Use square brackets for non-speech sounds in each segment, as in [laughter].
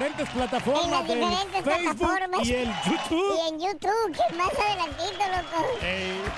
Diferentes plataformas En las diferentes Facebook plataformas. y el YouTube. Y en YouTube, que más adelantito, loco.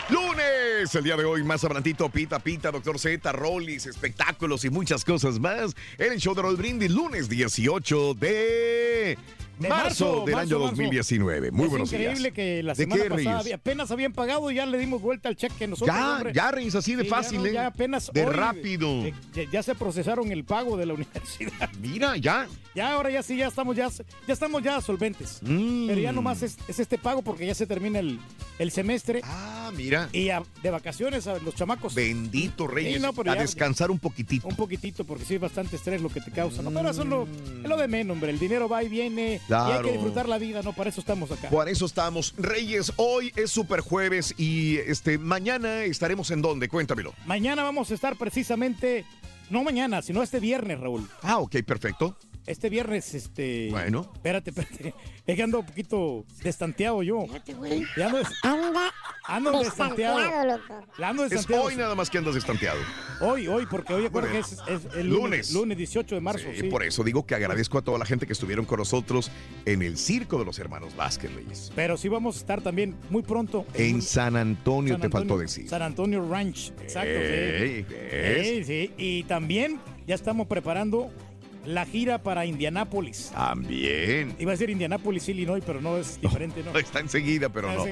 Lunes, el día de hoy, más adelantito, Pita Pita, Doctor Z, Rollis, espectáculos y muchas cosas más. En el show de Roll Brindis, lunes 18 de, De marzo, marzo, del marzo, año marzo. 2019. Muy es buenos increíble días. que la ¿De semana pasada había- apenas habían pagado y ya le dimos vuelta al cheque nosotros. Ya, hombre. ya, Reyes, así de Sí, ya fácil, no, ¿eh? Ya apenas De hoy, rápido. ya, ya se procesaron el pago de la [laughs] universidad. Mira, ya. Ya, ahora ya sí, ya estamos ya, ya estamos ya solventes. Mm. Pero ya nomás es, es este pago porque ya se termina el, el semestre. Ah, mira. Y a- de vacaciones a los chamacos. Bendito Reyes. Sí, no, a ya- descansar un poquitito. Un poquitito, porque sí es bastante estrés lo que te causa. ¿no? Pero eso es lo, es lo de menos, hombre. El dinero va y viene. Y hay que disfrutar la vida, ¿no? Para eso estamos acá. Por eso estamos. Reyes, hoy es super jueves y este mañana estaremos en dónde? Cuéntamelo. Mañana vamos a estar precisamente, no mañana, sino este viernes, Raúl. Ah, ok, perfecto. Este viernes, este. Bueno. Espérate, espérate. [laughs] Es que ando un poquito destanteado yo. güey. Ya ando, des- Anda ando destanteado. destanteado, loco. Ya ando Es destanteado. hoy nada más que andas estanteado. Hoy, hoy, porque hoy acuerdo que es, es el Lunes. lunes. Lunes 18 de marzo. Sí, sí. por eso digo que agradezco a toda la gente que estuvieron con nosotros en el circo de los hermanos Vázquez Reyes. Pero sí vamos a estar también muy pronto En San Antonio San te faltó decir. San Antonio Ranch, exacto. Ey, sí. ¿ves? Sí, sí. Y también ya estamos preparando la gira para Indianápolis. También. Iba a decir Indianápolis, Illinois, pero no es diferente, ¿no? [laughs] Está enseguida, pero no.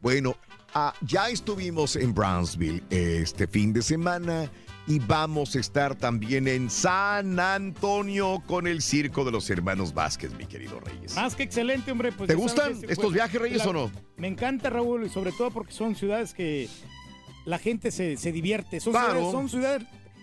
Bueno, ah, ya estuvimos en Brownsville este fin de semana y vamos a estar también en San Antonio con el circo de los hermanos Vázquez, mi querido Reyes. Más que excelente, hombre. Pues ¿Te sabes gustan que, estos pues, viajes, Reyes, la- o no? Me encanta, Raúl, y sobre todo porque son ciudades que la gente se, se divierte. Son, Claro. ciudades, son ciudades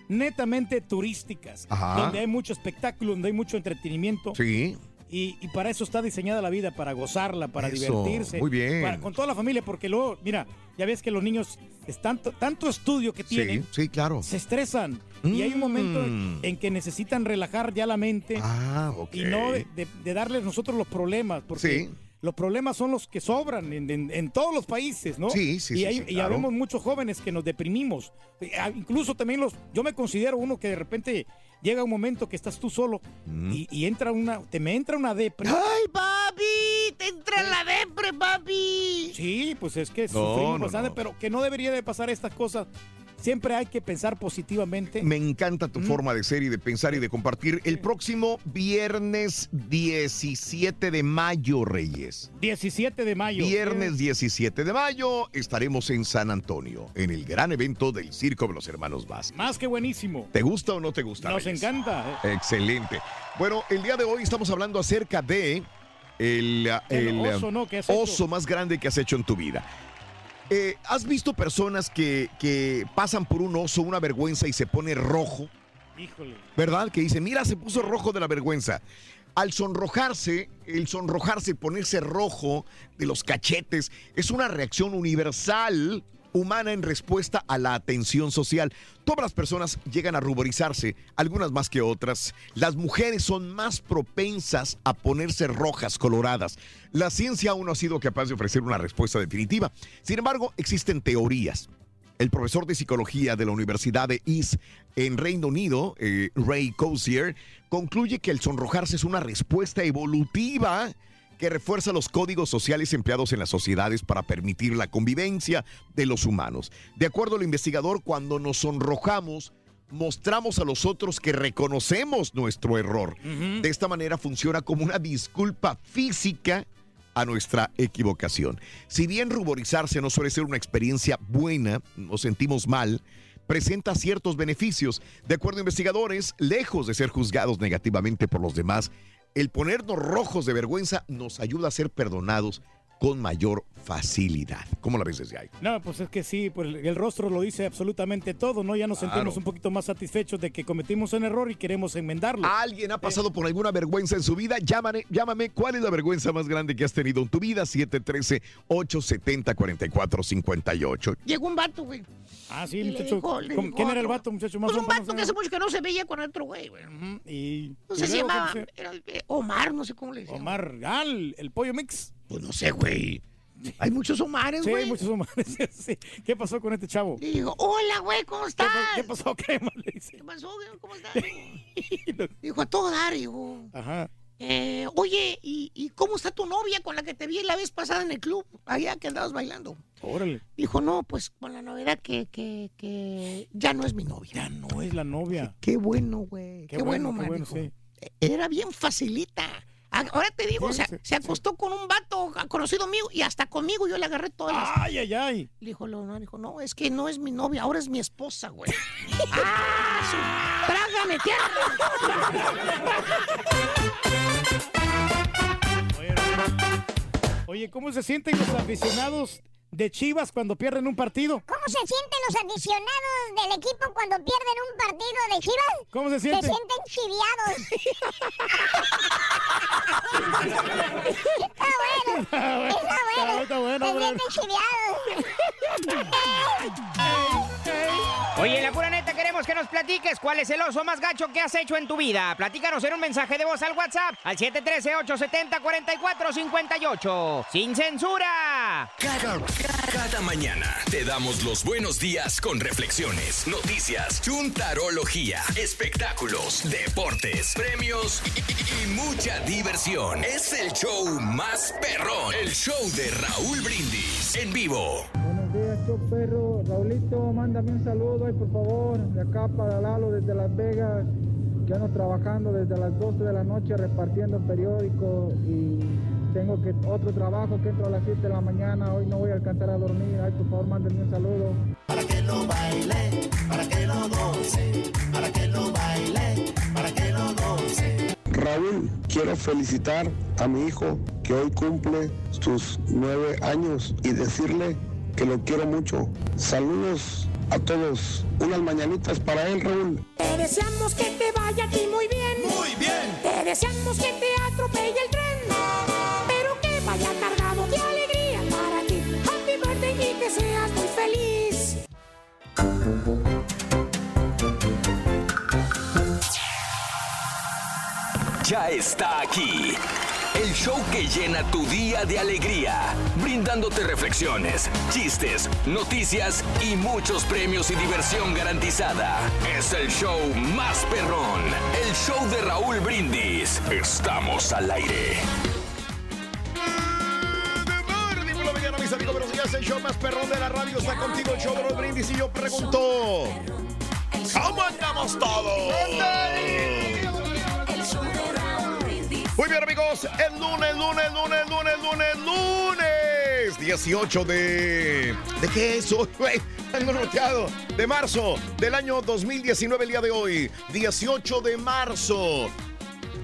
netamente turísticas, Ajá. donde hay mucho espectáculo, donde hay mucho entretenimiento. Sí. Y, y para eso está diseñada la vida, para gozarla, para Eso, divertirse. muy bien. para- con toda la familia, porque luego, mira, ya ves que los niños, es tanto, tanto estudio que tienen, Sí, sí, claro. se estresan. Y hay un momento Mm. en que necesitan relajar ya la mente Ah, y no de, de- de darles nosotros los problemas, porque Sí. Los problemas son los que sobran en, en- en todos los países, ¿no? Sí, sí, y sí, hay, sí, y claro. habemos muchos jóvenes que nos deprimimos. Eh, ah, Incluso también los, yo me considero uno que de repente llega un momento que estás tú solo Mm. y, y entra una, te me entra una depre. ¡Ay, papi! ¡Te entra la depre, papi! Sí, pues es que No, sufrimos no, bastante, no. pero que no debería de pasar estas cosas. Siempre hay que pensar positivamente. Me encanta tu Mm. forma de ser y de pensar y de compartir. El próximo viernes 17 de mayo, Reyes. 17 de mayo. Viernes 17 de mayo estaremos en San Antonio, en el gran evento del Circo de los Hermanos Vázquez. Más que buenísimo. ¿Te gusta o no te gusta? Nos Reyes? Encanta. eh. Excelente. Bueno, el día de hoy estamos hablando acerca de el, El el, oso, ¿no? que has hecho. oso más grande que has hecho en tu vida. Eh, ¿Has visto personas que, que pasan por un oso, una vergüenza y se pone rojo? Híjole. ¿Verdad? Que dice, mira, se puso rojo de la vergüenza. Al sonrojarse, el sonrojarse, ponerse rojo de los cachetes, es una reacción universal humana en respuesta a la atención social. Todas las personas llegan a ruborizarse, algunas más que otras. Las mujeres son más propensas a ponerse rojas, coloradas. La ciencia aún no ha sido capaz de ofrecer una respuesta definitiva. Sin embargo, existen teorías. El profesor de psicología de la Universidad de East en Reino Unido, eh, Ray Cozier, concluye que el sonrojarse es una respuesta evolutiva que refuerza los códigos sociales empleados en las sociedades para permitir la convivencia de los humanos. De acuerdo al investigador, cuando nos sonrojamos, mostramos a los otros que reconocemos nuestro error. De esta manera funciona como una disculpa física a nuestra equivocación. Si bien ruborizarse no suele ser una experiencia buena, nos sentimos mal, presenta ciertos beneficios. De acuerdo a investigadores, lejos de ser juzgados negativamente por los demás, el ponernos rojos de vergüenza nos ayuda a ser perdonados con mayor facilidad. ¿Cómo la ves desde ahí? No, pues es que sí, pues el rostro lo dice absolutamente todo, ¿no? Ya nos Claro. sentimos un poquito más satisfechos de que cometimos un error y queremos enmendarlo. ¿Alguien ha pasado por alguna vergüenza en su vida? Llámame, llámame. ¿Cuál es la vergüenza más grande que has tenido en tu vida? 713-870-4458. Llegó un vato, güey. Ah, sí, Y le muchacho. dijo- le ¿Cómo- dijo ¿Quién era el vato, muchacho? Más Pues un vato que hace mucho que no se veía con otro güey, güey. Y, No y sé si se luego, llamaba. ¿cómo se- era, eh, Omar, no sé cómo le decía. Omar, Gal, el pollo mix. Pues no sé, güey. Hay muchos Omares, Sí, güey. hay muchos Omares. [laughs] sí. ¿Qué pasó con este chavo? Le digo, hola, güey, ¿cómo estás? ¿Qué pasó, [laughs] crema? Le dice. ¿Qué pasó, güey? ¿Cómo estás? [laughs] Dijo, a todo dar, dijo. Ajá. Eh, oye, ¿y, y cómo está tu novia con la que te vi la vez pasada en el club? Allá que andabas bailando. Órale. Dijo, no, pues con la novedad que, que, que ya no es mi novia. Ya no es la novia. Qué bueno, güey. Qué, bueno, man. qué bueno, dijo. sí. Era bien facilita. A- Ahora te digo, se, acostó con un vato conocido mío y hasta conmigo yo le agarré todas las... Ay, ay, ay. Le dijo, no, no, dijo, no, es que no es mi novia, ahora es mi esposa, güey. [laughs] ¡Ah! su- ¡Trágame Oye, ¿cómo se sienten los aficionados de Chivas cuando pierden un partido? ¿Cómo se sienten los aficionados del equipo cuando pierden un partido de Chivas? ¿Cómo se sienten? [laughs] Se sienten chiviados. está bueno. [laughs] Está bueno. Está bueno, Se brother. sienten chiviados. Oye, en la pura neta queremos que nos platiques cuál es el oso más gacho que has hecho en tu vida. Platícanos en un mensaje de voz al WhatsApp al 713-870-4458. ¡Sin censura! Cada, cada mañana te damos los buenos días con reflexiones, noticias, chuntarología, espectáculos, deportes, premios y, y- y mucha diversión. Es el show más perrón, el show de Raúl Brindis en vivo. Buenos días, show perro. Raulito, mándame un saludo ahí, por favor. De acá para Lalo, desde Las Vegas. Que ando trabajando desde las 12 de la noche repartiendo periódicos y tengo que otro trabajo que entro a las 7 de la mañana. Hoy no voy a alcanzar a dormir. Ay, por favor, mándenme un saludo. Para que lo baile, para que lo goce, para que lo baile, para que lo goce. Raúl, quiero felicitar a mi hijo que hoy cumple sus nueve años y decirle que lo quiero mucho. Saludos a todos. Unas mañanitas para él, Raúl. Te deseamos que te vaya a ti muy bien. Muy bien. Te deseamos que te atropelle el tren. Pero que vaya cargado de alegría para ti. Happy birthday y que seas muy feliz. Ya está aquí. Show que llena tu día de alegría, brindándote reflexiones, chistes, noticias y muchos premios y diversión garantizada. Es el show más perrón, el show de Raúl Brindis. Estamos al aire. Mañana, mis amigos, buenos días. El show más perrón de la radio está contigo, el show de los brindis. Y yo pregunto: ¿Cómo andamos todos? Muy bien, amigos. El lunes, lunes, lunes, lunes, lunes, lunes. 18 de. ¿De qué es hoy, [laughs] güey? De marzo del año 2019, el día de hoy. 18 de marzo.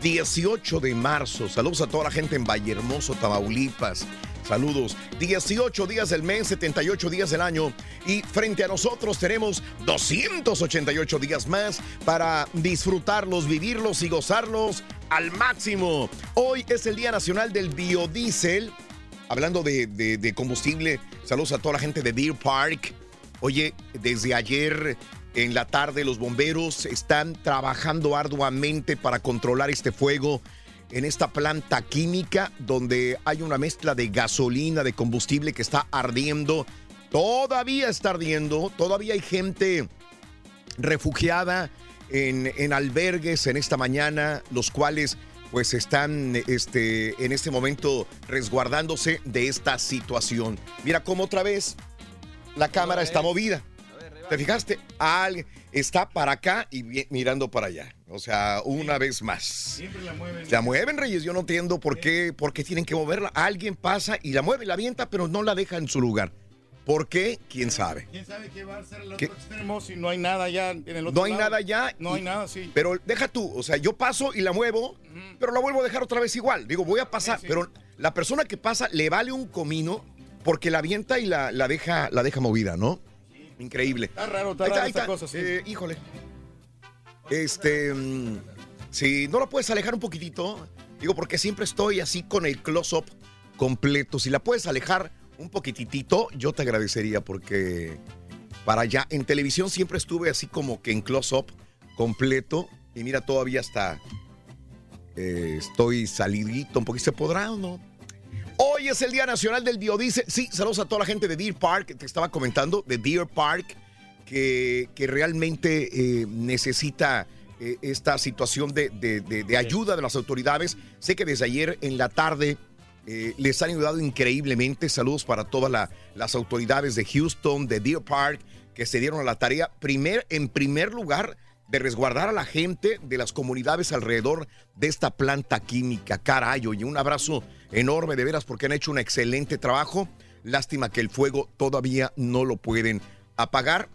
18 de marzo. Saludos a toda la gente en Vallehermoso, Tamaulipas. Saludos. 18 días del mes, 78 días del año. Y frente a nosotros tenemos 288 días más para disfrutarlos, vivirlos y gozarlos al máximo. Hoy es el Día Nacional del Biodiesel. Hablando de, de- combustible, saludos a toda la gente de Deer Park. Oye, desde ayer en la tarde los bomberos están trabajando arduamente para controlar este fuego en esta planta química donde hay una mezcla de gasolina, de combustible que está ardiendo. Todavía está ardiendo, todavía hay gente refugiada en, en albergues en esta mañana, los cuales pues están este, en este momento resguardándose de esta situación. Mira cómo otra vez la cámara está movida. ¿Te fijaste? Alguien está para acá y mirando para allá. O sea, una vez más. Siempre la mueven. La mueven, Reyes. Yo no entiendo por qué, por qué tienen que moverla. Alguien pasa y la mueve, la avienta, pero no la deja en su lugar. ¿Por qué? ¿Quién sabe? ¿Quién sabe qué va a ser el ¿Qué? otro extremo si no hay nada ya en el otro No hay lado? nada ya. No hay nada, sí. Pero deja tú, o sea, yo paso y la muevo, pero la vuelvo a dejar otra vez igual. Digo, voy a pasar, pero la persona que pasa le vale un comino porque la avienta y la, la deja, la deja movida, ¿no? Increíble. Está raro, está Ahí raro esta cosa, sí. Eh, híjole. Este, mm, si no la puedes alejar un poquitito, digo, porque siempre estoy así con el close-up completo. Si la puedes alejar un poquitito, yo te agradecería porque para allá, en televisión siempre estuve así como que en close-up completo. Y mira, todavía está, eh, estoy salidito un poquito. ¿Se podrá o no? Hoy es el Día Nacional del Biodiesel. Sí, saludos a toda la gente de Deer Park, te estaba comentando, de Deer Park, que, que realmente eh, necesita eh, esta situación de, de- de- de ayuda de las autoridades. Sé que desde ayer en la tarde eh, les han ayudado increíblemente. Saludos para todas la- las autoridades de Houston, de Deer Park, que se dieron a la tarea, primer, en primer lugar, de resguardar a la gente de las comunidades alrededor de esta planta química. Caray, oye, un abrazo enorme de veras porque han hecho un excelente trabajo. Lástima que el fuego todavía no lo pueden apagar.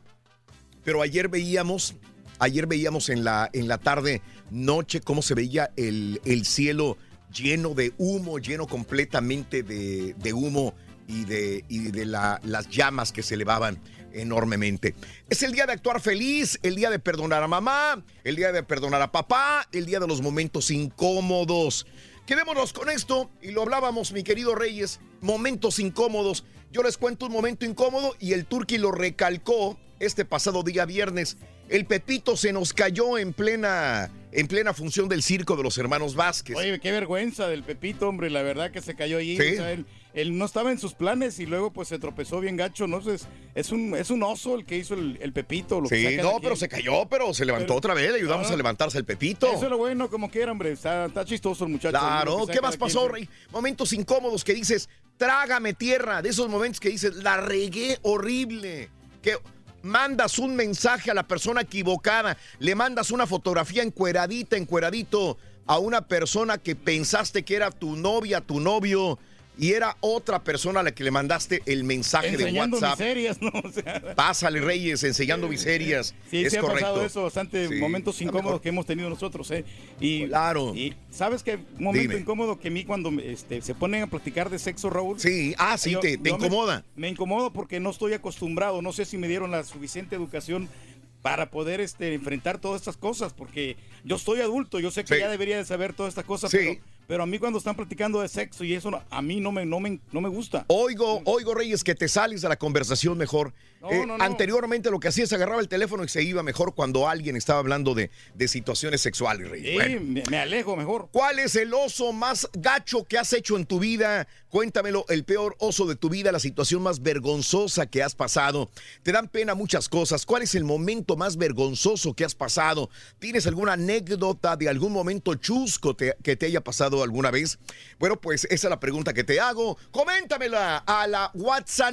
Pero ayer veíamos, ayer veíamos en la, en la tarde, noche, cómo se veía el, el cielo lleno de humo, lleno completamente de, de humo y de, y de la- las llamas que se elevaban enormemente. Es el día de actuar feliz, el día de perdonar a mamá, el día de perdonar a papá, el día de los momentos incómodos. Quedémonos con esto y lo hablábamos, mi querido Reyes, momentos incómodos. Yo les cuento un momento incómodo y el Turqui lo recalcó este pasado día viernes. El Pepito se nos cayó en plena, en plena función del circo de los hermanos Vázquez. Oye, qué vergüenza del Pepito, hombre, la verdad que se cayó allí. Sí. o sea, él, él no estaba en sus planes y luego pues se tropezó bien gacho, ¿no? Es, es, un, es un oso el que hizo el, el Pepito. Lo Sí, no, pero se cayó, pero se levantó Pero- otra vez, le ayudamos Ah. a levantarse el Pepito. Eso es lo bueno, como quiera, hombre. Está, está chistoso el muchacho. Claro, ¿qué más pasó. Rey? Momentos incómodos que dices, trágame tierra, de esos momentos que dices, la regué horrible, que mandas un mensaje a la persona equivocada, le mandas una fotografía encueradita, encueradito a una persona que pensaste que era tu novia, tu novio, y era otra persona a la que le mandaste el mensaje de WhatsApp. miserias, ¿no? [laughs] O sea, Pásale, Reyes, enseñando miserias. Sí, es sí ha correcto. pasado eso, bastante Sí, momentos incómodos que hemos tenido nosotros, ¿eh? Y, Claro. Y sabes que momento Dime. incómodo que a mí cuando este, se ponen a platicar de sexo, Raúl. Sí, ah, sí, te- incomoda. Me, incomodo porque no estoy acostumbrado, no sé si me dieron la suficiente educación para poder este, enfrentar todas estas cosas, porque yo estoy adulto, yo sé que Sí. ya debería de saber todas estas cosas, Sí. pero, pero a mí cuando están platicando de sexo y eso, a mí no me, no me, no me gusta. Oigo, oigo, Reyes, que te sales de la conversación mejor. No, Eh, no, no. Anteriormente lo que hacía es agarraba el teléfono y se iba mejor cuando alguien estaba hablando de, de situaciones sexuales. Sí, Bueno. me, me alejo mejor. ¿Cuál es el oso más gacho que has hecho en tu vida? Cuéntamelo, el peor oso de tu vida, la situación más vergonzosa que has pasado. Te dan pena muchas cosas. ¿Cuál es el momento más vergonzoso que has pasado? ¿Tienes alguna anécdota de algún momento chusco te- que te haya pasado alguna vez? Bueno, pues esa es la pregunta que te hago. Coméntamela a la WhatsApp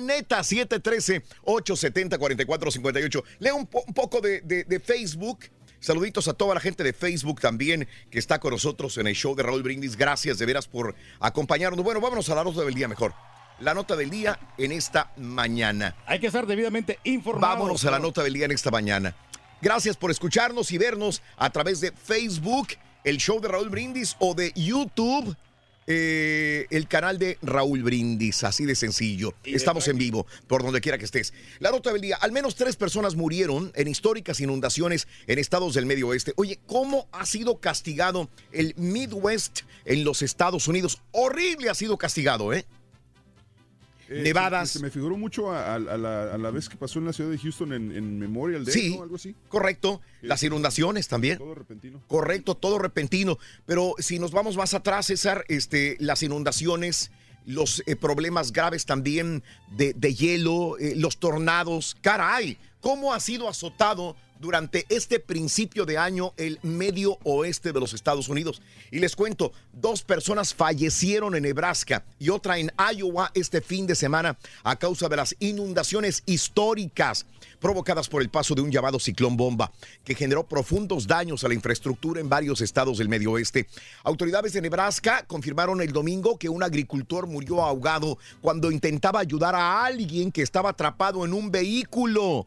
713-870-4458. Leo un, po- un poco de, de- de Facebook. Saluditos a toda la gente de Facebook también que está con nosotros en el show de Raúl Brindis. Gracias de veras por acompañarnos. Bueno, vámonos a la nota del día mejor. La nota del día en esta mañana. Hay que estar debidamente informado. Vámonos a la nota del día en esta mañana. Gracias por escucharnos y vernos a través de Facebook, el show de Raúl Brindis o de YouTube. Eh, el canal de Raúl Brindis, así de sencillo. Estamos en vivo, por donde quiera que estés. La nota del día, al menos tres personas murieron en históricas inundaciones en estados del medio oeste. Oye, ¿cómo ha sido castigado el Midwest en los Estados Unidos? Horrible ha sido castigado, ¿eh? Eh, nevadas. Se, me figuró mucho a, a la, a, la, vez que pasó en la ciudad de Houston en, en Memorial Day, sí, ¿no? Algo así. Correcto. Las inundaciones también. Todo repentino. Correcto, todo repentino. Pero si nos vamos más atrás, César, este, las inundaciones, los eh, problemas graves también de, de hielo, eh, los tornados. Caray, ¿cómo ha sido azotado durante este principio de año el medio oeste de los Estados Unidos. Y les cuento, dos personas fallecieron en Nebraska y otra en Iowa este fin de semana a causa de las inundaciones históricas provocadas por el paso de un llamado ciclón bomba que generó profundos daños a la infraestructura en varios estados del medio oeste. Autoridades de Nebraska confirmaron el domingo que un agricultor murió ahogado cuando intentaba ayudar a alguien que estaba atrapado en un vehículo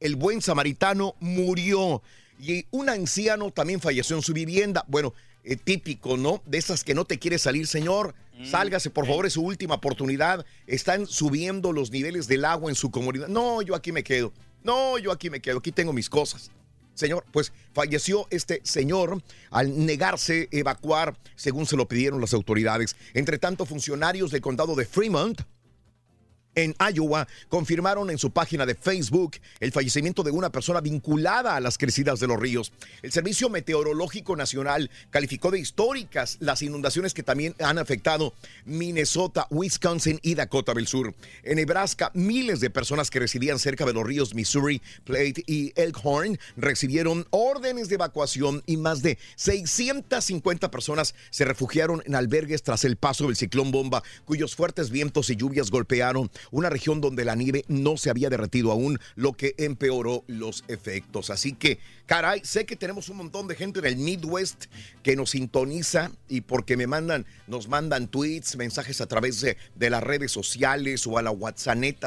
el buen samaritano murió y un anciano también falleció en su vivienda. Bueno, eh, típico, ¿no? De esas que no te quiere salir, señor. Sálgase, por favor, es su última oportunidad. Están subiendo los niveles del agua en su comunidad. No, yo aquí me quedo. No, yo aquí me quedo. Aquí tengo mis cosas. Señor, pues falleció este señor al negarse a evacuar según se lo pidieron las autoridades. Entre tanto, funcionarios del condado de Fremont en Iowa confirmaron en su página de Facebook el fallecimiento de una persona vinculada a las crecidas de los ríos. El Servicio Meteorológico Nacional calificó de históricas las inundaciones que también han afectado Minnesota, Wisconsin y Dakota del Sur. En Nebraska, miles de personas que residían cerca de los ríos Missouri, Plate y Elkhorn recibieron órdenes de evacuación y más de 650 personas se refugiaron en albergues tras el paso del ciclón bomba, cuyos fuertes vientos y lluvias golpearon una región donde la nieve no se había derretido aún, lo que empeoró los efectos. Así que, caray, sé que tenemos un montón de gente en el Midwest que nos sintoniza y porque me mandan, nos mandan tweets, mensajes a través de, de las redes sociales o a la WhatsApp,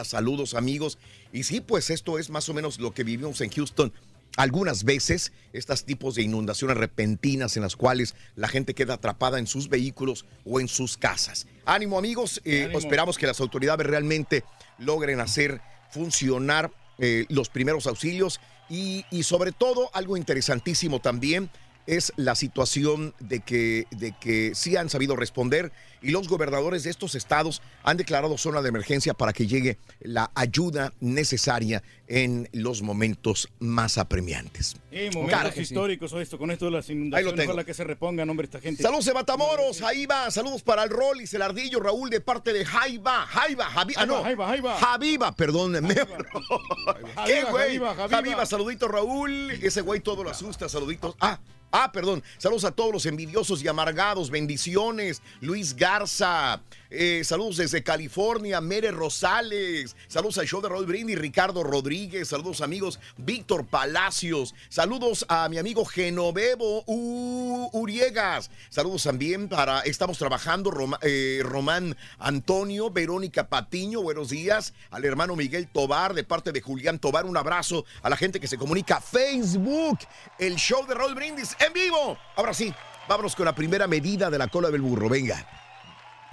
saludos amigos. Y sí, pues esto es más o menos lo que vivimos en Houston algunas veces estos tipos de inundaciones repentinas en las cuales la gente queda atrapada en sus vehículos o en sus casas. Ánimo amigos, eh, Ánimo. esperamos que las autoridades realmente logren hacer funcionar eh, los primeros auxilios y, y sobre todo algo interesantísimo también es la situación de que, de que sí han sabido responder y los gobernadores de estos estados han declarado zona de emergencia para que llegue la ayuda necesaria en los momentos más apremiantes. Eh, momentos Claro que sí. históricos esto, con esto de las inundaciones, ojalá que se repongan, hombre, esta gente. Saludos de Matamoros, ahí va, saludos para el Rollis, el Ardillo, Raúl de parte de Jaiba, Jaiba, Javi, ah no, Jaiba, Jaiba. Javiva, perdón, me- [laughs] ¿Qué güey? Javiva, Javiva. Javiva, saludito Raúl, ese güey todo lo asusta, saluditos. Ah, ah, perdón, saludos a todos los envidiosos y amargados, bendiciones, Luis Garza, eh, saludos desde California, Mere Rosales, saludos al show de Raúl Brindis, Ricardo Rodríguez, saludos amigos, Víctor Palacios, saludos a mi amigo Genovevo Uriegas, saludos también para, estamos trabajando, eh, Román Antonio, Verónica Patiño, buenos días, al hermano Miguel Tobar, de parte de Julián Tobar, un abrazo a la gente que se comunica, Facebook, el show de Raúl Brindis en vivo. Ahora sí, vámonos con la primera medida de la cola del burro, venga.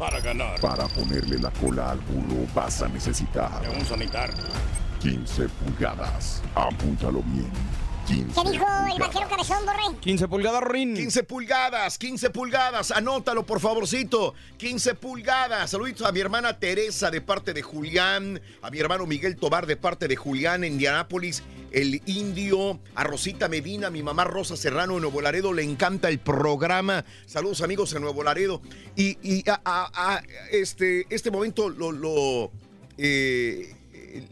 Para ganar. Para ponerle la cola al burro vas a necesitar Un sanitar. 15 pulgadas. Apúntalo bien. 15 ¿Qué dijo el pulgadas. vaquero cabezón, borre? 15 pulgadas, Rin. 15 pulgadas, 15 pulgadas, anótalo por favorcito. 15 pulgadas. Saluditos a mi hermana Teresa de parte de Julián, a mi hermano Miguel Tobar de parte de Julián en Indianápolis, el indio, a Rosita Medina, a mi mamá Rosa Serrano en Nuevo Laredo, le encanta el programa. Saludos amigos en Nuevo Laredo. Y, y a, a- a este, este momento lo, lo, eh,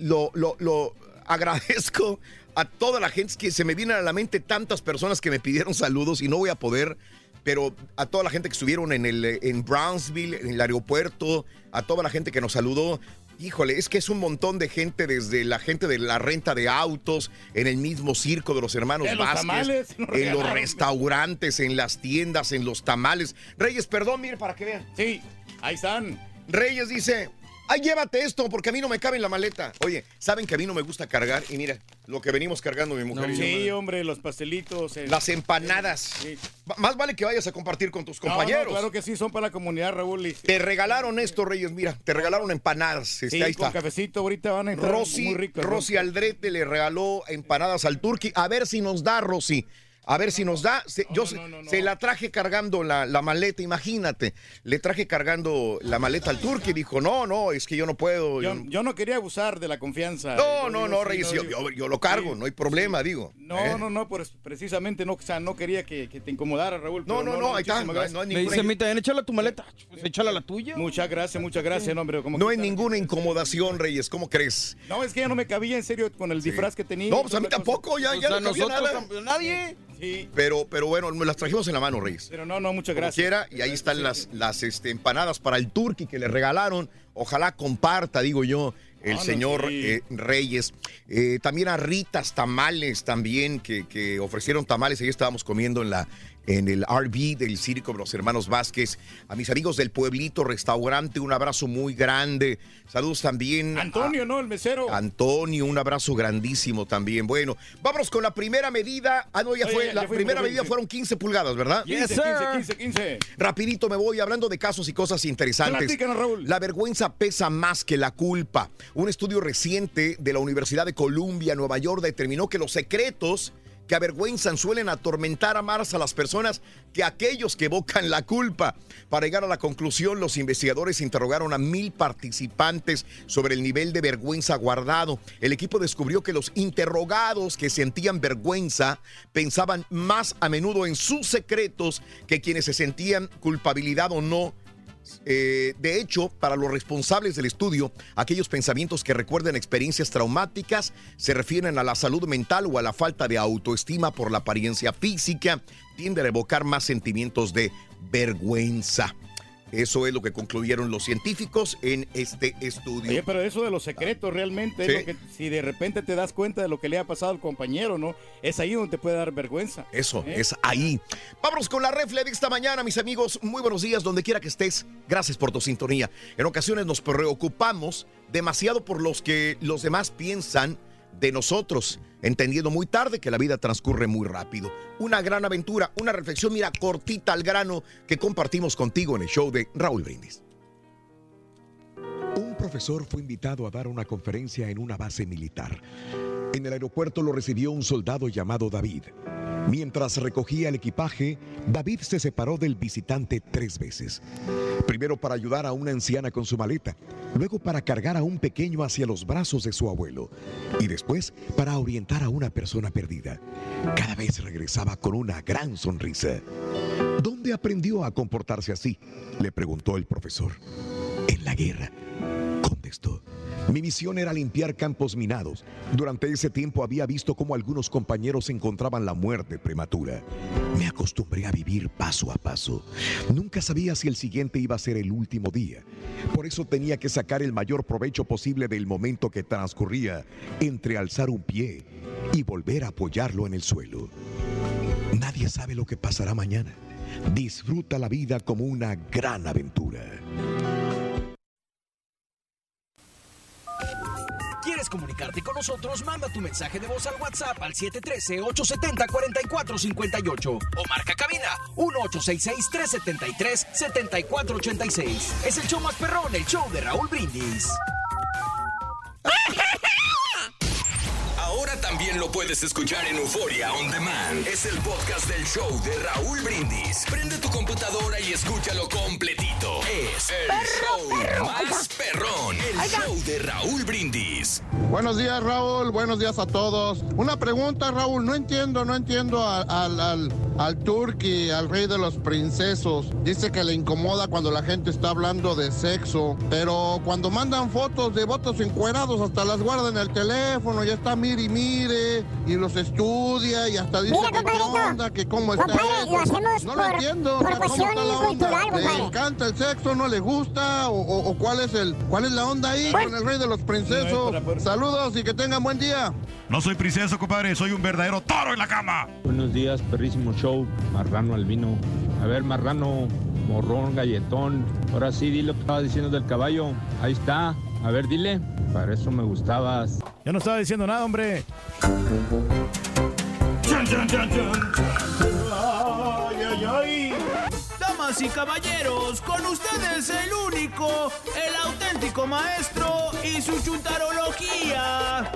lo, lo- lo agradezco a toda la gente que se me vienen a la mente tantas personas que me pidieron saludos y no voy a poder, pero a toda la gente que estuvieron en el en Brownsville, en el aeropuerto, a toda la gente que nos saludó. Híjole, es que es un montón de gente, desde la gente de la renta de autos, en el mismo circo de los hermanos En los Vázquez, tamales, nos en los restaurantes, en las tiendas, en los tamales. Reyes, perdón, mire para que vean. Sí, ahí están. Reyes dice, ay, llévate esto porque a mí no me cabe en la maleta. Oye, ¿saben que a mí no me gusta cargar? Y mira, lo que venimos cargando mi mujer y yo. Sí, hombre, los pastelitos. el- Las empanadas. Más vale que vayas a compartir con tus No, no, compañeros. claro que sí, son para la comunidad, Raúl. y- Te regalaron esto, Reyes, mira, te regalaron empanadas. Este, Sí, ahí con está. cafecito ahorita van a Rosy, muy ricos. Rosy Aldrete le regaló empanadas al Turqui. A ver si nos da, Rosy. A ver si nos da. Se- yo se, se la traje cargando la, la maleta, imagínate. Le traje cargando la maleta al turco y dijo, no, no, es que yo no puedo. Yo, yo- yo no quería abusar de la confianza. no, no, digo, no, Reyes, yo, yo- yo- yo lo cargo, no hay problema, digo. No, ¿eh? no, no, pues precisamente no, o sea, no quería que, que te incomodara, Raúl. No, no, no, ahí está, no no Me ninguna- dice, mí también échala tu maleta. Pues échala la tuya. Muchas gracias, muchas gracias, no, hombre. como No hay ninguna incomodación, Reyes, ¿cómo crees? No, es que ya no me cabía en serio con el disfraz que tenía. No, pues a mí tampoco, ya, ya O sea, no cabía nada. Nadie. Sí. Pero, pero bueno, las trajimos en la mano, Reyes. Pero no, no, muchas gracias. quiera, y ahí están las, las este, empanadas para el turqui que le regalaron. Ojalá comparta, digo yo, el no, señor sí. eh, Reyes. Eh, también a Ritas Tamales también, que, que ofrecieron tamales. Ahí estábamos comiendo en la en el RV del Circo de los Hermanos Vázquez. A mis amigos del Pueblito Restaurante, un abrazo muy grande. Saludos también. a- Antonio, ¿no? El mesero. Antonio, un abrazo grandísimo también. Bueno, vámonos con la primera medida. Ah, no, ya Oye, fue. ya la primera medida fueron 15 pulgadas, ¿verdad? 15, 15, 15, 15. Rapidito me voy hablando de casos y cosas interesantes. Platícanos, Raúl. La vergüenza pesa más que la culpa. Un estudio reciente de la Universidad de Columbia, Nueva York, determinó que los secretos que avergüenzan suelen atormentar a más a las personas que aquellos que evocan la culpa. Para llegar a la conclusión, los investigadores interrogaron a mil participantes sobre el nivel de vergüenza guardado. El equipo descubrió que los interrogados que sentían vergüenza pensaban más a menudo en sus secretos que quienes se sentían culpabilidad o no eh, de hecho, para los responsables del estudio, aquellos pensamientos que recuerdan experiencias traumáticas se refieren a la salud mental o a la falta de autoestima por la apariencia física, tienden a evocar más sentimientos de vergüenza. Eso es lo que concluyeron los científicos en este estudio. Oye, pero eso de los secretos realmente Sí. es lo que, si de repente te das cuenta de lo que le ha pasado al compañero, ¿no? Es ahí donde te puede dar vergüenza. Eso, ¿Eh? es ahí. Vámonos con la refle de esta mañana, mis amigos. Muy buenos días, donde quiera que estés. Gracias por tu sintonía. En ocasiones nos preocupamos demasiado por los que los demás piensan de nosotros, entendiendo muy tarde que la vida transcurre muy rápido. Una gran aventura, una reflexión, mira, cortita al grano, que compartimos contigo en el show de Raúl Brindis. Un profesor fue invitado a dar una conferencia en una base militar. En el aeropuerto lo recibió un soldado llamado David. Mientras recogía el equipaje, David se separó del visitante tres veces. Primero para ayudar a una anciana con su maleta, luego para cargar a un pequeño hacia los brazos de su abuelo y después para orientar a una persona perdida. Cada vez regresaba con una gran sonrisa. ¿Dónde aprendió a comportarse así? Le preguntó el profesor. En la guerra, contestó. Mi misión era limpiar campos minados. Durante ese tiempo había visto cómo algunos compañeros encontraban la muerte prematura. Me acostumbré a vivir paso a paso. Nunca sabía si el siguiente iba a ser el último día. Por eso tenía que sacar el mayor provecho posible del momento que transcurría entre alzar un pie y volver a apoyarlo en el suelo. Nadie sabe lo que pasará mañana. Disfruta la vida como una gran aventura. ¿Quieres comunicarte con nosotros? Manda tu mensaje de voz al WhatsApp al 713-870-4458 o marca cabina 1866-373-7486. Es el show más perrón, el show de Raúl Brindis. También lo puedes escuchar en Euforia On Demand. Es el podcast del show de Raúl Brindis. Prende tu computadora y escúchalo completito. Es el show más perrón. El show de Raúl Brindis. Buenos días, Raúl. Buenos días a todos. Una pregunta, Raúl. No entiendo, no entiendo a- al, al, al turqui, al rey de los princesos. Dice que le incomoda cuando la gente está hablando de sexo. Pero cuando mandan fotos de votos encuerados, hasta las guarda en el teléfono. Ya está mire y mire. Y los estudia y hasta dice Mira, que qué onda, que cómo está Compadre, eso. lo hacemos no por- lo entiendo. por o sea, ¿cómo cuestión está la onda? cultural, ¿Le compadre. encanta el sexo? ¿No le gusta? ¿O, o- o cuál es el cuál es la onda ahí Pues con el rey de los princesos? Saludos y que tengan buen día. No soy princeso, compadre, soy un verdadero toro en la cama. Buenos días, perrísimo show. Marrano Albino. A ver, Marrano, morrón, galletón. Ahora sí, di lo que estaba diciendo del caballo. Ahí está. A ver, dile. Para eso me gustabas. Yo no estaba diciendo nada, hombre. Ay, ay, ay. Damas y caballeros, con ustedes el único, el auténtico maestro y su chuntarología.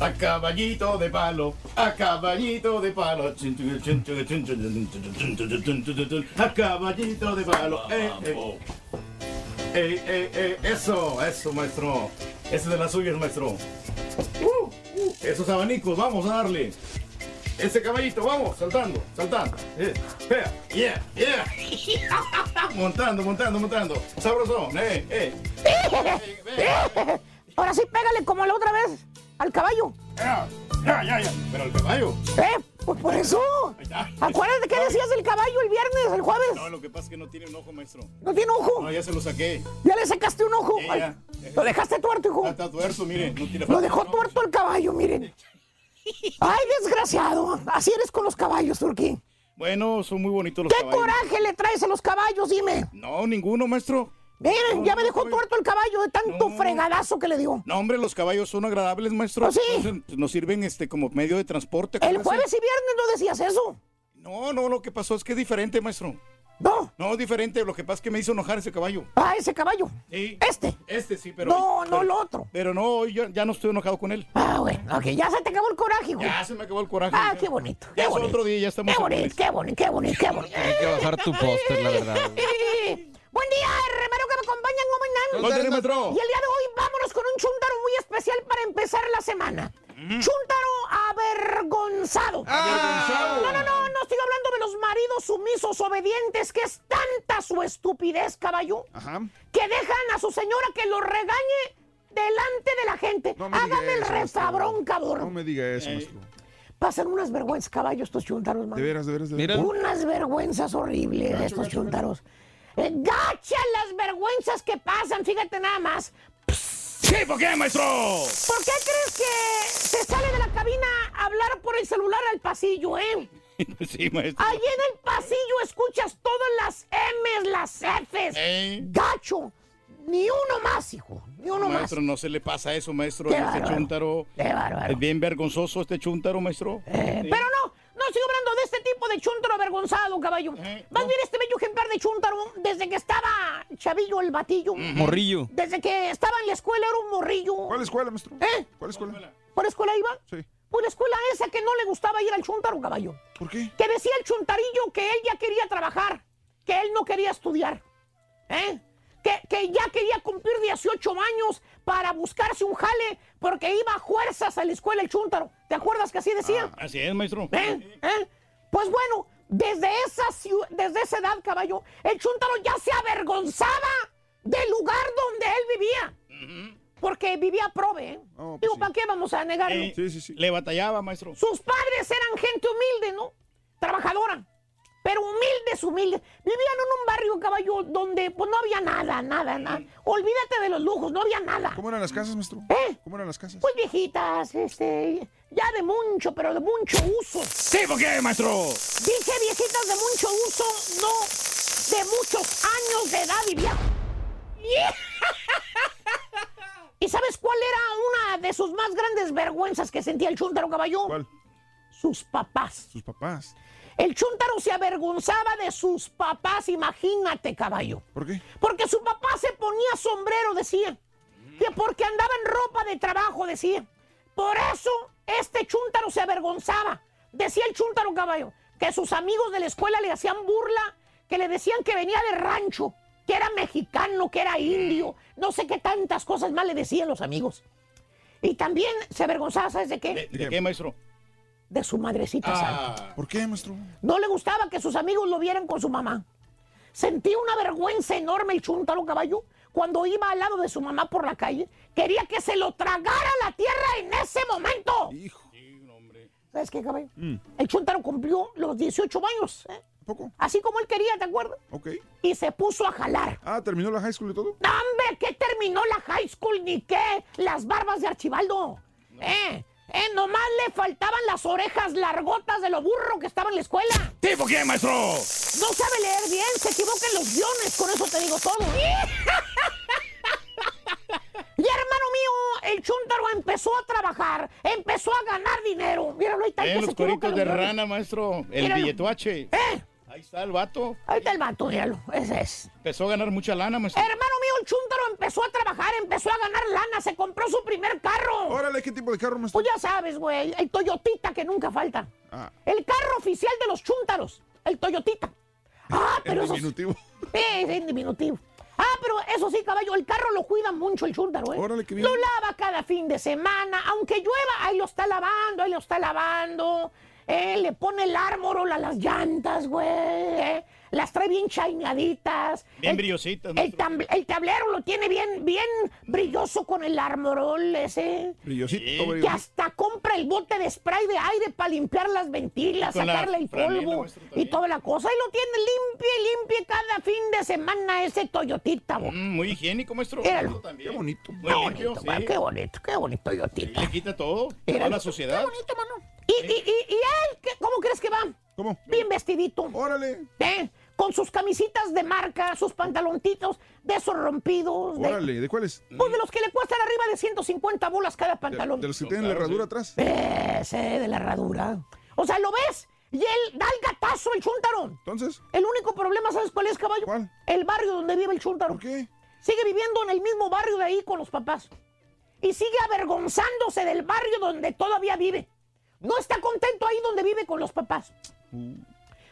A caballito de palo, a caballito de palo. A caballito de palo. Eh, eh. Eh, eh, eh, eso, eso, maestro. Ese es de las suyas, maestro. Uh, uh, esos abanicos, vamos a darle. Ese caballito, vamos, saltando, saltando. Vea, yeah, yeah. [laughs] montando, montando, montando. Sabrosón, eh, eh. [laughs] Ahora sí, pégale como la otra vez al caballo. Ya, ya, ya. Pero el caballo. ¿Eh? Pues por eso. Acuérdate que decías del caballo el viernes, el jueves. No, lo que pasa es que no tiene un ojo, maestro. ¿No tiene ojo? No, ya se lo saqué. ¿Ya le sacaste un ojo? Ay, ya. Lo dejaste tuerto, hijo. Ah, Está tuerto, mire. No tiene Lo dejó tuerto el caballo, miren. Ay, desgraciado. Así eres con los caballos, Turquí. Bueno, son muy bonitos los ¿Qué caballos. coraje le traes a los caballos? Dime. No, ninguno, maestro. Miren, No, ya me dejó tuerto el caballo de tanto fregadazo que le dio. No, hombre, los caballos son agradables, maestro. ¿Ah, sí? Nos sirven este como medio de transporte. El jueves y viernes no decías eso. No, no, lo que pasó es que es diferente, maestro. No. No, es diferente. Lo que pasa es que me hizo enojar ese caballo. Ah, ese caballo. Sí. Este. Este sí, pero. No, no pero- el otro. Pero no, hoy yo ya no estoy enojado con él. Ah, bueno, ok, ya se te acabó el coraje, güey. Ya se me acabó el coraje. Ah, qué bonito. Ya Qué es bonito. otro día, ya estamos Qué bonito, qué bonito, qué bonito, qué bonito. Hay que bajar tu póster, la verdad. [laughs] Buen día, hermano que me acompañan, ¿cómo maestro? Y el día de hoy vámonos con un chúntaro muy especial para empezar la semana. Chúntaro avergonzado. Avergonzado. No, no, no, no estoy hablando de los maridos sumisos obedientes, que es tanta su estupidez, caballo, Ajá. que dejan a su señora que lo regañe delante de la gente. No me diga Hágame el refabrón, No cabrón. me diga eso, maestro. Pasan unas vergüenzas, caballo, estos chúntaros, man. De veras, de veras, de veras. Unas vergüenzas horribles de estos chúntaros. Gacha las vergüenzas que pasan, fíjate nada más. Sí, ¿por qué, maestro? ¿Por qué crees que se sale de la cabina a hablar por el celular al pasillo, eh? [laughs] sí, maestro. Allí en el pasillo escuchas todas las M's, las F's. Eh. Gacho. Ni uno más, hijo. Ni uno maestro, no se le pasa eso, maestro. Qué a este bárbaro. chúntaro. Qué bárbaro. Es bien vergonzoso este chúntaro, maestro. Eh, Sí. Pero no, no estoy hablando de este tipo de chúntaro avergonzado, caballo. Eh, Más bien este bello ejemplar de chúntaro, desde que estaba chavillo el batillo. Morrillo. Desde que estaba en la escuela era un morrillo. ¿Cuál escuela, maestro? ¿Eh? ¿Cuál escuela? ¿Por escuela iba? Sí. Por la escuela esa que no le gustaba ir al chúntaro, caballo. ¿Por qué? Que decía el chuntarillo que él ya quería trabajar, que él no quería estudiar. ¿Eh? Que, que ya quería cumplir 18 años para buscarse un jale porque iba a fuerzas a la escuela el chúntaro. ¿Te acuerdas que así decía? Así es, maestro. ¿Eh? ¿Eh? Pues bueno, desde esa, desde esa edad, caballo, el chúntaro ya se avergonzaba del lugar donde él vivía. Porque vivía prove, ¿eh? Oh, pues Digo, sí. ¿para qué vamos a negarlo? Eh, Sí, sí, sí. Le batallaba, maestro. Sus padres eran gente humilde, ¿no? Trabajadora. Pero humildes, humildes. Vivían en un barrio, caballo, donde pues no había nada, nada, nada. Olvídate de los lujos, no había nada. ¿Cómo eran las casas, maestro? ¿Eh? ¿Cómo eran las casas? Pues viejitas, este, ya de mucho, pero de mucho uso. Sí, ¿por qué, maestro? Dije viejitas de mucho uso, no de muchos años de edad y viejo. [laughs] ¿Y sabes cuál era una de sus más grandes vergüenzas que sentía el chúntaro caballo? ¿Cuál? Sus papás. Sus papás. El chúntaro se avergonzaba de sus papás, imagínate, caballo. ¿Por qué? Porque su papá se ponía sombrero, decía. Que porque andaba en ropa de trabajo, decía. Por eso este chúntaro se avergonzaba. Decía el chúntaro caballo que sus amigos de la escuela le hacían burla, que le decían que venía de rancho, que era mexicano, que era indio, no sé qué tantas cosas más le decían los amigos. Y también se avergonzaba, ¿sabes de qué? ¿De, de qué, maestro? De su madrecita santa. Ah, ¿Por qué, maestro? No le gustaba que sus amigos lo vieran con su mamá. Sentía una vergüenza enorme el chúntaro caballo cuando iba al lado de su mamá por la calle. Quería que se lo tragara la tierra en ese momento. Hijo. ¿Sabes qué, caballo? Mm. El chúntaro cumplió los 18 años. ¿eh? ¿Poco? Así como él quería, ¿te acuerdas? Ok. Y se puso a jalar. Ah, ¿terminó la high school y todo? ¡No, ¡Hombre! ¿Qué terminó la high school ni qué? Las barbas de Archibaldo. ¿Eh? ¿Eh? Nomás le faltaban las orejas largotas de lo burro que estaba en la escuela. ¿Sí, por qué, maestro? No sabe leer bien, se equivoca en los guiones, con eso te digo todo. [laughs] Y hermano mío, el chúntaro empezó a trabajar, empezó a ganar dinero. Míralo, ahí está Eh, que se los coritos en de rana, maestro. El Míralo. billetuache. ¿Eh? Ahí está el vato. Ahí está el vato, míralo, ese es. Empezó a ganar mucha lana, maestro. Hermano mío, el chúntaro empezó a trabajar, empezó a ganar lana, se compró su primer carro. Órale, ¿qué tipo de carro, maestro? Pues ya sabes, güey, el Toyotita que nunca falta. Ah, El carro oficial de los chúntaros, el Toyotita. [laughs] Ah, pero eso... diminutivo. Eh, en diminutivo. Ah, pero eso sí, caballo, el carro lo cuida mucho el chúntaro, ¿eh? Órale, qué bien. Lo lava cada fin de semana, aunque llueva, ahí lo está lavando, ahí lo está lavando. Eh, le pone el ármorol a las llantas, güey. eh. Las trae bien chaineaditas. Bien El- brillositas, El, el tablero lo tiene bien, bien brilloso con el ármorol ese. Brillosito, Que brillosito. hasta compra el bote de spray de aire para limpiar las ventilas, la sacarle el polvo y toda la cosa. Y lo tiene limpio y limpio cada fin de semana ese Toyotita. Mm, muy higiénico, maestro. Míralo. Bonito también. Qué bonito. Muy Qué limpio, bonito, sí. qué bonito, qué bonito Y Toyotita. le quita todo, la suciedad. Qué bonito, mano. Y, y, y, y él, ¿qué- ¿cómo crees que va? ¿Cómo? Bien vestidito. Órale. ¿eh? Con sus camisitas de marca, sus pantaloncitos de esos rompidos. de- Órale, ¿de cuáles? pues de los que le cuestan arriba de 150 bolas cada pantalón. de los que tienen la herradura atrás. Ese de la herradura. O sea, ¿lo ves? Y él da el gatazo, el chúntaro. Entonces, El único problema, ¿sabes cuál es, caballo? ¿Cuál? El barrio donde vive el chúntaro. ¿por qué? Sigue viviendo en el mismo barrio de ahí con los papás. Y sigue avergonzándose del barrio donde todavía vive. No está contento ahí donde vive con los papás.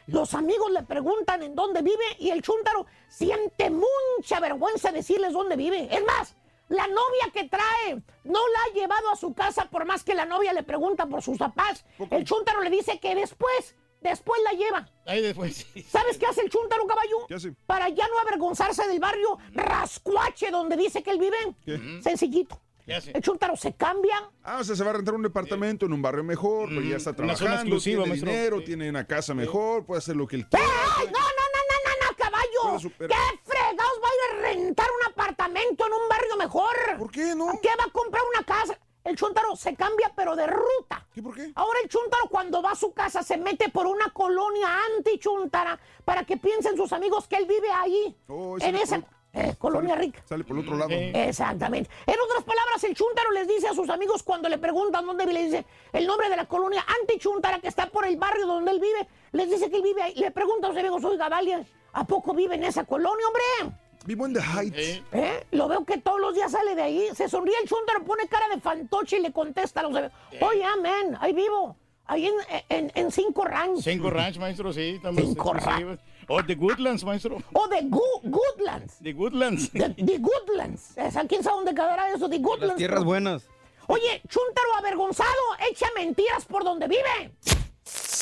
Los amigos le preguntan en dónde vive y el chúntaro siente mucha vergüenza decirles dónde vive. Es más, la novia que trae no la ha llevado a su casa por más que la novia le pregunta por sus papás. El chúntaro le dice que después, después la lleva. Ahí después sí. ¿Sabes qué hace el chúntaro, caballo? Para ya no avergonzarse del barrio rascuache donde dice que él vive. ¿Qué? Sencillito. ¿Qué hace? El chúntaro se cambia. Ah, o sea, se va a rentar un departamento en un barrio mejor, pues ya está una zona trabajando, exclusiva, tiene maestro. dinero, Sí. tiene una casa mejor, puede hacer lo que él quiera. ¡Ey! ¡No, no, no, no, no, no, caballo! ¿Qué fregados va a ir a rentar un apartamento en un barrio mejor? ¿Por qué no? ¿Qué va a comprar una casa? El chúntaro se cambia, pero de ruta. ¿Qué por qué? Ahora el chúntaro cuando va a su casa se mete por una colonia anti-chúntara para que piensen sus amigos que él vive ahí. Oh, en esa por- eh, colonia sale- rica. Sale por el otro lado. Exactamente. En otras palabras, el chúntaro les dice a sus amigos cuando le preguntan dónde vive, le dice el nombre de la colonia anti-chúntara que está por el barrio donde él vive. Les dice que él vive ahí. Le pregunta a sus amigos, oiga, Valia, ¿a poco vive en esa colonia, hombre? Vivo en The Heights. ¿Eh? Lo veo que todos los días sale de ahí. Se sonríe el chúntaro, pone cara de fantoche y le contesta a los amigos, oye, amén, ahí vivo. Ahí en, en, en Cinco Ranch. Cinco Ranch, maestro, sí. Estamos Cinco exclusivos. O The Goodlands, maestro. O de Gu- Goodlands. The Goodlands. De, de Goodlands. ¿Quién sabe dónde quedará eso? De Goodlands. Las tierras buenas. Oye, chúntaro avergonzado, echa mentiras por donde vive.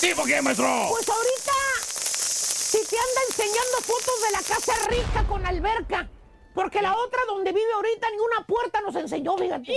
¿Tipo qué, maestro? Pues ahorita, si te anda enseñando fotos de la casa rica con alberca, porque la otra donde vive ahorita ni una puerta nos enseñó, fíjate. [laughs]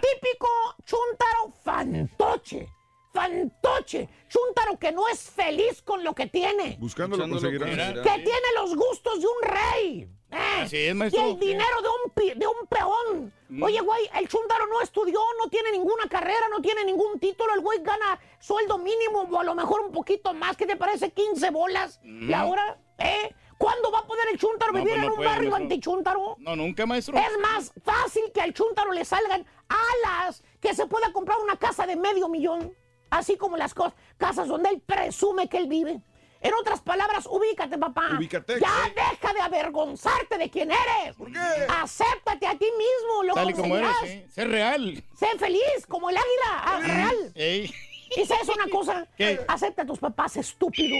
Típico chúntaro fantoche. Fantoche. Chúntaro que no es feliz con lo que tiene. Buscando lo Buscando lo conseguirá. que tiene los gustos de un rey. ¿eh? Así es, Y maestro. el dinero de un, pi- de un peón. Oye, güey, el chúndaro no estudió, no tiene ninguna carrera, no tiene ningún título. El güey gana sueldo mínimo o a lo mejor un poquito más. ¿Qué te parece? 15 bolas la hora. ¿Eh? ¿Cuándo va a poder el chúntaro No, vivir pues en un puede, barrio maestro. antichúntaro? No, nunca, maestro. Es más fácil que al chúntaro le salgan alas, que se pueda comprar una casa de medio millón. Así como las cosas, casas donde él presume que él vive. En otras palabras, ubícate, papá. Ubícate. Ya deja de avergonzarte de quién eres. ¿Por qué? Acéptate a ti mismo, lo Tal y como eres. Sé real. Sé feliz, como el águila, ah, real. Ey. ¿Y sabes una cosa? ¿Qué? Acepta a tus papás, estúpido.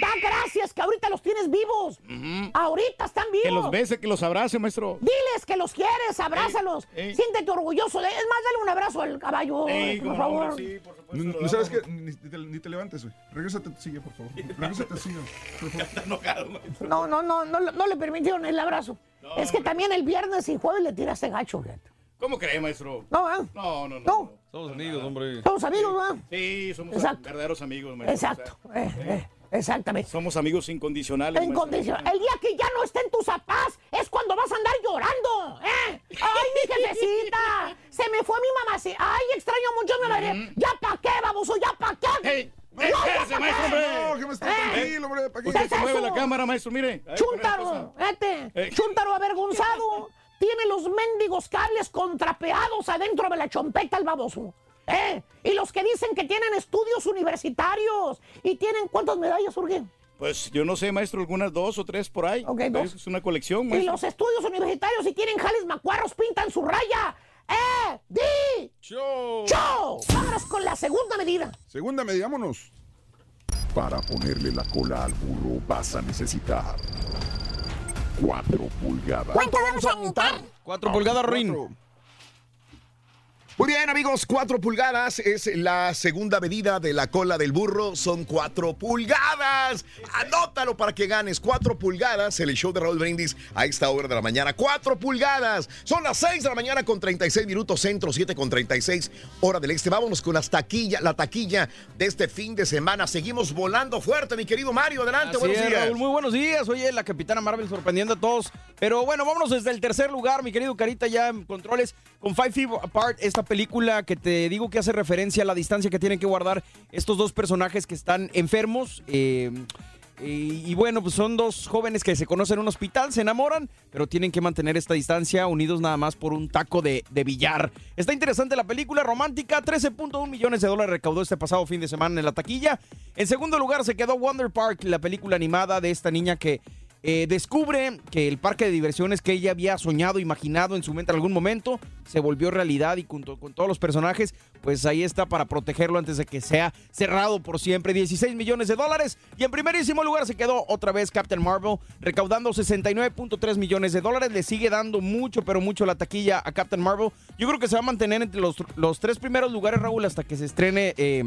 Da gracias que ahorita los tienes vivos. Ahorita están vivos. Que los bese, que los abrace, maestro. Diles que los quieres, abrázalos. Ey, ey. Siéntete orgulloso. de- Es más, dale un abrazo al caballo, Ey, por no, favor. sí, por supuesto. No, sabes qué, ni, te, ni te levantes, güey. Regrésate a tu silla, por favor. [laughs] Regrésate a tu silla. por favor. Está enojado, maestro. No, no, no, no, no le permitieron el abrazo. es que también el viernes y jueves le tiraste gacho, fíjate. ¿Cómo cree, maestro? No, ¿eh? No, no, no. No. Somos amigos, hombre. Somos amigos, ¿verdad? Sí, somos Exacto. verdaderos amigos, maestro. Exacto. O sea, eh, eh, exactamente. somos amigos incondicionales. Incondicional. El día que ya no estén tus papás es cuando vas a andar llorando, ¿eh? ¡Ay, mi jefecita! Se me fue mi mamá. sí. ¡Ay, extraño mucho a mi madre! ¿Ya pa' qué, baboso? ¿Ya pa' qué? ¡Ey! ¡Ya, ¡Ey, ya espérese, pa' maestro, qué! hombre! No, que me está ¿Eh? tranquilo, hombre. ¿Para qué? Usted se mueve eso? la cámara, maestro, mire. Ahí, cosa. vete. Eh. Chúntaro avergonzado. Tiene los mendigos cables contrapeados adentro de la chompeta el baboso. ¿Eh? Y los que dicen que tienen estudios universitarios y tienen cuántas medallas, Urge? Pues yo no sé, maestro, algunas dos o tres por ahí. Ok, dos. Es una colección, Y maestro. los estudios universitarios, si tienen jales macuarros, pintan su raya. ¡Eh! ¡Di! ¡Show! ¡Show! Vámonos con la segunda medida. Segunda medida, vámonos. Para ponerle la cola al burro vas a necesitar 4 pulgadas. ¿Cuánto vamos a necesitar? Cuatro pulgadas, Ruin. Muy bien, amigos, cuatro pulgadas es la segunda medida de la cola del burro. Son cuatro pulgadas. Anótalo para que ganes. Cuatro pulgadas. El show de Raúl Brindis a esta hora de la mañana. Cuatro pulgadas. Son las seis de la mañana con 36 minutos centro, 7 con 36 hora del este. Vámonos con las taquillas, la taquilla de este fin de semana. Seguimos volando fuerte, mi querido Mario. Adelante, Así buenos es, días. Raúl, muy buenos días. Oye, la Capitana Marvel sorprendiendo a todos. Pero bueno, vámonos desde el tercer lugar, mi querido Carita, ya en controles. Con Five Feet Apart, esta película que te digo que hace referencia a la distancia que tienen que guardar estos dos personajes que están enfermos. eh, y, bueno, pues son dos jóvenes que se conocen en un hospital, se enamoran, pero tienen que mantener esta distancia unidos nada más por un taco de, de billar. Está interesante la película romántica, 13.1 millones de dólares recaudó este pasado fin de semana en la taquilla. En segundo lugar se quedó Wonder Park, la película animada de esta niña que eh, descubre que el parque de diversiones que ella había soñado, imaginado en su mente en algún momento, se volvió realidad y junto con todos los personajes, pues ahí está para protegerlo antes de que sea cerrado por siempre. 16 millones de dólares. Y en primerísimo lugar se quedó otra vez Captain Marvel, recaudando 69.3 millones de dólares. Le sigue dando mucho, pero mucho la taquilla a Captain Marvel. Yo creo que se va a mantener entre los, los tres primeros lugares, Raúl, hasta que se estrene eh,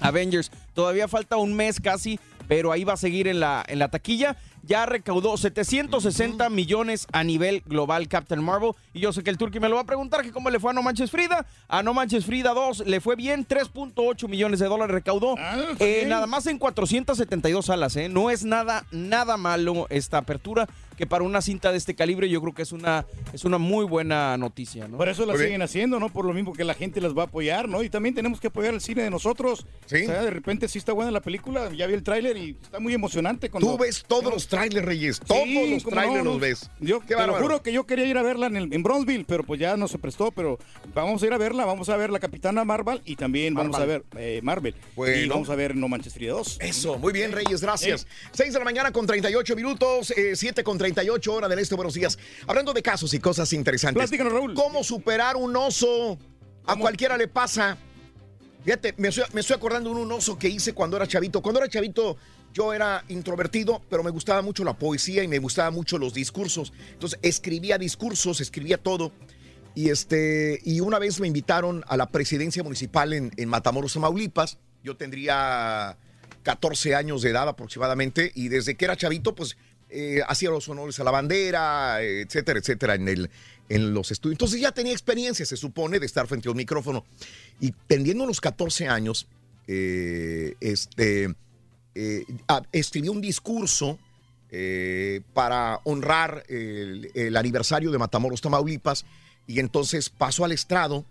Avengers. Todavía falta un mes casi, pero ahí va a seguir en la, en la taquilla. Ya recaudó 760 millones a nivel global Captain Marvel. Y yo sé que el Turqui me lo va a preguntar que cómo le fue a No Manches Frida. A No Manches Frida 2 le fue bien, 3.8 millones de dólares recaudó. Eh, nada más en 472 salas, ¿eh? No es nada, nada malo esta apertura. Que para una cinta de este calibre yo creo que es una, es una muy buena noticia, ¿no? Por eso la siguen haciendo, ¿no? Por lo mismo que la gente las va a apoyar, ¿no? Y también tenemos que apoyar el cine de nosotros. Sí. O sea, de repente sí está buena la película, ya vi el tráiler y está muy emocionante. Cuando... Tú ves todos los trailers, Reyes. Todos Sí, los trailers no, los ves. Yo Qué te lo juro que yo quería ir a verla en, el, en Bronzeville, pero pues ya no se prestó, pero vamos a ir a verla, vamos a ver la Capitana Marvel y también vamos a ver Marvel. eh, Marvel. Y vamos a ver No Manches Frida 2. Eso, muy bien, Reyes, gracias. 6 de la mañana con 38 minutos, eh, 7 con 38 hora del este, buenos días. Hablando de casos y cosas interesantes. Platícanos, Raúl. ¿Cómo superar un oso? A cualquiera le pasa. Fíjate, me estoy, me estoy acordando de un oso que hice cuando era chavito. Cuando era chavito, yo era introvertido, pero me gustaba mucho la poesía y me gustaban mucho los discursos. Entonces, escribía discursos, escribía todo. Y, este, y una vez me invitaron a la presidencia municipal en, en Matamoros, Tamaulipas. Yo tendría 14 años de edad aproximadamente y desde que era chavito, pues eh, hacía los honores a la bandera, etcétera, etcétera, en, el, en los estudios. Entonces ya tenía experiencia, se supone, de estar frente a un micrófono. Y teniendo los 14 años, eh, este, eh, escribí un discurso eh, para honrar el, aniversario de Matamoros, Tamaulipas. Y entonces paso al estrado.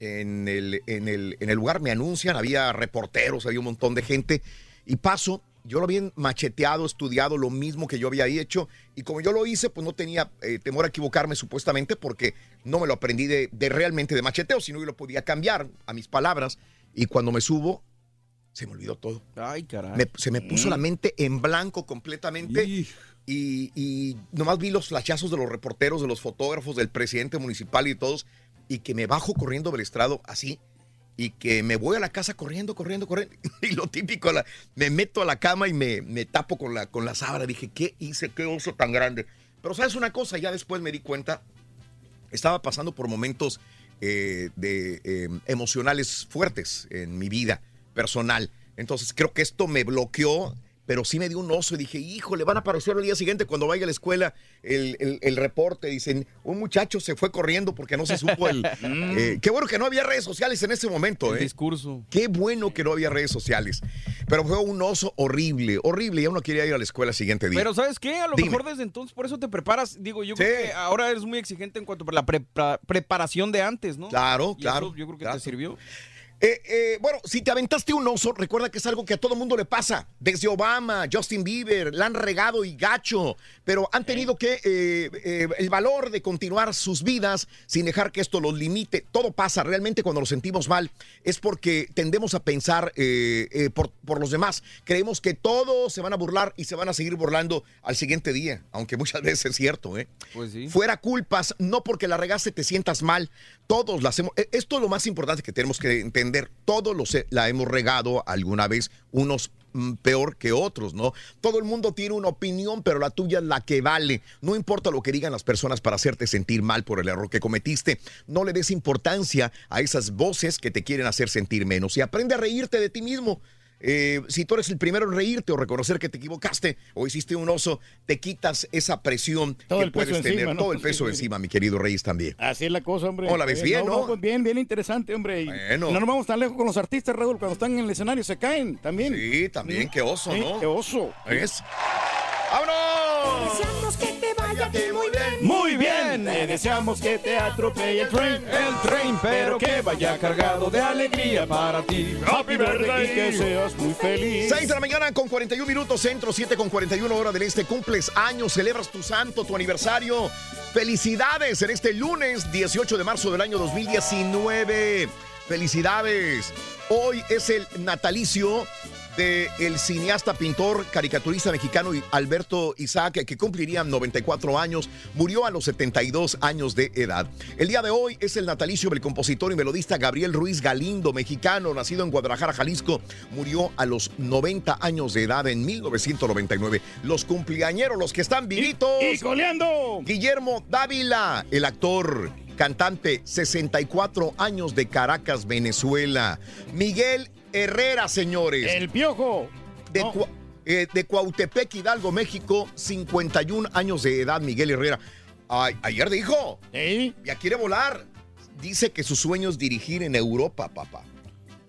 En el, en, el, en el lugar me anuncian, había reporteros, había un montón de gente. Y paso, yo lo había macheteado, estudiado lo mismo que yo había hecho. Y como yo lo hice, pues no tenía eh, temor a equivocarme supuestamente porque no me lo aprendí de, de realmente de macheteo, sino yo lo podía cambiar a mis palabras. Y cuando me subo, se me olvidó todo. Ay, caray. Me- se me puso Mm. la mente en blanco completamente. Y, y nomás vi los flashazos de los reporteros, de los fotógrafos, del presidente municipal y de todos. Y que me bajo corriendo del estrado así. Y que me voy a la casa corriendo, corriendo, corriendo. [laughs] Y lo típico, la- me meto a la cama y me, me tapo con la, con la sábana. Dije, ¿qué hice? ¿Qué oso tan grande? Pero sabes una cosa, ya después me di cuenta, estaba pasando por momentos eh, de, eh, emocionales fuertes en mi vida personal. Entonces creo que esto me bloqueó, pero sí me dio un oso y dije, hijo, le van a aparecer al día siguiente cuando vaya a la escuela el, el- el reporte. Dicen, un muchacho se fue corriendo porque no se supo el... [laughs] Eh, qué bueno que no había redes sociales en ese momento. El ¿eh? discurso. Qué bueno que no había redes sociales. Pero fue un oso horrible, horrible. Ya uno quería ir a la escuela el siguiente día. Pero ¿sabes qué? A lo Dime. mejor desde entonces, por eso te preparas. Digo, yo creo que ahora eres muy exigente en cuanto a la pre- preparación de antes, ¿no? Claro, Y claro, eso yo creo que claro. te sirvió. Eh, eh, bueno, si te aventaste un oso, recuerda que es algo que a todo mundo le pasa. Desde Obama, Justin Bieber, la han regado y gacho, pero han tenido que eh, eh, el valor de continuar sus vidas sin dejar que esto los limite. Todo pasa realmente cuando nos sentimos mal. Es porque tendemos a pensar eh, por, por los demás. Creemos que todos se van a burlar y se van a seguir burlando al siguiente día, aunque muchas [laughs] veces es cierto. ¿eh? Pues sí. Fuera culpas, no porque la regaste te sientas mal. Todos la hacemos. e- Esto es lo más importante que tenemos que entender. Todos los, la hemos regado alguna vez, unos mm, peor que otros, ¿no? Todo el mundo tiene una opinión, pero la tuya es la que vale. No importa lo que digan las personas para hacerte sentir mal por el error que cometiste. No le des importancia a esas voces que te quieren hacer sentir menos y aprende a reírte de ti mismo. Eh, si tú eres el primero en reírte o reconocer que te equivocaste o hiciste un oso, te quitas esa presión Todo que puedes tener, encima, ¿no? todo el peso Sí. encima, mi querido Reyes también. Así es la cosa, hombre. Oh, la ves Eh, bien, ¿no? pues bien, bien interesante, hombre. Bueno. No nos vamos tan lejos con los artistas, Raúl. Cuando están en el escenario se caen también. Sí, también, qué oso, ¿no? Qué oso. ¿Ves? ¡Vámonos! Deseamos que te atropelle el tren. El tren, pero que vaya cargado de alegría para ti. Happy birthday y que seas muy feliz. 6 de la mañana con 41 minutos centro, 7 con 41 hora del este. Cumples años, celebras tu santo, tu aniversario. Felicidades en este lunes 18 de marzo del año 2019. Felicidades. Hoy es el natalicio del cineasta, pintor, caricaturista mexicano y Alberto Isaac, que cumpliría 94 años, murió a los 72 años de edad. El día de hoy es el natalicio del compositor y melodista Gabriel Ruiz Galindo, mexicano, nacido en Guadalajara, Jalisco, murió a los 90 años de edad en 1999. Los cumpleañeros, los que están vivitos. y coleando. Guillermo Dávila, el actor, cantante, 64 años de Caracas, Venezuela. Miguel Herrera, señores. El piojo. De, Cua- eh, de Cuautepec, Hidalgo, México, 51 años de edad, Miguel Herrera. Ay, ayer dijo. Ya quiere volar. Dice que su sueño es dirigir en Europa, papá.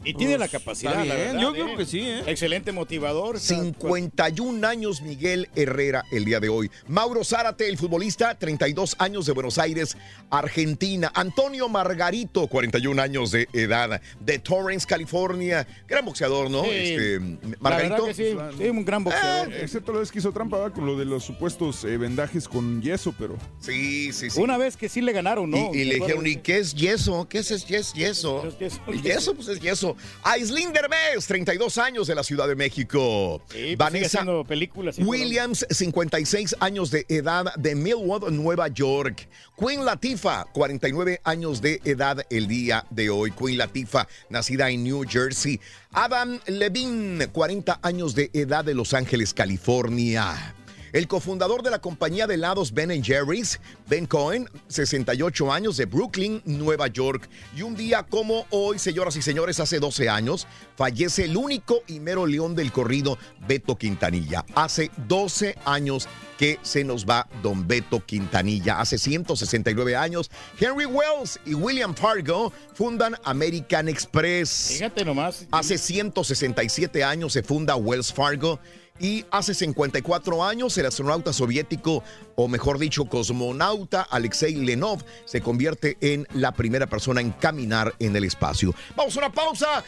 Y tiene la capacidad, la verdad, yo ¿eh? creo que sí, ¿eh? Excelente motivador. 51 años Miguel Herrera el día de hoy. Mauro Zárate, el futbolista, 32 años de Buenos Aires, Argentina. Antonio Margarito, 41 años de edad, de Torrance, California. Gran boxeador, ¿no? Sí. Este, Margarito. que sí, sí, un gran boxeador. excepto la vez que hizo trampa ¿verdad? con lo de los supuestos eh, vendajes con yeso, pero. Sí, sí, sí. Una vez que sí le ganaron, ¿no? Y, y le dijeron, ¿y qué es yeso? ¿Qué es, es yes- yeso? El yeso, pues es yeso. Aislinn Derbez, 32 años de la Ciudad de México. Sí, pues Vanessa películas. y todo. Williams, 56 años de edad de Millwood, Nueva York. Queen Latifah, 49 años de edad el día de hoy. Queen Latifah, nacida en New Jersey. Adam Levine, 40 años de edad de Los Ángeles, California. El cofundador de la compañía de helados Ben Jerry's, Ben Cohen, 68 años de Brooklyn, Nueva York. Y un día como hoy, señoras y señores, hace 12 años, fallece el único y mero león del corrido, Beto Quintanilla. Hace 12 años que se nos va don Beto Quintanilla. Hace 169 años, Henry Wells y William Fargo fundan American Express. Fíjate nomás. Hace 167 años se funda Wells Fargo. Y hace 54 años el astronauta soviético, o mejor dicho, cosmonauta Alexei Lenov, se convierte en la primera persona en caminar en el espacio. Vamos a una pausa,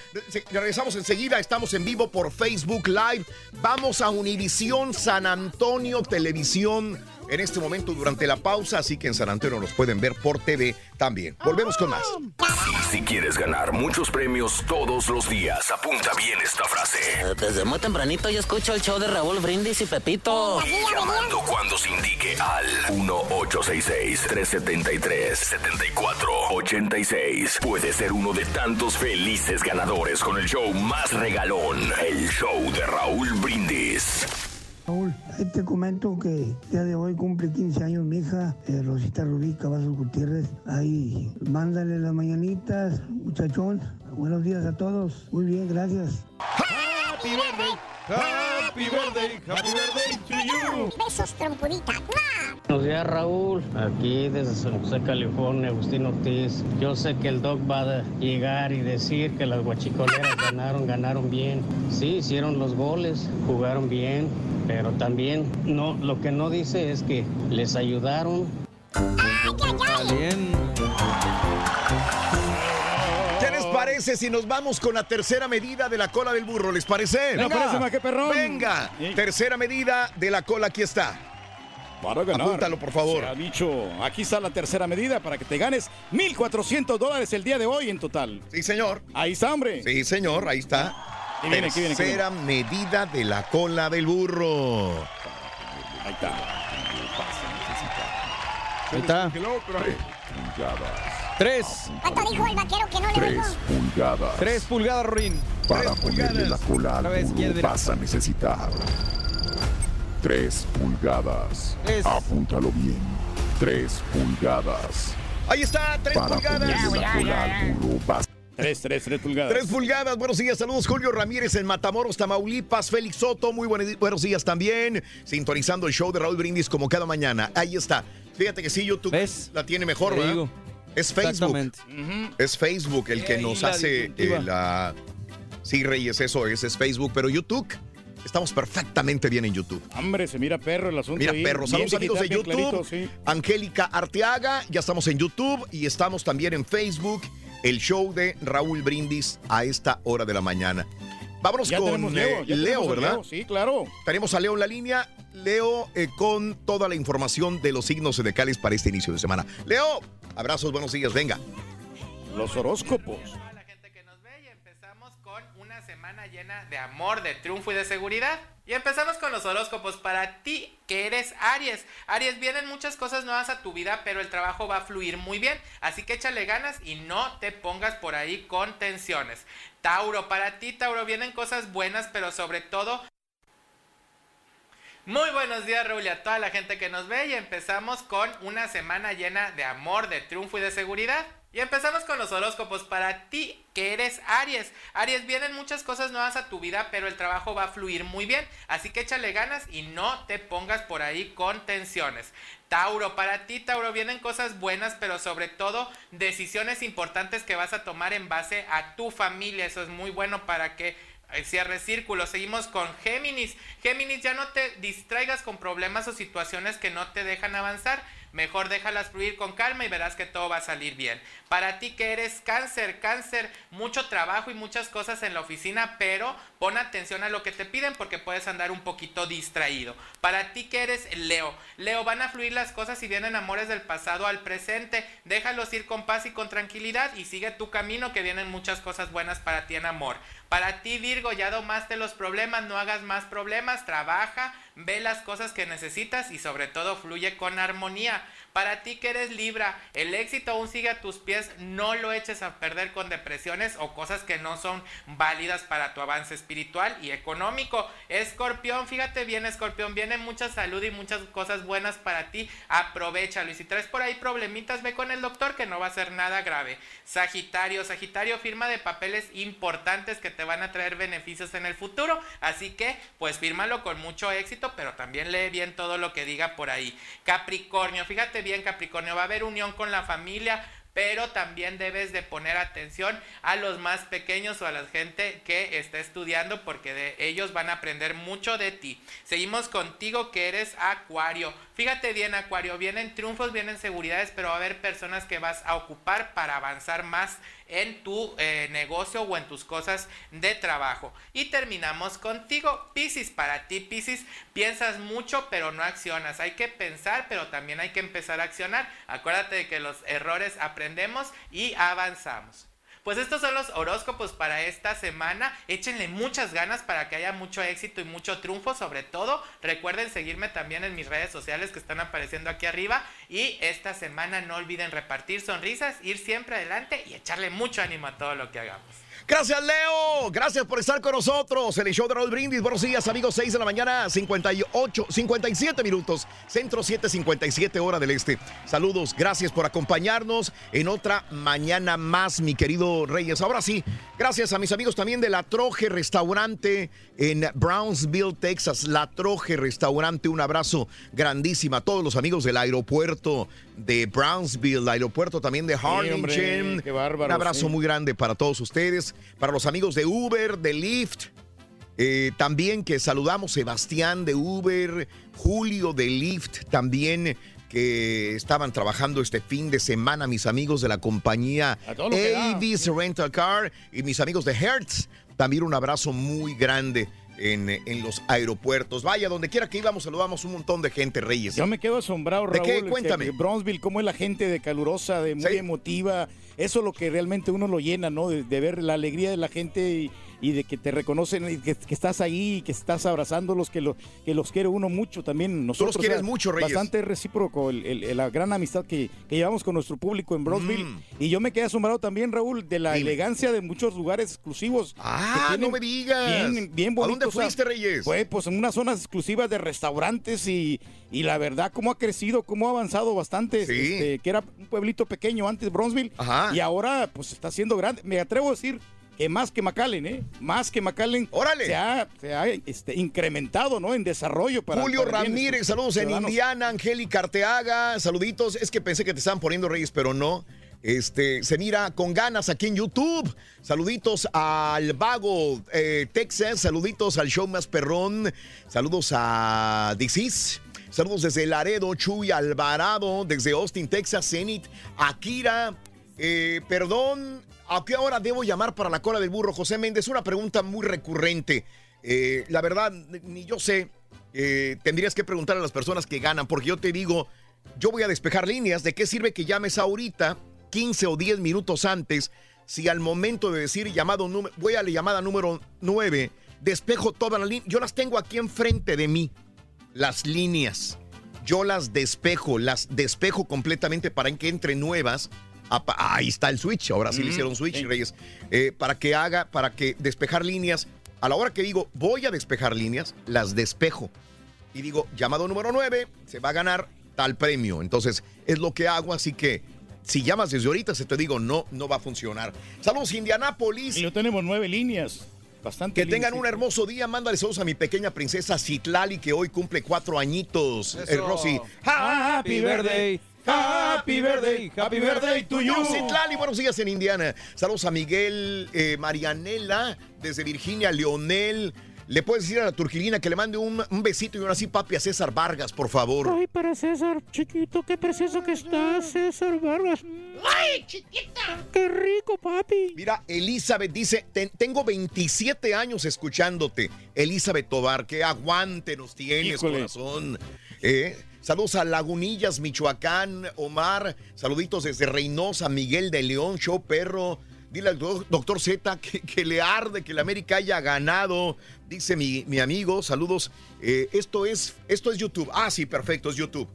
regresamos enseguida, estamos en vivo por Facebook Live, vamos a Univisión San Antonio Televisión en este momento durante la pausa, así que en San Antonio nos pueden ver por TV también. Volvemos con más. Si quieres ganar muchos premios todos los días, apunta bien esta frase. Desde muy tempranito yo escucho el show de Raúl Brindis y Pepito. Llamando cuando se indique al 1-866-373-7486. Puede ser uno de tantos felices ganadores con el show más regalón, el show de Raúl Brindis. Raúl, ahí te comento que día de hoy cumple 15 años mi hija, eh, Rosita Rubí Cavazos Gutiérrez. Ahí, mándale las mañanitas, muchachón. Buenos días a todos. Muy bien, gracias. Happy birthday. Happy birthday. Happy birthday to you. Besos, trompudita. Buenos días, Raúl. Aquí desde San José, California, Agustín Ortiz. Yo sé que el Doc va a llegar y decir que las guachicoleras ganaron, ganaron bien. Sí, hicieron los goles, jugaron bien, pero también no, lo que no dice es que les ayudaron. Bien. ¿Quién es parece si nos vamos con la tercera medida de la cola del burro? ¿Les parece? Me parece más que perrón. Venga, tercera medida de la cola, aquí está. Para ganar. Apúntalo, por favor. Se ha dicho, aquí está la tercera medida para que te ganes 1,400 dólares el día de hoy en total. Sí, señor. Ahí está, hombre. Sí, señor, ahí está. Viene, aquí viene, aquí Tercera medida de la cola del burro. Ahí está. Ahí está. Tres. ¿Cuánto dijo el vaquero que no le oigo? Tres pulgadas. Tres pulgadas, Rorín. Para ponerle la cola al burro vas a necesitar. Tres pulgadas. Tres. Apúntalo bien. Tres pulgadas. Ahí está, tres Para pulgadas. ponerle la cola al burro vas Tres, tres, tres pulgadas. Tres pulgadas, buenos días, saludos Julio Ramírez en Matamoros, Tamaulipas, Félix Soto, muy buenos, buenos días también, sintonizando el show de Raúl Brindis como cada mañana, ahí está, fíjate que sí, YouTube la tiene mejor, Te ¿verdad? digo. Es Facebook, Exactamente. es Facebook el que nos la hace eh, la... Sí, Reyes, eso es, es Facebook, pero YouTube, estamos perfectamente bien en YouTube. Hombre, se mira perro el asunto. Mira, ahí, bien saludos amigos de YouTube. clarito, sí. Angélica Arteaga, ya estamos en YouTube y estamos también en Facebook, el show de Raúl Brindis a esta hora de la mañana. Vámonos Ya con Leo, eh, Leo, ¿verdad? Leo, sí, claro. Tenemos a Leo en la línea. Leo eh, con toda la información de los signos zodiacales para este inicio de semana. Leo, abrazos, buenos días, venga. Los horóscopos. Una semana llena de amor, de triunfo y de seguridad. Y empezamos con los horóscopos. Para ti, que eres Aries. Aries, vienen muchas cosas nuevas a tu vida, pero el trabajo va a fluir muy bien. Así que échale ganas y no te pongas por ahí con tensiones. Tauro, para ti, Tauro, vienen cosas buenas, pero sobre todo muy buenos días, Raúl, y a toda la gente que nos ve. Y empezamos con una semana llena de amor, de triunfo y de seguridad. Y empezamos con los horóscopos. Para ti, que eres Aries. Aries, vienen muchas cosas nuevas a tu vida, pero el trabajo va a fluir muy bien. Así que échale ganas y no te pongas por ahí con tensiones. Tauro, para ti, Tauro, vienen cosas buenas, pero sobre todo decisiones importantes que vas a tomar en base a tu familia. Eso es muy bueno para que cierre círculo. Seguimos con Géminis. Géminis, ya no te distraigas con problemas o situaciones que no te dejan avanzar. Mejor déjalas fluir con calma y verás que todo va a salir bien. Para ti que eres cáncer, cáncer, mucho trabajo y muchas cosas en la oficina, pero pon atención a lo que te piden porque puedes andar un poquito distraído. Para ti que eres Leo, Leo, van a fluir las cosas y vienen amores del pasado al presente. Déjalos ir con paz y con tranquilidad y sigue tu camino que vienen muchas cosas buenas para ti en amor. Para ti Virgo, ya domaste los problemas, no hagas más problemas, trabaja, ve las cosas que necesitas y sobre todo fluye con armonía. Para ti que eres Libra, el éxito aún sigue a tus pies, no lo eches a perder con depresiones o cosas que no son válidas para tu avance espiritual y económico. Escorpión, fíjate bien Escorpión, viene mucha salud y muchas cosas buenas para ti, aprovechalo. Y si traes por ahí problemitas, ve con el doctor que no va a ser nada grave. Sagitario, Sagitario firma de papeles importantes que te van a traer beneficios en el futuro, así que pues fírmalo con mucho éxito, pero también lee bien todo lo que diga por ahí. Capricornio, fíjate bien Capricornio, va a haber unión con la familia, pero también debes de poner atención a los más pequeños o a la gente que está estudiando porque de ellos van a aprender mucho de ti. Seguimos contigo que eres Acuario. Fíjate bien Acuario, vienen triunfos, vienen seguridades, pero va a haber personas que vas a ocupar para avanzar más en tu eh, negocio o en tus cosas de trabajo. Y terminamos contigo, Piscis. Para ti, Piscis, piensas mucho pero no accionas. Hay que pensar, pero también hay que empezar a accionar. Acuérdate de que los errores aprendemos y avanzamos. Pues estos son los horóscopos para esta semana. Échenle muchas ganas para que haya mucho éxito y mucho triunfo. Sobre todo, recuerden seguirme también en mis redes sociales que están apareciendo aquí arriba. Y esta semana no olviden repartir sonrisas, ir siempre adelante y echarle mucho ánimo a todo lo que hagamos. Gracias, Leo. Gracias por estar con nosotros el show de Raúl Brindis. Buenos días, amigos. 6 de la mañana, 58, 57 minutos. Centro 7:57 hora del este. Saludos. Gracias por acompañarnos en otra mañana más, mi querido Reyes. Ahora sí, gracias a mis amigos también de La Troje Restaurante en Brownsville, Texas. La Troje Restaurante. Un abrazo grandísimo a todos los amigos del aeropuerto de Brownsville, aeropuerto también de Harlingen. Un abrazo sí. muy grande para todos ustedes, para los amigos de Uber, de Lyft. eh, también que saludamos Sebastián de Uber, Julio de Lyft también que estaban trabajando este fin de semana, mis amigos de la compañía. Avis Rental Car y mis amigos de Hertz. También un abrazo muy grande en, en los aeropuertos. Vaya, donde quiera que íbamos, saludamos un montón de gente, Reyes. Yo me quedo asombrado, ¿De Raúl. qué? que Cuéntame. de Bronzeville, cómo es la gente de calurosa, de muy Sí. emotiva. Eso es lo que realmente uno lo llena, ¿no? De, de ver la alegría de la gente y, y de que te reconocen y que, que estás ahí, que estás abrazándolos, que, lo, que los quiere uno mucho también. Nosotros, quieres mucho, Reyes. Bastante recíproco el- el- la gran amistad que, que llevamos con nuestro público en Bronzeville. Mm. Y yo me quedé asombrado también, Raúl, de la elegancia de muchos lugares exclusivos. Ah, que tienen no me digas. Bien, bien ¿A dónde bonitos, o sea, fuiste, Reyes? Fue pues en unas zonas exclusivas de restaurantes y, y la verdad cómo ha crecido, cómo ha avanzado bastante, este, que era un pueblito pequeño antes Bronzeville y ahora pues está siendo grande. Me atrevo a decir que más que McAllen, ¿eh? Más que McAllen se ha, se ha, este, incrementado, ¿no? En desarrollo para Julio para Ramírez, saludos en ciudadanos. Indiana, Angélica Arteaga, saluditos. Es que pensé que te estaban poniendo Reyes, pero no. Este, se mira con ganas aquí en YouTube. Saluditos al Vago, eh, Texas. Saluditos al show más perrón. Saludos a Dicis. Saludos desde Laredo, Chuy Alvarado, desde Austin, Texas, Zenit, Akira. Eh, perdón, ¿a qué hora debo llamar para la cola del burro? José Méndez, una pregunta muy recurrente. Eh, la verdad, ni yo sé. Eh, tendrías que preguntar a las personas que ganan, porque yo te digo, yo voy a despejar líneas. ¿De qué sirve que llames ahorita, 15 o 10 minutos antes, si al momento de decir llamado voy a la llamada número 9, despejo todas las líneas? Yo las tengo aquí enfrente de mí, las líneas. Yo las despejo, las despejo completamente para que entren nuevas. Ahí está el switch, ahora sí le hicieron switch, sí. Reyes. Eh, para que haga, para que despejar líneas. A la hora que digo voy a despejar líneas, las despejo. Y digo, llamado número 9, se va a ganar tal premio. Entonces, es lo que hago, así que si llamas desde ahorita, se te digo, no, no va a funcionar. Saludos, Indianápolis. Y tenemos nueve líneas. Bastante Que tengan un hermoso día. Mándale saludos a mi pequeña princesa Citlali, que hoy cumple cuatro añitos. Eh, Rosy. Happy birthday, happy birthday, happy birthday to you. Citlali, buenos días en Indiana. Saludos a Miguel, eh, Marianela, desde Virginia, Leonel. Le puedes decir a la turquilina que le mande un, un besito y un así, papi, a César Vargas, por favor. Ay, para César, chiquito, qué precioso que está César Vargas. ¡Ay, chiquita! ¡Qué rico, papi! Mira, Elizabeth dice, "Ten- tengo 27 años escuchándote. Elizabeth Tobar, qué aguante nos tienes, Híjole. corazón. Eh, Saludos a Lagunillas, Michoacán, Omar. Saluditos desde Reynosa, Miguel de León, Show Perro. Dile al doc- doctor Z [laughs] que, que le arde que la América haya ganado. Dice mi, mi amigo, saludos. Eh, esto, es, esto es YouTube. Ah, sí, perfecto, es YouTube.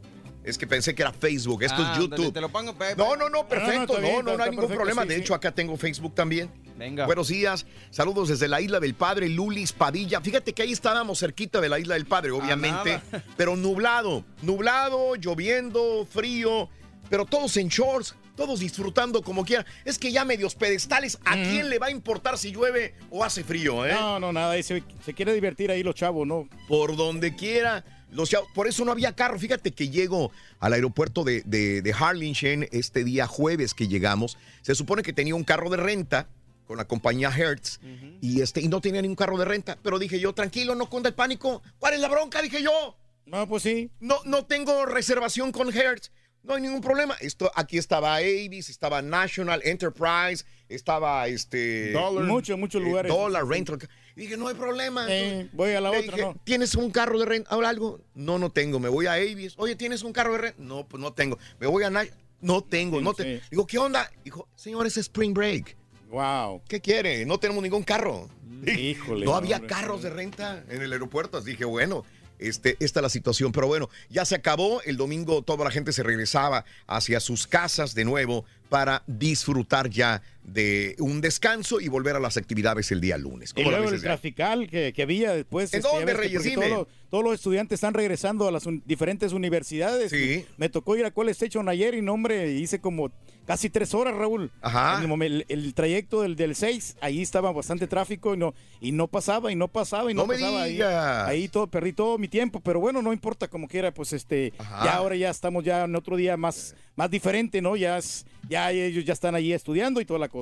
Es que pensé que era Facebook. Esto Ah, es YouTube. ándale, te lo pongo. No, no, no, perfecto. está No, bien, no, no, hay ningún perfecto, problema. sí, de sí. hecho, acá tengo Facebook también. Venga. Buenos días. Saludos desde la isla del Padre, Lulis Padilla. Fíjate que ahí estábamos cerquita de la isla del Padre, obviamente. nada. [laughs] pero nublado. Nublado, lloviendo, frío. Pero todos en shorts, todos disfrutando como quieran. Es que ya medios pedestales, ¿a quién le va a importar si llueve o hace frío, eh? No, no, nada. Se, se quiere divertir ahí los chavos, ¿no? por donde quiera. Los chavos- por eso no había carro. Fíjate que llego al aeropuerto de, de, de Harlingen este día jueves que llegamos. Se supone que tenía un carro de renta con la compañía Hertz y, este, y no tenía ningún carro de renta. Pero dije yo, tranquilo, no cunda el pánico. ¿Cuál es la bronca? Dije yo. No, pues sí. No, no tengo reservación con Hertz. No hay ningún problema. Esto, aquí estaba Avis, estaba National Enterprise, estaba este. Dollar. Muchos, muchos eh, lugares. Dollar, Rental. Y dije, no hay problema. Eh, voy a la Le otra, dije, ¿no? ¿Tienes un carro de renta? ¿Ahora algo? No, no tengo. Me voy a Avis. Oye, ¿tienes un carro de renta? No, pues no tengo. Me voy a Nash. No tengo, no tengo. Digo, ¿qué onda? Dijo, señor, es Spring Break. Wow. ¿Qué quiere? No tenemos ningún carro. Híjole. No había hombre. carros de renta en el aeropuerto. Así dije, bueno, este, esta es la situación. Pero bueno, ya se acabó. El domingo toda la gente se regresaba hacia sus casas de nuevo para disfrutar ya de un descanso y volver a las actividades el día lunes. Y ¿Cómo la luego el trafical que, que había después. ¿En este, dónde, Reyes? Todos, todos los estudiantes están regresando a las un- diferentes universidades. Sí. Me tocó ir a College Station ayer y no, hombre, hice como casi tres horas, Raúl. Ajá. El, el- el trayecto del, del 6, ahí estaba bastante tráfico y no, y no pasaba, y no pasaba, y no, No me pasaba. Ahí, digas. ahí todo, perdí todo mi tiempo, pero bueno, no importa como quiera, pues este, Ajá. ya ahora ya estamos ya en otro día más, más diferente, ¿no? Ya, es- ya ellos ya están allí estudiando y toda la cosa.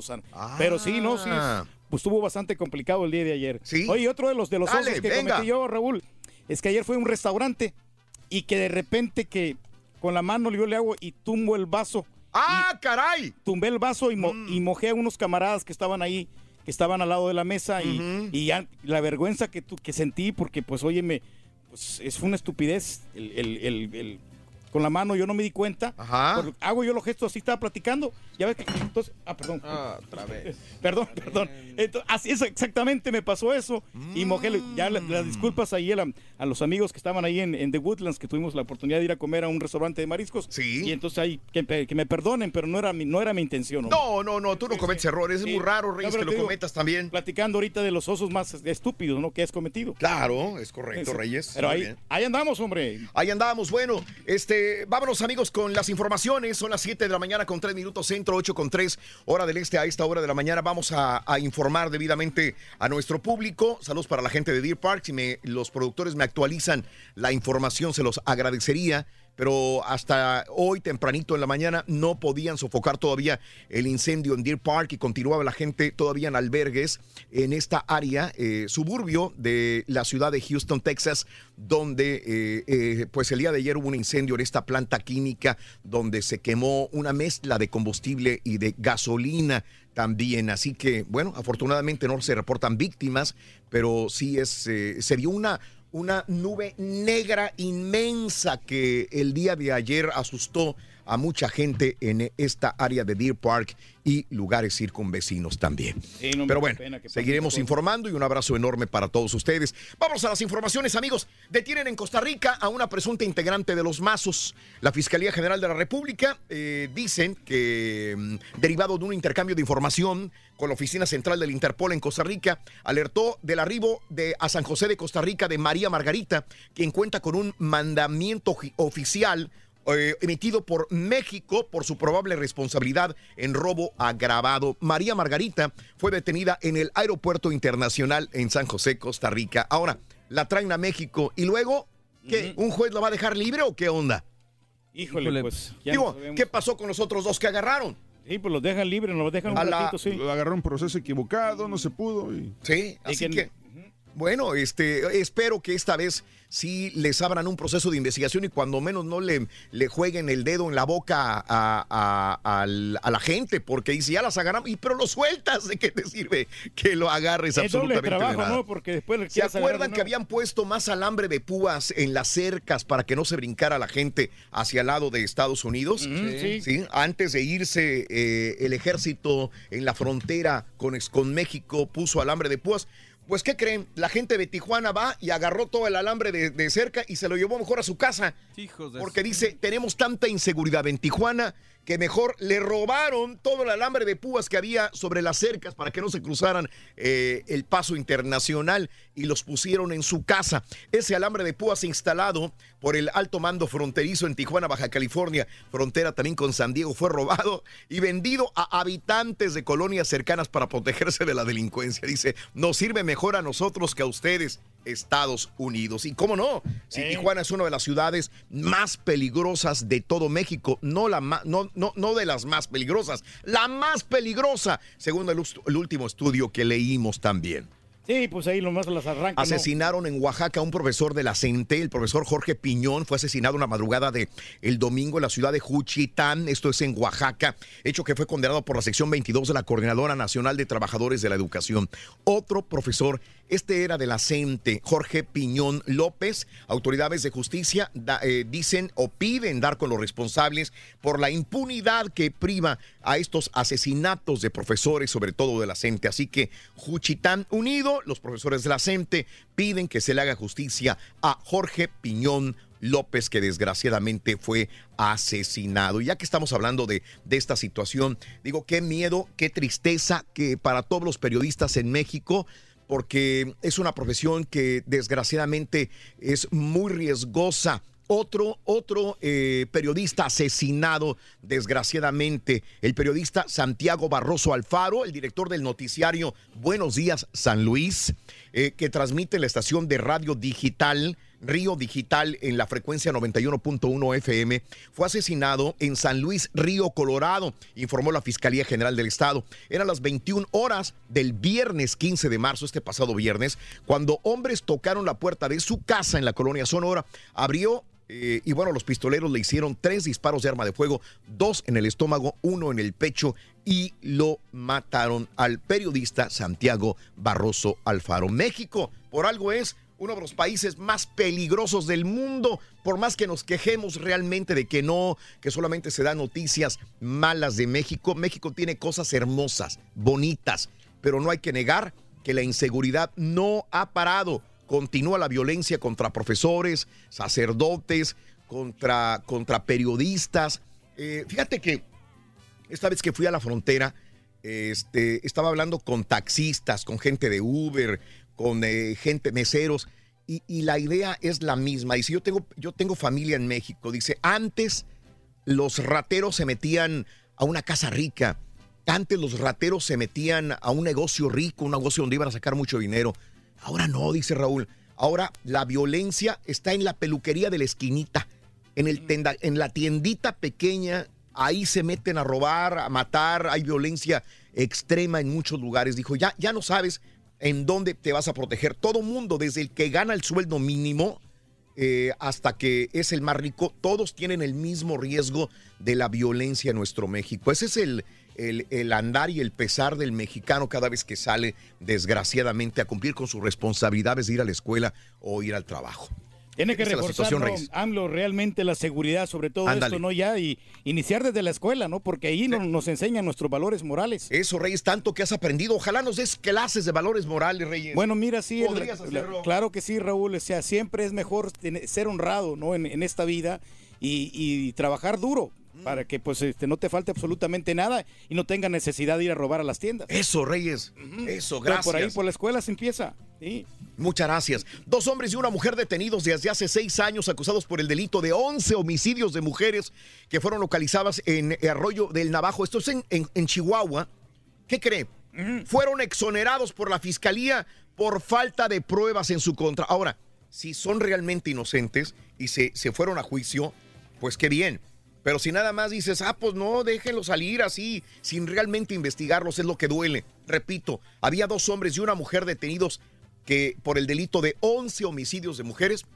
Pero sí, no, sí. Ah. Pues estuvo bastante complicado el día de ayer. Sí. Oye, otro de los de los Dale, osos que venga. cometí yo, Raúl, es que ayer fue a un restaurante y que de repente que con la mano yo le hago y tumbo el vaso. ¡Ah, caray! Tumbé el vaso y, mo- Mm. y mojé a unos camaradas que estaban ahí, que estaban al lado de la mesa y, y ya la vergüenza que, tu- que sentí porque pues óyeme, pues es una estupidez el, el- el- el- con la mano yo no me di cuenta. Ajá. Por- hago yo los gestos así, estaba platicando. Ya ves que entonces, ah, perdón. otra vez. [laughs] perdón, perdón. Entonces, así es exactamente me pasó eso y mojé le- ya la- las disculpas ahí a, la- a los amigos que estaban ahí en, en The Woodlands que tuvimos la oportunidad de ir a comer a un restaurante de mariscos. Sí. Y entonces ahí que, me- que me perdonen, pero no era mi no era mi intención. hombre. No, no, no, tú no cometes errores. Es muy raro, Reyes, No, que lo digo, cometas también. Platicando ahorita de los osos más estúpidos, ¿no? Que has cometido. Claro, es correcto, Sí. Reyes. Pero ahí, ahí andamos, hombre. Ahí andamos. Bueno, este, vámonos amigos con las informaciones. Son las 7 de la mañana con 3 minutos centro, 8 con 3 hora del este a esta hora de la mañana. Vamos a, a informar debidamente a nuestro público. Saludos para la gente de Deer Park. Si me, los productores me actualizan la información, se los agradecería. Pero hasta hoy, tempranito en la mañana, no podían sofocar todavía el incendio en Deer Park y continuaba la gente todavía en albergues en esta área, eh, suburbio de la ciudad de Houston, Texas, donde eh, eh, pues el día de ayer hubo un incendio en esta planta química donde se quemó una mezcla de combustible y de gasolina también. Así que, bueno, afortunadamente no se reportan víctimas, pero sí es, se vio una, una nube negra inmensa que el día de ayer asustó a mucha gente en esta área de Deer Park y lugares circunvecinos también. Sí, no Pero bueno, seguiremos informando y un abrazo enorme para todos ustedes. Vamos a las informaciones, amigos. Detienen en Costa Rica a una presunta integrante de los Mazos. La Fiscalía General de la República eh, dicen que, mm, derivado de un intercambio de información con la Oficina Central del Interpol en Costa Rica, alertó del arribo de, a San José de Costa Rica de María Margarita, quien cuenta con un mandamiento oficial eh, emitido por México por su probable responsabilidad en robo agravado. María Margarita fue detenida en el Aeropuerto Internacional en San José, Costa Rica. Ahora, la traen a México y luego, ¿qué? ¿Un juez lo va a dejar libre o qué onda? Híjole, pues. ya Digo, no. ¿qué pasó con los otros dos que agarraron? Sí, pues los dejan libres, nos los dejan un la- ratito, sí. Agarraron un proceso equivocado, no se pudo. Y... Sí, Y así que- que, bueno, este, espero que esta vez sí les abran un proceso de investigación y cuando menos no le, le jueguen el dedo en la boca a, a- al- a la gente, porque dice, ya las agarramos, y pero lo sueltas, ¿de qué te sirve que lo agarres Es doble absolutamente de trabajo, nada? ¿no? Porque después le ¿Se acuerdan que habían puesto más alambre de púas en las cercas para que no se brincara la gente hacia el lado de Estados Unidos? Ujú, sí. Antes de irse eh, el ejército en la frontera con, ex- con México puso alambre de púas. Pues, ¿qué creen? La gente de Tijuana va y agarró todo el alambre de, de cerca y se lo llevó mejor a su casa. Hijos de Porque dice, tenemos tanta inseguridad en Tijuana que mejor le robaron todo el alambre de púas que había sobre las cercas para que no se cruzaran eh, el paso internacional y los pusieron en su casa. Ese alambre de púas instalado por el alto mando fronterizo en Tijuana, Baja California, frontera también con San Diego, fue robado y vendido a habitantes de colonias cercanas para protegerse de la delincuencia. Dice, nos sirve mejor a nosotros que a ustedes. Estados Unidos. Y cómo no, si Tijuana es una de las ciudades más peligrosas de todo México, no, la no, no, no de las más peligrosas, la más peligrosa, según el último estudio que leímos también. Sí, pues ahí nomás las arrancan. Asesinaron en Oaxaca a un profesor de la CENTE, el profesor Jorge Piñón, fue asesinado una madrugada de el domingo en la ciudad de Juchitán, esto es en Oaxaca, hecho que fue condenado por la sección 22 de la Coordinadora Nacional de Trabajadores de la Educación. Otro profesor, este era de la CENTE, Jorge Piñón López, autoridades de justicia eh, dicen o piden dar con los responsables por la impunidad que priva a estos asesinatos de profesores, sobre todo de la CENTE. Así que Juchitán Unido, los profesores de la CENTE piden que se le haga justicia a Jorge Piñón López, que desgraciadamente fue asesinado. Y ya que estamos hablando de, de esta situación, digo, qué miedo, qué tristeza que para todos los periodistas en México, porque es una profesión que desgraciadamente es muy riesgosa. Otro, otro eh, periodista asesinado, desgraciadamente, el periodista Santiago Barroso Alfaro, el director del noticiario Buenos Días San Luis, eh, que transmite la estación de radio digital Río Digital en la frecuencia 91.1 FM, fue asesinado en San Luis, Río Colorado, informó la Fiscalía General del Estado. Eran las 21 horas del viernes 15 de marzo, este pasado viernes, cuando hombres tocaron la puerta de su casa en la colonia Sonora, abrió Eh, y bueno, los pistoleros le hicieron tres disparos de arma de fuego, dos en el estómago, uno en el pecho y lo mataron al periodista Santiago Barroso Alfaro. México, por algo es uno de los países más peligrosos del mundo, por más que nos quejemos realmente de que no, que solamente se dan noticias malas de México. México tiene cosas hermosas, bonitas, pero no hay que negar que la inseguridad no ha parado. Continúa la violencia contra profesores, sacerdotes, contra, contra periodistas. Eh, fíjate que esta vez que fui a la frontera, este, estaba hablando con taxistas, con gente de Uber, con eh, gente, meseros, y, y, la idea es la misma. Dice, yo tengo, yo tengo familia en México. Dice, antes los rateros se metían a una casa rica. Antes los rateros se metían a un negocio rico, un negocio donde iban a sacar mucho dinero. Ahora no, dice Raúl. Ahora la violencia está en la peluquería de la esquinita, en, el tenda, en la tiendita pequeña. Ahí se meten a robar, a matar. Hay violencia extrema en muchos lugares. Dijo, ya, ya no sabes en dónde te vas a proteger. Todo mundo, desde el que gana el sueldo mínimo eh, hasta que es el más rico, todos tienen el mismo riesgo de la violencia en nuestro México. Ese es el, el, el, andar y el pesar del mexicano cada vez que sale, desgraciadamente, a cumplir con sus responsabilidades de ir a la escuela o ir al trabajo. Tiene que reforzar, ¿no, AMLO, realmente la seguridad sobre todo Ándale. esto, ¿no? Ya, y iniciar desde la escuela, ¿no? Porque ahí sí. nos, nos enseñan nuestros valores morales. Eso, Reyes, tanto que has aprendido. Ojalá nos des clases de valores morales, Reyes. Bueno, mira, sí, el, la, claro que sí, Raúl. O sea, siempre es mejor ser honrado, ¿no? En, en esta vida y, y trabajar duro para que pues este, no te falte absolutamente nada y no tenga necesidad de ir a robar a las tiendas. Eso, Reyes. Uh -huh. Eso, gracias. Pero por ahí, por la escuela se empieza. Sí. Muchas gracias. Dos hombres y una mujer detenidos desde hace seis años acusados por el delito de 11 homicidios de mujeres que fueron localizadas en Arroyo del Navajo. Esto es en, en, en Chihuahua. ¿Qué cree? Uh -huh. Fueron exonerados por la fiscalía por falta de pruebas en su contra. Ahora, si son realmente inocentes y se, se fueron a juicio, pues qué bien. Pero si nada más dices, ah, pues no, déjenlo salir así, sin realmente investigarlos, es lo que duele. Repito, había dos hombres y una mujer detenidos que por el delito de 11 homicidios de mujeres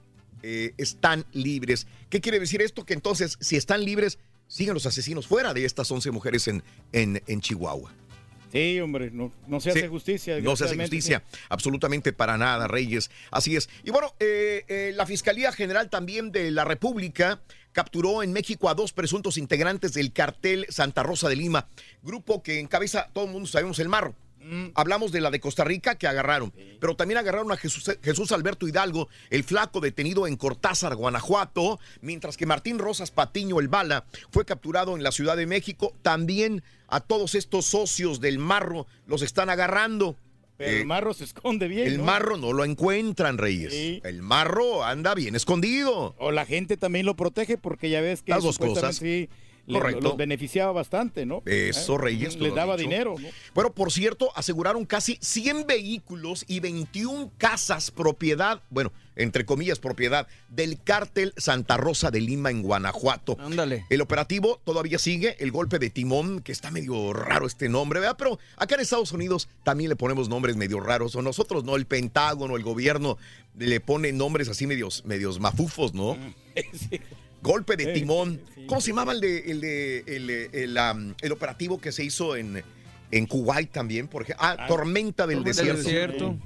eh, están libres. ¿Qué quiere decir esto? Que entonces, si están libres, siguen los asesinos fuera de estas 11 mujeres en, en, en Chihuahua. Sí, hombre, no, no se hace sí, justicia. No se hace justicia, sí. absolutamente para nada, Reyes. Así es. Y bueno, eh, eh, la Fiscalía General también de la República capturó en México a dos presuntos integrantes del cartel Santa Rosa de Lima, grupo que encabeza, todo el mundo sabemos, el Marro. Mm. Hablamos de la de Costa Rica que agarraron, pero también agarraron a Jesús, Jesús, Alberto Hidalgo, el flaco detenido en Cortázar, Guanajuato, mientras que Martín Rosas Patiño, el Bala, fue capturado en la Ciudad de México. También a todos estos socios del Marro los están agarrando. Pero eh, el marro se esconde bien. El ¿no? marro no lo encuentran, Reyes. Sí. El marro anda bien escondido. O la gente también lo protege porque ya ves que las dos cosas. Sí, Correcto. los beneficiaba bastante, ¿no? Eso, Reyes. Les daba dicho. dinero. ¿no? Bueno, por cierto, aseguraron casi 100 vehículos y 21 casas propiedad, bueno, entre comillas, propiedad del cártel Santa Rosa de Lima en Guanajuato. Ándale. El operativo todavía sigue, el golpe de timón, que está medio raro este nombre, ¿verdad? Pero acá en Estados Unidos también le ponemos nombres medio raros, o nosotros no, el Pentágono, el gobierno le pone nombres así medios, medios mafufos, ¿no? [laughs] sí golpe de timón. Sí, sí. ¿Cómo se llamaba el de el de el, el, um, el operativo que se hizo en, en Kuwait también? Por ejemplo? Ah, ah Tormenta del Tormenta Desierto. Del desierto.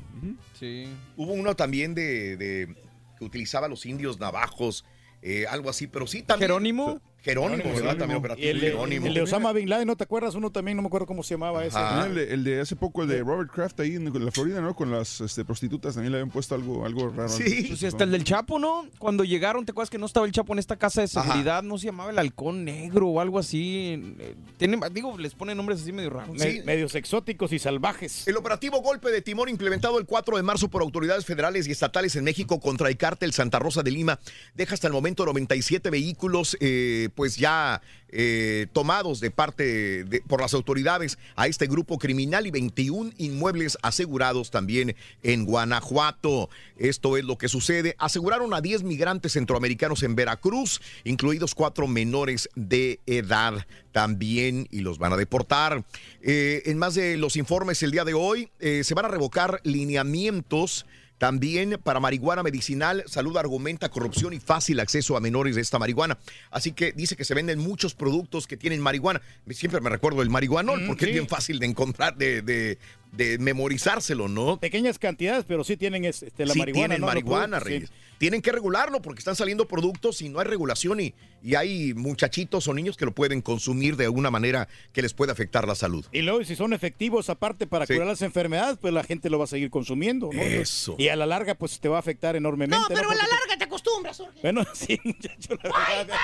Sí. Hubo uno también de, de que utilizaba los indios navajos, eh, algo así, pero sí también. Jerónimo. Jerónimo, Jerónimo, ¿verdad? También operativo el de, Jerónimo. El de Osama Bin Laden, ¿no te acuerdas? Uno también, no me acuerdo cómo se llamaba ese. Ah, el, de, el, de, hace poco, el de Robert Kraft ahí en la Florida, ¿no? Con las este, prostitutas también le habían puesto algo, algo raro. Sí. Pues hasta el del Chapo, ¿no? Cuando llegaron, ¿te acuerdas que no estaba el Chapo en esta casa de seguridad? Ajá. No se llamaba el halcón negro o algo así. Tienen, digo, les ponen nombres así medio raros. Sí. medios exóticos y salvajes. El operativo golpe de timón implementado el 4 de marzo por autoridades federales y estatales en México contra el cártel Santa Rosa de Lima deja hasta el momento 97 vehículos, eh, pues ya eh, tomados de parte por las autoridades a este grupo criminal y 21 inmuebles asegurados también en Guanajuato. Esto es lo que sucede. Aseguraron a 10 migrantes centroamericanos en Veracruz, incluidos cuatro menores de edad también y los van a deportar. Eh, en más de los informes el día de hoy, eh, se van a revocar lineamientos También para marihuana medicinal, Salud argumenta corrupción y fácil acceso a menores de esta marihuana. Así que dice que se venden muchos productos que tienen marihuana. Siempre me recuerdo el marihuanol Mm, porque sí. es bien fácil de encontrar, de, de- de memorizárselo, ¿no? Pequeñas cantidades, pero sí tienen este, la sí marihuana. tienen marihuana, Reyes. sí. Tienen que regularlo porque están saliendo productos y no hay regulación y, y hay muchachitos o niños que lo pueden consumir de alguna manera que les puede afectar la salud. Y luego, si son efectivos, aparte para Sí. curar las enfermedades, pues la gente lo va a seguir consumiendo. ¿no? Eso. Y a la larga, pues te va a afectar enormemente. No, pero a la larga te acostumbras, Jorge. Bueno, [laughs] sí, muchacho, la verdad.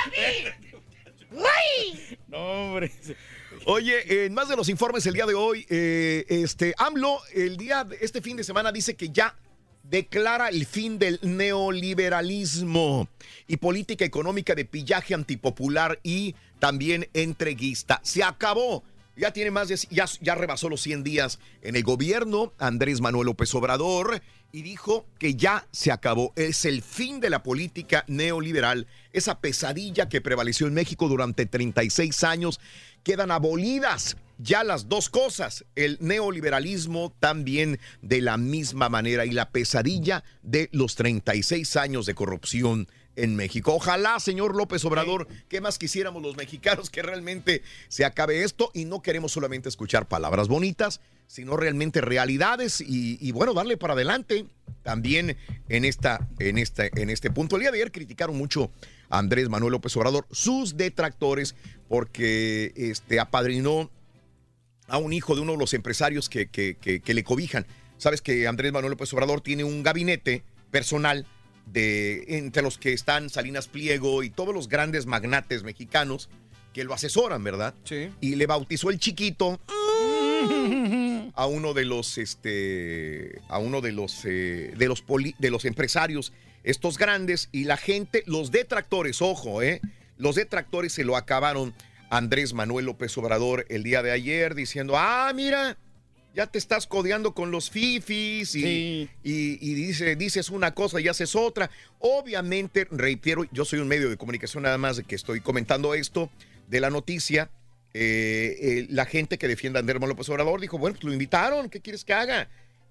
¡Ay! [laughs] No, hombre. Oye, en más de los informes el día de hoy, eh, este AMLO el día de este fin de semana dice que ya declara el fin del neoliberalismo y política económica de pillaje antipopular y también entreguista. Se acabó. Ya tiene más de ya, ya rebasó los 100 días en el gobierno Andrés Manuel López Obrador y dijo que ya se acabó. Es el fin de la política neoliberal, esa pesadilla que prevaleció en México durante 36 años. Quedan abolidas ya las dos cosas, el neoliberalismo también de la misma manera y la pesadilla de los 36 años de corrupción en México. Ojalá, señor López Obrador, ¿qué más quisiéramos los mexicanos que realmente se acabe esto y no queremos solamente escuchar palabras bonitas, sino realmente realidades y, y, bueno, darle para adelante también en, esta, en, esta, en este punto. El día de ayer criticaron mucho Andrés Manuel López Obrador, sus detractores, porque este, apadrinó a un hijo de uno de los empresarios que, que, que, que le cobijan. Sabes que Andrés Manuel López Obrador tiene un gabinete personal de entre los que están Salinas Pliego y todos los grandes magnates mexicanos que lo asesoran, ¿verdad? Sí. Y le bautizó el chiquito a uno de los este a uno de los eh, de los poli- de los empresarios estos grandes y la gente los detractores ojo eh los detractores se lo acabaron Andrés Manuel López Obrador el día de ayer diciendo ah mira ya te estás codeando con los fifis y, Sí. y- y dice, dices una cosa y haces otra. Obviamente, reitero, yo soy un medio de comunicación nada más de que estoy comentando esto de la noticia. Eh, eh, la gente que defiende a Andrés Manuel López Obrador dijo, bueno, pues lo invitaron, ¿qué quieres que haga?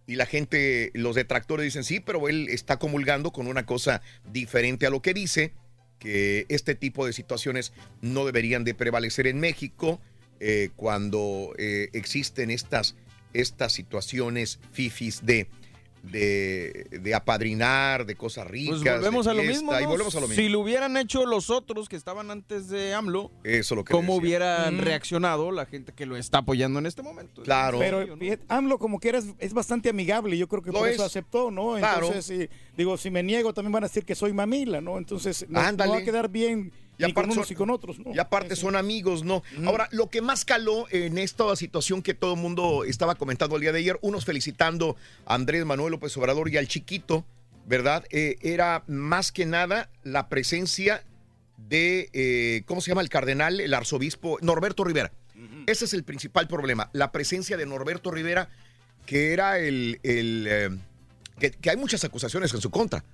Y la gente, los detractores dicen, sí, pero él está comulgando con una cosa diferente a lo que dice, que este tipo de situaciones no deberían de prevalecer en México eh, cuando eh, existen estas, estas situaciones fifis de, de, de apadrinar, de cosas ricas. Pues volvemos de a lo mismo. Y ¿no? volvemos a lo mismo. Si lo hubieran hecho los otros que estaban antes de AMLO, Eso es lo que ¿cómo decía. hubieran Mm. reaccionado la gente que lo está apoyando en este momento? Claro. Pero AMLO como que era, es bastante amigable, yo creo que Lo por es. eso aceptó, ¿no? Claro. Entonces, digo, si me niego también van a decir que soy mamila, ¿no? Entonces, no, va a quedar bien Y ni con aparte unos son- y con otros, ¿no? Y aparte son amigos, ¿no? Ahora, lo que más caló en esta situación que todo el mundo estaba comentando el día de ayer, unos felicitando a Andrés Manuel López Obrador y al chiquito, ¿verdad? Eh, era más que nada la presencia de, eh, ¿cómo se llama el cardenal? El arzobispo Norberto Rivera. Ese es el principal problema, la presencia de Norberto Rivera, que era el... el, eh, que, que hay muchas acusaciones en su contra.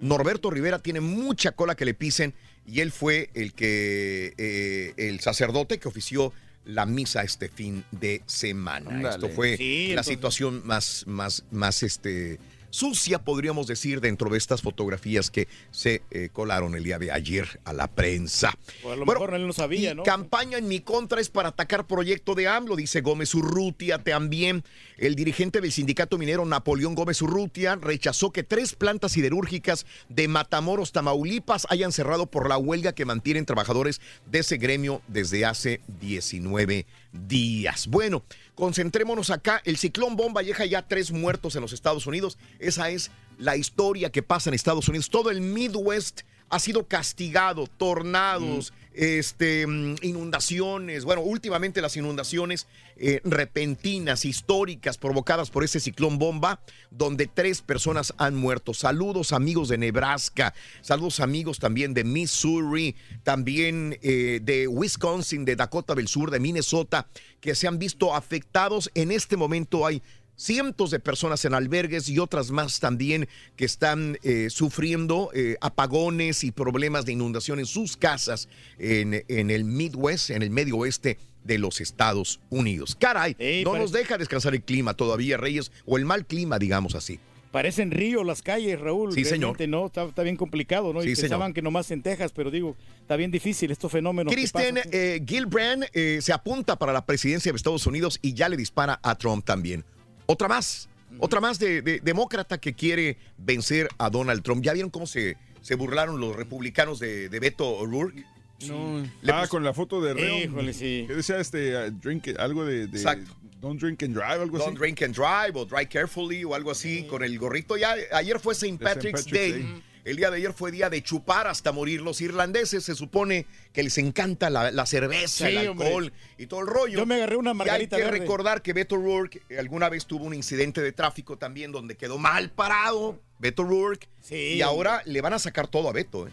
Norberto Rivera tiene mucha cola que le pisen y él fue el que eh, el sacerdote que ofició la misa este fin de semana. Esto fue Sí, la entonces- situación más, más, más este, sucia, podríamos decir, dentro de estas fotografías que se eh, colaron el día de ayer a la prensa. O a lo Bueno, mejor él no sabía, ¿no? campaña en mi contra es para atacar proyecto de AMLO, dice Gómez Urrutia también. El dirigente del sindicato minero Napoleón Gómez Urrutia rechazó que tres plantas siderúrgicas de Matamoros, Tamaulipas, hayan cerrado por la huelga que mantienen trabajadores de ese gremio desde hace 19 días. Bueno, concentrémonos acá. El ciclón bomba deja ya tres muertos en los Estados Unidos. Esa es la historia que pasa en Estados Unidos. Todo el Midwest ha sido castigado, tornados, este, mm, inundaciones, bueno, últimamente las inundaciones eh, repentinas, históricas, provocadas por ese ciclón bomba, donde tres personas han muerto. Saludos amigos de Nebraska, saludos amigos también de Missouri, también eh, de Wisconsin, de Dakota del Sur, de Minnesota, que se han visto afectados. En este momento hay cientos de personas en albergues y otras más también que están eh, sufriendo eh, apagones y problemas de inundación en sus casas en, en el Midwest, en el medio oeste de los Estados Unidos. Caray, Ey, no nos deja descansar el clima todavía, Reyes, o el mal clima, digamos así. parecen ríos las calles, Raúl. Sí, señor. No, está, está bien complicado, ¿no? Sí, y señor. pensaban que nomás en Texas, pero digo, está bien difícil estos fenómenos. Kristen eh, Gillibrand eh, se apunta para la presidencia de Estados Unidos y ya le dispara a Trump también. Otra más, otra más de, de- demócrata que quiere vencer a Donald Trump. ¿Ya vieron cómo se, se burlaron los republicanos de, de Beto O'Rourke? No. Le ah, con la foto de Reo. Híjole, sí. ¿Qué decía este? uh, drink, algo de, de- Exacto. Don't drink and drive, algo Don't así. drink and drive o drive carefully o algo así con el gorrito. Ya ayer fue St. St. Patrick's, Patrick's Day. Day. El día de ayer fue día de chupar hasta morir. Los irlandeses se supone que les encanta la, la cerveza, Sí, el hombre. alcohol y todo el rollo. Yo me agarré una Y hay margarita que verde. recordar que Beto O'Rourke eh, alguna vez tuvo un incidente de tráfico también donde quedó mal parado. Beto O'Rourke. Sí, y ahora le van a sacar todo a Beto. ¿eh?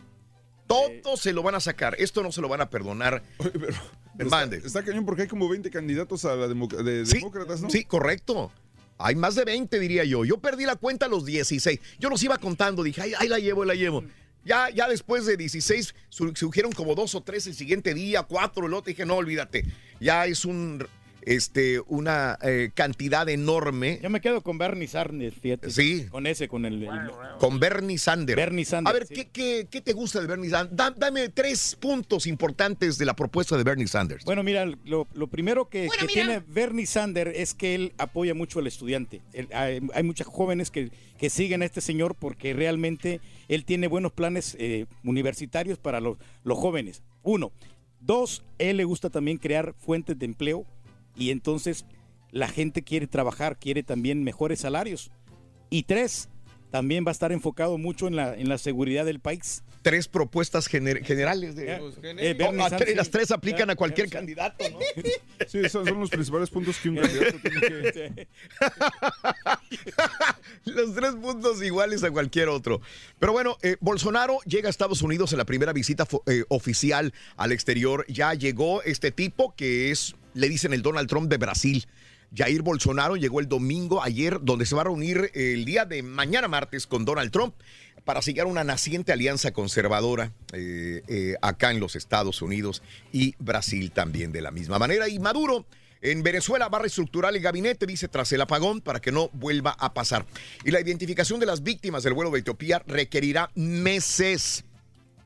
Todo se lo van a sacar. Esto no se lo van a perdonar. [laughs] Pero Mande. Está, está cañón porque hay como 20 candidatos a la democ- de, Sí, demócratas, ¿no? Sí, correcto. Hay más de 20, diría yo. Yo perdí la cuenta a los 16. Yo los iba contando, dije, ay, ahí la llevo, ahí la llevo. Ya, ya después de 16 sur- surgieron como dos o tres el siguiente día, cuatro, el otro, dije, no, olvídate. Ya es un, este, una eh, cantidad enorme. Yo me quedo con Bernie Sanders, fíjate. Sí. Con ese, con el... el- Con Bernie Sanders. Bernie Sanders, A ver, sí. ¿qué, qué, qué te gusta de Bernie Sanders? Da- dame tres puntos importantes de la propuesta de Bernie Sanders. Bueno, mira, lo, lo primero que, que tiene Bernie Sanders es que él apoya mucho al estudiante. Él- hay, hay muchos jóvenes que, que siguen a este señor porque realmente él tiene buenos planes eh, universitarios para los, los jóvenes. Uno. Dos, él le gusta también crear fuentes de empleo y entonces la gente quiere trabajar, quiere también mejores salarios. Y tres, también va a estar enfocado mucho en la, en la seguridad del país. Tres propuestas gener- generales. De, Eh, No, Sanders, tres- las tres aplican a cualquier candidato, ¿no? [laughs] Sí, esos son los principales puntos que un candidato tiene que... [laughs] [laughs] Los tres puntos iguales a cualquier otro. Pero bueno, eh, Bolsonaro llega a Estados Unidos en la primera visita eh, oficial al exterior. Ya llegó este tipo que es, le dicen el Donald Trump de Brasil. Jair Bolsonaro llegó el domingo ayer, donde se va a reunir el día de mañana martes con Donald Trump para sellar una naciente alianza conservadora eh, eh, acá en los Estados Unidos y Brasil también de la misma manera. Y Maduro en Venezuela va a reestructurar el gabinete, dice, tras el apagón para que no vuelva a pasar. Y la identificación de las víctimas del vuelo de Etiopía requerirá meses,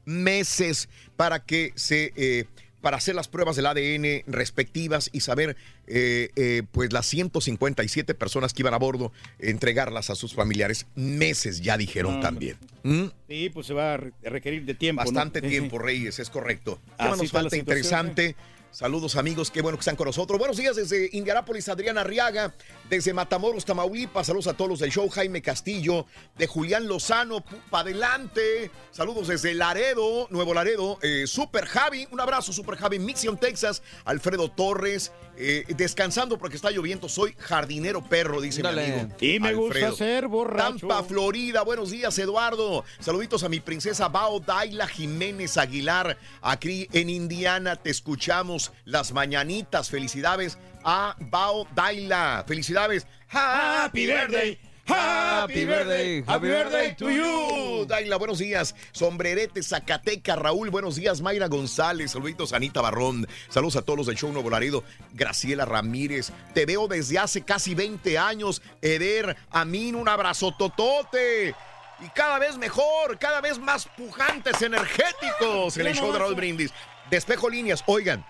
meses para que se... eh, para hacer las pruebas del ADN respectivas y saber, eh, eh, pues, las 157 personas que iban a bordo, entregarlas a sus familiares. Meses, ya dijeron No, también. ¿Mm? Sí, pues se va a re- a requerir de tiempo. Bastante tiempo, Reyes, es correcto. ¿Qué Así nos falta situación, interesante? Saludos amigos, qué bueno que están con nosotros. Buenos días desde Indianápolis, Adriana Arriaga, desde Matamoros, Tamaulipas. Saludos a todos los del show, Jaime Castillo, de Julián Lozano, para adelante. Saludos desde Laredo, Nuevo Laredo, eh, Super Javi, un abrazo, Super Javi, Mission, Texas, Alfredo Torres, eh, descansando porque está lloviendo. Soy jardinero perro, dice mi amigo. Y me gusta ser borracho. Tampa, Florida. Buenos días, Eduardo. Saluditos a mi princesa Bao Daila Jiménez Aguilar. Aquí en Indiana te escuchamos las mañanitas. Felicidades a Bao Daila. Felicidades. Happy birthday. Happy birthday. Happy birthday to you. Daila, buenos días. Sombrerete, Zacateca, Raúl, buenos días. Mayra González, saluditos, Anita Barrón. Saludos a todos los del show Nuevo Laredo. Graciela Ramírez, te veo desde hace casi 20 años. Eder, Amin, un abrazo totote. Y cada vez mejor, cada vez más pujantes, energéticos en el show de Raúl Brindis. Despejo líneas, oigan,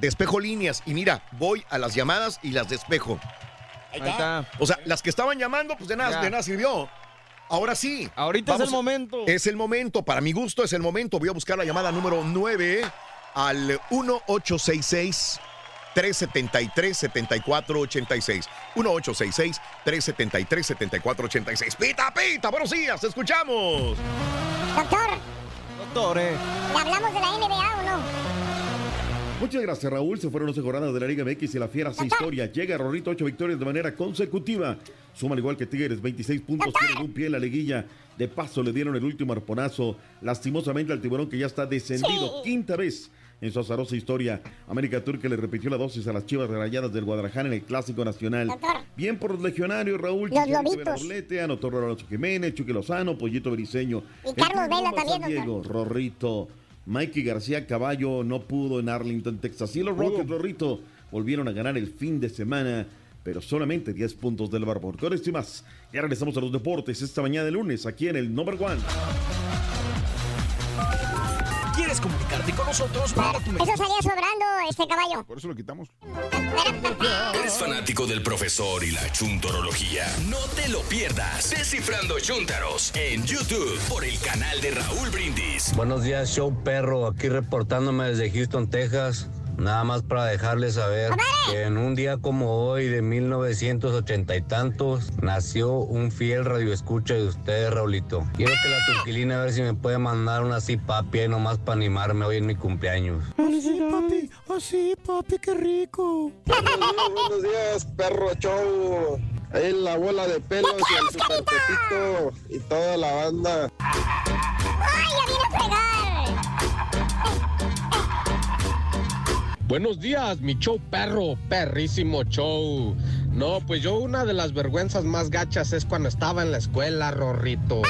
despejo líneas. Y mira, voy a las llamadas y las despejo. Ahí está. O sea, las que estaban llamando, pues de nada, Ya. de nada sirvió. Ahora sí. Ahorita es el momento. Es el momento. Para mi gusto es el momento. Voy a buscar la llamada número 9 al 1866 373 7486. 1866 373 7486. Pita, pita, buenos días, te escuchamos. Doctor, Doctor, eh. ¿le hablamos de la NBA o no? Muchas gracias, Raúl. Se fueron 11 jornadas de la Liga MX y la Fiera hace historia. Llega Rorrito, 8 victorias de manera consecutiva. Suman igual que Tigres, 26 puntos, tienen un pie en la liguilla. De paso le dieron el último arponazo, lastimosamente al tiburón que ya está descendido, quinta vez en su azarosa historia. América Turca le repitió la dosis a las chivas rayadas del Guadalajara en el Clásico Nacional. Bien por los legionarios, Raúl. Los lobitos. Anotó Alonso Jiménez, Chucky Lozano, Pollito Briseño. Y Carlos Vela también, Diego, Rorrito. Mikey García Caballo no pudo en Arlington, Texas. Y los Rockets, Rorrito, volvieron a ganar el fin de semana pero solamente 10 puntos del Barbón. Con esto y más, ya regresamos a los deportes esta mañana de lunes aquí en el Number One. ¿Quieres comunicarte con nosotros? Tu Eso salía sobrando este caballo. Por eso lo quitamos. ¿Eres fanático del profesor y la chuntorología? No te lo pierdas. Descifrando Chuntaros en YouTube por el canal de Raúl Brindis. Buenos días, show perro. Aquí reportándome desde Houston, Texas. Nada más para dejarles saber que en un día como hoy de 1980 y tantos nació un fiel radioescucha de ustedes, Raulito. Quiero que la turquilina a ver si me puede mandar una así papi ahí nomás para animarme hoy en mi cumpleaños. Así, papi. Así, papi, qué rico. Buenos días, perro show. Ahí la bola de pelos y el y toda la banda. ¡Ay, ya viene a Buenos días, mi show perro, perrísimo show. No, pues yo una de las vergüenzas más gachas es cuando estaba en la escuela, Rorrito.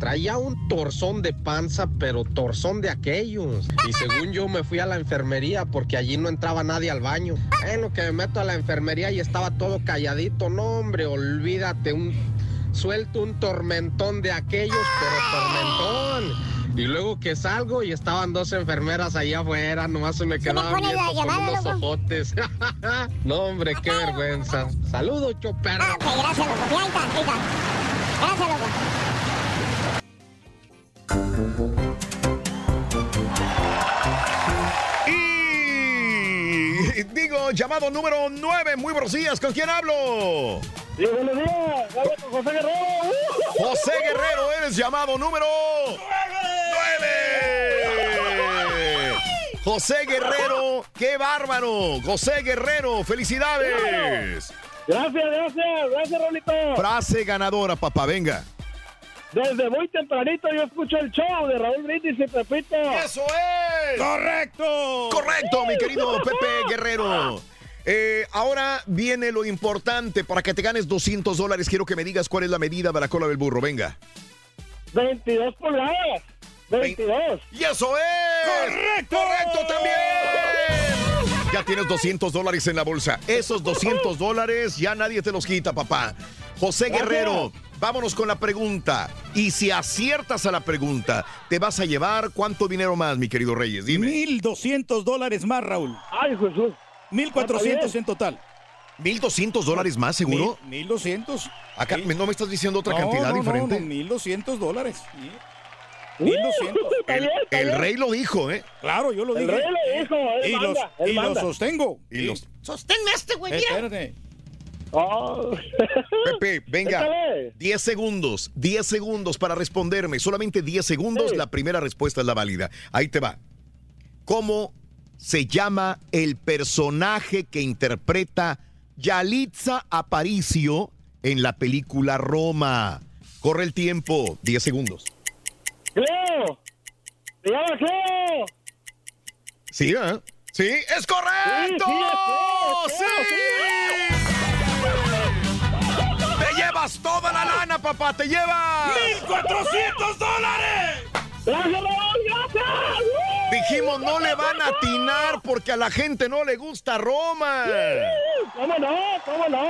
Traía un torzón de panza, pero torzón de aquellos. Y según yo me fui a la enfermería porque allí no entraba nadie al baño. En lo que me meto a la enfermería y estaba todo calladito. No, hombre, olvídate, un suelto un tormentón de aquellos, pero tormentón. Y luego que salgo y estaban dos enfermeras allá afuera, nomás se me quedaban viendo con unos loco. ojotes. [laughs] no, hombre, qué vergüenza. Saludos, choperro. Ok, gracias, loco. Ahí está, ahí está. Gracias, loco. Y digo, llamado número 9, muy buenos días, ¿con quién hablo? Sí, buenos días, hablo con José Guerrero. José Guerrero, eres llamado número José Guerrero, qué bárbaro. José Guerrero, felicidades. Gracias, gracias, gracias, Rolito. Frase ganadora, papá, venga. Desde muy tempranito yo escucho el show de Raúl Brindis y Pepito. ¡Eso es! ¡Correcto! Correcto, mi querido Pepe Guerrero. Eh, ahora viene lo importante. Para que te ganes 200 dólares, quiero que me digas cuál es la medida de la cola del burro. Venga. 22 pulgadas. 22. ¡Y eso es! ¡Correcto! ¡Correcto también! Ya tienes 200 dólares en la bolsa. Esos 200 dólares ya nadie te los quita, papá. José Guerrero, vámonos con la pregunta. Y si aciertas a la pregunta, te vas a llevar cuánto dinero más, mi querido Reyes. Dime. 1.200 dólares más, Raúl. Ay, Jesús. 1.400 en total. ¿1.200 dólares más, seguro? Mil- 1.200. Acá, ¿No me estás diciendo otra No, cantidad no, diferente? no, 1.200 dólares. Sí. 1.200. [laughs] El, el rey lo dijo, ¿eh? Claro, yo lo El dije. rey lo dijo, él y manda, los, él y los manda. sostengo. Y los... Sosténme a este güey. Espérate. Oh. [laughs] Pepe, venga. Échale. 10 segundos, 10 segundos para responderme. Solamente 10 segundos, Sí. la primera respuesta es la válida. Ahí te va. ¿Cómo se llama el personaje que interpreta Yalitza Aparicio en la película Roma? Corre el tiempo, 10 segundos. Se llama Cleo. ¿Sí, eh? ¿Sí? ¡Es correcto! Sí, sí, es Cleo, ¡Te llevas toda la lana, papá! ¡Te llevas! ¡1.400 dólares! Gracias, Raúl, gracias. Dijimos, no le van a atinar porque a la gente no le gusta Roma. ¿Cómo no? ¿Cómo no?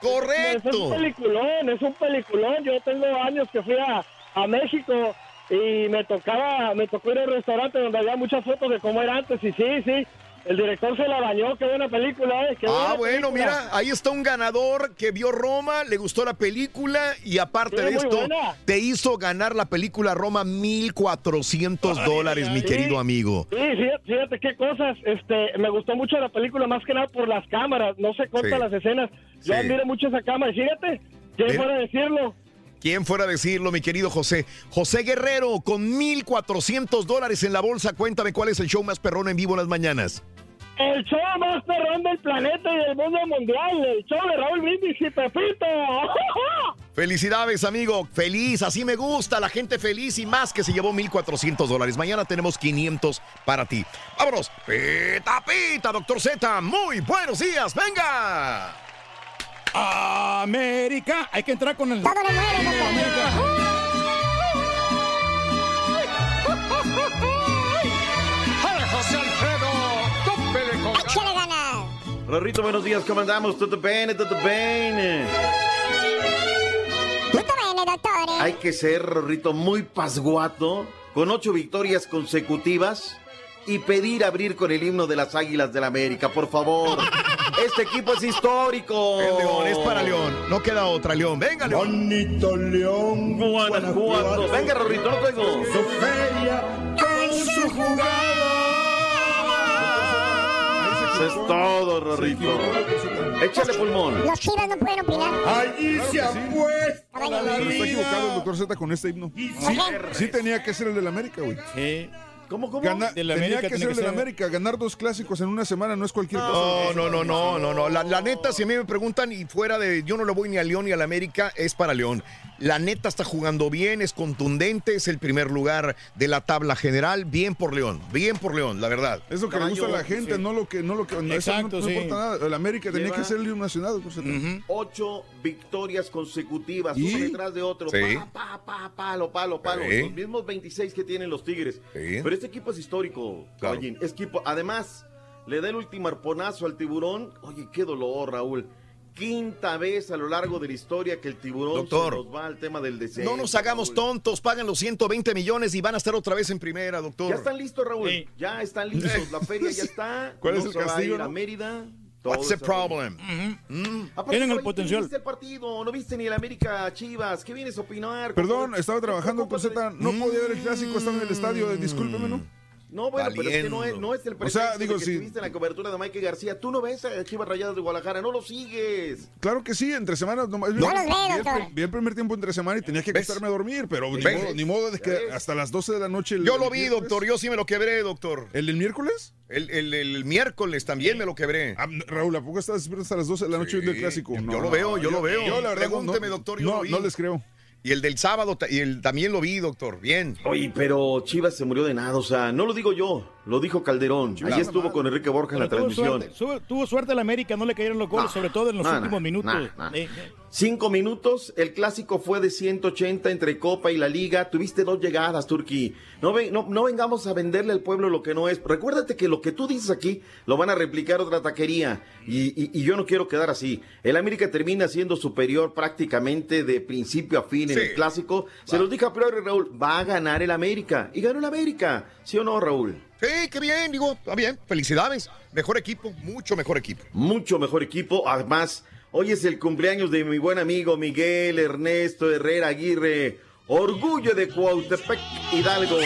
Correcto. Es un peliculón, es un peliculón. Yo tengo años que fui a, a México y me tocaba, me tocó ir a un restaurante donde había muchas fotos de cómo era antes y sí, sí. El director se la bañó, qué buena película, ¿eh? Qué Ah, bueno, película. mira, ahí está un ganador que vio Roma, le gustó la película y aparte Sí, de esto, buena. te hizo ganar la película Roma 1,400 dólares, mi Sí. querido amigo. Sí, fíjate, fíjate qué cosas. Este, me gustó mucho la película, más que nada por las cámaras. No se cortan Sí. las escenas. Yo admiro mucho esa cámara. Fíjate, ¿quién fuera decirlo? ¿Quién fuera a decirlo, mi querido José? José Guerrero, con 1,400 dólares en la bolsa, cuéntame cuál es el show más perrón en vivo en las mañanas. El show más perrón del planeta y del mundo mundial. El show de Raúl Brindis y Pepito. [laughs] Felicidades, amigo. Feliz, así me gusta. La gente feliz y más que se llevó 1,400 dólares. Mañana tenemos 500 para ti. Vámonos. Pita, pita, doctor Z. Muy buenos días. Venga. América. Hay que entrar con el. Todo le muere, doctor. América. Échale ganas. Rorrito, buenos días, ¿cómo andamos? ¿Todo bien? ¿Todo bien? Tutto bene, dottore. Hay que ser, Rorrito, muy pasguato, con ocho victorias consecutivas y pedir abrir con el himno de las Águilas del la América, por favor. [laughs] Este equipo es histórico. El León, es para León. No queda otra, León. Venga, León. Bonito León, Guanajuato. Venga, Rorrito, no tengo. Su feria con su Eso es todo, Rorrito. Échale pulmón. Los chivas no pueden opinar. Allí se ha puesto Está la Pero está equivocado el doctor Z con este himno. Sí, sí tenía que ser el del América, güey. Sí. ¿Cómo, cómo? Gana- tenía América que ser del ser- América. Ganar dos clásicos en una semana no es cualquier No, cosa. no, no, no, no, no. La, la neta, si a mí me preguntan y fuera de yo no le voy ni a León ni a la América, es para León. La neta está jugando bien, es contundente, es el primer lugar de la tabla general. Bien por León, bien por León, la verdad. Es lo que le gusta a la gente, no lo que, no lo que, no, Exacto, no, no sí. importa nada. El América tenía Lleva- que ser el himno nacional. Ocho victorias consecutivos, ¿Y? uno detrás de otro. Sí. Pa, pa, pa, palo, palo, palo. Sí. Los mismos 26 que tienen los Tigres. Sí. Pero este equipo es histórico, Claro. Caballín. Es equipo, además, le da el último arponazo al tiburón. Oye, qué dolor, Raúl. Quinta vez a lo largo de la historia que el tiburón Doctor. se nos va al tema del descenso. No nos hagamos Raúl. tontos, pagan los 120 millones y van a estar otra vez en primera, doctor. Ya están listos, Raúl. Sí. Ya están listos. La feria ya está. ¿Cuál es el a castigo, ir a? Mérida. What's the problem? Mm. Tienen el potencial. ¿No viste el partido? ¿No viste ni el América Chivas? ¿Qué vienes a opinar? Perdón, ¿Cómo- estaba trabajando, de- No podía ver el clásico, estaba en el estadio. eh, Discúlpeme, ¿no? No, bueno, pero es que no es, no es el O sea, digo, de que estuviste en la cobertura de Mike García. Tú no ves a Chivas Rayadas de Guadalajara, no lo sigues. Claro que sí, entre semanas. No, los veo, vi, el, vi primer tiempo entre semana y tenía que acostarme a dormir, pero ni modo, ni modo de que hasta las 12 de la noche. el- Yo lo vi, miércoles. doctor, yo sí me lo quebré, doctor. ¿El del miércoles? El, el- el miércoles también me lo quebré. Ah, Raúl, ¿a poco estás despierto hasta las 12 de la noche Sí, viendo el clásico? yo No, lo veo, yo lo veo. Yo, la verdad, no- Pregúnteme, no, doctor, yo no, lo vi. no les creo. Y el del sábado y el, también lo vi, doctor. Bien. Oye, pero Chivas se murió de nada, o sea, no lo digo yo, lo dijo Calderón. Allí estuvo con Enrique Borja en la tuvo transmisión. suerte, tuvo suerte el América, no le cayeron los goles, sobre todo en los últimos minutos. Eh, Cinco minutos, el clásico fue de 180 entre Copa y la Liga. Tuviste dos llegadas, Turquí. No, ven- no, no vengamos a venderle al pueblo lo que no es. Recuérdate que lo que tú dices aquí lo van a replicar otra taquería. Y, y- y yo no quiero quedar así. El América termina siendo superior prácticamente de principio a fin en Sí. el clásico. Se los dije a priori, Raúl. Va a ganar el América. Y ganó el América. ¿Sí o no, Raúl? Sí, qué bien, digo, está bien. Felicidades. Mejor equipo, mucho mejor equipo. mucho mejor equipo. Además, hoy es el cumpleaños de mi buen amigo Miguel Ernesto Herrera Aguirre. Orgullo de Cuautepec Hidalgo.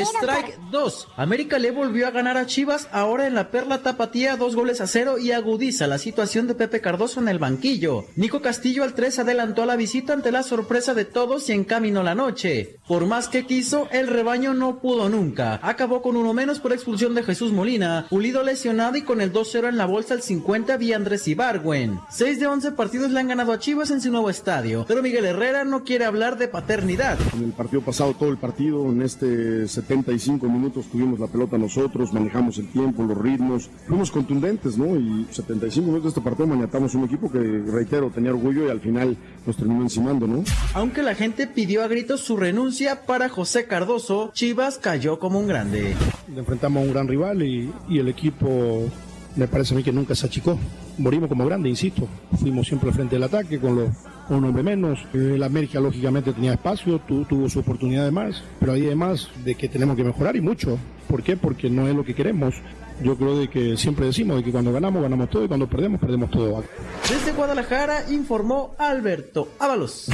Strike 2. América le volvió a ganar a Chivas ahora en la Perla Tapatía dos goles a cero y agudiza la situación de Pepe Cardoso en el banquillo. Nico Castillo al 3 adelantó a la visita ante la sorpresa de todos y encaminó la noche. Por más que quiso, el rebaño no pudo nunca. Acabó con uno menos por expulsión de Jesús Molina, Pulido lesionado y con el 2-0 en la bolsa al 50 vía Andrés Ibargüen. 6 de 11 partidos le han ganado a Chivas en su nuevo estadio, pero Miguel Herrera no quiere hablar de paternidad. En el partido pasado, todo el partido, en este 75 minutos tuvimos la pelota nosotros, manejamos el tiempo, los ritmos, fuimos contundentes, ¿no? Y 75 minutos de este partido maniatamos un equipo que, reitero, tenía orgullo y al final nos terminó encimando, ¿no? Aunque la gente pidió a gritos su renuncia para José Cardoso, Chivas cayó como un grande. Enfrentamos a un gran rival y, y el equipo me parece a mí que nunca se achicó. Morimos como grande, insisto. Fuimos siempre al frente del ataque con, los, un hombre menos. El América lógicamente tenía espacio, tu- tuvo su oportunidad de más, pero hay además de que tenemos que mejorar y mucho. ¿Por qué? Porque no es lo que queremos. Yo creo de que siempre decimos de que cuando ganamos, ganamos todo y cuando perdemos, perdemos todo. Desde Guadalajara informó Alberto Ábalos.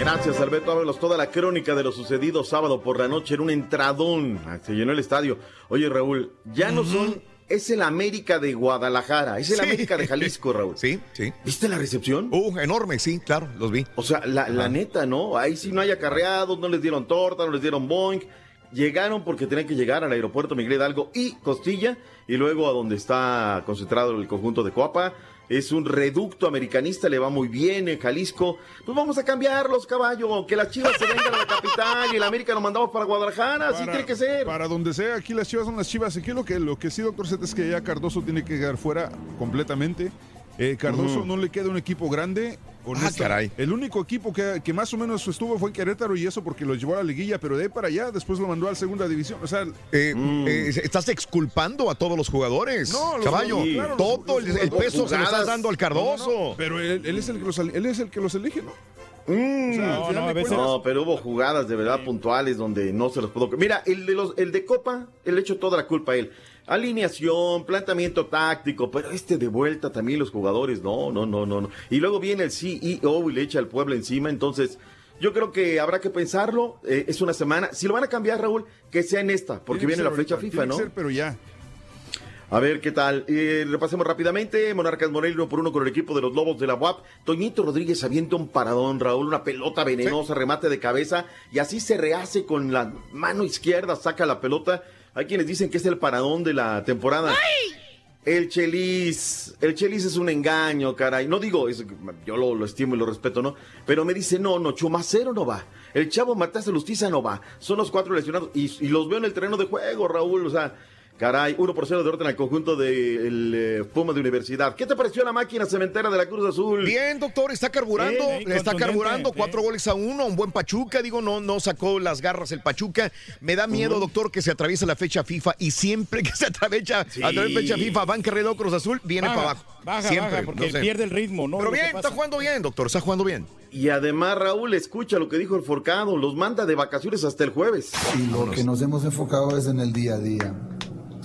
Gracias, Alberto Ábalos. Toda la crónica de lo sucedido sábado por la noche en un entradón. Ah, Se llenó el estadio. Oye, Raúl, ya no son. Es el América de Guadalajara. Es el Sí. América de Jalisco, Raúl. Sí, sí. ¿Viste la recepción? Uh, enorme, sí, claro, los vi. O sea, la, la neta, ¿no? Ahí sí no hay acarreados, no les dieron torta, no les dieron boing. Llegaron porque tenían que llegar al aeropuerto Miguel Hidalgo y Costilla, y luego a donde está concentrado el conjunto de Coapa. Es un reducto americanista, le va muy bien en Jalisco. Pues vamos a cambiarlos, caballo. Que las chivas se vengan a la capital y el América lo mandamos para Guadalajara. Así Para- tiene que ser. Para donde sea, aquí las chivas son las chivas. Aquí lo que, lo que sí, doctor Z, es que ya Cardoso tiene que quedar fuera completamente. Eh, Cardoso no le queda un equipo grande Ah, caray. El único equipo que, que más o menos estuvo fue Querétaro y eso porque lo llevó a la liguilla, pero de ahí para allá después lo mandó a la segunda división. O sea, Eh, eh, estás exculpando a todos los jugadores. No, los- Caballo, sí, claro, los- todo los el, peso se lo estás jugadas. dando al Cardoso. No, no, pero él, él es el que los, él es el que los elige, ¿no? Mm, O sea, No, pero hubo jugadas de verdad puntuales donde no se los pudo. Mira, el de los, el de Copa, él le echó toda la culpa a él. Alineación, planteamiento táctico, pero este de vuelta también los jugadores, no, no, no, no, no. Y luego viene el CEO y le echa al pueblo encima, entonces yo creo que habrá que pensarlo. eh, es una semana. Si lo van a cambiar, Raúl, que sea en esta, porque Tiene viene la fecha FIFA, ¿no? ser, pero ya. A ver qué tal. Eh, repasemos rápidamente. Monarcas Morelia uno por uno con el equipo de los Lobos de la UAP. Toñito Rodríguez avienta un paradón, Raúl, una pelota venenosa, remate de cabeza y así se rehace con la mano izquierda, saca la pelota. Hay quienes dicen que es el paradón de la temporada. El Chelis, el Chelis es un engaño, caray. No digo, es- yo lo, lo estimo y lo respeto, ¿no? Pero me dice, no, no, Chumacero no va. El Chavo Matas Lustiza no va. Son los cuatro lesionados y, y los veo en el terreno de juego, Raúl. O sea, caray, 1 por 0 derrota en el conjunto del eh, Puma de Universidad. ¿Qué te pareció la máquina cementera de la Cruz Azul? Bien, doctor, está carburando, Eh, está contundente, carburando, sí. cuatro goles a uno, un buen Pachuca, digo, no, no sacó las garras el Pachuca. Me da miedo, doctor, que se atraviesa la fecha FIFA y siempre que se atraviesa, Sí. atraviesa la fecha FIFA, Banca Red o Cruz Azul, viene Baja, para abajo. baja, siempre, baja, porque no sé. pierde el ritmo, ¿no? Pero bien, está jugando bien, doctor, está jugando bien. Y además, Raúl, escucha lo que dijo el Forcado. Los manda de vacaciones hasta el jueves. Y lo que nos hemos enfocado es en el día a día.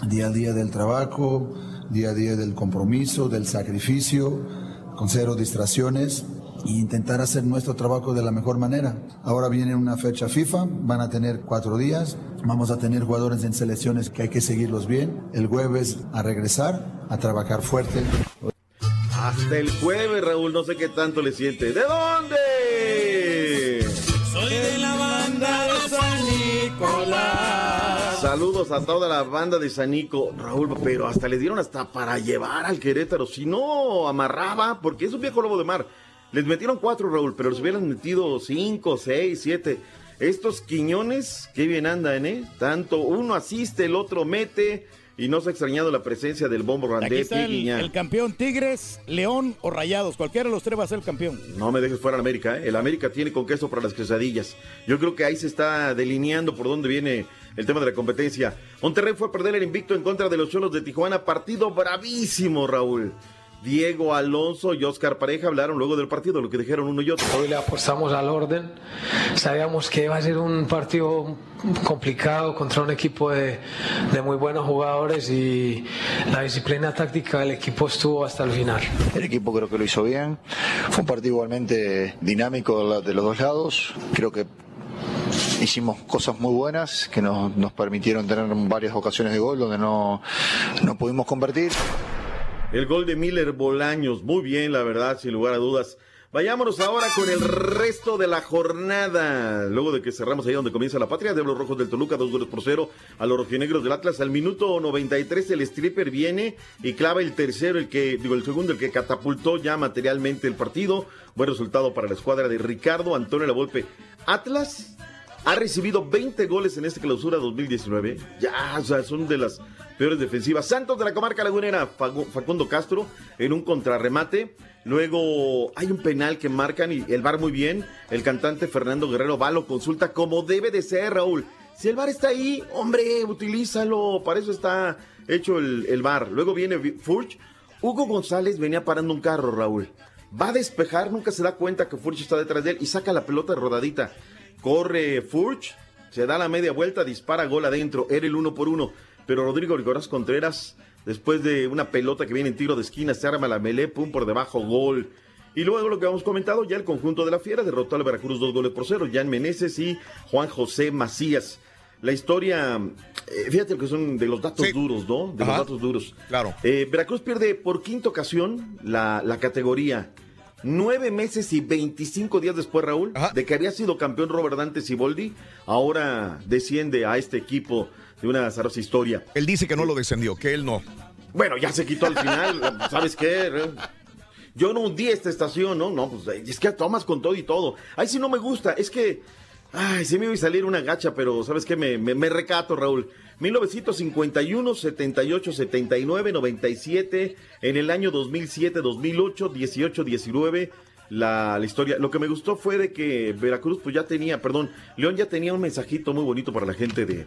Día a día del trabajo, día a día del compromiso, del sacrificio, con cero distracciones e intentar hacer nuestro trabajo de la mejor manera. Ahora viene una fecha FIFA, van a tener cuatro días, vamos a tener jugadores en selecciones que hay que seguirlos bien. El jueves a regresar, a trabajar fuerte. Hasta el jueves, Raúl, no sé qué tanto le siente. ¿De dónde? Soy de Saludos a toda la banda de Sanico, Raúl, pero hasta le dieron hasta para llevar al Querétaro. Si no amarraba, porque es un viejo lobo de mar. Les metieron cuatro, Raúl, pero les hubieran metido cinco, seis, siete. Estos quiñones, qué bien andan, ¿eh? Tanto uno asiste, el otro mete, y no se ha extrañado la presencia del bombo Aquí Randé, está el, campeón Tigres, León o Rayados. Cualquiera de los tres va a ser el campeón. No me dejes fuera América, ¿eh? El América tiene con queso para las quesadillas. Yo creo que ahí se está delineando por dónde viene el tema de la competencia. Monterrey fue a perder el invicto en contra de los Cholos de Tijuana. Partido bravísimo, Raúl. Diego Alonso y Oscar Pareja hablaron luego del partido, lo que dijeron uno y otro. Hoy le apostamos al orden. Sabíamos que iba a ser un partido complicado contra un equipo de, de muy buenos jugadores y la disciplina táctica del equipo estuvo hasta el final. El equipo creo que lo hizo bien. Fue un partido igualmente dinámico de los dos lados. Creo que hicimos cosas muy buenas que nos, nos permitieron tener varias ocasiones de gol donde no, no pudimos convertir. El gol de Miller Bolaños, muy bien, la verdad, sin lugar a dudas. Vayámonos ahora con el resto de la jornada. Luego de que cerramos ahí donde comienza la patria, de los rojos del Toluca, dos goles por cero a los rojinegros del Atlas. Al minuto 93 el stripper viene y clava el tercero, el que, digo, el segundo, el que catapultó ya materialmente el partido. Buen resultado para la escuadra de Ricardo Antonio Lavolpe. Atlas ha recibido 20 goles en esta clausura 2019. Ya, o sea, son de las peores defensivas. Santos de la comarca lagunera, Facundo Castro en un contrarremate. Luego hay un penal que marcan y el VAR muy bien. El cantante Fernando Guerrero va, lo consulta como debe de ser, Raúl. Si el VAR está ahí, hombre, utilízalo. Para eso está hecho el, el VAR. Luego viene Vi- Furch. Hugo González venía parando un carro, Raúl. Va a despejar, nunca se da cuenta que Furch está detrás de él y saca la pelota rodadita. Corre Furch, se da la media vuelta, dispara gol adentro, era el uno por uno. Pero Rodrigo Rigoraz Contreras, después de una pelota que viene en tiro de esquina, se arma la melee, pum por debajo, gol. Y luego lo que habíamos comentado, ya el conjunto de la Fiera derrotó al Veracruz dos goles por cero, Jan Meneses y Juan José Macías. La historia, eh, fíjate que son de los datos duros, ¿no? De Ajá. los datos duros. Claro. Eh, Veracruz pierde por quinta ocasión la, la categoría. Nueve meses y 25 días después, Raúl, de que había sido campeón Robert Dante Siboldi, ahora desciende a este equipo de una azarosa historia. Él dice que no lo descendió, que él no. Bueno, ya se quitó al final, [laughs] ¿sabes qué? Yo no hundí esta estación, ¿no? No, pues es que tomas con todo y todo. Ay, sí no me gusta, es que... Ay, sí me iba a salir una gacha, pero ¿sabes qué? Me, me, me recato, Raúl. 1951, 78, 79, 97, en el año 2007, 2008, 18, 19, la, historia. Lo que me gustó fue de que Veracruz pues ya tenía, perdón, León ya tenía un mensajito muy bonito para la gente de,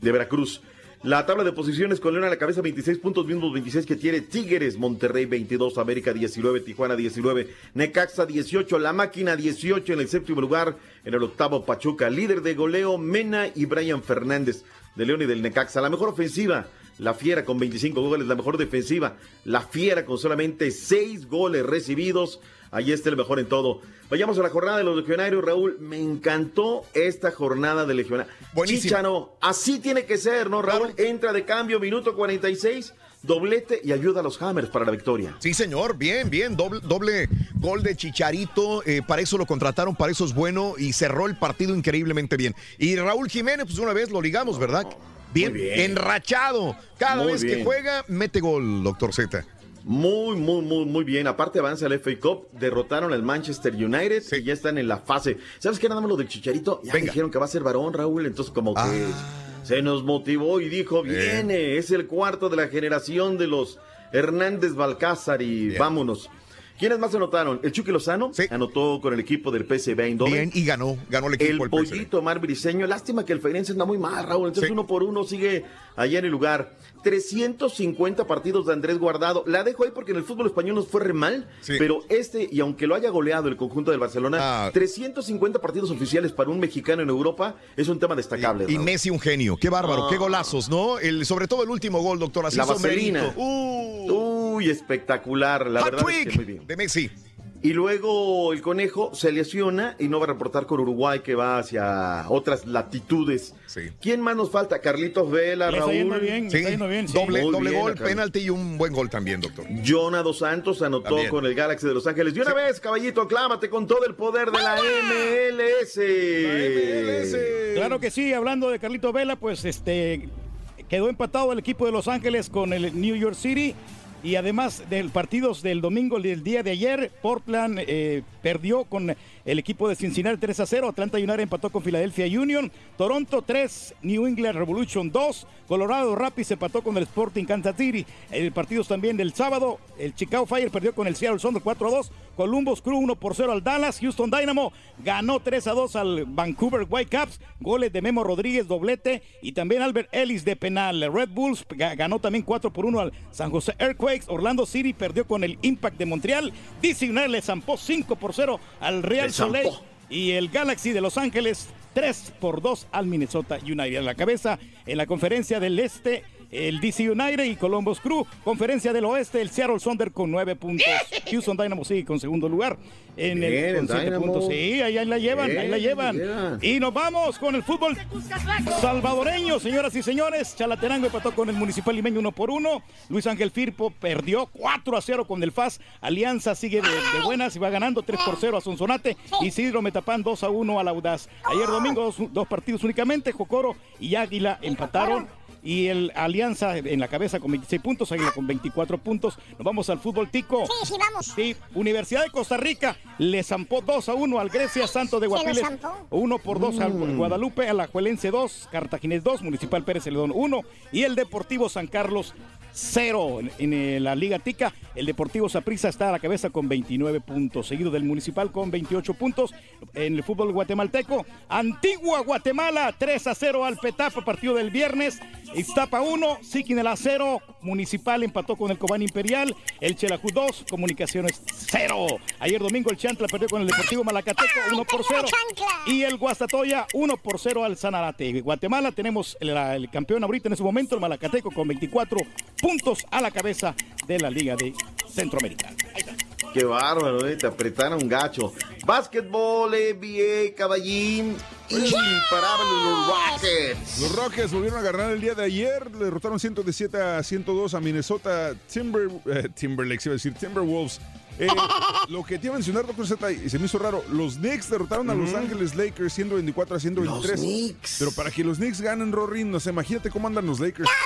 de Veracruz. La tabla de posiciones con León a la cabeza 26 puntos, mismos 26 que tiene Tigres, Monterrey 22, América 19, Tijuana 19, Necaxa 18, La Máquina 18 en el séptimo lugar, en el octavo Pachuca, líder de goleo Mena y Brian Fernández de León y del Necaxa. La mejor ofensiva, la Fiera con 25 goles, la mejor defensiva, la Fiera con solamente 6 goles recibidos. Ahí está el mejor en todo. Vayamos a la jornada de los legionarios, Raúl. Me encantó esta jornada de legionarios. Buenísimo. Chichano, así tiene que ser, ¿no, Raúl? Entra de cambio, minuto 46, doblete y ayuda a los Hammers para la victoria. Sí, señor, bien, bien, doble, doble gol de Chicharito, eh, para eso lo contrataron, para eso es bueno y cerró el partido increíblemente bien. Y Raúl Jiménez, pues una vez lo ligamos, ¿verdad? Bien, bien. enrachado. Cada Muy vez que juega, mete gol, doctor Z. Muy, muy, muy, muy bien. Aparte avanza el FA Cup, derrotaron al Manchester United y ya están en la fase. ¿Sabes qué? Nada más lo del Chicharito. Ya dijeron que va a ser varón, Raúl, entonces como que Ah. Se nos motivó y dijo, viene, es el cuarto de la generación de los Hernández Balcázar y vámonos. ¿Quiénes más anotaron? El Chucky Lozano anotó con el equipo del PSV Eindhoven. Bien, y ganó, ganó el equipo El pollito Mar Briseño. Lástima que el Feirense anda muy mal, Raúl. Entonces uno por uno sigue allá en el lugar. 350 partidos de Andrés Guardado. La dejo ahí porque en el fútbol español nos fue re mal. Pero este, y aunque lo haya goleado el conjunto del Barcelona, Ah. 350 partidos oficiales para un mexicano en Europa es un tema destacable. Y. Messi un genio, qué bárbaro, qué golazos, ¿no? El, sobre todo el último gol, doctor, así La vaselina. Uy, espectacular. La verdad es que muy bien. de Messi. Y luego el conejo se lesiona y no va a reportar con Uruguay que va hacia otras latitudes. ¿Quién más nos falta? Carlitos Vela, Le está Raúl. yendo bien, Sí, está yendo bien, sí. doble, Muy doble bien, gol, penalti y un buen gol también, doctor. Jonah Dos Santos anotó También. con el Galaxy de Los Ángeles. Y una vez, caballito, aclámate con todo el poder de la MLS. Claro que sí, hablando de Carlito Vela, pues este quedó empatado el equipo de Los Ángeles con el New York City. Y además del partidos del domingo del día de ayer, Portland eh, perdió con el equipo de Cincinnati 3 a 0. Atlanta United empató con Philadelphia Union. Toronto 3, New England Revolution 2. Colorado Rapids empató con el Sporting Kansas City. El partidos también del sábado, el Chicago Fire perdió con el Seattle Sounders 4 a 2. Columbus Crew 1 por 0 al Dallas. Houston Dynamo ganó 3 a 2 al Vancouver Whitecaps. Goles de Memo Rodríguez, doblete. Y también Albert Ellis de penal. Red Bulls ga- ganó también 4 por 1 al San José Earthquakes. Orlando City perdió con el Impact de Montreal. DC United le zampó 5 por 0 al Real. Soleil. Y el Galaxy de Los Ángeles 3 por 2 al Minnesota United. A la cabeza en la conferencia del Este, el DC United y Columbus Crew. Conferencia del Oeste, el Seattle Thunder con 9 puntos. [laughs] Houston Dynamo sigue con segundo lugar. En Bien, el, con el 7 Dynamo. puntos. Sí, ahí, ahí la llevan, ahí la Bien, llevan. bien. Y nos vamos con el fútbol salvadoreño, señoras y señores. Chalatenango empató con el Municipal Limeño 1 por 1. Luis Ángel Firpo perdió 4 a 0 con el FAS. Alianza sigue de, de buenas y va ganando 3 por 0 a Sonsonate. Isidro Metapán 2 a 1 al Audaz. Ayer domingo dos, dos partidos únicamente. Jocoro y Águila empataron. Y el Alianza en la cabeza con 26 puntos, Águila con 24 puntos. Nos vamos al fútbol tico. Sí, sí, vamos. Sí, Universidad de Costa Rica le zampó 2 a 1 al Grecia Santo de Se lo Guapiles. zampó. 1 por 2 al Guadalupe, al Ajuelense 2, Cartaginés 2, Municipal Pérez Celedón 1 y el Deportivo San Carlos 0 en, en, eh, la Liga Tica. El Deportivo Saprissa está a la cabeza con 29 puntos, seguido del Municipal con 28 puntos. En el fútbol guatemalteco, Antigua Guatemala 3 a 0 al Petapa, partido del viernes. Iztapa 1, Siquinela 0, Municipal empató con el Cobán Imperial, el Chelajú 2, Comunicaciones 0. Ayer domingo el Chantla perdió con el Deportivo Malacateco 1 por 0 y el Guastatoya 1 por 0 al Sanarate. Guatemala tenemos el, el campeón ahorita en ese momento, el Malacateco con 24 puntos a la cabeza de la Liga de Centroamérica. Ahí está. Qué bárbaro, eh, te apretaron un gacho. Básquetbol, NBA, caballín. Imparables los Rockets. Los Rockets volvieron a ganar el día de ayer, le derrotaron 117 a 102 a Minnesota Timber, eh, Timberlakes, iba a decir Timberwolves. Eh, [laughs] lo que te iba a mencionar, doctor Z, y se me hizo raro, los Knicks derrotaron a Los Ángeles Lakers 124 a 123. Los Knicks. Pero para que los Knicks ganen, Rory, no sé, imagínate cómo andan los Lakers. [laughs]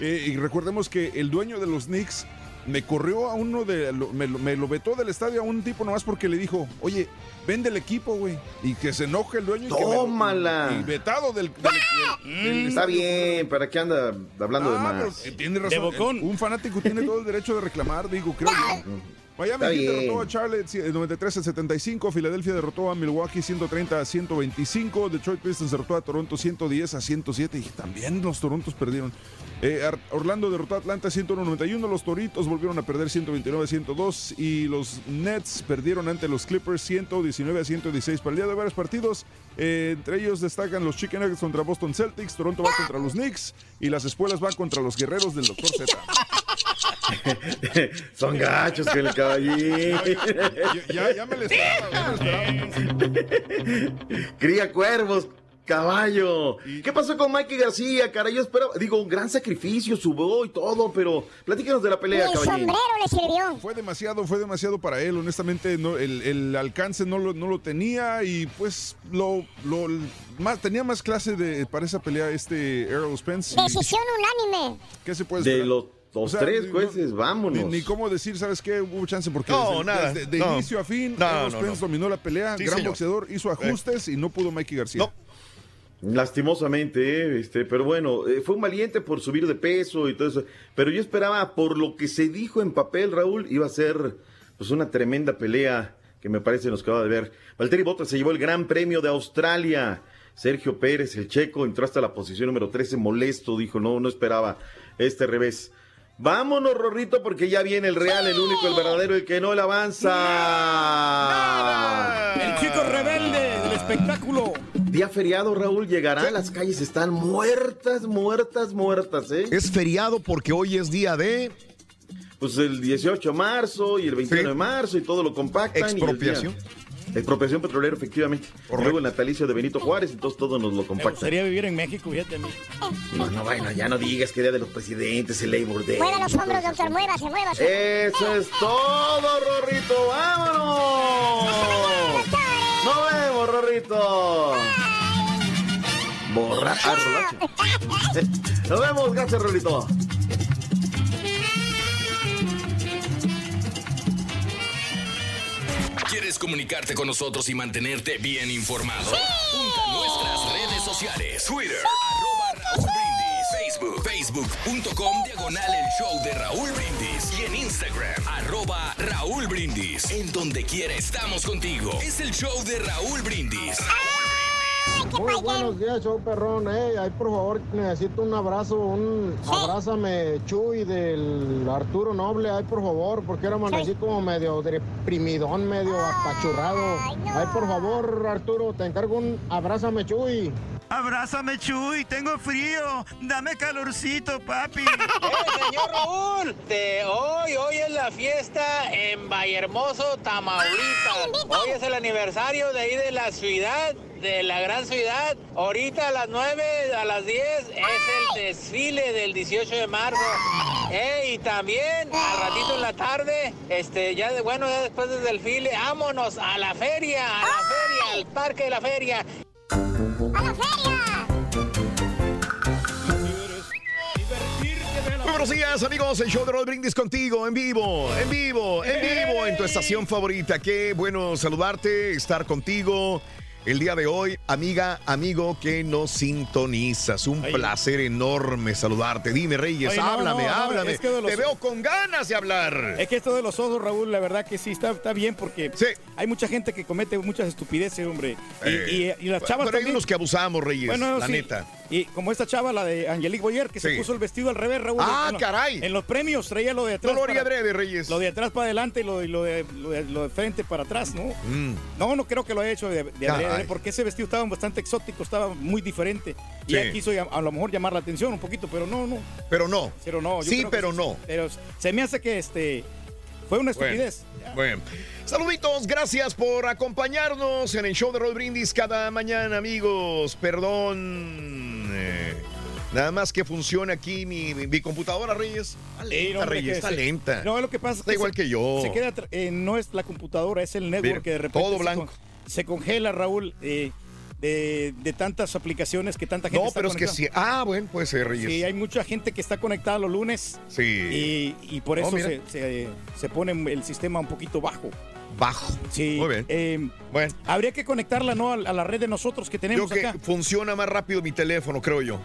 Eh, y recordemos que el dueño de los Knicks me corrió a uno de, lo- me, lo- me lo vetó del estadio a un tipo nomás porque le dijo, oye, vende el equipo, güey. Y que se enoje el dueño. y que me Tómala. y vetado del, del- del- del Está estadio. bien, ¿para qué anda hablando de Ah, más? pues, eh, tiene razón. Un fanático tiene todo el derecho de reclamar, digo, creo yo. Miami Heat derrotó a Charlotte eh, 93 a 75. Filadelfia derrotó a Milwaukee 130 a 125. Detroit Pistons derrotó a Toronto 110 a 107. Y también los Torontos perdieron. Eh, Orlando derrotó a Atlanta 101 a 91. Los Toritos volvieron a perder 129 a 102. Y los Nets perdieron ante los Clippers 119 a 116. Para el día de varios partidos, eh, entre ellos destacan los Chicken Nuggets contra Boston Celtics. Toronto va contra los Knicks. Y las espuelas van contra los guerreros del Dr. Z. [laughs] [laughs] Son gachos que el caballín. Ya, ya me ya esperaba. Cría cuervos, caballo. ¿Qué pasó con Mikey García, cara? Yo esperaba, digo, un gran sacrificio, subió y todo, pero platícanos de la pelea, caballín. le sirvió. Fue demasiado, fue demasiado para él. Honestamente, no, el, el alcance no lo, no lo tenía y pues lo, lo más, tenía más clase de para esa pelea este Errol Spence. Y- Decisión unánime. ¿Qué se puede De esperar? los, los O sea, tres jueces, vámonos. Ni, ni cómo decir, ¿sabes qué? Hubo chance porque No, desde, nada, desde- de no. inicio a fin, no. dominó la pelea, Sí, gran señor. boxeador, hizo ajustes y no pudo Mikey García. Lastimosamente, eh, este, pero bueno, eh, fue un valiente por subir de peso y todo eso. Pero yo esperaba, por lo que se dijo en papel, Raúl, iba a ser pues una tremenda pelea que me parece nos acaba de ver. Valtteri Bottas se llevó el Gran Premio de Australia. Sergio Pérez, el checo, entró hasta la posición número 13, molesto, dijo, no, no esperaba este revés. Vámonos, Rorrito, porque ya viene el real, el único, el verdadero, el que no le avanza. El chico rebelde del espectáculo. Día feriado, Raúl, llegará. Las calles están muertas, muertas, muertas, ¿eh? Es feriado porque hoy es día de Pues el 18 de marzo y el 21 de marzo y todo lo compactan. y el día- Expropiación. Petrolera, efectivamente. Luego el natalicio de Benito Juárez, entonces todo nos lo Me compactan. gustaría vivir en México, fíjate a mí. No, no, bueno, ya no digas que día de los presidentes, el Labor Day. Mueva los hombros, doctor, muévase, muévase. Eso es todo, Rorrito. ¡Vámonos! ¡Nos vemos, Rorrito! Borra. Ah. [laughs] Nos vemos, gracias, Rorrito. ¿Quieres comunicarte con nosotros y mantenerte bien informado? Punta a nuestras redes sociales. Twitter, arroba Raúl Brindis. Facebook, facebook.com diagonal el show de Raúl Brindis. Y en Instagram, arroba Raúl Brindis. En donde quiera estamos contigo. Es el show de Raúl Brindis. Muy buenos días, show perrón. Eh, ahí por favor necesito un abrazo, un abrázame Chuy del Arturo Noble, ahí por favor, porque era amanecí como medio deprimidón, medio apachurrado. Ahí por favor, Arturo, te encargo un abrázame Chuy. Abrázame, Chuy, tengo frío. Dame calorcito, papi. [laughs] ¡Eh, señor Raúl! De hoy, hoy es la fiesta en Vallehermoso, Tamaulipas. Hoy es el aniversario de ahí de la ciudad, de la gran ciudad. Ahorita a las 9, a las 10 es el desfile del 18 de marzo. Eh, y también al ratito en la tarde, este, ya de, bueno, ya después del desfile, vámonos a la feria, a la feria, al parque de la feria. Muy buenos días, amigos. El show de Roll Brindis contigo, en vivo, en vivo, en vivo, en tu estación favorita. Qué bueno saludarte, estar contigo. El día de hoy, amiga, amigo que nos sintonizas. Un placer enorme saludarte. Dime, Reyes, no, háblame, no, no, háblame. es que de los- Te veo con ganas de hablar. Es que esto de los osos, Raúl, la verdad que sí está, está bien porque hay mucha gente que comete muchas estupideces, hombre. Y, Eh, y- y las chavas pero hay también. unos que abusamos, Reyes, Bueno, la sí. neta. Y como esta chava, la de Angelique Boyer, que se puso el vestido al revés, Raúl. Ah, caray. En los premios traía lo de atrás. No lo haría para- adrede, Reyes. Lo de atrás para adelante y lo, y lo de, lo, de, lo de frente para atrás, ¿no? Mm. No, no creo que lo haya hecho de, de adrede, porque ese vestido estaba bastante exótico, estaba muy diferente. Y Sí. ella quiso a lo mejor llamar la atención un poquito, pero no, no. Pero no. Pero no. yo Sí, pero no. Pero se me hace que este fue una estupidez. Bueno, saluditos, gracias por acompañarnos en el show de Roll Brindis cada mañana, amigos. Perdón. eh, nada más que funciona aquí mi, mi- mi computadora, Reyes. Está Sí, lenta, no, Reyes, está se- lenta. No, lo que pasa es Está que igual se- que yo. Se queda, eh, no es la computadora, es el network Mira, que de repente todo se blanco. con- Se, congela, Raúl, eh, de, de tantas aplicaciones que tanta gente No, está pero es que sí. Ah, bueno, puede ser, Reyes. Sí, hay mucha gente que está conectada los lunes. Sí. Y, y por No, eso se, se- se pone el sistema un poquito bajo. Bajo. Sí. Muy bien. eh, bueno. Habría que conectarla, ¿no? A, la red de nosotros que tenemos que acá. funciona más rápido mi teléfono, creo yo.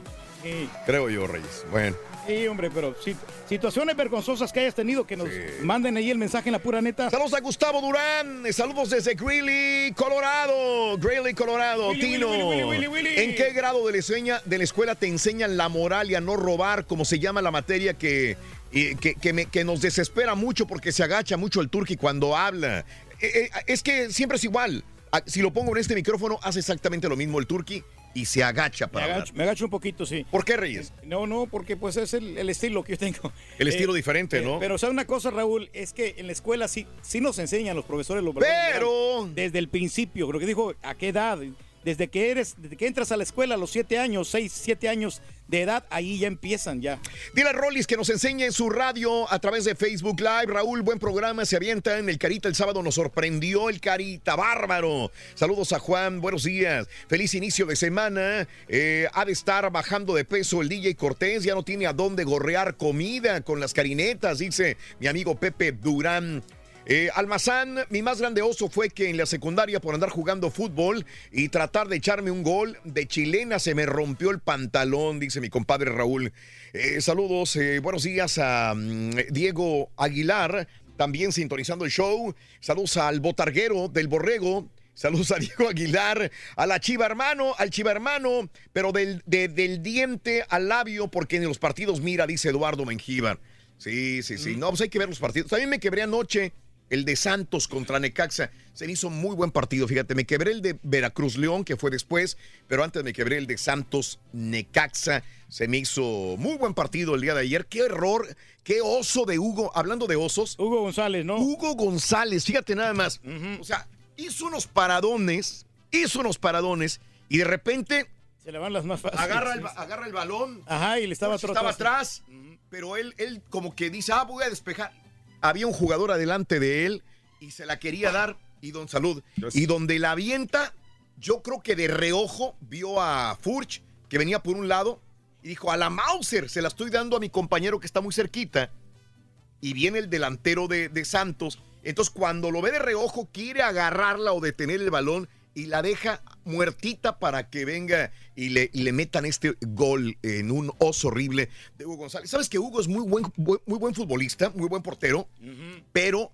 Creo yo, Reyes. Bueno. Sí, hombre, pero sí, situaciones vergonzosas que hayas tenido, que nos manden ahí el mensaje en la pura neta. Saludos a Gustavo Durán, saludos desde Greeley, Colorado. Greeley, Colorado. Willy, Tino, Willy, Willy. ¿en qué grado de la, enseña- de la escuela te enseñan la moral y a no robar, como se llama la materia que, que, que me- que nos desespera mucho porque se agacha mucho el turqui cuando habla? Eh, eh, es que siempre es igual. Ah, Si lo pongo en este micrófono, hace exactamente lo mismo el turqui y se agacha Me para hablar. agacho, me agacho un poquito, sí. ¿Por qué, Reyes? No, no, porque pues es el, el estilo que yo tengo. El estilo diferente, ¿no? Pero, ¿sabes una cosa, Raúl? Es que en la escuela sí, sí nos enseñan los profesores los Pero... Desde el principio, creo que dijo, ¿a qué edad? Desde que eres, desde que entras a la escuela a los siete años, seis, siete años de edad, ahí ya empiezan ya. Dile a Rollis que nos enseñe en su radio a través de Facebook Live. Raúl, buen programa, se avienta en el Carita el sábado, nos sorprendió el Carita, bárbaro. Saludos a Juan, buenos días. Feliz inicio de semana. Eh, ha de estar bajando de peso el DJ Cortés, ya no tiene a dónde gorrear comida con las carinetas, dice mi amigo Pepe Durán. Eh, Almazán, mi más grande oso fue que en la secundaria por andar jugando fútbol y tratar de echarme un gol de chilena se me rompió el pantalón, dice mi compadre Raúl. Eh, saludos, eh, buenos días a mm, Diego Aguilar, también sintonizando el show. Saludos al botarguero del borrego. Saludos a Diego Aguilar, a la chiva hermano, al chiva hermano, pero del, de- del diente al labio, porque en los partidos mira, dice Eduardo Mengíbar. Sí, sí, sí. No, pues hay que ver los partidos. También me quebré anoche el de Santos contra Necaxa. Se me hizo muy buen partido, fíjate. Me quebré el de Veracruz León, que fue después, pero antes me quebré el de Santos Necaxa. Se me hizo muy buen partido el día de ayer. Qué error, qué oso de Hugo. Hablando de osos. Hugo González, ¿no? Hugo González, fíjate nada más. O sea, hizo unos paradones, hizo unos paradones y de repente Se le van las más fáciles. agarra el, agarra el balón. Ajá, y le estaba atrás. estaba atrás, pero él, él como que dice, ah, voy a despejar. Había un jugador adelante de él y se la quería dar, y don Salud, y donde la avienta, yo creo que de reojo vio a Furch, que venía por un lado, y dijo, a la Mauser, se la estoy dando a mi compañero que está muy cerquita, y viene el delantero de, de Santos, entonces cuando lo ve de reojo, quiere agarrarla o detener el balón, y la deja muertita para que venga y le, y le metan este gol en un oso horrible de Hugo González. ¿Sabes que Hugo es muy buen, buen- muy buen futbolista, muy buen portero? pero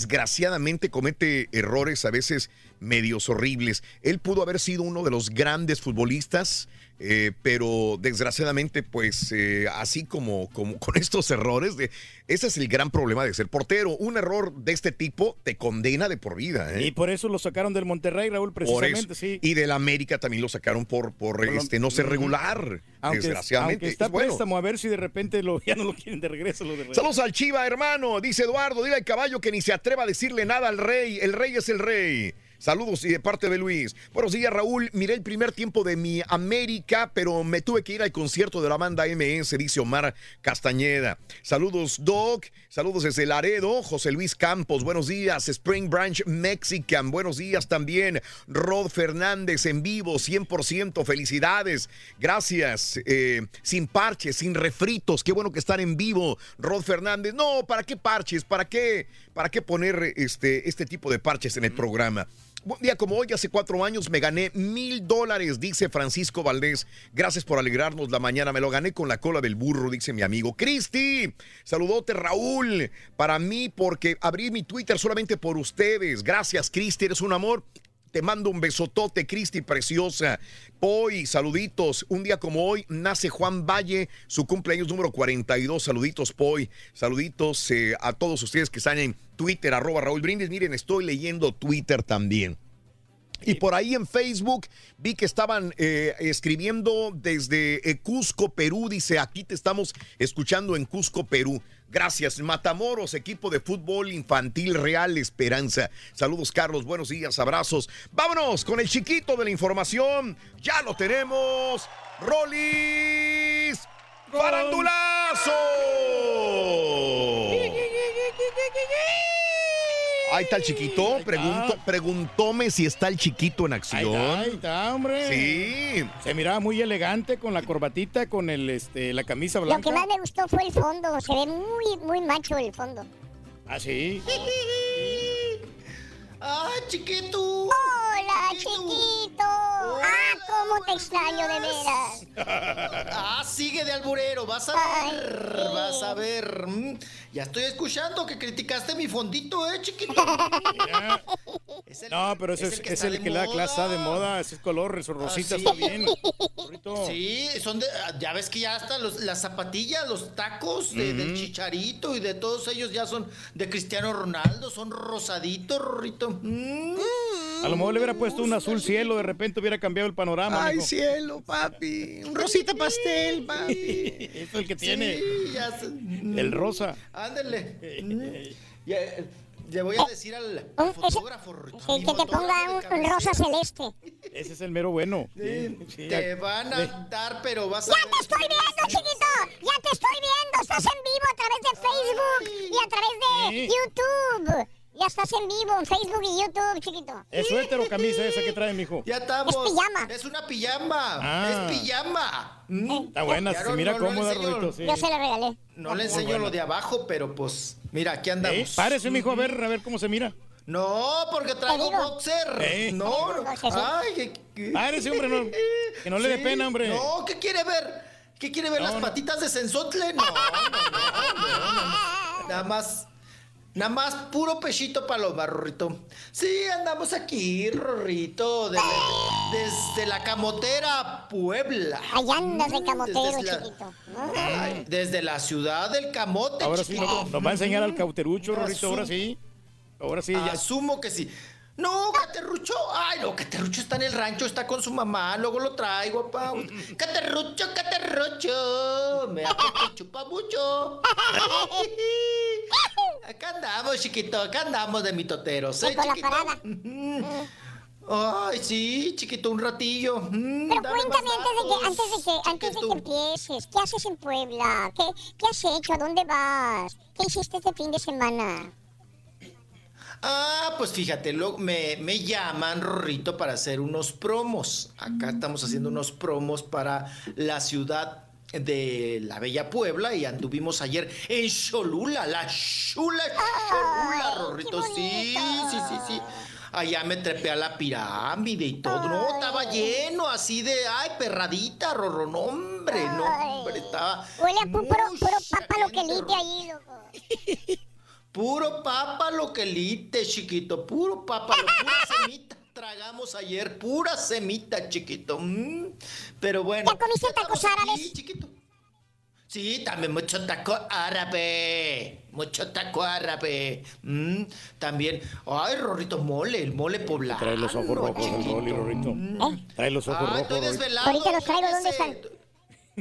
desgraciadamente comete errores a veces medios horribles. Él pudo haber sido uno de los grandes futbolistas, eh, pero desgraciadamente, pues eh, así como, como [laughs] con estos errores, de, ese es el gran problema de ser portero. Un error de este tipo te condena de por vida. ¿eh? Y por eso lo sacaron del Monterrey, Raúl, precisamente, sí. Y del América también lo sacaron por, por, este, no ser regular. Aunque, desgraciadamente. aunque está Es bueno. préstamo, a ver si de repente lo, [laughs] ya no lo quieren de regreso. Lo de regreso. Saludos al Chiva, hermano. Dice Eduardo, dile al caballo que ni se atreva a decirle nada al rey. El rey es el rey. Saludos y de parte de Luis. Buenos días, Raúl. Miré el primer tiempo de mi América, pero me tuve que ir al concierto de la banda MS, dice Omar Castañeda. Saludos, Doc. Saludos desde Laredo. José Luis Campos, buenos días. Spring Branch Mexican, buenos días también. Rod Fernández en vivo, 100%. Felicidades. Gracias. Eh, sin parches, sin refritos. Qué bueno que están en vivo. Rod Fernández. No, ¿para qué parches? ¿Para qué, para qué poner este, este tipo de parches en el programa? Un día como hoy, hace cuatro años, me gané mil dólares, dice Francisco Valdés. Gracias por alegrarnos la mañana. Me lo gané con la cola del burro, dice mi amigo. Cristi, saludote Raúl. Para mí, porque abrí mi Twitter solamente por ustedes. Gracias, Cristi, eres un amor. Te mando un besotote, Cristi, preciosa. Hoy, saluditos. Un día como hoy nace Juan Valle, su cumpleaños número 42. Saluditos, Poi. Saluditos eh, a todos ustedes que están en Twitter, arroba Raúl Brindis. Miren, estoy leyendo Twitter también. Y por ahí en Facebook vi que estaban eh, escribiendo desde eh, Cusco, Perú. Dice, aquí te estamos escuchando en Cusco, Perú. Gracias. Matamoros, equipo de fútbol infantil Real Esperanza. Saludos, Carlos. Buenos días, abrazos. Vámonos con el chiquito de la información. Ya lo tenemos. Rolis Farandulazo. Ahí está el chiquito. Pregunto, preguntóme si está el chiquito en Ahí acción. está, ahí está, hombre. Sí. Se miraba muy elegante con la corbatita, con el, este, la camisa Lo blanca. que más me gustó fue el fondo. Se ve muy, muy macho el fondo. Ah, sí. [laughs] ¡Ah, chiquito! ¡Hola, chiquito! ¡Ah, cómo te extraño de veras! Ah, sigue de alburero, vas a ver, vas a ver. Mm, Ya estoy escuchando que criticaste mi fondito, eh, chiquito. [laughs] No, pero ese es, el que es está el de que la moda. clase de moda, ese es color, eso rosita Ah, sí. está bien. Sí, son de, ya ves que ya hasta los, las zapatillas, los tacos de- del chicharito y de todos ellos ya son de Cristiano Ronaldo, son rosaditos, Rorrito. Mm. A lo mejor le hubiera puesto un azul cielo, de repente hubiera cambiado el panorama. Ay, mijo. cielo, papi. Un rosita pastel, papi. Eso [laughs] es el que tiene. Sí, ya sé. El rosa. Ándale. [laughs] Mm. Ya, eh, le voy a decir al, al fotógrafo, Rorrito. Sí, que te ponga un, un rosa celeste. Ese es el mero bueno. Sí, Te van a dar, pero vas a... ¡Ya te estoy viendo, chiquito! ¡Ya te estoy viendo! Estás en vivo a través de Facebook y a través de Sí. YouTube. Ya estás en vivo en Facebook y YouTube, chiquito. ¿Es suéter o camisa esa que trae, mijo? Ya estamos. Es pijama. Es una pijama. Ah. Es pijama. Mm. Está buena, se no- mira no- no cómoda, enseño- Rorrito, sí. Yo se la regalé. No le enseño bueno. lo de abajo, pero pues, mira, aquí andamos. ¿Eh? Párese, mijo, a ver, a ver cómo se mira. No, porque traigo boxer. ¿Eh? No, no. Ay, que, Párese, hombre, no, que no le dé Sí. pena, hombre. No, ¿qué quiere ver? ¿Qué quiere ver? No, ¿Las no. patitas de sensotle? No, no, no, no, no. Nada más. Nada más puro pechito paloma, Rorrito. Sí, andamos aquí, Rorrito, de- desde la camotera Puebla. Allá andas de camotero, Desde la- chiquito. Ay, desde la ciudad del camote, Ahora sí, nos, nos va a enseñar al cauterucho, Rorrito, ahora sí. Ahora sí, ya. Asumo que sí. No, Caterrucho. Ay, no, Caterrucho está en el rancho, está con su mamá. Luego lo traigo, pa. [laughs] Caterrucho, Caterrucho. Me chupa mucho. [laughs] Acá andamos, chiquito. Acá andamos de mitoteros, ¿eh, chiquito? [laughs] Ay, sí, chiquito, un ratillo. Mm, Pero cuéntame antes de que, antes de que, antes de que empieces, ¿qué haces en Puebla? ¿Qué, ¿Qué has hecho? ¿A dónde vas? ¿Qué hiciste este fin de semana? Ah, pues fíjate, lo- me, me llaman, Rorrito, para hacer unos promos. Acá estamos haciendo unos promos para la ciudad de la Bella Puebla y anduvimos ayer en Cholula, la chula Cholula, Rorrito. Sí, sí, sí, sí. Allá me trepé a la pirámide y todo. No, estaba lleno así de, ay, perradita, Rorro. No, hombre, no, hombre, estaba... Huele a pu- puro, papa lo que lite ahí, loco. Puro papa lo que lite, chiquito. Puro papa, lo- pura [laughs] semita. Tragamos ayer, pura semita, chiquito. Mm, Pero bueno. ¿Ya comiste tacos árabes? chiquito. Sí, también mucho taco árabe. Mucho taco árabe. Mm, también. Ay, Rorrito, mole, el mole poblano. Trae los ojos rojos el Rolly, Rorrito. Trae los ojos Ah, rojos. estoy Rorrito. desvelado. Ahorita los traigo, ¿dónde están?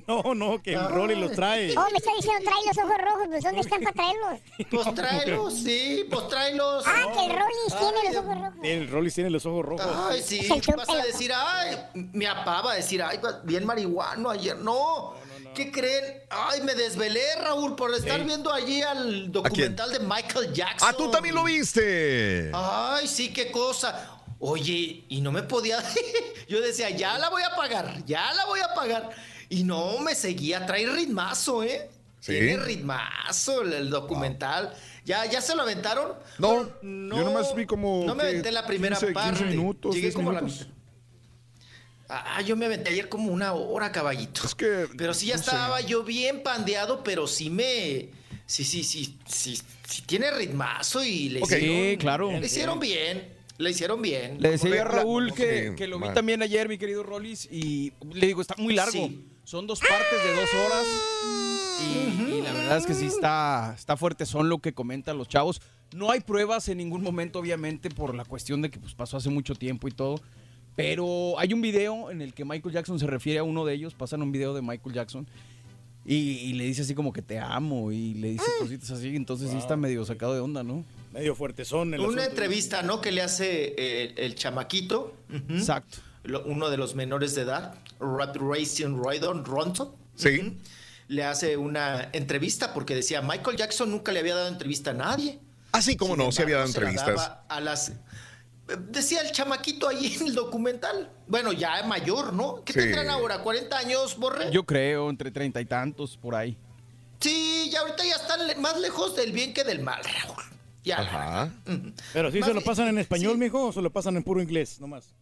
[laughs] No, no, que el Rolly los trae. Oh, me está diciendo trae los ojos rojos, pues ¿dónde están para traerlos? Pues tráelos, sí, pues tráelos. Ah, que el Rollis tiene los ojos rojos. El Rolly tiene los ojos rojos. Ay, sí, vas a decir, ay, mi papá va a decir, ay, bien marihuano ayer. No, ¿qué creen? Ay, me desvelé, Raúl, por estar ¿Eh? viendo allí al documental de Michael Jackson. Ah, tú también lo viste. Ay, sí, qué cosa. Oye, y no me podía. [laughs] Yo decía, ya la voy a pagar, ya la voy a pagar. Y no, me seguía, trae ritmazo, ¿eh? ¿Sí? Tiene ritmazo el, el documental. ¿Ya, ¿Ya se lo aventaron? No, no, yo nomás vi como. no me aventé la primera 15, 15 parte. minutos, Llegué 10 como la minutos. mitad. Ah, yo me aventé ayer como una hora, caballito. Es que. Pero sí ya no sé. estaba yo bien pandeado, pero sí me. Sí, sí, sí, sí, sí tiene ritmazo y le Ok. hicieron. Sí, claro. Le hicieron bien. Le hicieron bien. Le decía a La- Raúl que, que lo vi también ayer, mi querido Rollis, y le digo, está muy largo. Sí. Son dos partes de dos horas. Y, y la verdad es que sí está, está fuerte, son lo que comentan los chavos. No hay pruebas en ningún momento, obviamente, por la cuestión de que pues, pasó hace mucho tiempo y todo. Pero hay un video en el que Michael Jackson se refiere a uno de ellos, pasan un video de Michael Jackson. Y, y le dice así como que te amo y le dice cositas así, entonces sí está medio sacado de onda, ¿no? Medio fuertezón el Una asunto. entrevista, ¿no? Que le hace eh, el, chamaquito. Exacto. Lo- uno de los menores de edad, Rat Racing Roydon Ronson. Sí. Le hace una entrevista porque decía, Michael Jackson nunca le había dado entrevista a nadie. Ah, sí, cómo Sin no, sí había dado se entrevistas. A las, decía el chamaquito ahí en el documental. Bueno, ya mayor, ¿no? ¿Qué Sí. tendrán ahora? ¿40 años, Borre? Yo creo, entre treinta y tantos, por ahí. Sí, ya ahorita ya están le- más lejos del bien que del mal, Raúl. Ya. Ajá. Pero sí Más se lo pasan en español, mijo, o se lo pasan en puro inglés, nomás.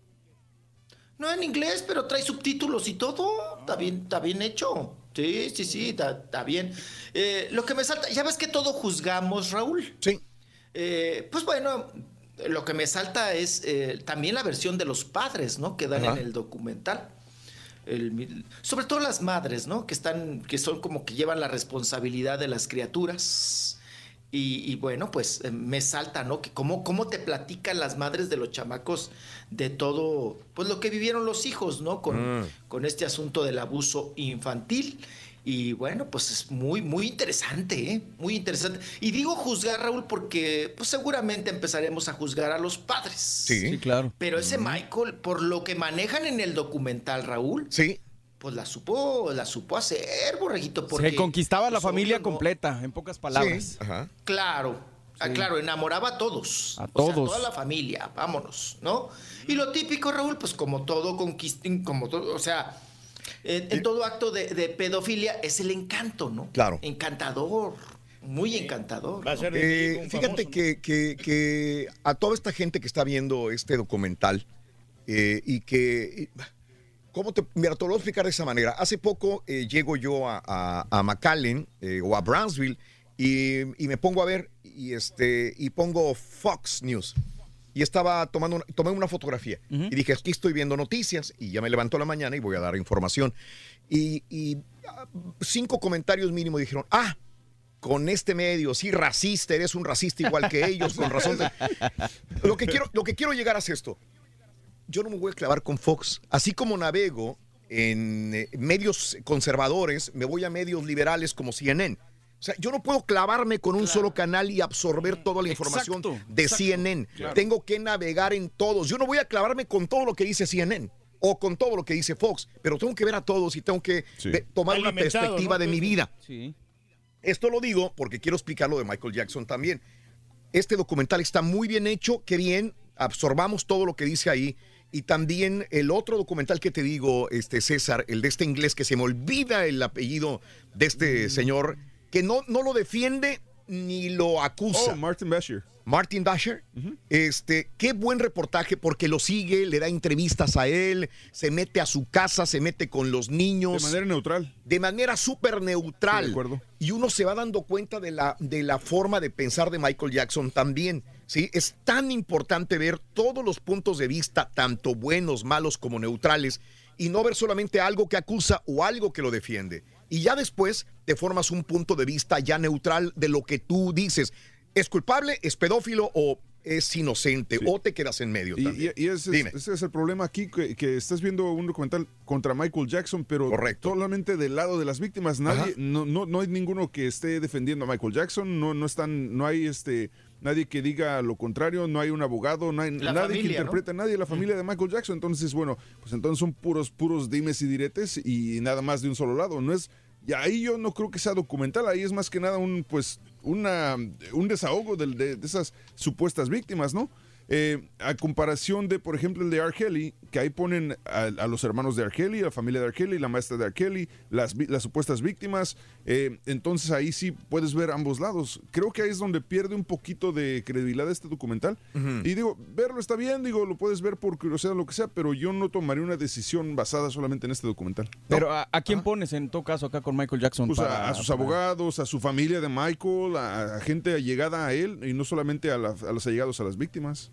No en inglés, pero trae subtítulos y todo. Está bien, está bien hecho. Sí, sí, sí, está, está bien. Eh, lo que me salta, ya ves que todo juzgamos, Raúl. Sí. Eh, pues bueno, lo que me salta es eh, también la versión de los padres, ¿no? Que dan Ajá. en el documental. El sobre todo las madres, ¿no? Que están, que son como que llevan la responsabilidad de las criaturas. Y, y bueno, pues eh, me salta, ¿no? Que cómo, cómo te platican las madres de los chamacos de todo, pues lo que vivieron los hijos, ¿no? Con, Mm. con este asunto del abuso infantil. Y bueno, pues es muy, muy interesante, ¿eh? Muy interesante. Y digo juzgar, Raúl, porque pues seguramente empezaremos a juzgar a los padres. Sí. claro. Pero ese Michael, por lo que manejan en el documental, Raúl, sí. Pues la supo, la supo hacer, borreguito, porque Se conquistaba la pues, familia obvio, ¿no? completa, en pocas palabras. Sí. Ajá. Claro, ah, Sí. claro, enamoraba a todos. A O sea, todos. toda la familia, vámonos, ¿no? Y lo típico, Raúl, pues como todo conquistín, como todo, o sea, en, en todo acto de, de pedofilia es el encanto, ¿no? Claro. Encantador, muy encantador. ¿no? Eh, fíjate que, que- que a toda esta gente que está viendo este documental eh, y que... ¿Cómo te, mira, te lo voy a explicar de esa manera. Hace poco eh, llego yo a, a, a McAllen eh, o a Brownsville y, y me pongo a ver y, este, y pongo Fox News. Y estaba tomando una, tomé una fotografía y dije, aquí estoy viendo noticias y ya me levanto la mañana y voy a dar información. Y, y, ah, cinco comentarios mínimo dijeron, ah, con este medio, sí, racista, eres un racista igual que ellos, con razón. [laughs] Lo que quiero, lo que quiero llegar es esto. Yo no me voy a clavar con Fox. Así como navego en eh, medios conservadores, me voy a medios liberales como CNN. O sea, yo no puedo clavarme con un solo canal y absorber toda la información Exacto, de exacto. CNN. Claro. Tengo que navegar en todos. Yo no voy a clavarme con todo lo que dice CNN o con todo lo que dice Fox, pero tengo que ver a todos y tengo que tomar una perspectiva ¿no? de mi vida. Sí. Esto lo digo porque quiero explicar lo de Michael Jackson también. Este documental está muy bien hecho, qué bien, absorbamos todo lo que dice ahí. Y también el otro documental que te digo, este César, el de este inglés que se me olvida el apellido de este señor, que no, no lo defiende ni lo acusa. Oh, Martin Bashir. Martin Dasher, este, qué buen reportaje porque lo sigue, le da entrevistas a él, se mete a su casa, se mete con los niños. De manera neutral. De manera súper neutral. Sí, de acuerdo. Y uno se va dando cuenta de la, de la forma de pensar de Michael Jackson también. ¿Sí? Es tan importante ver todos los puntos de vista, tanto buenos, malos como neutrales, y no ver solamente algo que acusa o algo que lo defiende. Y ya después te formas un punto de vista ya neutral de lo que tú dices. ¿Es culpable, es pedófilo o es inocente? O te quedas en medio Y, también. y- y ese, es, ese es el problema aquí, que, que estás viendo un documental contra Michael Jackson, pero solamente del lado de las víctimas. Nadie, no, no, no hay ninguno que esté defendiendo a Michael Jackson, no, no están, no hay este nadie que diga lo contrario, no hay un abogado, no hay La nadie que interprete, nadie de la familia de Michael Jackson. Entonces, bueno, pues entonces son puros, puros dimes y diretes y nada más de un solo lado. No es, y ahí yo no creo que sea documental, ahí es más que nada un, pues, una, un desahogo de esas supuestas víctimas, ¿no? Eh, a comparación de, por ejemplo, el de R. Kelly, que ahí ponen a, a los hermanos de R. Kelly, a la familia de R. Kelly, la maestra de R. Kelly, las, las supuestas víctimas, eh, entonces ahí sí puedes ver ambos lados. Creo que ahí es donde pierde un poquito de credibilidad este documental. Y digo, verlo está bien, digo, lo puedes ver por curiosidad o lo que sea, pero yo no tomaría una decisión basada solamente en este documental. Pero ¿a, a quién pones en todo caso acá con Michael Jackson? Pues a- para- a, sus para- abogados, a su familia de Michael, a, a gente allegada a él y no solamente a, la- a los allegados a las víctimas.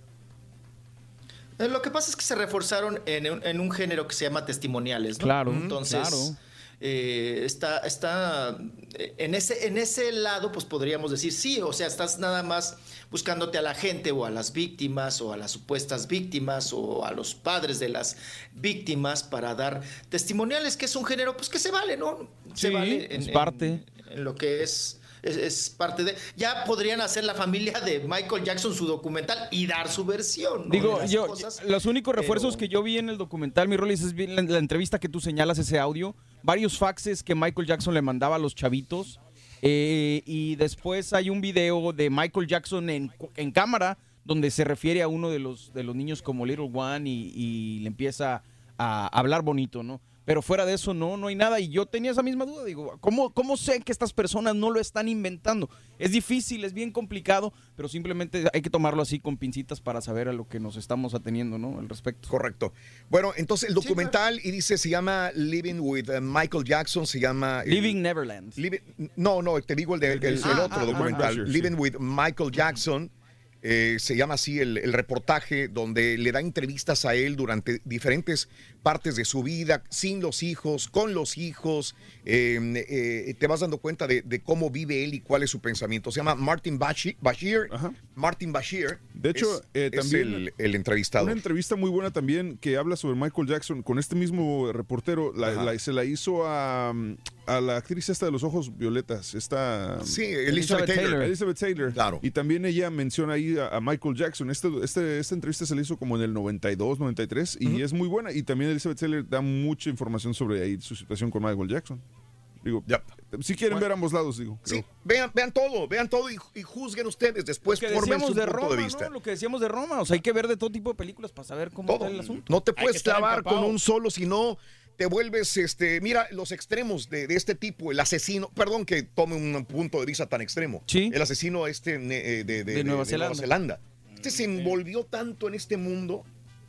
Eh, Lo que pasa es que se reforzaron en un, en un género que se llama testimoniales, ¿no? Claro, Entonces, claro. eh, está, está eh, en ese, en ese lado, pues podríamos decir sí, o sea, estás nada más buscándote a la gente o a las víctimas o a las supuestas víctimas o a los padres de las víctimas para dar testimoniales, que es un género, pues que se vale, ¿no? Se Sí, vale es parte. en lo que es, es, es parte de... Ya podrían hacer la familia de Michael Jackson su documental y dar su versión. ¿no? Digo, yo, cosas, los únicos refuerzos pero- que yo vi en el documental, mi Rolis, es la, la entrevista que tú señalas, ese audio, varios faxes que Michael Jackson le mandaba a los chavitos, eh, y después hay un video de Michael Jackson en, en cámara, donde se refiere a uno de los, de los niños como Little One y, y le empieza a hablar bonito, ¿no? Pero fuera de eso, no, no hay nada. Y yo tenía esa misma duda. Digo, ¿cómo, ¿cómo sé que estas personas no lo están inventando? Es difícil, es bien complicado, pero simplemente hay que tomarlo así con pincitas para saber a lo que nos estamos ateniendo, ¿no? Al respecto. Correcto. Bueno, entonces el documental, y dice, se llama Living with uh, Michael Jackson, se llama... el- Living Neverland. Living- no, no, te digo el, de- el- el Ah, otro ah, documental, ah, sí. Living with Michael Jackson. eh, se llama así el, el reportaje donde le da entrevistas a él durante diferentes partes de su vida, sin los hijos, con los hijos. eh, eh, te vas dando cuenta de, de cómo vive él y cuál es su pensamiento. Se llama Martin Bashir. Bashir Martin Bashir. De hecho, es, eh, es también el, el entrevistado. Una entrevista muy buena también que habla sobre Michael Jackson con este mismo reportero. la- la- se la hizo a, a la actriz esta de los ojos violetas. Esta, Sí, Elizabeth Taylor. Elizabeth Taylor. Claro. Y también ella menciona ahí a, a Michael Jackson. Este, este- esta entrevista se le hizo como en el 92, 93 y es muy buena. Y también Elizabeth Taylor da mucha información sobre ahí su situación con Michael Jackson. Digo, si quieren ver ambos lados, digo. Sí, vean, vean todo, vean todo y, y juzguen ustedes después que formen su de punto Roma, de vista. ¿no? Lo que decíamos de Roma. O sea, hay que ver de todo tipo de películas para saber cómo está el asunto. No te puedes clavar empapado. con un solo, sino te vuelves, este, mira, los extremos de, de este tipo, el asesino, perdón que tome un punto de vista tan extremo, el asesino este eh, de, de- De Nueva de Zelanda. Zelanda. Este se envolvió tanto en este mundo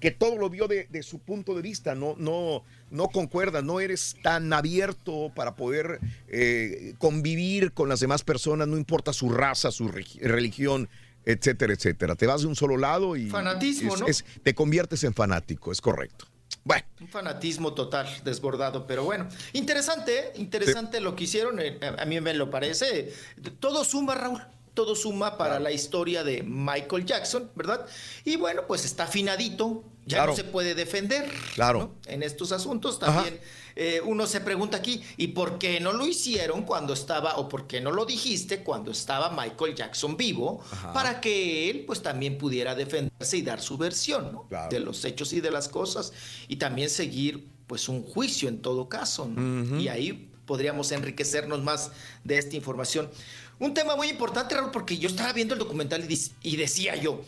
que todo lo vio de, de su punto de vista, no, no, no concuerda, no eres tan abierto para poder eh, convivir con las demás personas, no importa su raza, su religión, etcétera, etcétera. Te vas de un solo lado y Fanatismo, es- ¿no? es- te conviertes en fanático, es correcto. Bueno, Un fanatismo total, desbordado, pero bueno. Interesante, ¿eh? interesante lo que hicieron, eh, a mí me lo parece. Todo suma, Raúl, todo suma para la historia de Michael Jackson, ¿verdad? Y bueno, pues está afinadito, ya Claro. no se puede defender. Claro. ¿no? En estos asuntos también eh, uno se pregunta aquí, ¿y por qué no lo hicieron cuando estaba, o por qué no lo dijiste cuando estaba Michael Jackson vivo, Ajá. para que él pues también pudiera defenderse y dar su versión, ¿no? De los hechos y de las cosas, y también seguir pues un juicio en todo caso, ¿no? Y ahí podríamos enriquecernos más de esta información. Un tema muy importante, Raúl, porque yo estaba viendo el documental y decía yo,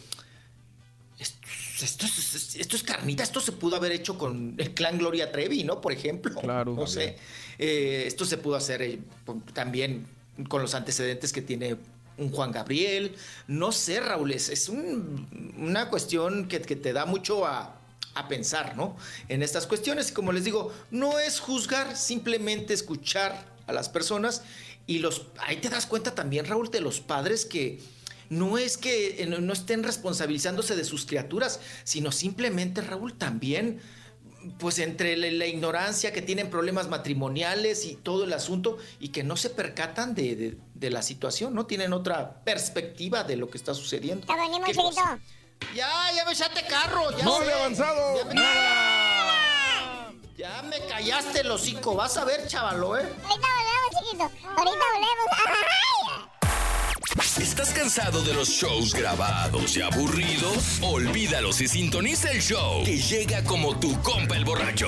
esto es, esto es carnita, esto se pudo haber hecho con el clan Gloria Trevi, ¿no? Por ejemplo. Claro. No sé. Eh, esto se pudo hacer eh, también con los antecedentes que tiene un Juan Gabriel. No sé, Raúl, es, es un- una cuestión que, que te da mucho a, a pensar, ¿no? En estas cuestiones. Y como les digo, no es juzgar, simplemente escuchar a las personas. Y los, ahí te das cuenta también, Raúl, de los padres que no es que eh, no estén responsabilizándose de sus criaturas, sino simplemente, Raúl, también, pues entre la, la ignorancia que tienen problemas matrimoniales y todo el asunto, y que no se percatan de, de- de la situación, no tienen otra perspectiva de lo que está sucediendo. Te venimos, chiquito. Ya, ya me echaste carro, ya No sé. avanzado. Ya me, Ya me callaste el hocico, vas a ver, chavalo, ¿eh? Ahorita volvemos, chiquito. Ahorita volvemos. ¡Ay! ¿Estás cansado de los shows grabados y aburridos? Olvídalos y sintoniza el show que llega como tu compa el borracho.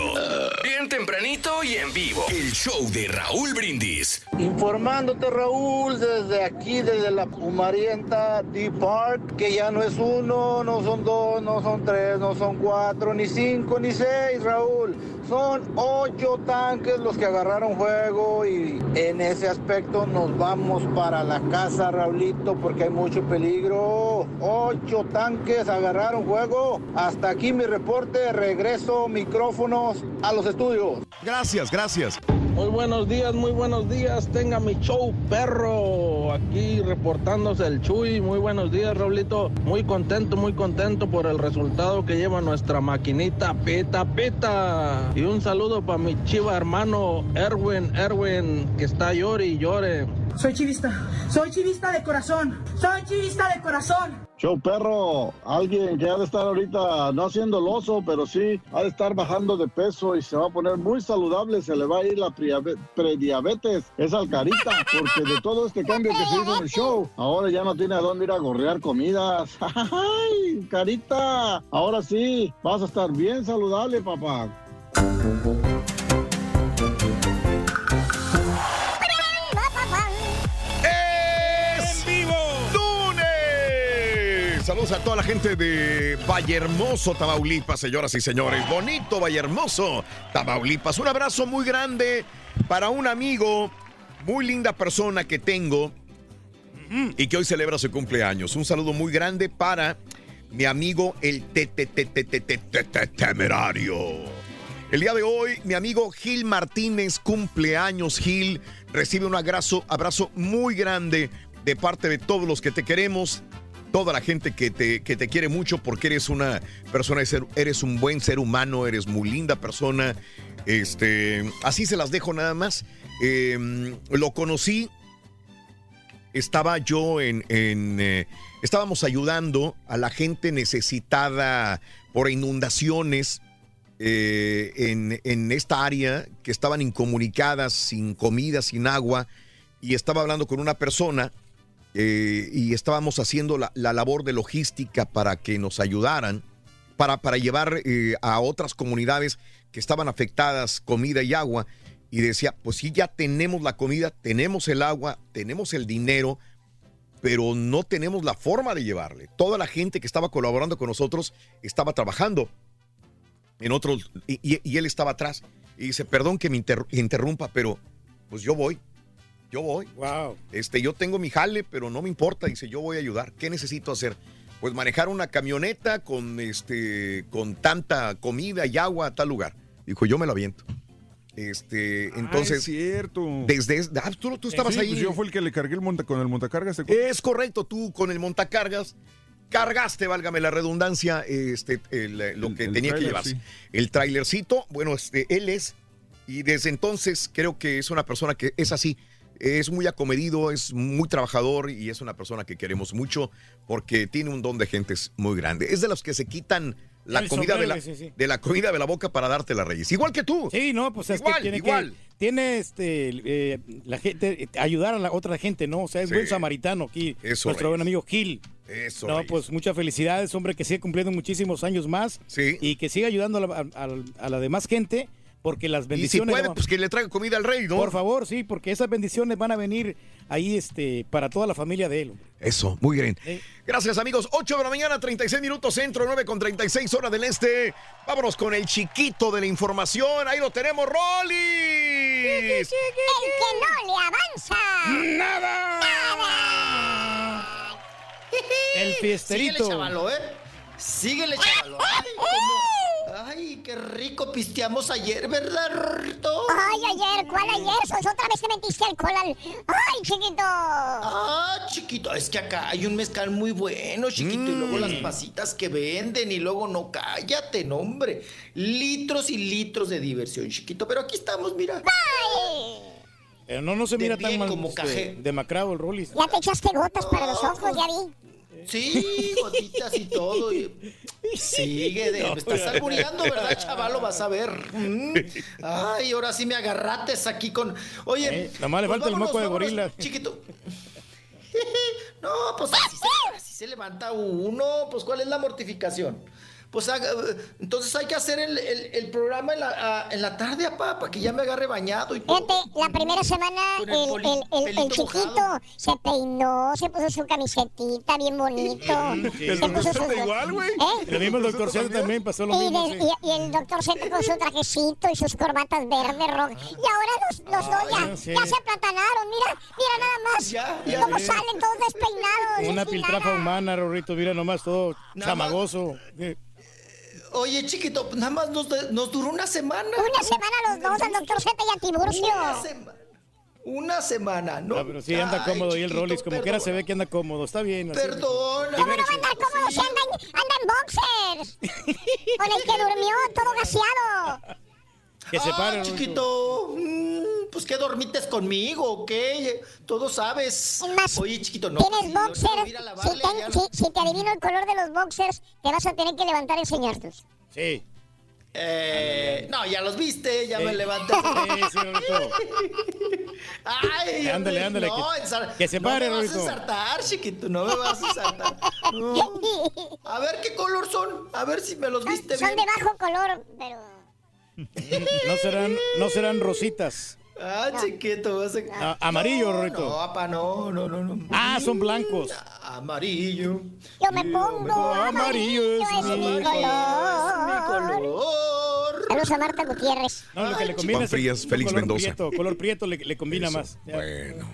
Bien tempranito y en vivo. El show de Raúl Brindis. Informándote Raúl desde aquí, desde la Pumarienta Deep Park, que ya no es uno, no son dos, no son tres, no son cuatro, ni cinco, ni seis Raúl. Son ocho tanques los que agarraron juego y en ese aspecto nos vamos para la casa Raulito porque hay mucho peligro. Ocho tanques agarraron juego. Hasta aquí mi reporte, regreso micrófonos a los estudios. Gracias, gracias. Muy buenos días, muy buenos días. Tenga mi show, perro. Aquí reportándose el Chuy. Muy buenos días, Raulito. Muy contento, muy contento por el resultado que lleva nuestra maquinita Peta Peta. Y un saludo para mi chiva hermano Erwin, Erwin, que está llore y llore. Soy chivista, soy chivista de corazón, soy chivista de corazón. Show perro, alguien que ha de estar ahorita no haciendo el pero sí ha de estar bajando de peso y se va a poner muy saludable, se le va a ir la prediabetes, es al carita, porque de todo este cambio que se hizo en el show, ahora ya no tiene a dónde ir a gorrear comidas. [laughs] ¡Ay, carita! Ahora sí, vas a estar bien saludable, papá. Saludos a toda la gente de Vallehermoso, Tamaulipas, señoras y señores. Bonito Vallehermoso, Tamaulipas. Un abrazo muy grande para un amigo, muy linda persona que tengo y que hoy celebra su cumpleaños. Un saludo muy grande para mi amigo el temerario. El día de hoy, mi amigo Gil Martínez, cumpleaños Gil, recibe un abrazo, abrazo muy grande de parte de todos los que te queremos, toda la gente que te, que te quiere mucho porque eres una persona, eres un buen ser humano, eres muy linda persona. Este, así se las dejo nada más. Eh, lo conocí, estaba yo en, en eh, estábamos ayudando a la gente necesitada por inundaciones eh, en, en, esta área que estaban incomunicadas, sin comida, sin agua, y estaba hablando con una persona eh, y estábamos haciendo la, la, labor de logística para que nos ayudaran, para, para llevar eh, a otras comunidades que estaban afectadas comida y agua. Y decía, pues sí, ya tenemos la comida, tenemos el agua, tenemos el dinero, pero no tenemos la forma de llevarle. Toda la gente que estaba colaborando con nosotros estaba trabajando en otros, y, y, él estaba atrás. Y dice, perdón que me inter interrumpa, pero pues yo voy. Yo voy. Wow. Este, yo tengo mi jale, pero no me importa. Dice, yo voy a ayudar. ¿Qué necesito hacer? Pues manejar una camioneta con este, con tanta comida y agua a tal lugar. Dijo, yo me lo aviento. Este, entonces. Ah, es cierto. Desde. Ah, tú, tú estabas sí, ahí. Pues yo fui el que le cargué el monta, con el montacargas. Es correcto, tú con el montacargas cargaste, válgame la redundancia, este, el, lo que el tenía que llevarse. sí. El trailercito, bueno, este, él es, y desde entonces creo que es una persona que es así. Es muy acomedido, es muy trabajador y es una persona que queremos mucho porque tiene un don de gentes muy grande. Es de los que se quitan la El comida de la, sí, sí. de la comida de la boca para darte la reyes. Igual que tú. Sí, no, pues es Igual, que tiene igual. que tiene este eh, la gente ayudar a la otra gente, ¿no? O sea, es Sí. buen samaritano aquí, Eso, nuestro buen amigo Gil. Eso, No, Reyes. pues muchas felicidades, hombre, que sigue cumpliendo muchísimos años más y que siga ayudando a la, a la demás gente, porque las Y si bendiciones. puede, pues que le traiga comida al rey, ¿no? Por favor, sí, porque esas bendiciones van a venir ahí este, para toda la familia de él. hombre. Eso, muy bien. Sí. Gracias, amigos. 8 de la mañana, 36 minutos centro, 9 con 36 horas del este. Vámonos con el chiquito de la información. Ahí lo tenemos, Rolly. El que no le avanza. ¡Nada! El fiesterito. Síguele, chavalo, ¿eh? Síguele, [laughs] chavalo. Ay, qué rico pisteamos ayer, ¿verdad? Ay, ayer, ¿cuál ayer? Sos otra vez te metiste alcohol al... Ay, chiquito. Ah, chiquito, es que acá hay un mezcal muy bueno, chiquito, y luego las pasitas que venden, y luego no, cállate, no, hombre. Litros y litros de diversión, chiquito, pero aquí estamos, mira. Pero no, no se mira De tan mal como cajé. demacrado el Rollis. Ya te echaste gotas para los ojos, ya vi. Sí, gotitas y todo. y- Sigue, de, No, me estás albureando, ¿verdad, chavalo? Vas a ver. Mm. Ay, ahora sí me agarrates aquí con. Oye. Eh, nomás le pues falta el moco de gorila. Chiquito. [laughs] No, pues así se, así se levanta uno. Pues, ¿cuál es la mortificación? Pues haga- entonces hay que hacer el, el- el programa en la, a- en la tarde, papá, para que ya me agarre bañado y todo. Fíjate, la primera semana el, el el, el- el chiquito se peinó, se puso su camisetita bien bonito. [laughs] Sí. Se puso su... igual, güey. ¿Eh? Lo mismo el doctor Zeta también pasó lo Y, mismo. de- sí. y- y el doctor Seco con su trajecito y sus corbatas verdes, rojas. Y ahora los, los dos ya, ya sé. ya se aplatanaron. Mira, mira nada más. Ya, ya cómo salen todos despeinados. Una piltrafa humana, Rorrito, mira nomás todo chamagoso. Oye, chiquito, pues nada más nos, nos duró una semana. Una semana los dos, al doctor Z y a Tiburcio. Una semana. Una semana, ¿no? No, pero sí anda Ay, cómodo y el Rollis, como quiera se ve que anda cómodo. Está bien. así. Perdona. ¿Cómo no va a andar cómodo si anda en, anda en boxers? [laughs] Con el que durmió todo gaseado. Que se Ah, pare, Rorrito. chiquito. Mm, pues que dormites conmigo, ¿ok? Todo sabes. Más, Oye, chiquito, no. Tienes a boxers. a Si, si- si te adivino el color de los boxers, te vas a tener que levantar y enseñarlos. Sí. Eh, no, ya los viste, ya [laughs] Sí. me levanté. Sí, sí. Ay, Ándale, ándale, No, que- que se pare, no me vas a ensartar, chiquito, no me vas a ensartar. [laughs] No. A ver qué color son, a ver si me los viste Son bien. de bajo color, pero... No serán, no serán rositas. Ah, chiquito. vas a- A- amarillo, no. No, papá, no, no, no, no. Ah, son blancos. Amarillo. Yo me pongo amarillo, es mi color. Saludos a Marta Gutiérrez. No, lo que le combina es Frías, Félix color Mendoza. Prieto, color prieto le, le combina Eso, más. Ya. Bueno.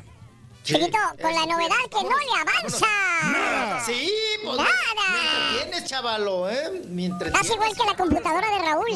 Chiquito, con la novedad que no le avanza. Sí, pues. Nada. Me entretienes, chavalo, ¿eh? Me entretienes. Estás igual que la computadora de Raúl.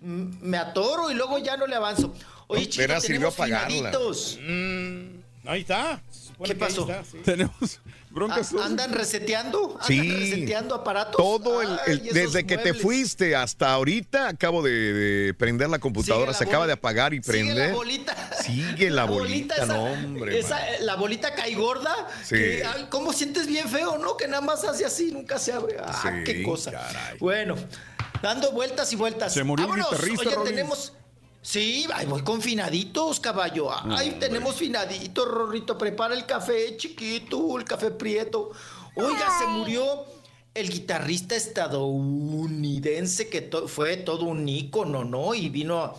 Mm, Me atoro y luego ya no le avanzo. Oye, No, chico, sirvió tenemos apagarla. finaditos. Mm, ahí está. ¿Qué pasó? está, sí. Tenemos broncas. ¿Andan reseteando? ¿Andan Sí. reseteando aparatos? Todo el, el- Ay, desde que te fuiste hasta ahorita acabo de, de prender la computadora, la se acaba de apagar y Sigue la prender. bolita. Sigue la bolita, esa- no, hombre. esa, eh, la bolita cae gorda. Sí. que, ay, ¿Cómo sientes bien feo, no? Que nada más hace así, nunca se abre. Ah, Sí, qué cosa. caray. Bueno, dando vueltas y vueltas. Se murió el Vámonos. guitarrista, Oye, Rollins. tenemos. Sí, voy con finaditos, caballo. Ay, tenemos finaditos, Rorrito. Prepara el café chiquito, el café prieto. Oiga, se murió el guitarrista estadounidense que to- fue todo un ícono, ¿no? Y vino a,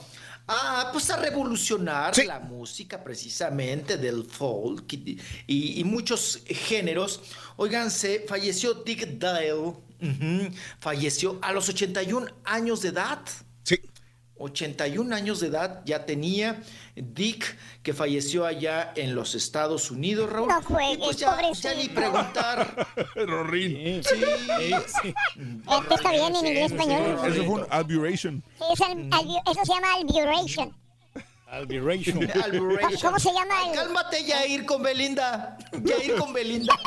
a, pues a revolucionar Sí. la música precisamente del folk y, y- y muchos géneros. Oigan, se falleció Dick Dale. falleció a los 81 años de edad. Sí. 81 años de edad ya tenía Dick, que falleció allá en los Estados Unidos, Raúl. No juegues, Y pues ya, ya ni preguntar. [laughs] Rorín. Sí. sí. Este está bien en inglés español. Eso fue un aberration. Sí, es al- albu- eso se llama alburation. Albiration. Alburation. ¿Cómo se llama el- cálmate, Yair con Belinda. Yair con Belinda. [laughs]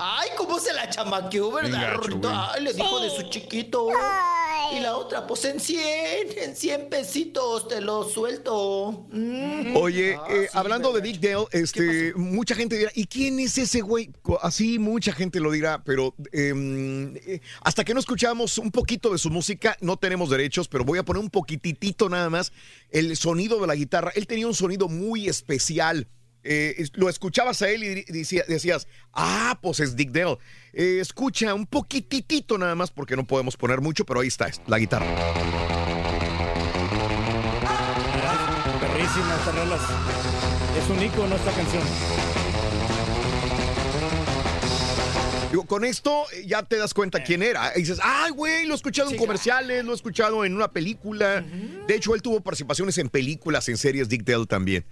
Ay, cómo se la chamaqueó, ¿verdad, Rorrito? Ay, le dijo de su chiquito. Ay. Y la otra, pues en 100, en 100 pesitos te lo suelto. Mm. Oye, Ah, eh, sí, hablando de. Dick Dale, este, mucha gente dirá, ¿y quién es ese güey? Así mucha gente lo dirá, pero em, eh, hasta que no escuchamos un poquito de su música, no tenemos derechos, pero voy a poner un poquitito nada más el sonido de la guitarra. Él tenía un sonido muy especial. Eh, lo escuchabas a él y decía- decías, ah, pues es Dick Dale. Eh, escucha un poquitito nada más porque no podemos poner mucho, pero ahí está, es la guitarra. Perrísima. Es un icono esta canción. Digo, con esto eh, ya te das cuenta quién era. Y dices, ay, güey, lo he escuchado en comerciales, lo he escuchado en una película. De hecho, él tuvo participaciones en películas, en series, Dick Dale también.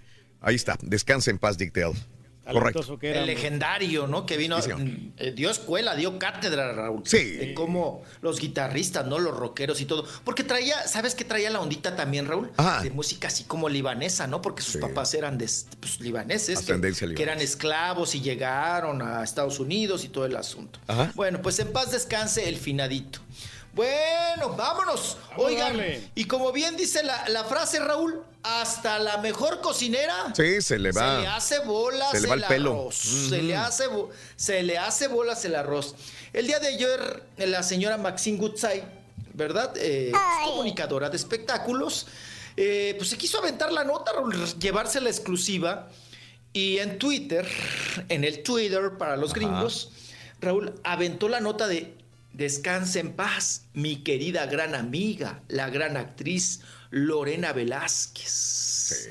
Ahí está, descansa en paz, Dick Dale. Correcto. Que era. El legendario, ¿no? Que vino, Sí, eh, dio escuela, dio cátedra, Raúl. Sí. De cómo los guitarristas, ¿no? Los rockeros y todo. Porque traía, ¿sabes qué traía la ondita también, Raúl? Ajá. De música así como libanesa, ¿no? Porque sus papás eran de, pues, libaneses. que- que, eran esclavos y llegaron a Estados Unidos y todo el asunto. Ajá. Bueno, pues en paz descanse el finadito. Bueno, vámonos. Oigan, darle. y como bien dice la, la frase, Raúl, hasta la mejor cocinera Sí, se le va. se le hace bolas se le va el pelo. arroz. Se, le hace se le hace bolas el arroz. El día de ayer, la señora Maxine Goodside, ¿verdad? Eh, es comunicadora de espectáculos. eh, pues se quiso aventar la nota, Raúl, llevarse la exclusiva. Y en Twitter, en el Twitter para los gringos, Raúl aventó la nota de Descanse en paz, mi querida gran amiga, la gran actriz Lorena Velázquez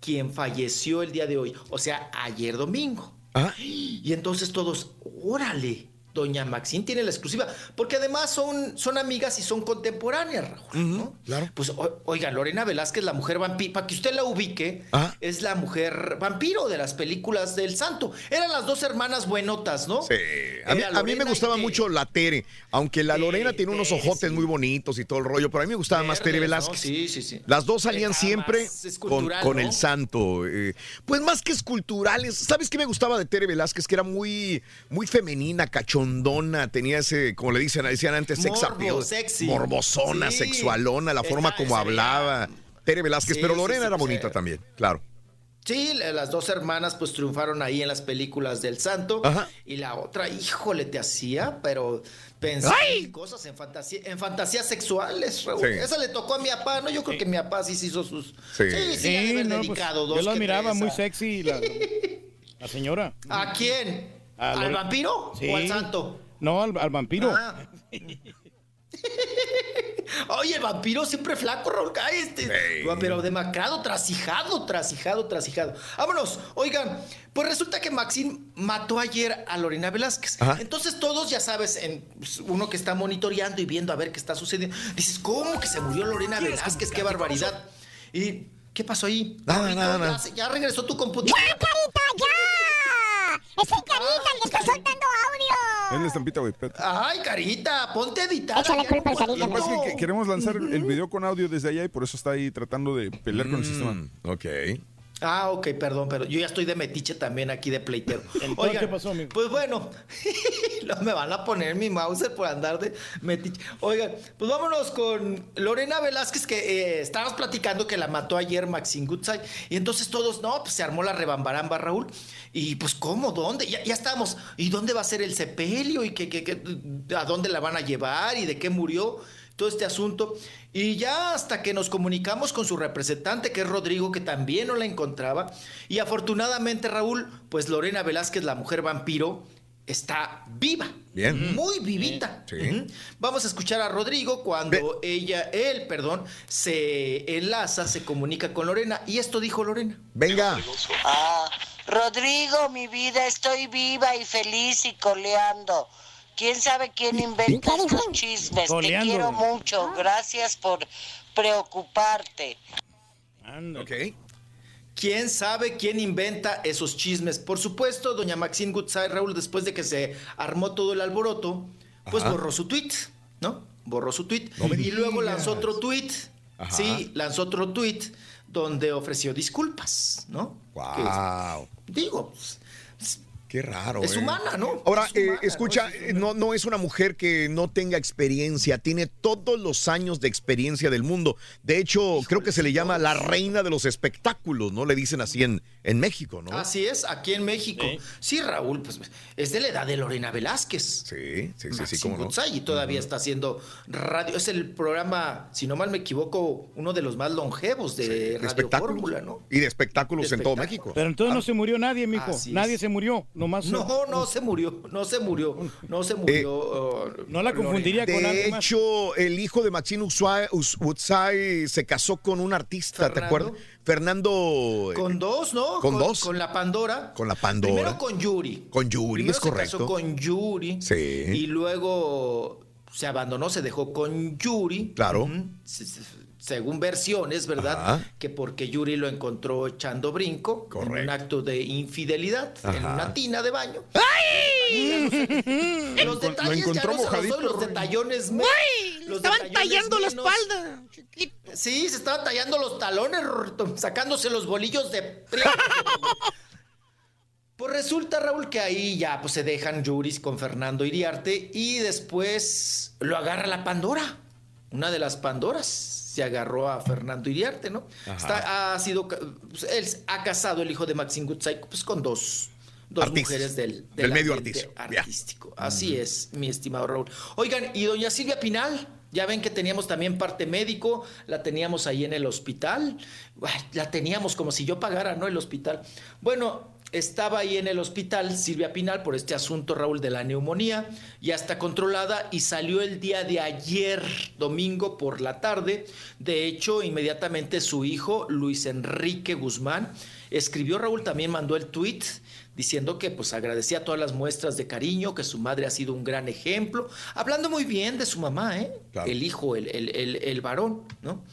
quien falleció el día de hoy, o sea, ayer domingo. Ah. Y entonces todos, órale, doña Maxine tiene la exclusiva, porque además son, son amigas y son contemporáneas, Raúl, ¿no? claro. Pues o- oiga, Lorena Velázquez, la mujer vampiro, para que usted la ubique, Ah. es la mujer vampiro de las películas del santo. Eran las dos hermanas buenotas, ¿no? Sí. A mí, Era a mí me gustaba mucho la Tere, aunque la Lorena tiene unos ojotes sí. muy bonitos y todo el rollo, pero a mí me gustaba más Tere. Velázquez. Sí, sí, sí. Las dos salían siempre con, el santo. eh, pues más que esculturales. ¿Sabes qué me gustaba de Tere Velázquez? Que era muy, muy femenina, cachondona. Tenía ese, como le dicen, decían antes, sex Morbo, appeal. sexy. Morbosona, Sí. sexualona, la forma Esa- como hablaba. Tere Velázquez, Sí, pero sí, Lorena sí, era sí. bonita también, claro. Sí, la- las dos hermanas pues triunfaron ahí en las películas del santo. Ajá. Y la otra, híjole, te hacía, pero pensar en cosas en fantasía, en fantasías sexuales, Raúl. Sí. Esa le tocó a mi papá, ¿no? Yo creo que mi papá sí se hizo sus. Sí. Sí, sí, no, pues, dos. yo la miraba tres muy sexy la, la señora. ¿A quién? ¿Al Lore- vampiro Sí. o al santo? No, al, al vampiro. Ah. [laughs] Oye, el vampiro siempre flaco, Raúl. Este. Pero demacrado, trasijado, trasijado, trasijado. Vámonos. Oigan, pues resulta que Maxine mató ayer a Lorena Velázquez. Entonces todos, ya sabes, en, pues, uno que está monitoreando y viendo a ver qué está sucediendo, dices, ¿cómo que se murió Lorena Velázquez? ¡Qué barbaridad! ¿Y qué pasó ahí? Nada, nada, nada. Ya, regresó tu computadora. ¡Ya, carita, ya! ¡Es el carita el que está soltando audio! Es la estampita, güey. Ay, carita, ponte a editar. Échale culpa al Carita, Lo que pasa es que queremos lanzar el video con audio desde allá y por eso está ahí tratando de pelear con el sistema. Mm, Ok. Ah, ok, perdón, pero yo ya estoy de metiche también aquí de pleitero. [laughs] Oigan, ¿qué pasó, amigo? Pues bueno, [laughs] no me van a poner mi mouse por andar de metiche. Oigan, pues vámonos con Lorena Velázquez, que eh, estábamos platicando que la mató ayer Maxine Goodside. Y entonces todos, no, pues se armó la rebambaramba, Raúl. Y pues, ¿cómo? ¿Dónde? Ya, ya estábamos. ¿Y dónde va a ser el sepelio? ¿Y qué, qué- qué- a dónde la van a llevar? ¿Y de qué murió? Todo este asunto. Y ya hasta que nos comunicamos con su representante, que es Rodrigo, que también no la encontraba. Y afortunadamente, Raúl, pues Lorena Velázquez, la mujer vampiro, está viva. Bien. Muy vivita. Sí. Vamos a escuchar a Rodrigo cuando ella, él, perdón, se enlaza, se comunica con Lorena. Y esto dijo Lorena. Venga. Ah, Rodrigo, mi vida, estoy viva y feliz y coleando. ¿Quién sabe quién inventa estos chismes? Coleando. Te quiero mucho. Gracias por preocuparte. Ok. ¿Quién sabe quién inventa esos chismes? Por supuesto, doña Maxine Goodside, Raúl, después de que se armó todo el alboroto, pues Ajá. borró su tweet, ¿no? Borró su tweet. No y luego lanzó otro tweet. Ajá. Sí, lanzó otro tweet donde ofreció disculpas, ¿no? Wow. Que, digo, pues, Qué raro. Es ¿eh? humana, ¿no? Ahora, Es eh, escucha, eh, no, no es una mujer que no tenga experiencia, tiene todos los años de experiencia del mundo. De hecho, creo que se le llama la reina de los espectáculos, ¿no? Le dicen así en, en México, ¿no? Así es, aquí en México. Sí. Raúl, pues es de la edad de Lorena Velázquez. Sí, sí, sí, sí, cómo no. Y todavía está haciendo radio. Es el programa, si no mal me equivoco, uno de los más longevos de De Radio espectáculos. Fórmula, ¿no? Y de espectáculos De en todo. México. Pero entonces no se murió nadie, mijo. Así es. Nadie se murió. Nomás. No, no se murió, no se murió, no se murió. uh, No la confundiría con De alguien más. hecho, el hijo de Maxine Utsai- se casó con un artista, ¿te acuerdas? Fernando. eh, Con dos, ¿no? ¿Con dos? Con la Pandora. Con la Pandora. Primero con Yuri. Con Yuri, Primero es correcto. Se casó con Yuri. Sí. Y luego se abandonó, se dejó con Yuri. Claro. Se- se- Según versiones, ¿verdad? Ajá. Que porque Yuri lo encontró echando brinco en un Correcto. acto de infidelidad en una tina de baño. [laughs] Lo Los detalles ya no se los detallones. me- los estaban detallones tallando la espalda. Sí, se estaban tallando los talones, sacándose los bolillos de... [laughs] Pues resulta, Raúl, que ahí ya pues, se dejan Yuris con Fernando Iriarte y después lo agarra la Pandora. Una de las Pandoras se agarró a Fernando Iriarte, ¿no? Está- ha sido, pues, él ha casado el hijo de Maxine Goodside pues, con dos, dos Artistas. mujeres del, Del medio artístico. Así es, mi estimado Raúl. Oigan, y doña Silvia Pinal, ya ven que teníamos también parte médico, la teníamos ahí en el hospital. La teníamos como si yo pagara, ¿no? El hospital. Bueno, estaba ahí en el hospital Silvia Pinal por este asunto, Raúl, de la neumonía. Ya está controlada y salió el día de ayer, domingo por la tarde. De hecho, inmediatamente su hijo, Luis Enrique Guzmán, escribió, Raúl también mandó el tweet diciendo que pues agradecía todas las muestras de cariño, que su madre ha sido un gran ejemplo, hablando muy bien de su mamá, ¿eh? Claro. el hijo, el, el- el- el varón, ¿no?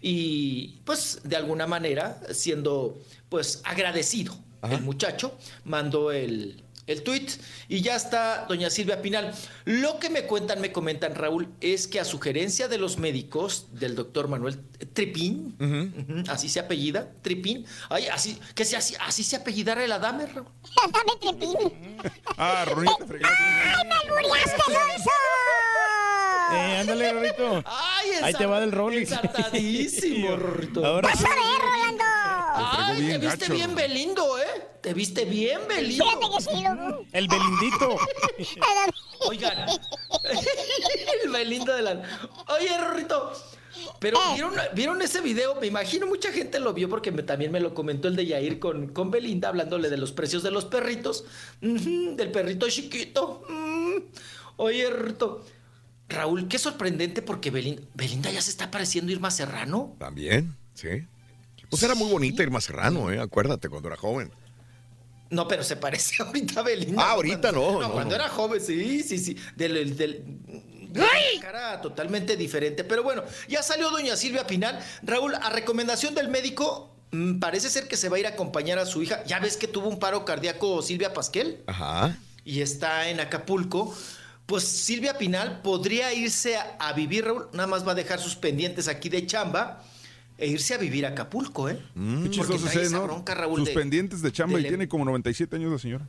Y pues de alguna manera, siendo pues agradecido, el muchacho mandó el, el tweet y ya está doña Silvia Pinal. Lo que me cuentan, me comentan Raúl, es que a sugerencia de los médicos del doctor Manuel Tripín, ujú, así se apellida, Tripín, ay, así, que se, así, así se apellidara el Adame, Raúl. Dame trepín. [laughs] Ah, fregado. ¡Ay, me albureaste, Sonso! Eh, ándale, Rorito. Ay, Ahí te va del Rollis. Ensartadísimo, [laughs] Rorrito. Ahora ¡Vas a ver, Rolando! Ay, bien te viste gacho, bien. Belindo, ¿eh? Te viste bien Belindo. Fíjate que sí, loco. El Belindito. [laughs] Oigan, el Belindo de la... Oye, Rorrito, pero ¿vieron, ¿vieron ese video? Me imagino mucha gente lo vio porque me- también me lo comentó el de Yair con, con Belinda, hablándole de los precios de los perritos, Ujú, del perrito chiquito. Mm. Oye, Rorrito, Raúl, qué sorprendente porque Belinda, Belinda ya se está pareciendo Irma Serrano. También, sí. Pues era muy bonita Irma Serrano, ¿eh? Acuérdate, cuando era joven. No, pero se parece [laughs] ahorita a Belinda. Ah, ahorita no, No, no, cuando era joven, sí, sí, sí. Del, del- una cara totalmente diferente. Pero bueno, ya salió doña Silvia Pinal. Raúl, a recomendación del médico, mm, parece ser que se va a ir a acompañar a su hija. Ya ves que tuvo un paro cardíaco Silvia Pasquel Ajá. y está en Acapulco. Pues Silvia Pinal podría irse a, a vivir, Raúl, nada más va a dejar sus pendientes aquí de chamba e irse a vivir a Acapulco, ¿eh? Qué Porque chistoso trae ese, esa ¿no? bronca, Raúl, Sus de- pendientes de chamba y tiene como 97 años la señora.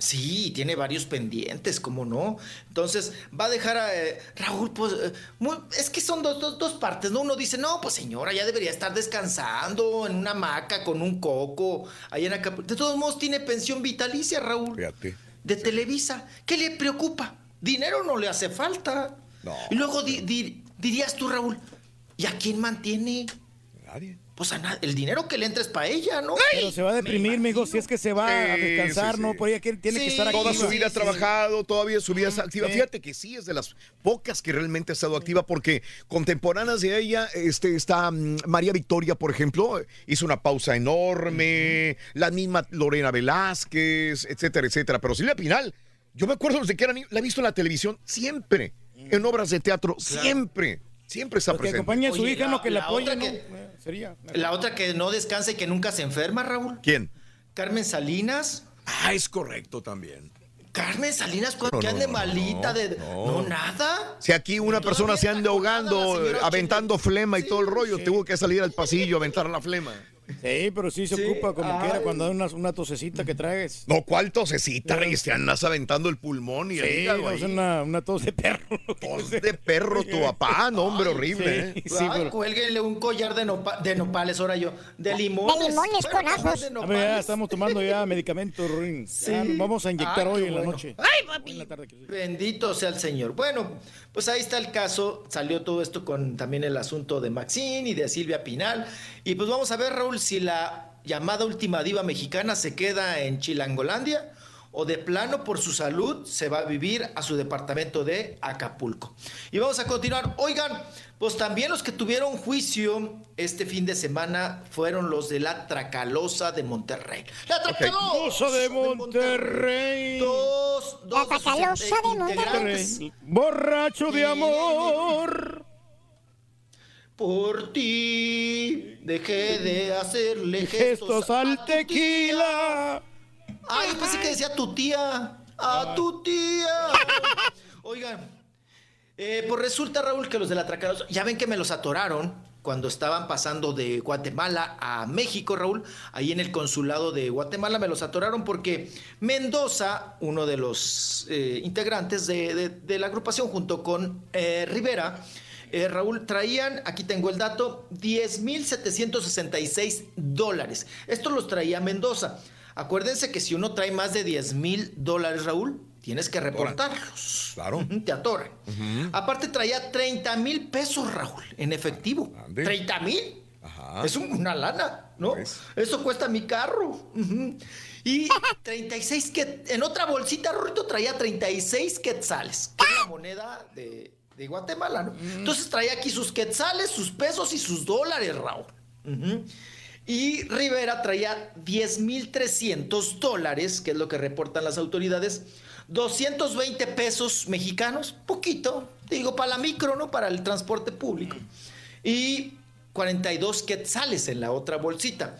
Sí, tiene varios pendientes, ¿cómo no? Entonces, va a dejar a eh, Raúl, pues, eh, muy- es que son dos, dos, dos partes, ¿no? Uno dice, no, pues señora, ya debería estar descansando en una hamaca con un coco, ahí en Acapulco. De todos modos, tiene pensión vitalicia, Raúl. Fíjate. De Televisa. ¿Qué le preocupa? Dinero no le hace falta. Y luego di- di- dirías tú, Raúl, ¿y a quién mantiene? Nadie. Pues a na- el dinero que le entra es para ella, ¿no? Pero se va a deprimir, mijo, si es que se va a descansar, sí, ¿no? Por ella que tiene que estar Toda activa. su vida ha trabajado, todavía su vida es activa. sí. Fíjate que sí es de las pocas que realmente ha estado activa porque contemporáneas de ella este, está mm, María Victoria, por ejemplo, hizo una pausa enorme, la misma Lorena Velázquez, etcétera, etcétera. Pero Silvia Pinal, yo me acuerdo desde que era niño, la he visto en la televisión siempre, en obras de teatro, siempre, siempre está presente. acompaña a su Oye, hija, la- ¿no? Que la la apoye, otra ¿no? que- Eh, Sería. La otra que no descansa y que nunca se enferma, Raúl. ¿Quién? Carmen Salinas. Ah, es correcto también. Carmen Salinas, cuando No, que no, ande no, malita no, de. no. No, nada. Si aquí una persona se anda ahogando, aventando flema y todo el rollo, tuvo que salir al pasillo a aventar la flema. Sí, pero sí se ocupa como quiera cuando hay una, una tosecita que traes. No, ¿cuál tosecita, Reyes? Te andas aventando el pulmón y el Sí, hígado es una, una tos de perro. Tos de perro tu papá, [laughs] no, hombre, horrible, ¿eh? Ay, cuélguenle un collar de, nopa- de nopales, ahora yo. De limones. De limones con ajos. de A ver, ya nopales. estamos tomando ya [laughs] medicamentos, Ruin. Sí. Ya vamos a inyectar hoy en la noche. Ay, papi. En la tarde. que sí. Bendito sea el Señor. Bueno, pues ahí está el caso. Salió todo esto con también el asunto de Maxine y de Silvia Pinal. Y pues vamos a ver, Raúl, si la llamada última diva mexicana se queda en Chilangolandia o de plano por su salud se va a vivir a su departamento de Acapulco. Y vamos a continuar. Oigan, pues también los que tuvieron juicio este fin de semana fueron los de la Tracalosa de Monterrey. La Tracalosa de Monterrey. Dos, dos La Tracalosa de Monterrey. Borracho de amor. Por ti dejé de hacerle gestos, Gestos al tequila. Ay, pensé que decía tu tía. A tu tía. [laughs] Oigan, eh, pues resulta, Raúl, que los de la Tracalosa, ya ven que me los atoraron cuando estaban pasando de Guatemala a México, Raúl. Ahí en el consulado de Guatemala me los atoraron porque Mendoza, uno de los eh, integrantes de, de- de la agrupación, junto con eh, Rivera, eh, Raúl, traían, aquí tengo el dato, 10.766 dólares. Esto los traía Mendoza. Acuérdense que si uno trae más de 10 mil dólares, Raúl, tienes que reportarlos. Claro. Te atoran. Aparte traía 30 mil pesos, Raúl, en efectivo. Ande. ¿30 mil? Ajá. Es un- una lana, ¿no? Pues. Eso cuesta mi carro. Y [laughs] 36 que en otra bolsita, Rorito, traía 36 quetzales, que es la moneda de, de Guatemala, ¿no? Entonces traía aquí sus quetzales, sus pesos y sus dólares, Raúl. Y Rivera traía 10.300 dólares, que es lo que reportan las autoridades, 220 pesos mexicanos, poquito, digo, para la micro, ¿no? Para el transporte público. Y 42 quetzales en la otra bolsita.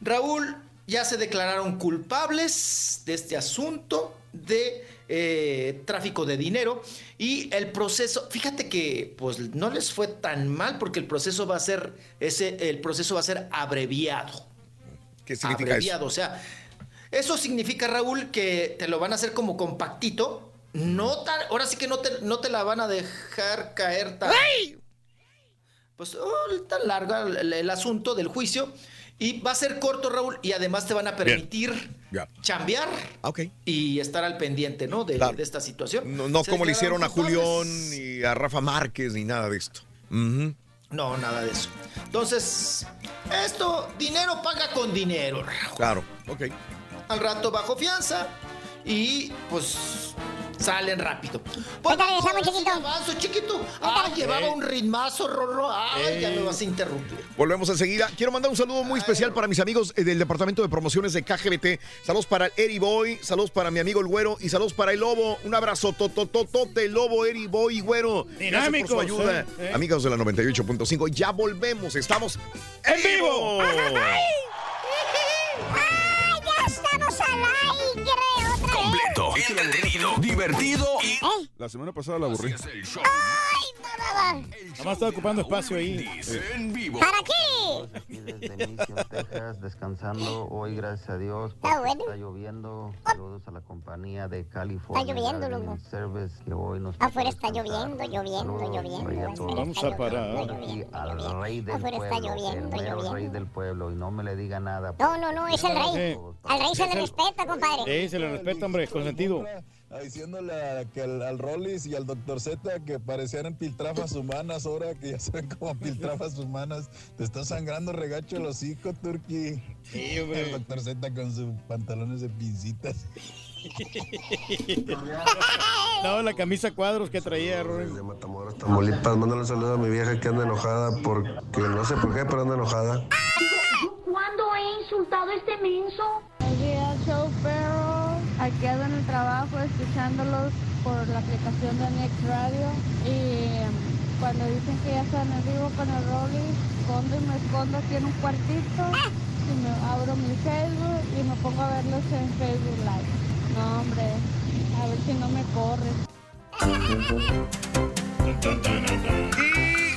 Raúl, ya se declararon culpables de este asunto de eh, tráfico de dinero y el proceso, fíjate que pues no les fue tan mal porque el proceso va a ser ese el proceso va a ser abreviado. ¿Qué significa abreviado, o sea, eso significa Raúl que te lo van a hacer como compactito, no tan ahora sí que no te, no te la van a dejar caer tan pues oh, tan larga el, el asunto del juicio y va a ser corto Raúl y además te van a permitir Ya. chambear Ok. y estar al pendiente, ¿no? De, Claro. de esta situación. No, como le hicieron a Julián y a Rafa Márquez ni nada de esto. No, nada de eso. Entonces, esto, dinero paga con dinero. Raúl. Claro, ok. Al rato bajo fianza y pues salen rápido. Ahorita regresamos, chiquito. Avanzo, chiquito. Ah, llevaba un ritmazo, Rorro. Ay, ya me vas a interrumpir. Volvemos enseguida. Quiero mandar un saludo muy especial para mis amigos eh, del Departamento de Promociones de KGBT. Saludos para el Eri Boy, saludos para mi amigo el Güero y saludos para el Lobo. Un abrazo, totototote, Lobo, Eri Boy y Güero. Gracias por su ayuda. eh, eh. Amigos de la 98.5, ya volvemos. Estamos ¡En vivo! ¡Ay, ya estamos al aire otra vez! Completo, entretenido, divertido y La semana pasada la aburrí. ¡Ay, nada! Además está ocupando espacio ahí. en vivo. ¿Para qué? Desde Texas, descansando hoy, gracias a Dios. Está bueno. Está lloviendo. Saludos a la compañía de California. Está lloviendo, loco. Service, que hoy nos Afuera está lloviendo, lloviendo, lloviendo. Vamos está a parar. lloviendo, al rey del Afuera está pueblo, lloviendo, lloviendo. rey del pueblo, y no me le diga nada. No, no, no, es el rey. Sí. Al rey se le respeta, compadre. Sí, se le respeta, hombre, con sentido. Diciéndole a- que al, al Rollis y al Dr. Z que parecían piltrafas humanas, ahora que ya se ven como piltrafas humanas. Te está sangrando regacho el hocico, Turki. Sí, hombre. El Dr. Z con sus pantalones de pincitas. [laughs] No, la camisa cuadros que traía, Rory. de Matamoros, Tamaulipas. Mándale un saludo a mi vieja que anda enojada porque no sé por qué, pero anda enojada. ¿Cuándo he insultado a este menso? Show perro. Aquí ando en el trabajo escuchándolos por la aplicación de Next Radio. Y em, cuando dicen que ya están vivo con el Rolly, escondo y me escondo aquí en un cuartito. Y me abro mi Facebook y me pongo a verlos en Facebook Live. No, hombre, a ver si no me corres.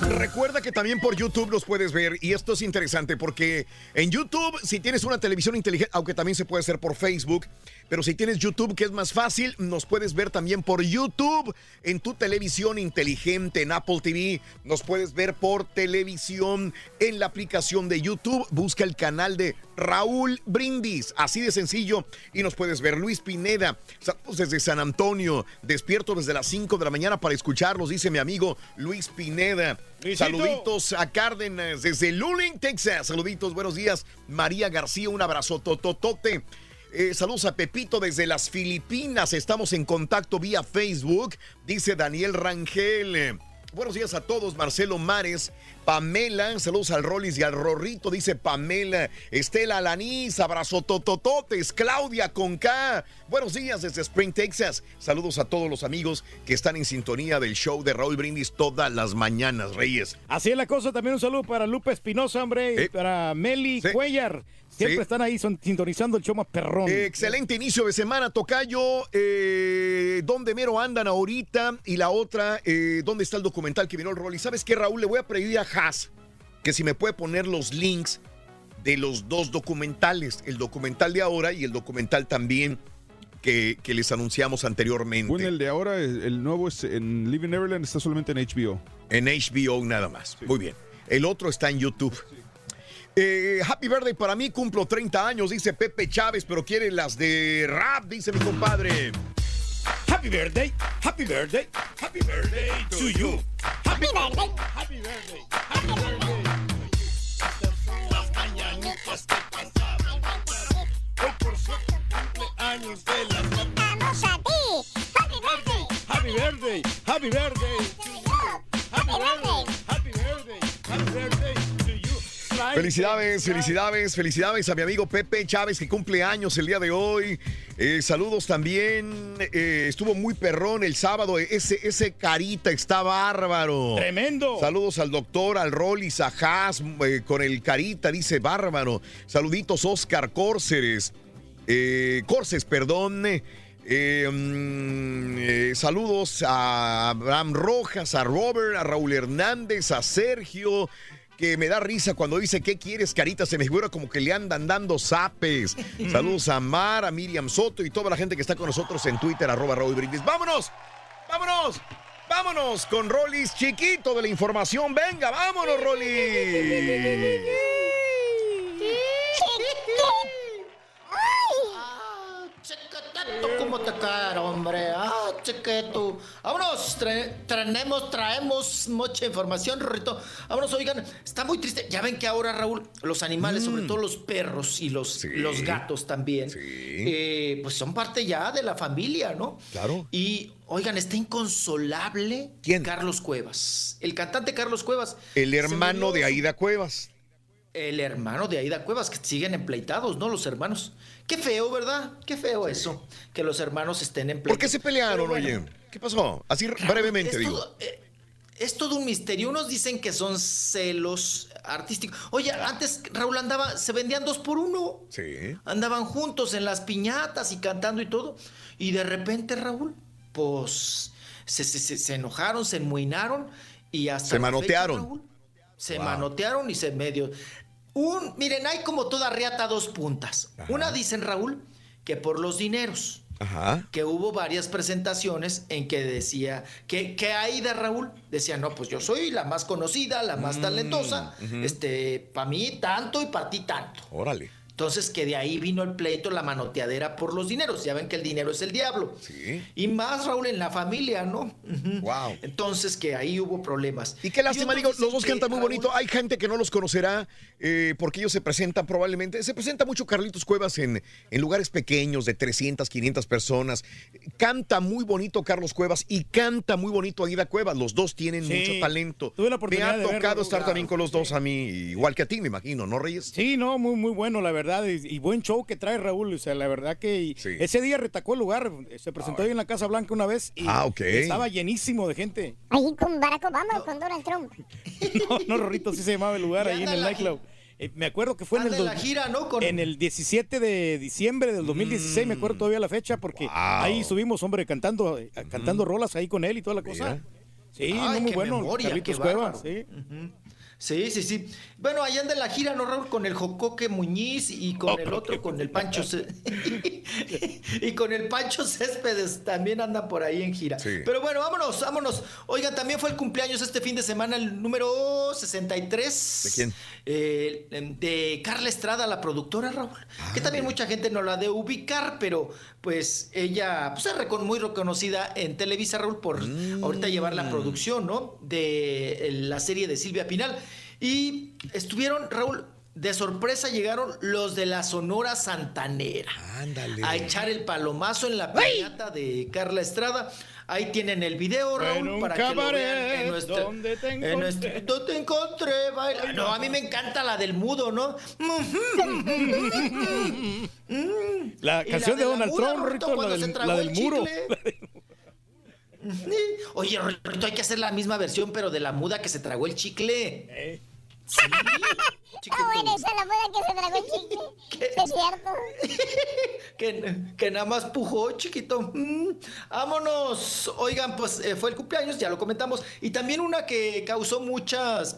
Recuerda que también por YouTube los puedes ver. Y esto es interesante porque en YouTube, si tienes una televisión inteligente, aunque también se puede hacer por Facebook, pero si tienes YouTube, que es más fácil, nos puedes ver también por YouTube. En tu televisión inteligente, en Apple TV, nos puedes ver por televisión en la aplicación de YouTube. Busca el canal de Raúl Brindis, así de sencillo. Y nos puedes ver Luis Pineda, saludos desde San Antonio, despierto desde las 5 de la mañana para escucharlos, dice mi amigo Luis Pineda. Luisito. Saluditos a Cárdenas desde Luling, Texas. Saluditos, buenos días. María García, un abrazo tototote. Eh, saludos a Pepito desde las Filipinas. Estamos en contacto vía Facebook, dice Daniel Rangel. Eh, Buenos días a todos, Marcelo Mares, Pamela, saludos al Rollis y al Rorrito, dice Pamela, Estela Lanís, abrazo totototes, Claudia Conca, buenos días desde Spring, Texas, saludos a todos los amigos que están en sintonía del show de Raúl Brindis todas las mañanas, Reyes. Así es la cosa. También un saludo para Lupe Espinosa, hombre, y para Meli Cuellar. Siempre Sí. están ahí son, sintonizando el show más perrón. Excelente inicio de semana, Tocayo. Eh, ¿Dónde mero andan ahorita? Y la otra, eh, ¿dónde está el documental que vino el rol? Y sabes qué, Raúl, le voy a pedir a Haas que si me puede poner los links de los dos documentales, el documental de ahora y el documental también que, que les anunciamos anteriormente. Bueno, el de ahora, el el nuevo es en Living Neverland, está solamente en HBO. En HBO nada más. Muy bien. El otro está en YouTube. Eh, happy birthday para mí, cumplo 30 años, dice Pepe Chávez, pero quiere las de rap, dice mi compadre. Happy birthday, happy birthday, happy birthday to you. Happy birthday. Happy birthday, happy birthday. Las mañanitas que pasaban. Hoy por su cumpleaños de las ¡Vamos a ti! ¡Happy birthday! Happy birthday, happy birthday to you. Happy birthday, happy birthday, happy birthday Felicidades, felicidades, felicidades a mi amigo Pepe Chávez que cumple años el día de hoy. Eh, saludos también. eh, estuvo muy perrón el sábado. Ese, ese carita está bárbaro. Tremendo. Saludos al doctor, al Rollis, a Haas, eh, con el carita, dice bárbaro. Saluditos, Oscar Córceres. Corces, perdón. Eh, mm, eh, saludos a Abraham Rojas, a Robert, a Raúl Hernández, a Sergio, que me da risa cuando dice, ¿qué quieres, Carita? Se me figura como que le andan dando zapes. Saludos a Mar, a Miriam Soto y toda la gente que está con nosotros en Twitter, arroba Raúl Brindis. ¡Vámonos! ¡Vámonos! ¡Vámonos con Rollis chiquito de la información! ¡Venga, vámonos, Rollis! Como te cae, hombre. Ah, chiquito. Vámonos, tra- traemos, traemos mucha información, Rorrito. Vámonos, oigan, está muy triste. Ya ven que ahora, Raúl, los animales, sobre todo los perros y los, los gatos también, eh, pues son parte ya de la familia, ¿no? Claro. Y, oigan, está inconsolable ¿Quién? Carlos Cuevas. El cantante Carlos Cuevas. El hermano murió de Aida Cuevas. el hermano de Aida Cuevas, que siguen empleitados, ¿no? Los hermanos. Qué feo, ¿verdad? Qué feo eso, que los hermanos estén empleitados. ¿Por qué se pelearon, bueno, oye? ¿Qué pasó? Así brevemente, digo. todo, eh, es todo un misterio. Unos dicen que son celos artísticos. Oye, antes Raúl andaba, se vendían dos por uno. Sí. Andaban juntos en las piñatas y cantando y todo. Y de repente, Raúl, pues se, se- se- se enojaron, se enmuinaron y hasta. Se fecha, manotearon. Raúl, se Wow. manotearon y se medio. Un, miren, hay como toda riata dos puntas. Una dicen, Raúl, que por los dineros Ajá. que hubo varias presentaciones en que decía que, que Aida Raúl decía, no, pues yo soy la más conocida, la más Mm, talentosa, este, para mí tanto y para ti tanto. Órale. Entonces que de ahí vino el pleito, la manoteadera por los dineros. Ya ven que el dinero es el diablo. Sí. Y más, Raúl, en la familia, ¿no? Wow. Entonces que ahí hubo problemas. Y qué lástima, digo, los dos cantan muy bonito. Hay gente que no los conocerá eh, porque ellos se presentan probablemente. Se presenta mucho Carlitos Cuevas en, en lugares pequeños de 300, 500 personas. Canta muy bonito Carlos Cuevas y canta muy bonito Aida Cuevas. Los dos tienen Sí, mucho talento. tuve la Me oportunidad ha de verlo, tocado estar claro, también con los dos a mí, igual que a ti, me imagino, ¿no, Reyes? Sí, no, muy, muy bueno, la verdad. Y, y buen show que trae Raúl. O sea, la verdad que y ese día retacó el lugar. Se presentó ahí en la Casa Blanca una vez y Ah, ok. estaba llenísimo de gente. Ahí con Barack Obama o con Donald Trump. [laughs] No, no, Rorrito, sí se llamaba el lugar ahí en el la nightclub. Eh, me acuerdo que fue en el, Anda en dos- la gira, ¿no? Con- en el 17 de diciembre del 2016, me acuerdo todavía la fecha, porque ahí estuvimos, hombre, cantando, eh, cantando rolas ahí con él y toda la cosa. Sí, Ay, no, muy qué bueno, memoria, Carlitos Cuevas, sí. Sí, sí, sí. Bueno, allá anda en la gira, ¿no, Raúl? Con el Jocoque Muñiz y con el otro, con el Pancho Ce- [laughs] y con el Pancho Céspedes también andan por ahí en gira. Pero bueno, vámonos, vámonos. Oigan, también fue el cumpleaños este fin de semana, el número 63. ¿De quién? Eh, de Carla Estrada, la productora, Raúl. que también mucha gente no la de ubicar, pero pues ella pues, es muy reconocida en Televisa, Raúl, por ahorita llevar la producción, ¿no? De eh, la serie de Silvia Pinal. Y estuvieron, Raúl, de sorpresa llegaron los de la Sonora Santanera. Ándale. A echar el palomazo en la piñata de Carla Estrada. Ahí tienen el video, Raúl, En un para que lo vean en nuestro, donde te en nuestro- encontré. ¿Dónde te encontré? baila- No, a mí me encanta la del mudo, ¿no? [laughs] La canción la de Donald Trump, Rorrito, la cuando se del, tragó la el del muro. chicle. [laughs] [laughs] Oye, Rorrito, hay que hacer la misma versión, pero de la muda que se tragó el chicle. Eh. Sí. Está buena esa la moda que se tragó el chicle. Es cierto. [laughs] que, que nada más pujó, chiquito. Mm, vámonos. Oigan, pues eh, fue el cumpleaños, ya lo comentamos. Y también una que causó muchas,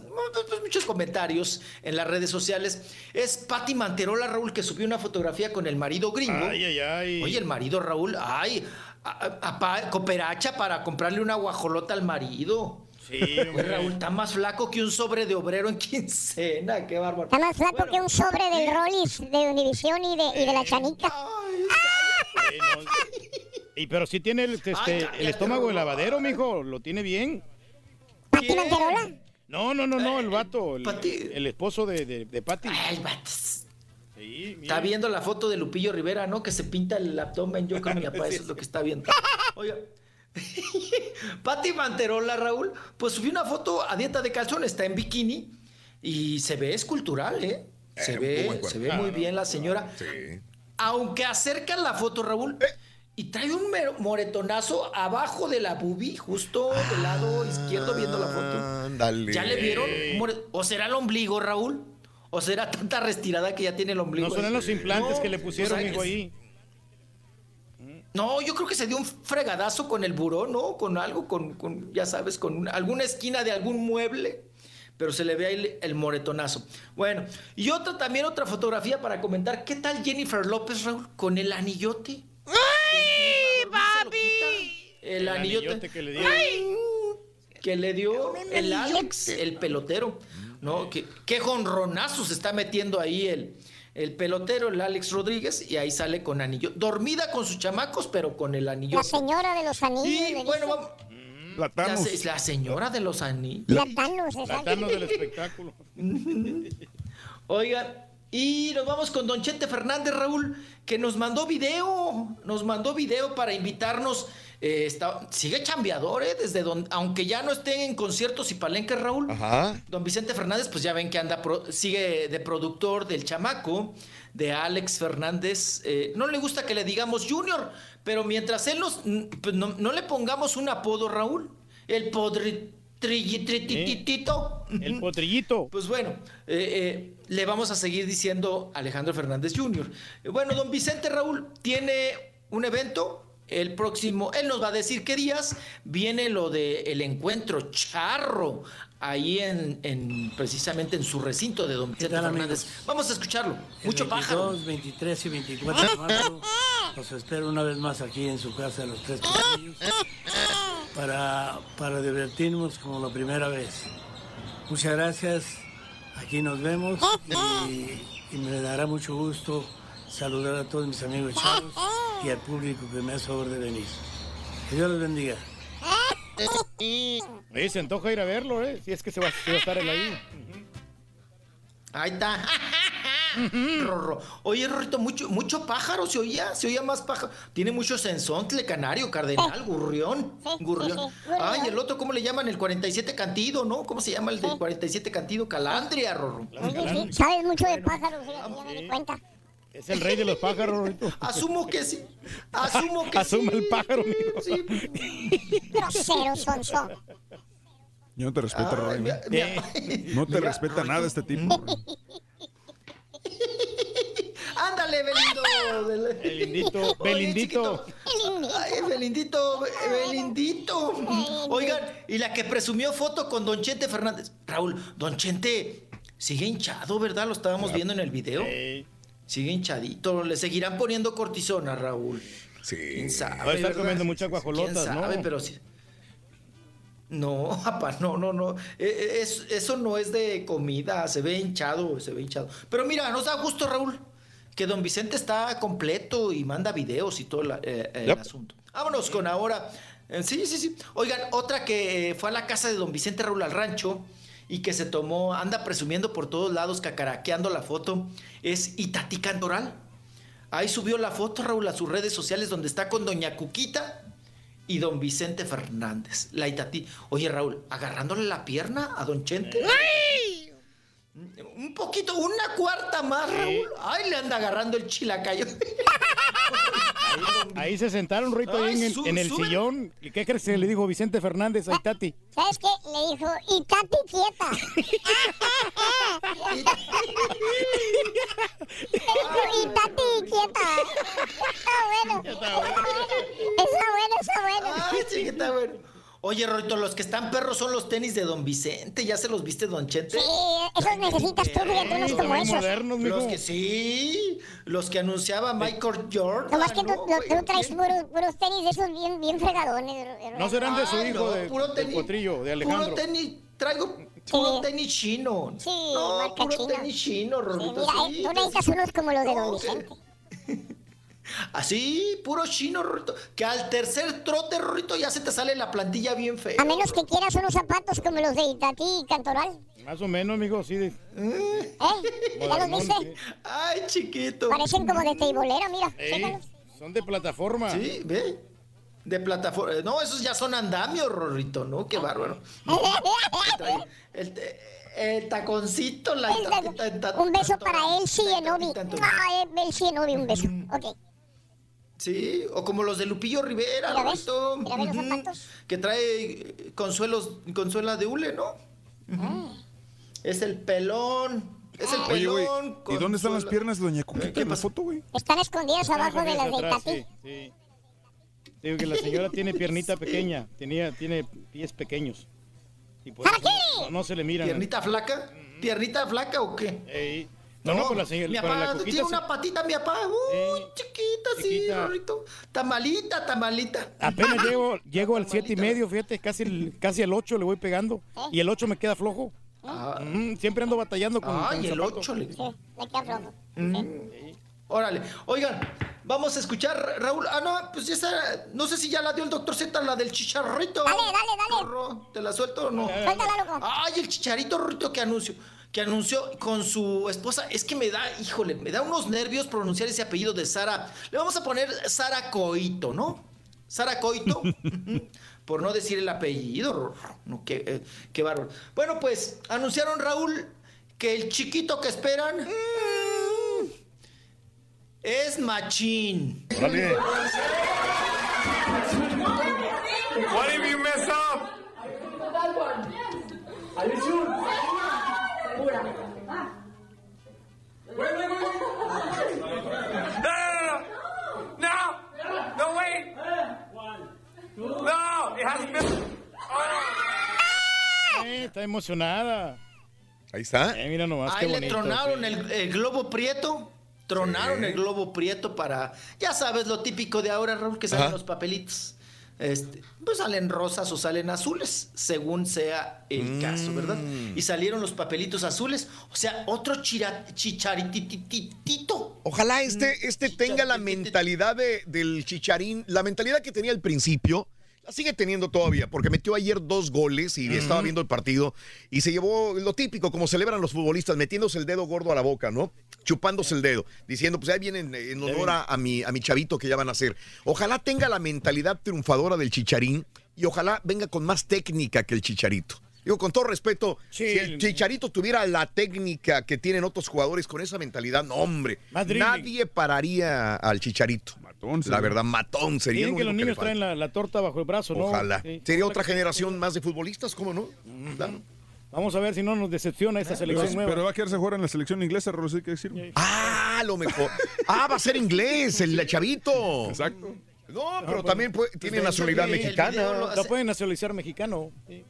pues, muchos comentarios en las redes sociales es Patti Manterola, Raúl, que subió una fotografía con el marido gringo. Ay, ay, ay. Oye, el marido, Raúl, ay, a- a- a pa- cooperacha para comprarle una guajolota al marido. Sí, Raúl, está más flaco que un sobre de obrero en quincena, qué bárbaro. Está más flaco que un sobre del Rollis de Univisión y de, y de la chanica. No. [laughs] Y pero sí tiene el, este, el estómago de lavadero, mijo, lo tiene bien. ¿Pati Manterola? No, no, no, no, el vato, el, el esposo de, de, de Patty. Ay, vato. Sí, Está viendo la foto de Lupillo Rivera, ¿no? Que se pinta el abdomen. Yo creo que mi papá eso es lo que está viendo. Oiga. [laughs] Pati Manterola, Raúl, pues subió una foto a dieta de calzón, está en bikini y se ve escultural, ¿eh? Se Eh, ve, se ve muy bien la señora. Sí. Aunque acercan la foto, Raúl, y trae un moretonazo abajo de la bubi, justo del lado izquierdo viendo la foto. Ándale. ¿Ya le vieron? ¿O será el ombligo, Raúl? ¿O será tanta retirada que ya tiene el ombligo? No son ahí? los implantes No, que le pusieron, o sea, mijo, es- ahí. No, yo creo que se dio un fregadazo con el buró, ¿no? Con algo, con, con, ya sabes, con una- alguna esquina de algún mueble. Pero se le ve ahí el, moretonazo. Bueno, y otra también, otra fotografía para comentar. ¿Qué tal Jennifer López, Raúl? Con el anillote. ¡Ay, papi! El, El anillote. anillote que le dio. Que le dio el Alex, el pelotero. ¿No? ¿Qué, qué jonronazo se está metiendo ahí el, el pelotero, el Alex Rodríguez, y ahí sale con anillo. Dormida con sus chamacos, pero con el anillo. La señora de los anillos. Y bueno, vamos. La La, se- la señora de los anillos. La Thanos. La Thanos del espectáculo. [laughs] Oigan, y nos vamos con Don Chente Fernández, Raúl, que nos mandó video, nos mandó video para invitarnos. Eh, está- sigue chambeador, ¿eh? Desde donde, aunque ya no esté en conciertos y palenques, Raúl. Ajá. Don Vicente Fernández, pues ya ven que anda, pro- sigue de productor del chamaco, de Alex Fernández. eh, no le gusta que le digamos Junior, pero mientras él nos, pues no, no le pongamos un apodo, Raúl. El podritrititito. El potrillito. [laughs] Pues bueno, eh, eh, le vamos a seguir diciendo Alejandro Fernández Jr. Bueno, don Vicente Raúl tiene un evento. El próximo, él nos va a decir qué días viene lo de el encuentro charro ahí en, en- precisamente en su recinto de don Vicente tal, Fernández. Vamos a escucharlo. El Mucho 22, pájaro. 23 y 24 de marzo los espero una vez más aquí en su casa, Los Tres para, para divertirnos como la primera vez. Muchas gracias, aquí nos vemos y, y me dará mucho gusto saludar a todos mis amigos chavos y al público que me hace favor de venir. Que Dios los bendiga. Oye, se antoja ir a verlo, ¿eh? Si es que se va, se va a estar él ahí. Ahí está. Rorro. Oye, Rorrito, mucho, mucho pájaro se oía, se oía más pájaro. Tiene mucho sensontle, canario, cardenal, gurrión. Gurrión. Ay, el otro, ¿cómo le llaman? El 47 cantido, ¿no? ¿Cómo se llama el del 47 cantido? Calandria, Rorro. Oye, sí, sabes mucho de pájaros, ya me di cuenta. Es el rey de los pájaros, Rorrito. [laughs] Asumo que sí. Asumo que Asuma sí. el pájaro, mijo. Grosero, sonso. Yo no te respeto, Ay, Roy. mira, mira. No te Mira, respeta nada este tipo. [laughs] Ándale, Belindo. Belindito, Belindito. Ay, Belindito, Be- Belindito. Oigan, y la que presumió foto con Don Chente Fernández. Raúl, Don Chente sigue hinchado, ¿verdad? Lo estábamos viendo en el video. Sigue hinchadito. Le seguirán poniendo cortisona, Raúl. Sí. ¿Quién sabe? Va a estar verdad? comiendo muchas ¿Quién guajolotas, ¿no? Pero. No, [laughs] papá, no, no, no. Eh, eh, es- eso no es de comida, se ve hinchado, se ve hinchado. Pero mira, nos da gusto, Raúl, que don Vicente está completo y manda videos y todo la- eh, el Yep. asunto. Vámonos con ahora. eh, sí, sí, sí. Oigan, otra que eh, fue a la casa de don Vicente Raúl al rancho y que se tomó, anda presumiendo por todos lados, cacaraqueando la foto, es Itatí Cantoral. Ahí subió la foto, Raúl, a sus redes sociales donde está con doña Cuquita y don Vicente Fernández, la Itatí. Oye, Raúl, agarrándole la pierna a don Chente. Un poquito, una cuarta más, Raúl. Ay, le anda agarrando el chilacayo. [laughs] Ahí se sentaron, ahí Ay, en su- en el sillón. ¿Y qué crees que le dijo Vicente Fernández a Itati? ¿Sabes qué? Le dijo, y Tati quieta. Le dijo, y Tati quieta. Está bueno. Está bueno, está bueno. Ay, sí, está bueno. Oye, Roito, los que están perros son los tenis de don Vicente. ¿Ya se los viste, don Chente? Sí, esos necesitas tú, fíjate, unos como esos. modernos. Los que sí, los que anunciaba Michael Jordan. Nomás que tú, ¿no? tú- tú traes puros, puros tenis de esos bien, bien fregadones. No serán de su Ay, hijo, no, de, puro tenis- potrillo, de Alejandro. Puro tenis, traigo puro tenis chino. Sí, no, marca puro tenis chino, Sí, Rorrito. mira, sí, eh, tú necesitas unos como los de Don No, que- Vicente. [laughs] Así, puro chino, Rorrito. Que al tercer trote, Rorrito, ya se te sale la plantilla bien fea. A menos que quieras unos zapatos como los de Itatí Cantoral. Más o menos, amigo, sí. de- ¿Eh? ¿Ya los viste? sí. Ay, chiquito. Parecen como de teibolera, mira. Ey, son de plataforma. Sí, ve. De plataforma. No, esos ya son andamios, Rorrito, ¿no? Qué bárbaro. [laughs] El, el taconcito, la El Un beso para Elsie Enobi. Ah, eh, Enobi, un beso. Ok. Sí, o como los de Lupillo Rivera, Mira, ¿ves? Mira, ¿ves los Ujú. zapatos? Que trae eh, consuelos, consuela de hule, ¿no? Es el pelón. Es el Oye, güey, pelón. ¿y dónde están las piernas Doña Cuquita en la foto, güey? Están escondidas abajo de las de Atrás, Itatí. sí, sí. Digo que la señora tiene piernita pequeña, tenía, tiene pies pequeños. Y por eso no, no se le miran. ¿Piernita flaca? ¿Piernita flaca o qué? Ey. No, no, con la señora. Mi la papá Cuquita tiene se- una patita, mi papá. Uy, chiquita, sí, chiquita. Rorrito. Tamalita, tamalita. Apenas [laughs] llego, llego al siete y medio, fíjate, casi, el- casi al 8 le voy pegando. Y el 8 me queda flojo. Mm, siempre ando batallando con, Ay, con el zapato. ocho le- Sí, le queda flojo. Mm. Órale. Oigan, vamos a escuchar, Raúl. Ah, no, pues esa. No sé si ya la dio el doctor Z, la del chicharrito. Dale, dale, dale. ¿Te la suelto o no? Suéltala, loco. Ay, el chicharito Rorrito que anunció. Que anunció con su esposa. Es que me da, híjole, me da unos nervios pronunciar ese apellido de Sara. Le vamos a poner Sara Coito, ¿no? Sara Coito. [laughs] por no decir el apellido. No, qué, eh, qué bárbaro. Bueno, pues anunciaron, Raúl, que el chiquito que esperan. mm, es Machín. Órale. What if you mess up? Sure? Wait, wait, wait. No, no, no, no. No, no, wait. No, it has to be. Eh, está emocionada. Ahí está. Eh, mira nomás qué Ahí le bonito. tronaron sí. el, el globo prieto. Tronaron el globo prieto para. Ya sabes lo típico de ahora, Raúl, que salen Ajá. los papelitos. Este, pues salen rosas o salen azules, según sea el caso, ¿verdad? Mm. Y salieron los papelitos azules. O sea, otro chicharitititito. Ojalá Mm, este, este tenga la mentalidad de- del chicharín, la mentalidad que tenía al principio. La sigue teniendo todavía, porque metió ayer dos goles y estaba viendo el partido y se llevó lo típico, como celebran los futbolistas, metiéndose el dedo gordo a la boca, ¿no? Chupándose el dedo, diciendo, pues ahí vienen en honor a, a mi, a mi chavito que ya van a hacer. Ojalá tenga la mentalidad triunfadora del chicharín y ojalá venga con más técnica que el chicharito. Digo, con todo respeto, si el Chicharito tuviera la técnica que tienen otros jugadores con esa mentalidad, no, hombre, dribbling. nadie pararía al Chicharito. la sería. verdad, matón sería. Dicen lo que los niños falta. traen la, la torta bajo el brazo, ¿no? Ojalá. Sí. Sería otra generación más de futbolistas, ¿cómo no? Claro. Vamos a ver si no nos decepciona esta selección Pero, nueva. pero va a quedarse a jugar en la selección inglesa, sí hay que decirlo. Ah, lo mejor. Ah, va a ser inglés, el chavito. Exacto. No, pero también puede- tiene nacionalidad mexicana. Lo pueden nacionalizar mexicano. sí.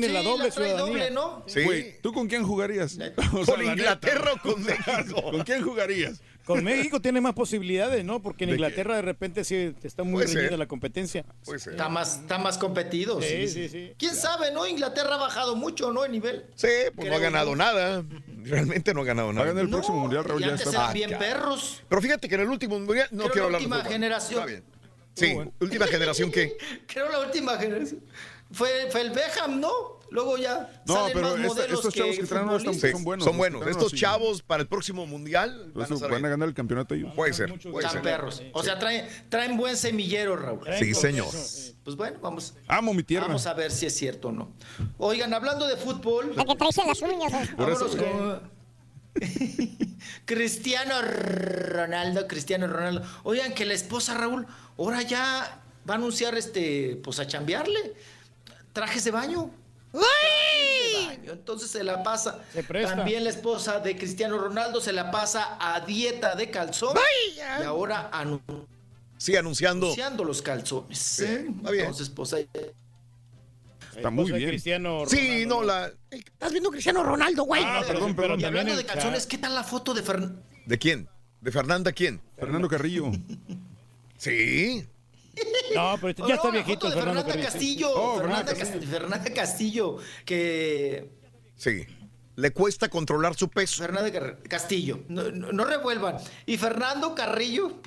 Tiene la doble ciudadanía. Sí. Güey, ¿tú con quién jugarías? [laughs] [laughs] O sea, ¿Con la Inglaterra neta. o con México? [laughs] ¿Con quién jugarías? Con México tiene más posibilidades, ¿no? Porque en ¿De qué? Inglaterra de repente sí está muy reñida la competencia. Está más, está más competido. Sí, sí, sí. ¿Quién sabe, no? Inglaterra ha bajado mucho, ¿no? En nivel. Sí, pues no ha ganado ¿no? nada. Realmente no ha ganado nada. Va a ganar el próximo mundial, Raúl. Y Ya antes está. eran bien ya. perros. Pero fíjate que en el último mundial no Creo quiero la hablar de última fútbol. generación. Está bien. Sí, última generación que Creo la última generación. Fue, fue el Beckham, ¿no? Luego ya No, salen pero más esta- modelos estos chavos que traen ahora están- futbolistas. son buenos. son buenos. que traen Estos chavos para el próximo mundial van a van ahí. ganar el campeonato ellos. Puede ser, puede ser. perros. O sea, traen, traen buen semillero, Raúl. Sí, señor. Pues bueno, vamos. Amo mi tierra. Vamos a ver si es cierto o no. Oigan, hablando de fútbol. La que traes en las uñas. ¿eh? Por eso- vámonos con [laughs] Cristiano Ronaldo, Cristiano Ronaldo. Oigan, que la esposa Raúl, ahora ya va a anunciar este, pues a chambearle. Trajes de baño. De baño. Entonces se la pasa. presta. También la esposa de Cristiano Ronaldo se la pasa a dieta de calzón. Y ahora anu- Sí, anunciando. anunciando los calzones. ¿eh? está bien. Entonces, pues ahí. Está muy bien. Cristiano Sí, no, la. Estás viendo Cristiano Ronaldo, güey. Ah, perdón, Y pero también hablando de calzones, ¿qué tal la foto de Fernando? ¿De quién? ¿De Fernanda quién? Fernando Carrillo. [laughs] Sí. No, pero ya está viejito el Fernando Fernanda Carrillo. Castillo. Oh, Fernanda, Fernanda Cas- Fernanda Castillo, que Sí. Le cuesta controlar su peso. Fernanda Castillo, no, no- no revuelvan. Y Fernando Carrillo,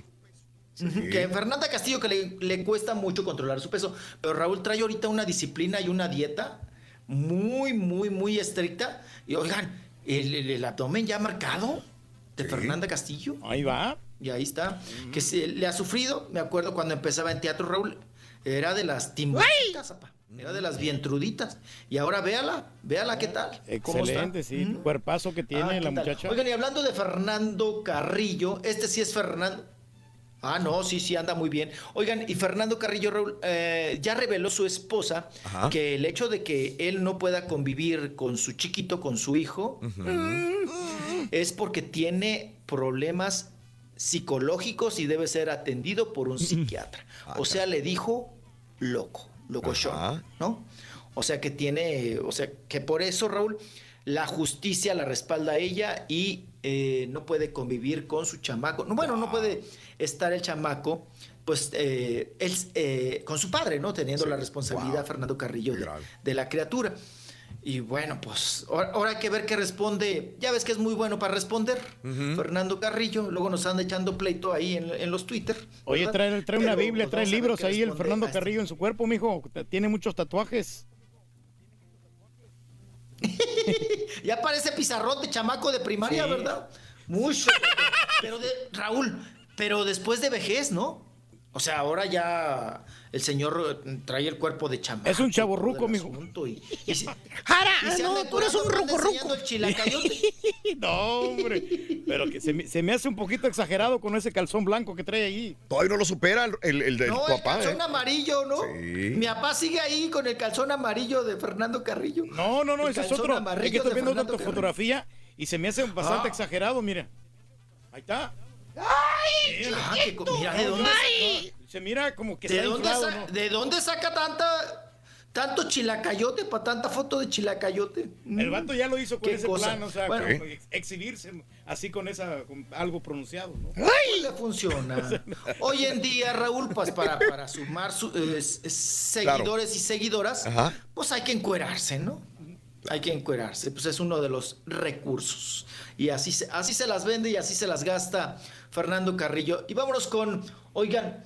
[laughs] que Fernanda Castillo que le, le cuesta mucho controlar su peso, pero Raúl trae ahorita una disciplina y una dieta muy, muy, muy estricta. Y oigan, el, el- el abdomen ya marcado de Fernanda Castillo. Ahí va. Y ahí está. Que se, le ha sufrido. Me acuerdo cuando empezaba en teatro, Raúl. Era de las timburitas, apa. Era de las vientruditas. Y ahora véala, véala qué tal. ¿Cómo está? Excelente, sí. Cuerpazo que tiene Ah, la muchacha. Oigan, y hablando de Fernando Carrillo, este sí es Fernando. Ah, no, sí, sí, anda muy bien. Oigan, y Fernando Carrillo Raúl, eh, ya reveló su esposa Ajá. que el hecho de que él no pueda convivir con su chiquito, con su hijo, es porque tiene problemas psicológicos y debe ser atendido por un psiquiatra. O sea, le dijo loco, locochón, ¿no? O sea que tiene, o sea que por eso, Raúl, la justicia la respalda a ella y eh, no puede convivir con su chamaco. No, bueno, no puede estar el chamaco, pues, eh, él, eh, con su padre, ¿no? Teniendo la responsabilidad, Fernando Carrillo, de, de la criatura. Y bueno, pues ahora, ahora hay que ver qué responde. Ya ves que es muy bueno para responder. Fernando Carrillo, luego nos anda echando pleito ahí en, en los Twitter. Oye, ¿verdad? trae, trae una Biblia, trae libros ahí el Fernando. Carrillo en su cuerpo, mijo. Tiene muchos tatuajes. [laughs] Ya parece pizarrón de chamaco de primaria, Sí. ¿verdad? Mucho. Pero de, Raúl, pero después de vejez, ¿no? O sea, ahora ya el señor eh, trae el cuerpo de chamaco. Es un chavo ruco, mijo. asunto, Y, y se- [laughs] ¡Jara! y se No, tú eres un ruco, ruco. [laughs] no, hombre. Pero que se me, se me hace un poquito exagerado con ese calzón blanco que trae ahí. Todavía no lo supera el, el, el de No, tu el papá. calzón ¿eh? amarillo, ¿no? Sí. Mi papá sigue ahí con el calzón amarillo de Fernando Carrillo. No, no, no, El ese es otro. Es que estoy viendo otra fotografía y se me hace bastante Ah. exagerado, mira. Ahí está. ¡Ay! Que co- mira, ¿de dónde Ay. Se mira como que ¿De está dónde, inflado, sa- ¿no? ¿De dónde saca tanta tanto chilacayote para tanta foto de chilacayote? El vato ya lo hizo con ¿Qué ese cosa? plan, o sea, Bueno. exhibirse así con esa, con algo pronunciado, ¿no? ¡Ay! le funciona. [laughs] Hoy en día, Raúl, pues para, para sumar su- eh, seguidores y seguidoras, Ajá. pues hay que encuerarse, ¿no? Hay que encuerarse, pues es uno de los recursos. Y así se, así se las vende y así se las gasta Fernando Carrillo. Y vámonos con, oigan,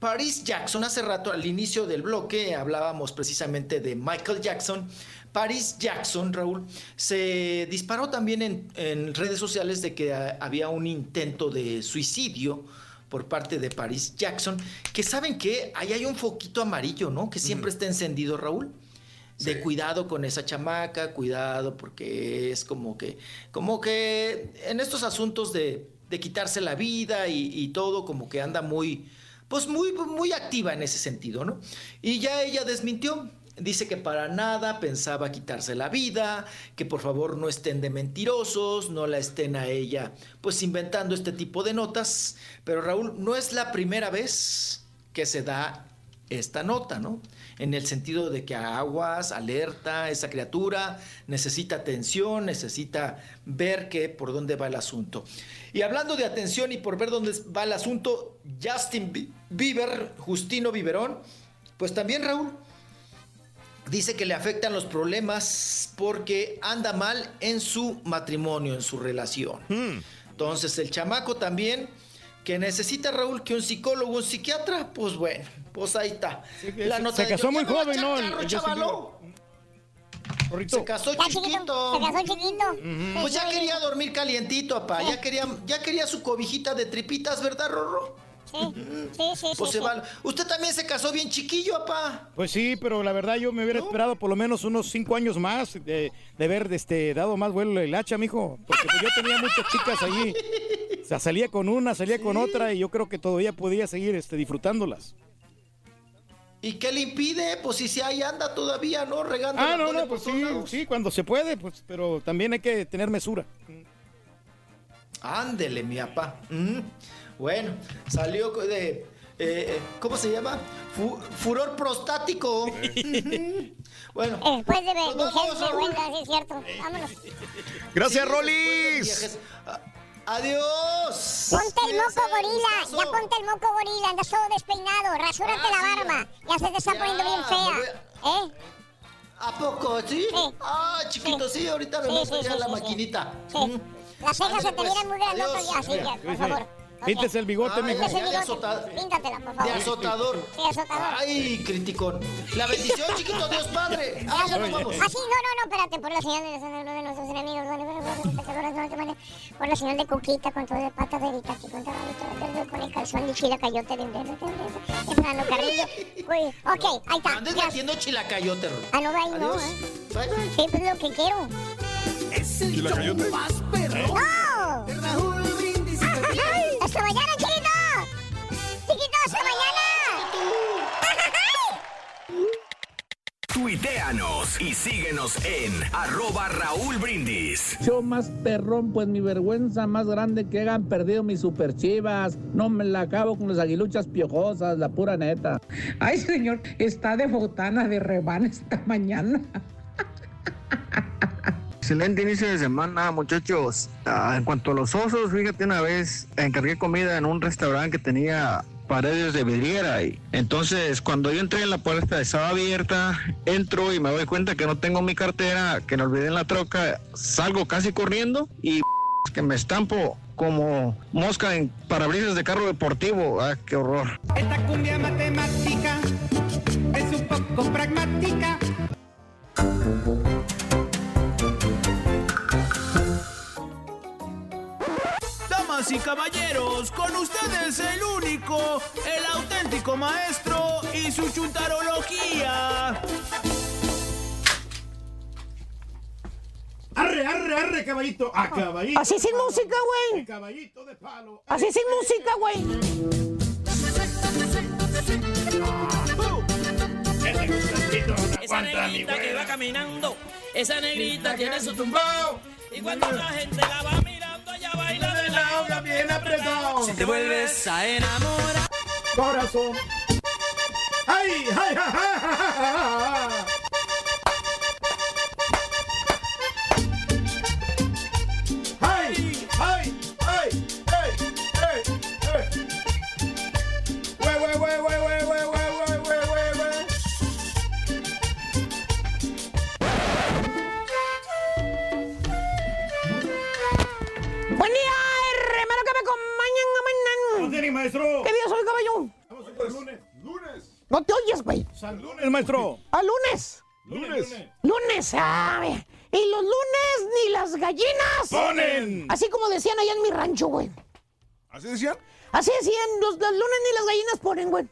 Paris Jackson, hace rato al inicio del bloque hablábamos precisamente de Michael Jackson. Paris Jackson, Raúl, se disparó también en, en redes sociales de que ah, había un intento de suicidio por parte de Paris Jackson, que saben que ahí hay un foquito amarillo, ¿no? Que siempre está encendido, Raúl. De Sí. cuidado con esa chamaca, cuidado porque es como que, como que en estos asuntos de, de quitarse la vida y, y todo, como que anda muy, pues muy, muy activa en ese sentido, ¿no? Y ya ella desmintió. Dice que para nada pensaba quitarse la vida, que por favor no estén de mentirosos, no la estén a ella pues inventando este tipo de notas. Pero Raúl, no es la primera vez que se da esta nota, ¿no? En el sentido de que aguas, alerta, esa criatura necesita atención, necesita ver que por dónde va el asunto. Y hablando de atención y por ver dónde va el asunto, Justin Bi- Bieber, Justino Biberón, pues también Raúl dice que le afectan los problemas porque anda mal en su matrimonio, en su relación. Entonces el chamaco también que necesita Raúl que un psicólogo, un psiquiatra, pues bueno, pues ahí está. que se- se de casó muy joven, ¿no? El- carro, el Se casó Ya chiquito. chiquito, se casó chiquito. Pues ya quería dormir calientito, papá. Ya quería, ya quería su cobijita de tripitas, ¿verdad, Rorro? Sí, sí, sí, Pues sí, se sí. va- Usted también se casó bien chiquillo, papá. Pues sí, pero la verdad yo me hubiera esperado por lo menos unos cinco años más de, de haber este, dado más vuelo el hacha, mijo. Porque pues, yo tenía muchas chicas allí. O sea, salía con una, salía con otra y yo creo que todavía podía seguir este, disfrutándolas. ¿Y qué le impide? Pues si se ahí anda todavía, ¿no? Regando. Ah, no, no, pues sí, sí, cuando se puede, pues, pero también hay que tener mesura. Ándele, mi papá. Mm. Bueno, salió de. eh, eh, ¿Cómo se llama? Fu- furor prostático. Bueno. Después de Pues ve- vamos, viejez, Raúl. vergüenza, sí es cierto. Vámonos. Gracias, Sí, Rolis. Adiós. Ponte el moco gorila, ya ponte el moco gorila, andas todo despeinado, rasúrate Ah, la sí, barba, ya se te está Ya, poniendo bien fea. ¿Eh? ¿A poco? ¿Sí? Sí. Ah, chiquito, sí, ahorita me Sí, meto sí, ya sí, la sí, sí. maquinita. Sí. Las cejas se te pues. miran muy grandotas ya, así que, por favor. Píntese el bigote, mijo. El de píntatela, por De favor. azotador. Sí, azotador. Ay, criticón. La bendición, chiquito, Dios Padre. Ah, ya nos vamos. Ah, sí, no, no, no, espérate, por la señal de, de nuestros enemigos, por la señal de Cuquita, con todo de pata de Erika, con todo con el calzón de chilacayote de de de de Fernando Carrillo. Uy, ok, ahí está. Andes metiendo chilacayote, Ro. Ah, no, ahí no. ¿eh? Bye, bye. Sí, pues lo que quiero. ¿Y la cayote? ¡No! ¡Ay! ¡Hasta mañana, chiquito! ¡Chiquito, hasta mañana! Tuiteanos y síguenos en arroba Raúl Brindis. Show más perrón, pues mi vergüenza más grande que hayan perdido mis super chivas. No me la acabo con las aguiluchas piojosas, la pura neta. Ay, señor, está de botana de rebana esta mañana. Excelente inicio de semana, muchachos. Ah, en cuanto a los osos, fíjate, una vez encargué comida en un restaurante que tenía paredes de vidriera. Y entonces, cuando yo entré en la puerta estaba abierta, entro y me doy cuenta que no tengo mi cartera, que no olvidé en la troca, salgo casi corriendo y [laughs] que me estampo como mosca en parabrisas de carro deportivo. Ah, qué horror. Esta cumbia matemática es un poco pragmática. Damas y caballeros, con ustedes el único, el auténtico maestro y su chuntarología. Arre, arre, arre, caballito. A caballito. Así sin palo. música, güey. Caballito de palo. Así sin música, güey. Esa negrita que va caminando, esa negrita tiene su tumbao. Y cuando la gente la va mirando, ella baila de lado, bien apretado. Si te vuelves a enamorar, corazón. ¡Ay, ay, ay, ay, ay, ay! ¡Ay, No te oyes, güey. San lunes, maestro. ¿A lunes? Lunes. Lunes, ah, ve. Y los lunes ni las gallinas. Ponen. Así como decían allá en mi rancho, güey. ¿Así decían? Así decían, los, los lunes ni las gallinas ponen, güey.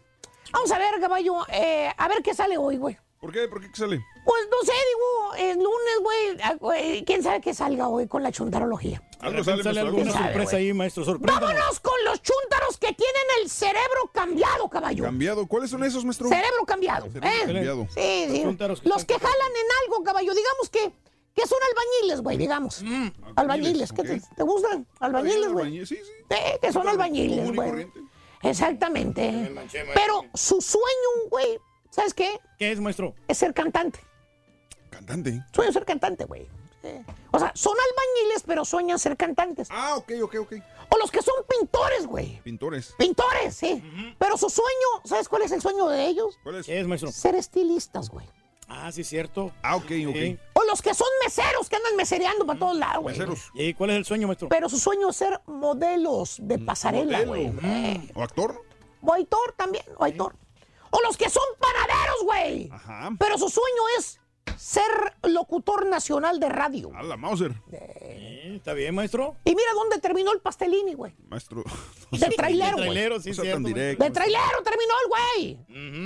Vamos a ver, caballo, eh, a ver qué sale hoy, güey. ¿Por qué? ¿Por qué sale? Pues no sé, digo, el lunes, güey, ah, güey, quién sabe qué salga hoy con la chuntarología. Algo sale, maestro, alguna ¿Quién sabe, sorpresa ahí, maestro. Vámonos con los chúntaros que tienen el cerebro cambiado, caballo. ¿Cambiado? ¿Cuáles son esos, maestro? Cerebro cambiado. Cerebro ¿eh? cambiado. Sí, sí. Los que Los que están- jalan en algo, caballo. Digamos que, que son albañiles, güey, digamos. albañiles. ¿Qué te, gustan? Albañiles, güey. Albañil, Sí, sí. Eh, que son albañiles, güey. Exactamente. Pero su sueño, güey, ¿sabes qué? ¿Qué es, maestro? Es ser cantante. Cantante. Sueño ser cantante, güey. O sea, son albañiles, pero sueñan ser cantantes. Ah, ok, ok, ok. O los que son pintores, güey. Pintores. Pintores, sí. Pero su sueño, ¿sabes cuál es el sueño de ellos? ¿Cuál es? ¿Qué es, maestro? Ser estilistas, güey. Ah, sí, cierto. Ah, ok, ok. Sí. O los que son meseros, que andan mesereando para todos lados, güey. Meseros. ¿Y cuál es el sueño, maestro? Pero su sueño es ser modelos de pasarela, güey. ¿O actor? O actor también, o actor. O los que son panaderos, güey. Ajá. Pero su sueño es ser locutor nacional de radio. A la Mauser. Eh, ¿Está bien, maestro? Y mira dónde terminó el pastelini, güey. Maestro. [laughs] De trailero, güey. Trailero, sí, No sea cierto. tan maestro. directo. De trailero terminó el güey.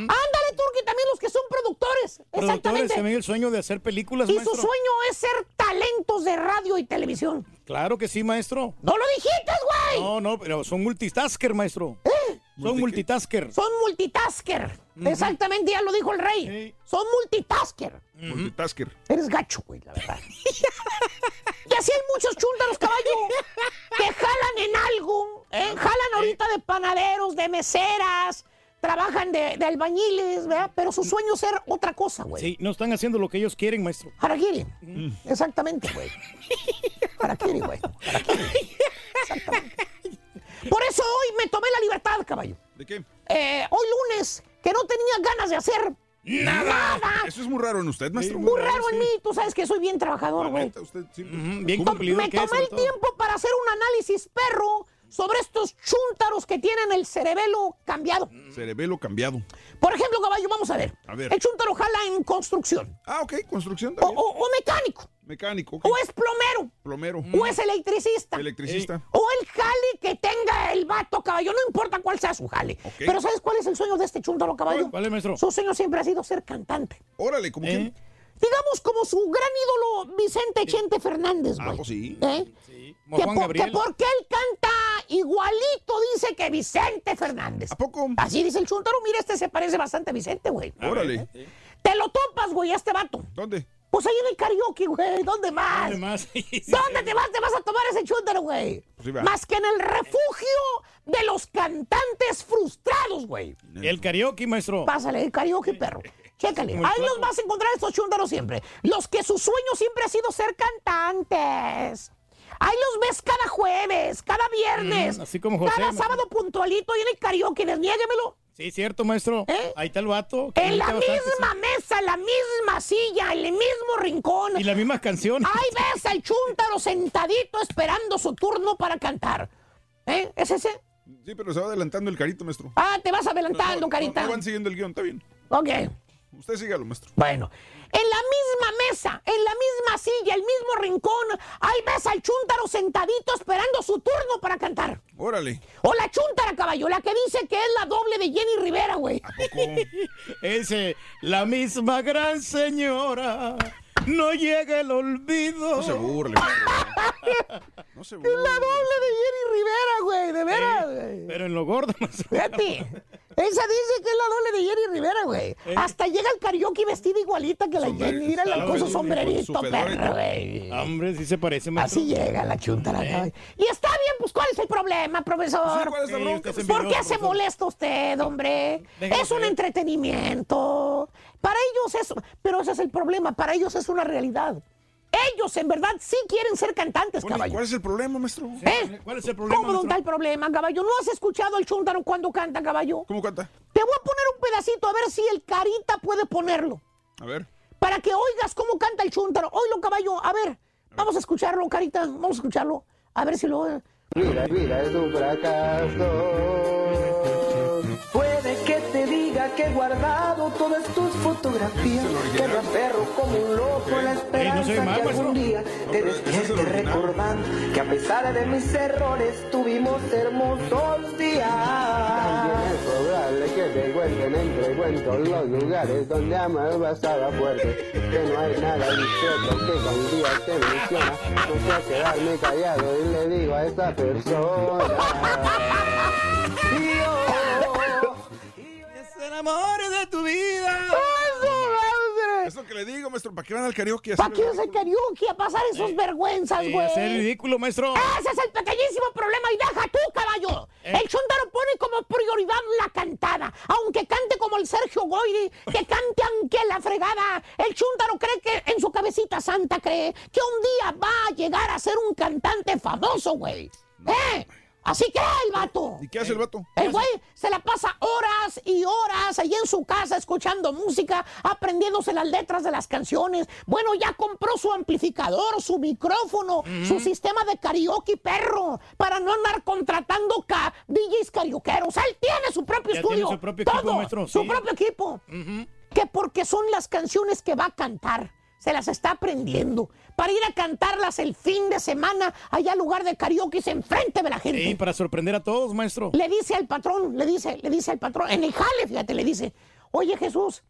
Ándale, Turki, también los que son productores. Productores Exactamente. también el sueño de hacer películas, Y maestro. su sueño es ser talentos de radio y televisión. Claro que sí, maestro. ¡No lo dijiste, güey! No, no, pero son multitasker, maestro. Son multitasker. Son multitasker. Exactamente, ya lo dijo el rey. Sí. Son multitasker. Multitasker. Eres gacho, güey, la verdad. [laughs] y así hay muchos chúntaros, caballo, que jalan en algo. ¿eh? Jalan ahorita de panaderos, de meseras, trabajan de, de albañiles, ¿verdad? Pero su sueño es ser otra cosa, güey. Sí, no están haciendo lo que ellos quieren, maestro. Harakiri. Exactamente, güey. [laughs] Harakiri, güey. Harakiri. Exactamente. Por eso hoy me tomé la libertad, caballo. ¿De qué? Eh, hoy lunes, que no tenía ganas de hacer nada. Eso es muy raro en usted, maestro. Muy raro en mí, tú sabes que soy bien trabajador, güey. cumplido. Me tomé el todo. tiempo para hacer un análisis perro sobre estos chúntaros que tienen el cerebelo cambiado. Cerebelo cambiado. Por ejemplo, caballo, vamos a ver. A ver. El chúntaro jala en construcción. Ah, ok, construcción O, también. o- o mecánico. Mecánico. O es plomero. Plomero. O es electricista. Electricista. O el jale que tenga el vato, caballo. No importa cuál sea su jale. Pero ¿sabes cuál es el sueño de este chúntaro, caballo? ¿Cuál es, maestro? Su sueño siempre ha sido ser cantante. Órale, ¿cómo ¿Eh? quién? Digamos como su gran ídolo Vicente Chente Fernández, Ah, güey. pues sí. ¿Eh? Sí, como Que, por- que porque él canta igualito, dice que Vicente Fernández. ¿A poco? Así dice el chuntaro, mira, este se parece bastante a Vicente, güey. Órale. Te lo topas, güey, a este vato. ¿Dónde? Pues ahí en el karaoke, güey. ¿Dónde más? ¿Dónde más? [laughs] ¿Dónde te vas, te vas a tomar ese chúntaro, güey? Pues sí, más que en el refugio de los cantantes frustrados, güey. El karaoke, maestro. Pásale, el karaoke, perro. Chécale. Ahí los vas a encontrar estos chúntaros siempre. Los que su sueño siempre ha sido ser cantantes. Ahí los ves cada jueves, cada viernes. Mm, así como José, Cada maestro. sábado puntualito ahí en el karaoke, desniéguemelo. Sí, cierto, maestro. Ahí está el vato. ¿Eh? En la bastante, misma mesa, en la misma silla, en el mismo rincón. sí. Y las mismas canciones. Ahí ves al chúntaro sentadito esperando su turno para cantar. ¿Eh? ¿Es ese? Sí, pero se va adelantando el carito, maestro. Ah, te vas adelantando, No, carita. no van siguiendo el guion, está bien. Ok. Usted sígalo, maestro. Bueno. En la misma mesa, en la misma silla, el mismo rincón, ahí ves al chúntaro sentadito esperando su turno para cantar. Órale. O la chúntara, caballo, la que dice que es la doble de Jenny Rivera, güey. [laughs] Ese, la misma gran señora. No llega el olvido. No se burle. [laughs] No se Es la doble de Jenny Rivera, güey, de veras, güey. Pero en lo gordo, maestro. Fíjate. Esa dice que es la doble de Jenny Rivera, güey. Hasta llega el karaoke vestida igualita que la Jenny. Mira con su sombrerito, perro, güey. Hombre, sí se parece, maestro. Así llega la chuntara. caballo. Y está bien, pues ¿cuál es el problema, profesor? Sí, ¿cuál es la bronca, usted es ¿Por qué se molesta usted, hombre? Es un entretenimiento. Para ellos es, pero ese es el problema, para ellos es una realidad. Ellos en verdad sí quieren ser cantantes, Bueno, ¿y caballo. ¿Cuál es el problema, maestro? ¿Eh? ¿Cuál es el problema, ¿Cómo no maestro? está el problema, caballo? ¿No has escuchado al chúntaro cuando canta, caballo? ¿Cómo canta? Te voy a poner un pedacito a ver si el carita puede ponerlo. A ver. Para que oigas cómo canta el chúntaro. Oílo, caballo. A ver, vamos a escucharlo, carita. Vamos a escucharlo. A ver si lo... Mira, mira, es un fracaso. Diga que he guardado todas tus fotografías, que me aferro como un loco a la esperanza mal, que algún día te despierte recordando que a pesar de mis errores tuvimos hermosos días. También es probable que te encuentren entre cuentos los lugares donde amar estaba fuerte, que no hay nada discreto que con día te menciona. No sé quedarme callado y le digo a esta persona. Amor de tu vida. Es lo que le digo, maestro. ¿Para qué van al karaoke? ¿Para qué es el karaoke a pasar esos vergüenzas, Sí, güey? hacer ridículo, maestro. Ese es el pequeñísimo problema y deja tú, caballo. Eh. El chúntaro pone como prioridad la cantada. Aunque cante como el Sergio Goyri, que [laughs] cante aunque la fregada. El chúntaro cree que en su cabecita santa cree que un día va a llegar a ser un cantante famoso, güey. ¿Eh? Así cree el vato. ¿Y qué hace el vato? El güey se la pasa horas y horas ahí en su casa escuchando música, aprendiéndose las letras de las canciones. Bueno, ya compró su amplificador, su micrófono, su sistema de karaoke perro, para no andar contratando ca DJs karaokeros. Él tiene su propio Ya estudio. tiene su propio equipo, maestro, Su sí. propio equipo. Que porque son las canciones que va a cantar. Se las está aprendiendo. Para ir a cantarlas el fin de semana allá al lugar de karaoke enfrente de la gente. Sí, para sorprender a todos, maestro. Le dice al patrón, le dice, le dice al patrón, en el jale, fíjate, le dice, oye Jesús,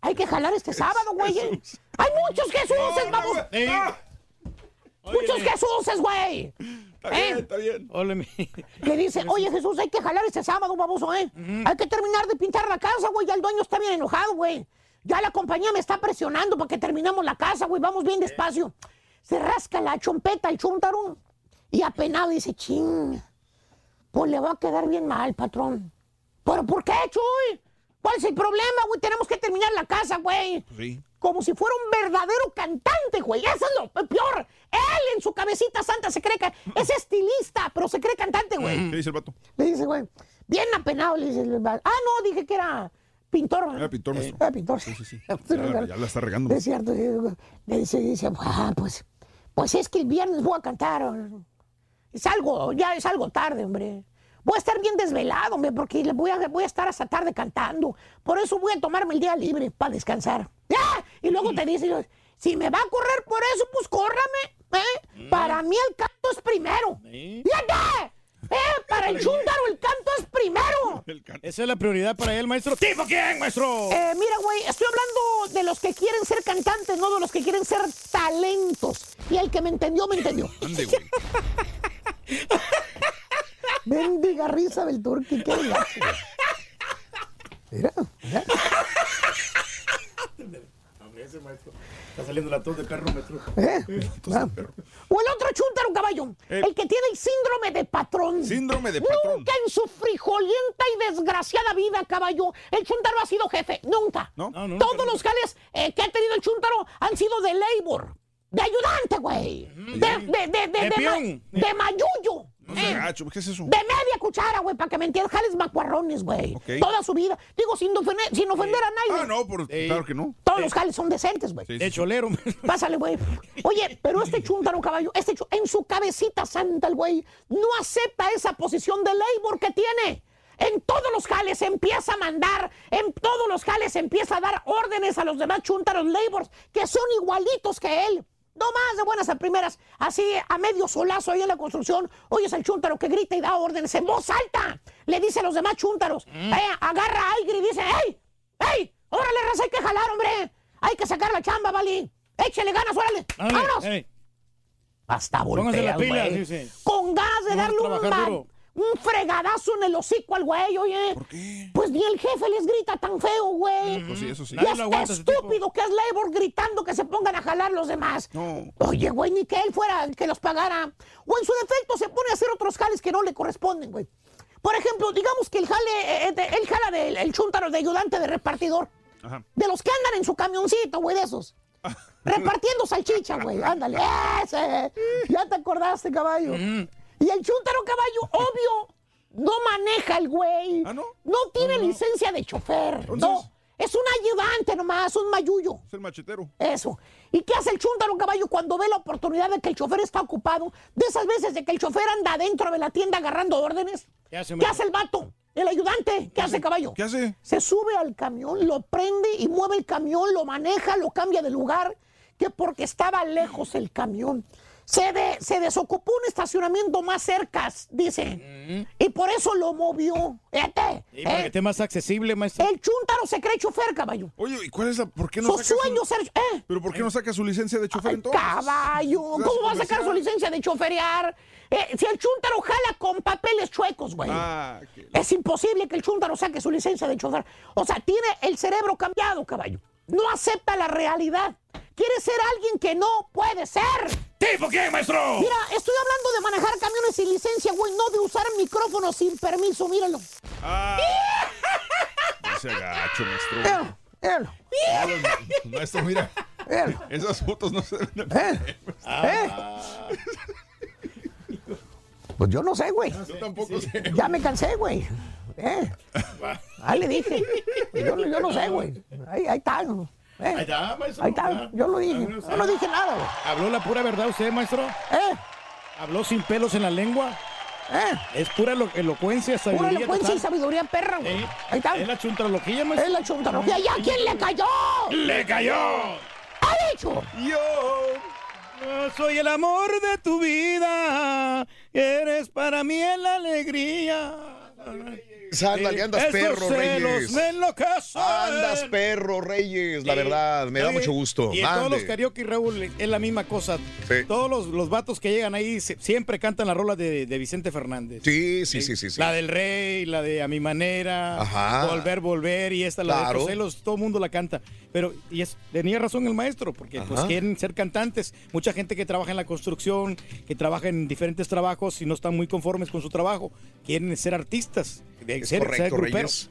hay que jalar este [laughs] sábado, güey. ¿eh? Hay muchos Jesuses, vamos. Sí. Muchos Jesuses, güey. Está bien, ¿Eh? está bien. Ole, mi- Le dice, [laughs] oye Jesús, hay que jalar este sábado, baboso, ¿eh? Hay que terminar de pintar la casa, güey. Ya el dueño está bien enojado, güey. Ya la compañía me está presionando para que terminemos la casa, güey. Vamos bien despacio. Se rasca la chompeta el chúntaro y apenado dice, ching, pues le va a quedar bien mal, patrón. ¿Pero por qué, Chuy? ¿Cuál es el problema, güey? Tenemos que terminar la casa, güey. Sí. Como si fuera un verdadero cantante, güey. Eso es lo peor. Él en su cabecita santa se cree que es estilista, pero se cree cantante, güey. ¿Qué dice el vato? Le dice, güey, bien apenado, le dice. Ah, no, dije que era pintor. Era pintor, maestro. Era pintor. Sí, sí, sí. [laughs] Ya, ya la está regando. Es cierto. sí, Le dice, dice, ah, pues, pues es que el viernes voy a cantar. Es algo, ya es algo tarde, hombre. Voy a estar bien desvelado, hombre, porque voy a, voy a estar hasta tarde cantando. Por eso voy a tomarme el día libre para descansar. ¡Ah! Y luego te dice, si me va a correr por eso, pues córrame. ¿eh? Para mí el canto es primero. ¡Fíjate! ¿Eh? Para el chúntaro el canto es primero. Esa es la prioridad para él, maestro. ¿Tipo quién, maestro? Eh, mira, güey, estoy hablando de los que quieren ser cantantes, no de los que quieren ser talentos. Y el que me entendió, me entendió. [laughs] Ande, güey. [laughs] Mendiga risa del turqui, qué gacho. Mira, mira. Maestro. Está saliendo la tos de perro, maestro. ¿Eh? [laughs] Ah. O el otro chúntaro, caballo. Eh. El que tiene el síndrome de patrón. Síndrome de patrón. Nunca en su frijolienta y desgraciada vida, caballo, el chúntaro ha sido jefe. Nunca. ¿No? No, no, Todos los jales eh, que ha tenido el chúntaro han sido de labor. de ayudante, güey. De, de, de, de, De de, ma- de mayuyo. No se Eh, gacho, ¿qué es eso? de media cuchara, güey, para que me entiendas. Jales macuarrones, güey. Toda su vida. Digo, sin ofender, sin ofender a nadie. Ah, no, por, claro que no. Todos los jales son decentes, güey. De cholero. [laughs] Pásale, güey. Oye, pero este chuntaro caballo, este chu- en su cabecita santa, el güey, no acepta esa posición de labor que tiene. En todos los jales empieza a mandar, en todos los jales empieza a dar órdenes a los demás chuntaros labors que son igualitos que él. No más de buenas a primeras, así a medio solazo ahí en la construcción. Oyes al chuntaro que grita y da órdenes en voz alta. Le dice a los demás chúntaros, eh, agarra aire y dice, ¡Ey! ¡Ey! ¡Órale, raza, hay que jalar, hombre! Hay que sacar la chamba, Vali. Échale ganas, órale. ¡Vámonos! ey. Hasta volteas, pila, güey. dice. Con ganas de Vamos a darle un, trabajar ma- duro. Un fregadazo en el hocico al güey, oye. ¿Por qué? Pues ni el jefe les grita tan feo, güey. Pues sí, eso sí. Y tipo. estúpido que es labor gritando que se pongan a jalar los demás. Oye, güey, ni que él fuera el que los pagara. O en su defecto se pone a hacer otros jales que no le corresponden, güey. Por ejemplo, digamos que el jale, eh, de- él jala del el chúntaro de ayudante de repartidor. Ajá. De los que andan en su camioncito, güey, de esos. [laughs] Repartiendo salchicha, güey. Ándale. Ese. Ya te acordaste, caballo. Y el chúntaro caballo, obvio, no maneja el güey. ¿Ah, no? tiene licencia de chofer. No. Es un ayudante nomás, un mayuyo. Es el machetero. Eso. ¿Y qué hace el chúntaro caballo cuando ve la oportunidad de que el chofer está ocupado? De esas veces de que el chofer anda dentro de la tienda agarrando órdenes. ¿Qué hace, ¿Qué maestro? hace el vato? El ayudante. ¿Qué hace caballo? ¿Qué hace? Se sube al camión, lo prende y mueve el camión, lo maneja, lo cambia de lugar, que porque estaba lejos el camión. Se, de- se desocupó un estacionamiento más cerca, dice. Y por eso lo movió. Y para que esté más accesible, maestro. El chúntaro se cree chofer, caballo. Oye, ¿y cuál es la...? ¿Por qué no Su saca sueño su... ser... ¿eh? ¿Pero por qué no saca su licencia de chofer entonces? Caballo, ¿cómo va a sacar su licencia de choferear? Eh, si el chúntaro jala con papeles chuecos, güey. Ah, Es imposible que el chúntaro saque su licencia de chofer. O sea, tiene el cerebro cambiado, caballo. No acepta la realidad. Quiere ser alguien que no puede ser. ¿Tipo quién, maestro? Mira, estoy hablando de manejar camiones sin licencia, güey, no de usar micrófonos sin permiso, míralo. Ah. [laughs] No se agacho, maestro. Míralo, míralo. Maestro, mira. Míralo. Esas fotos no se ven. ¿Eh? Pues yo no sé, güey. Yo tampoco sé. Ya me cansé, güey. ¿Eh? Ahí le dije. Yo, no- yo no sé, güey. Ahí, ahí está. ¿no? ¿Eh? Ahí está, maestro. Ahí está. Yo lo dije. Yo no dije nada, güey. ¿Habló la pura verdad usted, maestro? ¿Eh? ¿Habló sin pelos en la lengua? ¿Eh? Es pura elo- elocuencia, Pura sabiduría elocuencia y sabiduría perra, güey. Sí. Ahí está. Es la chuntarología, maestro. Es la chuntarología. ¿Y a quién le cayó? ¡Le cayó! ¡Ha dicho! Yo, yo soy el amor de tu vida. Eres para mí la alegría. Ándale, andas perro, Reyes. Andas perro, Reyes, la Sí. verdad, me da Oye, mucho gusto. Y en todos los karaoke, Raúl, es la misma cosa. Sí. Todos los, los vatos que llegan ahí se- siempre cantan la rola de, de Vicente Fernández. Sí, sí, sí, sí. sí. La del rey, la de A mi manera, Ajá. Volver, Volver, y esta, la Claro. de celos, todo el mundo la canta. Pero, y es, tenía razón el maestro, porque pues quieren ser cantantes. Mucha gente que trabaja en la construcción, que trabaja en diferentes trabajos y no están muy conformes con su trabajo, quieren ser artistas. De Es ser, correcto. Reyes.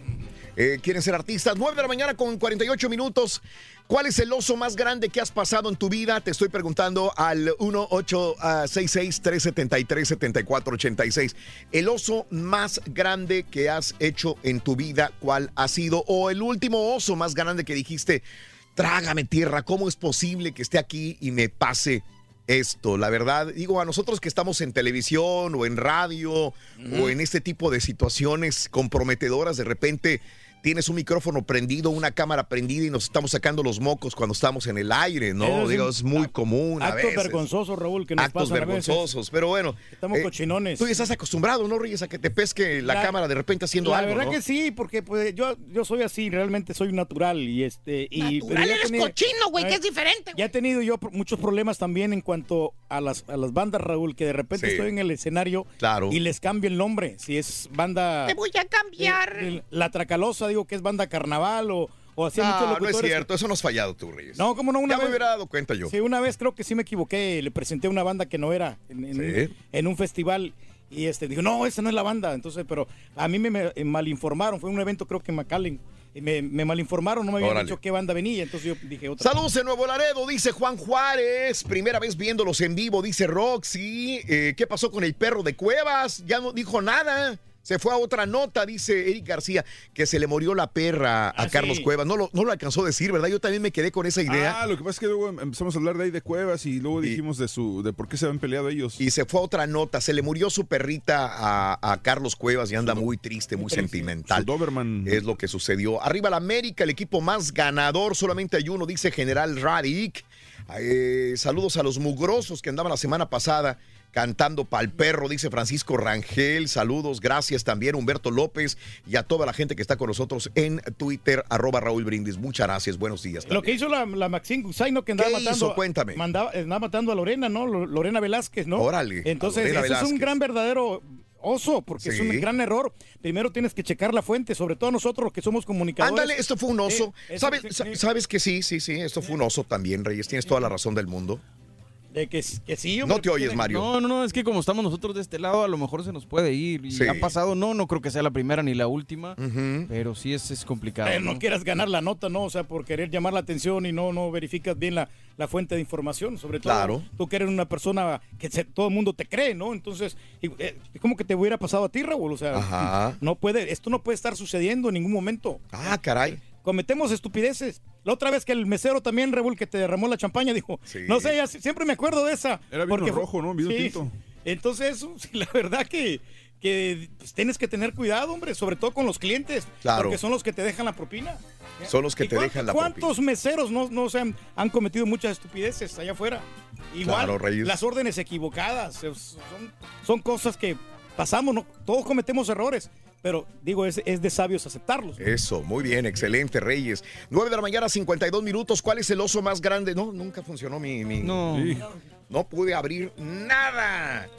Eh, quieren ser artistas. 9 de la mañana con 48 minutos. ¿Cuál es el oso más grande que has pasado en tu vida? Te estoy preguntando al 1866-373-7486. El oso más grande que has hecho en tu vida, ¿cuál ha sido? O el último oso más grande que dijiste, trágame tierra, ¿cómo es posible que esté aquí y me pase esto? La verdad, digo, a nosotros que estamos en televisión o en radio o en este tipo de situaciones comprometedoras, de repente tienes un micrófono prendido, una cámara prendida y nos estamos sacando los mocos cuando estamos en el aire, ¿no? es Digo, un es muy común a Actos veces. vergonzosos, Raúl, que nos Actos pasan a veces. vergonzosos, pero bueno. Estamos eh, cochinones. Tú ya estás acostumbrado, ¿no, Reyes, a que te pesque la, La- cámara de repente haciendo la algo, verdad ¿no? que sí, porque pues yo, yo soy así, realmente soy natural y este y pero Natural he eres tenido- cochino, güey, que es diferente. Ya he tenido yo muchos problemas también en cuanto a las, a las bandas, Raúl, que de repente Sí. estoy en el escenario Claro. y les cambio el nombre. Si es banda. Te voy a cambiar. eh, la Tracalosa, digo que es banda carnaval o, o así hay muchos No, no es locutores. cierto, eso no has fallado tú, Reyes. No, ¿cómo no? Una ya me vez- hubiera dado cuenta yo. Sí, una vez creo que sí me equivoqué, le presenté una banda que no era en, en Sí. un, en un festival y este dijo, no, esa no es la banda. Entonces, pero a mí me, me malinformaron, fue un evento creo que en McAllen me, me malinformaron, no me habían dicho qué banda venía, entonces yo dije otra. Saludos de Nuevo Laredo, dice Juan Juárez. Primera vez viéndolos en vivo, dice Roxy. Eh, ¿Qué pasó con el perro de Cuevas? Ya no dijo nada. Se fue a otra nota, dice Eric García, que se le murió la perra a Ah, Carlos sí. Cuevas. No lo, no lo alcanzó a decir, ¿verdad? Yo también me quedé con esa idea. Ah, lo que pasa es que luego empezamos a hablar de ahí de Cuevas y luego dijimos de su de por qué se habían peleado ellos. Y se fue a otra nota. Se le murió su perrita a, a Carlos Cuevas y anda muy triste, muy sentimental. Es lo que sucedió. Arriba la América, el equipo más ganador. Solamente hay uno, dice General Radic. Eh, saludos a los mugrosos que andaban la semana pasada cantando pa'l perro, dice Francisco Rangel. Saludos, gracias también Humberto López y a toda la gente que está con nosotros en Twitter, arroba Raúl Brindis. Muchas gracias, buenos días. Lo que hizo la, la Maxine Gusaino que andaba ¿Qué matando. hizo? Cuéntame. mandaba- andaba matando a Lorena, ¿no? Lo- Lorena Velázquez, ¿no? Órale, Entonces, eso es un gran verdadero oso, porque es un gran error. Primero tienes que checar la fuente, sobre todo nosotros que somos comunicadores. Ándale, esto fue un oso. Eh, ¿Sabes, sí. ¿Sabes que sí, sí, sí? Esto fue un oso también, Reyes. Tienes toda la razón del mundo. De que, que sí, No te oyes, Mario. No, no, no, es que como estamos nosotros de este lado, a lo mejor se nos puede ir. Y Sí. ha pasado, no, no creo que sea la primera ni la última, pero sí es, es complicado. Eh, no ¿no? quieras ganar la nota, ¿no? O sea, por querer llamar la atención y no, no verificas bien la, la fuente de información. Sobre todo, Claro. tú que eres una persona que se- todo el mundo te cree, ¿no? Entonces, y, eh, es como que te hubiera pasado a ti, Raúl. O sea, Ajá. no puede, esto no puede estar sucediendo en ningún momento. Ah, caray. Cometemos estupideces. La otra vez que el mesero también, Raúl, que te derramó la champaña, dijo, no sé, ya si- siempre me acuerdo de esa. Era vino porque rojo, ¿no? Vino Sí. tinto. Entonces, eso, [laughs] la verdad que, que pues, tienes que tener cuidado, hombre, sobre todo con los clientes, Claro. porque son los que te dejan la propina. Son los que ¿Y te dejan la ¿Cuántos meseros no, no se han, han cometido muchas estupideces allá afuera? Igual, Claro, Reyes. las órdenes equivocadas, son cosas que pasamos, ¿no? todos cometemos errores, pero digo, es, es de sabios aceptarlos. Eso, muy bien, excelente, Reyes. 9 de la mañana, 52 minutos. ¿Cuál es el oso más grande? No, nunca funcionó mi. mi- No. Sí. No pude abrir nada.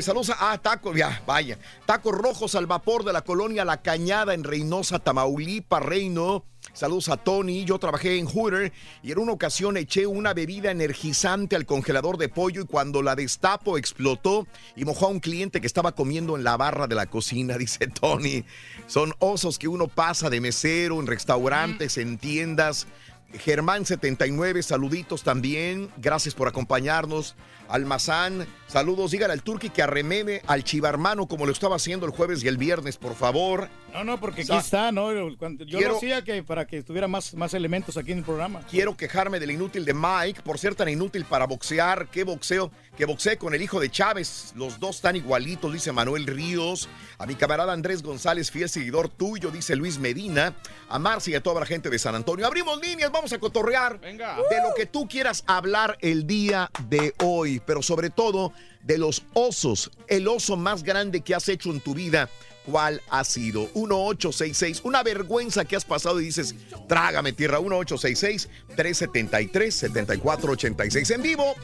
Saludos a ah, Taco, ya, vaya. Tacos rojos al vapor de la colonia La Cañada en Reynosa, Tamaulipa, Reino. Saludos a Tony. Yo trabajé en Hooter y en una ocasión eché una bebida energizante al congelador de pollo y cuando la destapo explotó y mojó a un cliente que estaba comiendo en la barra de la cocina, [laughs] dice Tony. Son osos que uno pasa de mesero en restaurantes, en tiendas. Germán 79, saluditos también. Gracias por acompañarnos. Almazán, saludos. Dígale al Turqui que arrememe al chivarmano como lo estaba haciendo el jueves y el viernes, por favor. No, no, porque aquí Sa- está, ¿no? Yo Quiero- lo hacía que para que tuviera más, más elementos aquí en el programa. Quiero quejarme del inútil de Mike por ser tan inútil para boxear. ¿Qué boxeo? Que boxee con el hijo de Chávez. Los dos están igualitos, dice Manuel Ríos. A mi camarada Andrés González, fiel seguidor tuyo, dice Luis Medina. A Marcia y a toda la gente de San Antonio. Abrimos líneas, vamos a cotorrear Venga. de lo que tú quieras hablar el día de hoy, pero sobre todo de los osos, el oso más grande que has hecho en tu vida. ¿Cuál ha sido? 1866, una vergüenza que has pasado y dices, trágame tierra, 1866-373-7486 en vivo.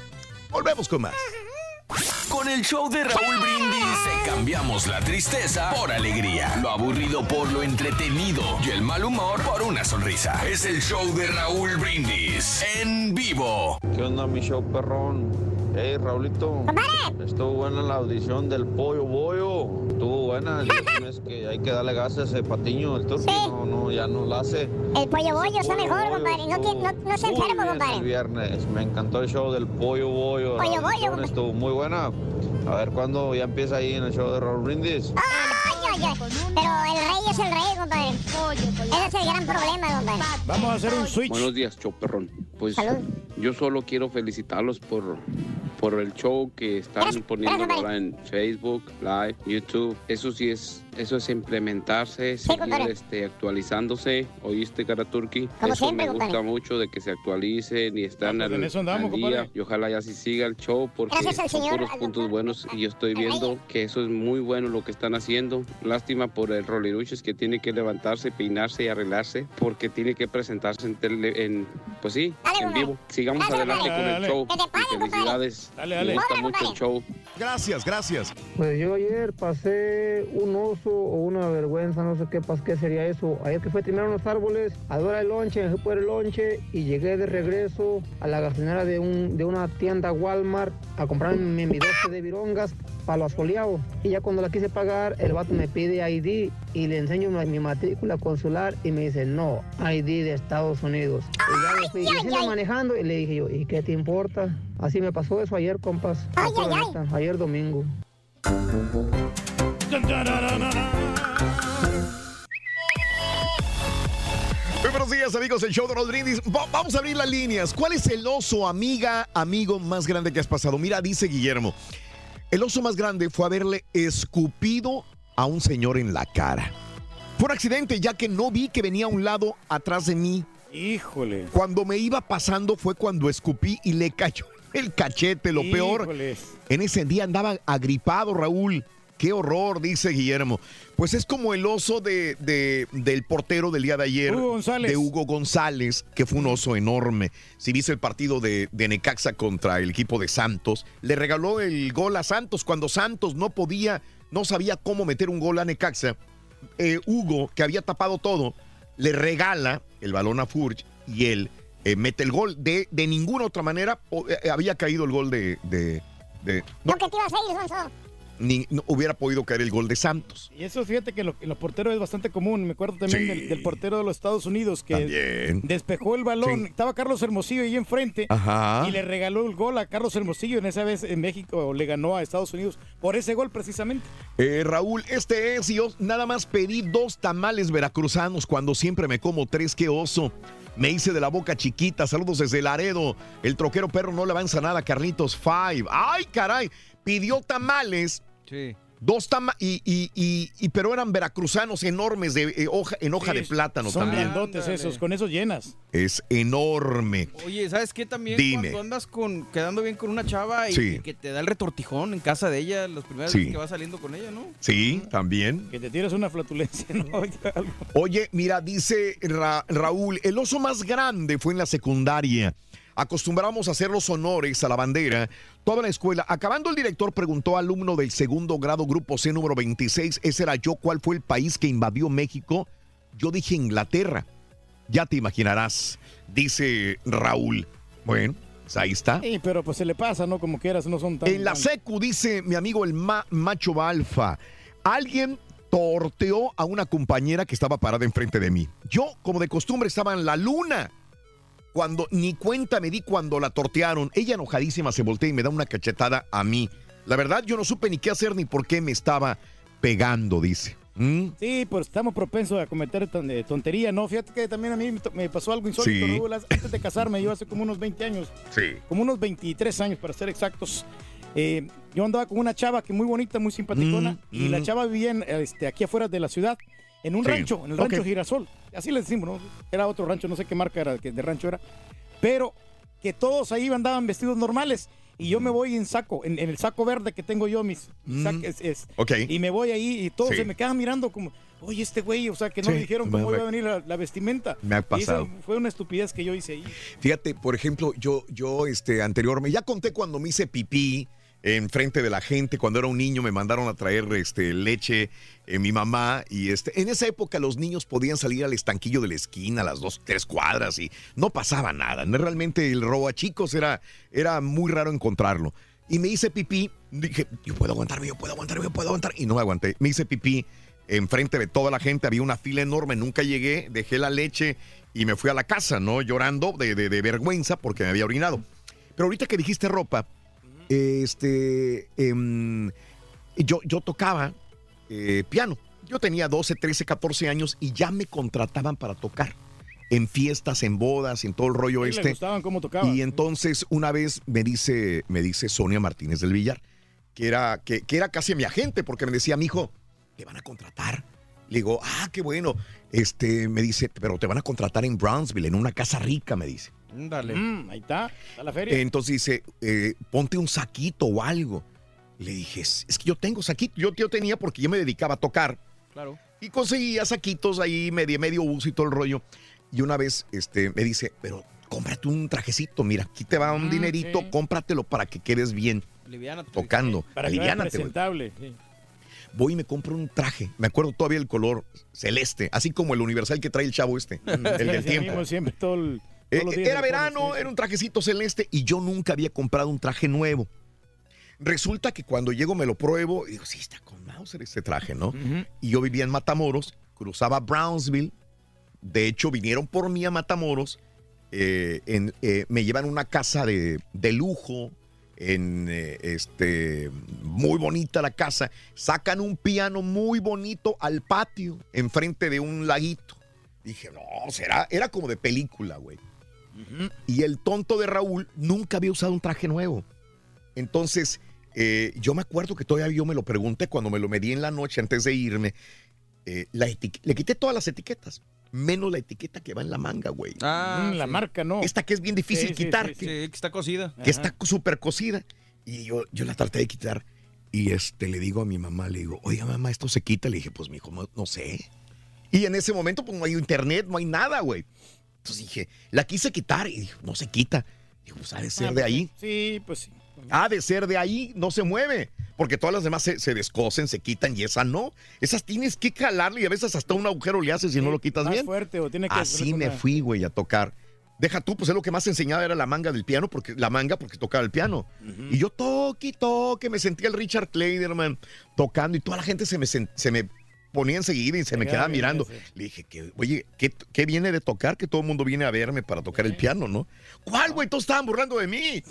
Volvemos con más. Con el show de Raúl Brindis cambiamos la tristeza por alegría, lo aburrido por lo entretenido y el mal humor por una sonrisa. Es el show de Raúl Brindis en vivo. ¿Qué onda, mi show perrón? Hey, Raulito. Estuvo buena la audición del Pollo Bollo. Estuvo buena. Es que hay que darle gas a ese patiño, el turco. No, no, ya no la hace. El pollo bollo está mejor, compadre. No, no, no se enfermo, bien El compadre. viernes. Me encantó el show del Pollo Bollo. Pollo Bollo, compadre. Estuvo muy buena. A ver cuándo ya empieza ahí en el show de Raúl Brindis. Ay, ay, ay. Pero el rey es el rey, compadre. Ese es el gran problema, compadre. Vamos a hacer un switch. Buenos días, show perrón. Pues yo solo quiero felicitarlos por, por el show que están poniendo ahora en Facebook, Live, YouTube. Eso sí es, eso es implementarse, seguir compadre. este, actualizándose. ¿Oíste, cara turqui? Como Eso siempre, me gusta compadre. mucho de que se actualicen y están pues al, en eso andamos, al día. compadre. Y ojalá ya sí siga el show porque son señor, puros al puntos buenos y yo estoy viendo que eso es muy bueno lo que están haciendo. Lástima por el Roliruches que tiene que levantarse, peinarse y arreglarse porque tiene que presentarse en, tele- en pues sí, en vivo. Sigamos adelante con el show. dale. y felicidades. Dale, Me gusta mucho el show. Gracias, gracias. Pues yo ayer pasé un oso o una vergüenza, no sé qué, pas- qué sería eso. Ayer que fue a timar unos árboles, a la hora del lonche, me fui por el lonche y llegué de regreso a la gasolinera de, un, de una tienda Walmart a comprarme mi 12 de virongas palo asoleado. Y ya cuando la quise pagar, el vato me pide ID y le enseño mi, mi matrícula consular y me dice, no, ID de Estados Unidos. Y ya me fui y manejando y le dije yo, ¿y qué te importa? Así me pasó eso ayer, compas. Ayer domingo. Muy buenos días, amigos del show de los brindis. Va- vamos a abrir las líneas. ¿Cuál es el oso, amiga, amigo más grande que has pasado? Mira, dice Guillermo. El oso más grande fue haberle escupido a un señor en la cara. Fue un accidente, ya que no vi que venía a un lado atrás de mí. Híjole. Cuando me iba pasando fue cuando escupí y le cayó el cachete. Lo peor, Híjoles. en ese día andaba agripado, Raúl. Qué horror, dice Guillermo. Pues es como el oso de, de- del portero del día de ayer. Hugo González. De Hugo González, que fue un oso enorme. Si viste el partido de, de Necaxa contra el equipo de Santos, le regaló el gol a Santos cuando Santos no podía, no sabía cómo meter un gol a Necaxa. Eh, Hugo, que había tapado todo, le regala el balón a Furch y él eh, mete el gol. De, de ninguna otra manera eh, había caído el gol de... de- de- no, ¿Qué te ibas a ir, Sonso? Ni- no hubiera podido caer el gol de Santos. Y eso fíjate que lo- en los porteros es bastante común. Me acuerdo también Sí. del, del portero de los Estados Unidos que También. despejó el balón. Estaba Carlos Hermosillo ahí enfrente Ajá. y le regaló el gol a Carlos Hermosillo. En esa vez en México le ganó a Estados Unidos por ese gol precisamente. Eh, Raúl, este es, y yo nada más pedí dos tamales veracruzanos cuando siempre me como tres, qué oso. Me hice de la boca chiquita, saludos desde Laredo. El troquero perro no le avanza nada, Carlitos Five. ¡Ay, caray! Pidió tamales. Sí. Dos tamales, y, y, y, y- pero eran veracruzanos enormes de, eh, hoja, en hoja de plátano Son también. grandotes esos, con esos llenas. Es enorme. Oye, ¿sabes qué también? Dime. Cuando andas con, quedando bien con una chava y, Sí. y que te da el retortijón en casa de ella, las primeras Sí. veces que vas saliendo con ella, ¿no? Sí, también. Que te tiras una flatulencia, ¿no? [laughs] Oye, mira, dice Ra- Raúl, el oso más grande fue en la secundaria. Acostumbramos a hacer los honores a la bandera. Toda la escuela. Acabando el director preguntó a alumno del segundo grado grupo C número 26, ese era yo, ¿cuál fue el país que invadió México? Yo dije Inglaterra. Ya te imaginarás, dice Raúl. Bueno, pues ahí está. Sí, pero pues se le pasa, ¿no? Como quieras, no son tan... En la secu, dice mi amigo el ma- macho alfa, alguien torteó a una compañera que estaba parada enfrente de mí. Yo, como de costumbre, estaba en la luna. Cuando ni cuenta me di cuando la tortearon, ella enojadísima se voltea y me da una cachetada a mí. La verdad, yo no supe ni qué hacer ni por qué me estaba pegando, dice. ¿Mm? Sí, pues estamos propensos a cometer eh, tontería, ¿no? Fíjate que también a mí me pasó algo insólito, Sí. Raúl, antes de casarme, yo hace como unos 20 años, Sí. como unos 23 años para ser exactos. eh, yo andaba con una chava que muy bonita, muy simpaticona, Mm, y la mm. chava vivía en, este, aquí afuera de la ciudad, en un Sí. rancho, en el rancho. Girasol. Así le decimos, ¿no? Era otro rancho, no sé qué marca era, que de rancho era. Pero que todos ahí andaban vestidos normales. Y yo me voy en saco, en, en el saco verde que tengo yo, mis Mm. es- y me voy ahí y todos Sí. se me quedan mirando como, oye, este güey, o sea, que no Sí, me dijeron cómo me- iba a venir la, la vestimenta. Me ha Y pasado. fue una estupidez que yo hice ahí. Fíjate, por ejemplo, yo, yo este, anteriormente, ya conté cuando me hice pipí en frente de la gente, cuando era un niño me mandaron a traer este, leche eh, mi mamá y este, en esa época los niños podían salir al estanquillo de la esquina a las dos, tres cuadras y no pasaba nada. Realmente el robo a chicos era, era muy raro encontrarlo. Y me hice pipí, dije, yo puedo aguantarme, yo puedo aguantarme, yo puedo aguantar. Y no me aguanté. Me hice pipí enfrente de toda la gente, había una fila enorme, nunca llegué, dejé la leche y me fui a la casa, ¿no? Llorando de, de- de vergüenza porque me había orinado. Pero ahorita que dijiste ropa, este, em, yo, yo tocaba eh, piano. Yo tenía 12, 13, 14 años y ya me contrataban para tocar en fiestas, en bodas, en todo el rollo Sí, este. Le gustaban cómo tocaba. Y entonces una vez me dice, me dice Sonia Martínez del Villar, que era, que, que era casi mi agente, porque me decía, mijo, te van a contratar. Le digo, ah, qué bueno. Este, me dice, pero te van a contratar en Brownsville, en una casa rica, me dice. Dale. Mm, ahí está, está la feria. Entonces dice, eh, ponte un saquito o algo. Le dije, es que yo tengo saquito. Yo, yo tenía porque yo me dedicaba a tocar. Claro. Y conseguía saquitos ahí, medio, medio uso y todo el rollo. Y una vez este, me dice, pero cómprate un trajecito, mira, aquí te va un Mm, dinerito, cómpratelo para que quedes bien Liviánate. tocando. Para Aliviánate, presentable. sí. Voy y me compro un traje. Me acuerdo todavía el color celeste, así como el universal que trae el chavo este, el Sí, del tiempo. mismo siempre, todo el- Eh, era verano, era un trajecito celeste y yo nunca había comprado un traje nuevo. Resulta que cuando llego me lo pruebo y digo, sí, está con Mauser este traje, ¿no? Y yo vivía en Matamoros, cruzaba Brownsville. De hecho, vinieron por mí a Matamoros. eh, en- eh, me llevan una casa de, de lujo. En eh, este muy bonita la casa. Sacan un piano muy bonito al patio, enfrente de un laguito. Dije, no, será, era como de película, güey. Y el tonto de Raúl nunca había usado un traje nuevo. Entonces, eh, yo me acuerdo que todavía yo me lo pregunté cuando me lo medí en la noche antes de irme. eh, la etiqueta- le quité todas las etiquetas, menos la etiqueta que va en la manga, güey. Ah, la sí. marca, no. Esta que es bien difícil Sí, quitar. sí, sí, que está cocida. que está súper cocida. Y yo, yo la traté de quitar. Y este, le digo a mi mamá, le digo, oiga mamá, esto se quita. Le dije, pues mi hijo, no, no sé. Y en ese momento, pues no hay internet, no hay nada, güey. Entonces dije, la quise quitar y dijo, no se quita. Dijo, pues ha de ser Ah, de pues, ahí. Sí, pues sí. Ha de ser de ahí, no se mueve. Porque todas las demás se, se descosen, se quitan y esa no. Esas tienes que calarle y a veces hasta un agujero le haces y no lo quitas Más bien. fuerte o tiene que Así me fui, güey, a tocar. Deja tú, pues es lo que más enseñaba era la manga del piano, porque la manga porque tocaba el piano. Y yo toque y toque, me sentía el Richard Kleiderman tocando y toda la gente se me, se me ponía enseguida y se me quedaba mirando. ese. Le dije, que, oye, ¿qué, qué viene de tocar? Que todo el mundo viene a verme para tocar el piano, ¿no? ¿Cuál, güey? Todos estaban burlando de mí.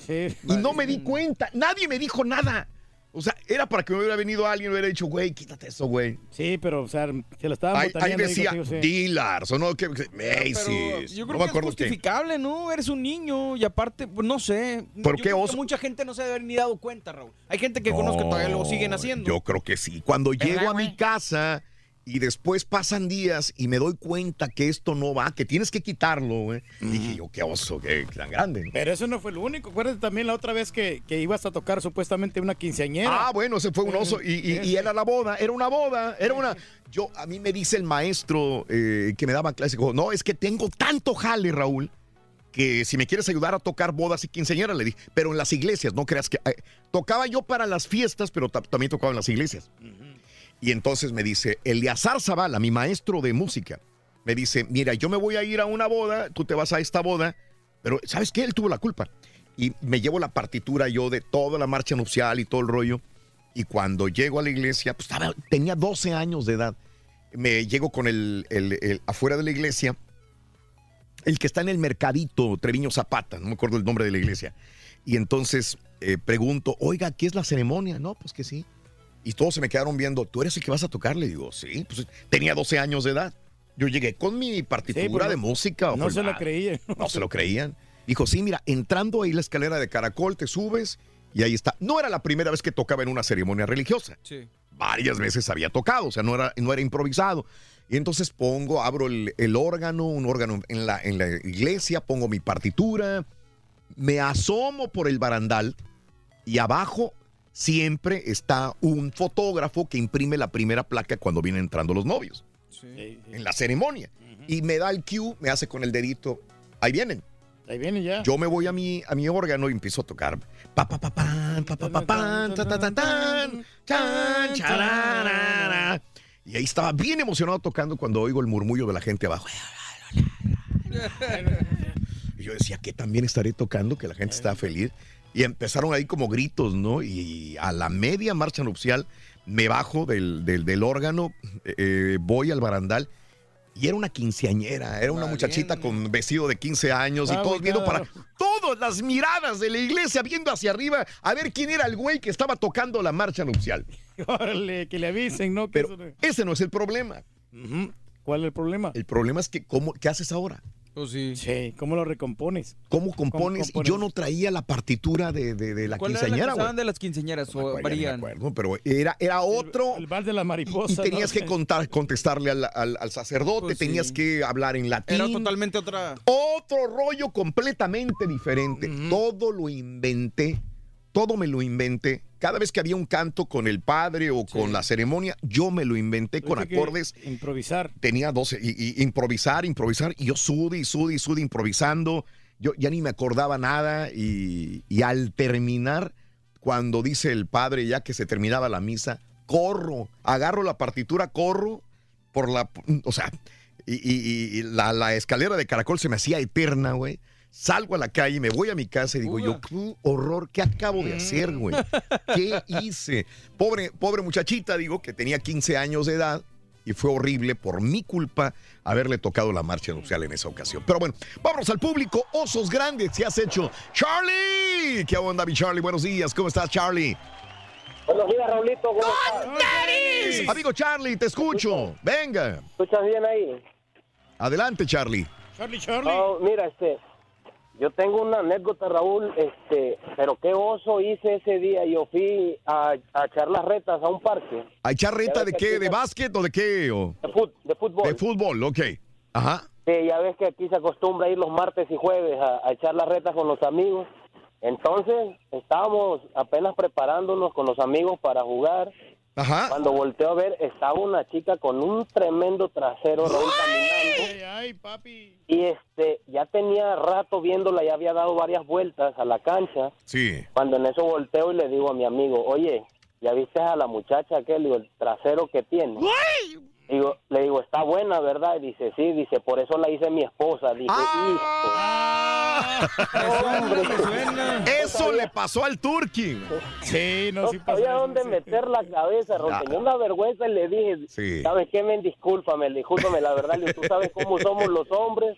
y no me di cuenta. Nadie me dijo nada. O sea, era para que me hubiera venido alguien y me hubiera dicho, güey, quítate eso, güey. Sí, pero, o sea, se lo estaban Ahí, ahí decía sí. Dillars o no, que, que- Pero Macy's. yo no creo me que es acuerdo qué. justificable, ¿no? Eres un niño y aparte, pues no sé. ¿Por Yo qué creo que oso? mucha gente no se debe haber ni dado cuenta, Raúl. Hay gente que conozco que todavía lo siguen haciendo. Yo creo que sí. Cuando llego a mi casa y después pasan días y me doy cuenta que esto no va, que tienes que quitarlo, güey. Dije yo, qué oso, qué tan grande. ¿no? Pero eso no fue lo único. Acuérdate también la otra vez que, que ibas a tocar supuestamente una quinceañera. Ah, bueno, ese fue un oso. Y, y- y era la boda, era una boda, era una. [laughs] Yo, a mí me dice el maestro eh, que me daba clase, dijo, no, es que tengo tanto jale, Raúl, que si me quieres ayudar a tocar bodas y quinceañeras, le dije, pero en las iglesias, no creas que. eh, tocaba yo para las fiestas, pero ta- también tocaba en las iglesias. Y entonces me dice, Eleazar Zavala, mi maestro de música, me dice, mira, yo me voy a ir a una boda, tú te vas a esta boda, pero ¿sabes qué? Él tuvo la culpa. Y me llevo la partitura yo de toda la marcha nupcial y todo el rollo. Y cuando llego a la iglesia, pues tenía 12 años de edad. Me llego con el, el- el- afuera de la iglesia, el que está en el mercadito, Treviño Zapata, no me acuerdo el nombre de la iglesia. Y entonces eh, pregunto, oiga, ¿qué es la ceremonia? No, pues que sí. Y todos se me quedaron viendo, ¿tú eres el que vas a tocar? Le digo, sí, pues tenía 12 años de edad. Yo llegué con mi partitura Sí, pero de música. no pues, se lo creían. [laughs] No se lo creían. Dijo, sí, mira, entrando ahí la escalera de caracol, te subes y ahí está. No era la primera vez que tocaba en una ceremonia religiosa. Sí. Varias veces había tocado, o sea, no era, no era improvisado. Y entonces pongo, abro el, el órgano, un órgano en la, en la iglesia, pongo mi partitura, me asomo por el barandal y abajo siempre está un fotógrafo que imprime la primera placa cuando vienen entrando los novios en la ceremonia. Y me da el cue, me hace con el dedito, ahí vienen. Ahí viene ya. Yo me voy a mi, a mi órgano y empiezo a tocar. Pa, pa, pa, pan, pa, pa, pa, pan, ta, ta, ta, tan, chan, chararara. Y ahí estaba bien emocionado tocando cuando oigo el murmullo de la gente abajo. [laughs] Y yo decía que también estaré tocando, que la gente está feliz. Y empezaron ahí como gritos, ¿no? Y a la media marcha nupcial me bajo del, del- del órgano, eh, voy al barandal. Y era una quinceañera, era una muchachita con vestido de 15 años y todos viendo para todas las miradas de la iglesia viendo hacia arriba a ver quién era el güey que estaba tocando la marcha nupcial. [laughs] Órale, que le avisen, ¿no? Que Pero eso no- ese no es el problema. ¿Cuál es el problema? El problema es que ¿cómo, ¿qué haces ahora? Pues sí. Sí, ¿cómo lo recompones? ¿Cómo compones? compones? Yo no traía la partitura de, de- de la ¿Cuál era la que quinceañera, usaban de las quinceañeras o ni me varían? acuerdo, pero era, era otro. El bar de la Y, mariposa. y tenías ¿no? que contar, contestarle al, al- al sacerdote, Pues sí. tenías que hablar en latín. Era totalmente otra. Otro rollo completamente diferente. Todo lo inventé. Todo me lo inventé. Cada vez que había un canto con el padre o con la ceremonia, yo me lo inventé con acordes. Improvisar. Tenía 12. Y, y improvisar, improvisar. Y yo sude y sude y sude improvisando. Yo ya ni me acordaba nada. Y, y al terminar, cuando dice el padre ya que se terminaba la misa, corro, agarro la partitura, corro por la. O sea, y, y- y la, la escalera de caracol se me hacía eterna, güey. Salgo a la calle, me voy a mi casa y digo yo, qué horror, ¿qué acabo de hacer, güey? ¿Qué hice? Pobre, pobre muchachita, digo, que tenía 15 años de edad y fue horrible por mi culpa haberle tocado la marcha nupcial en esa ocasión. Pero bueno, vámonos al público. Osos grandes, ¿qué has hecho? ¡Charlie! ¿Qué onda, mi Charlie? Buenos días, ¿cómo estás, Charlie? Buenos días, Raulito. ¿Cómo estás? Amigo Charlie, te escucho. Venga. ¿Escuchas bien ahí? Adelante, Charlie. Charlie, Charlie. Oh, mira, este, yo tengo una anécdota, Raúl, este, pero qué oso hice ese día. Yo fui a, a echar las retas a un parque. ¿A echar reta de qué? ¿De básquet o de qué? o? De, fut- de fútbol. De fútbol, ok. Ajá. Sí, ya ves que aquí se acostumbra ir los martes y jueves a, a echar las retas con los amigos. Entonces, estábamos apenas preparándonos con los amigos para jugar. Ajá. Cuando volteo a ver, estaba una chica con un tremendo trasero, Raúl, caminando. Ay, papi. Y este, ya tenía rato viéndola, ya había dado varias vueltas a la cancha. Sí. Cuando en eso volteo y le digo a mi amigo, oye, ¿ya viste a la muchacha aquel, digo, el trasero que tiene? Digo, le digo, está buena, ¿verdad? Y dice, sí, dice, por eso la hice mi esposa. Dije, Eso le pasó al Turki. Sí, no, sabía dónde meter la cabeza. Ah. Tenía una vergüenza y le dije, Sí. ¿sabes qué, men? Discúlpame, discúlpame, la verdad, tú sabes cómo somos los hombres.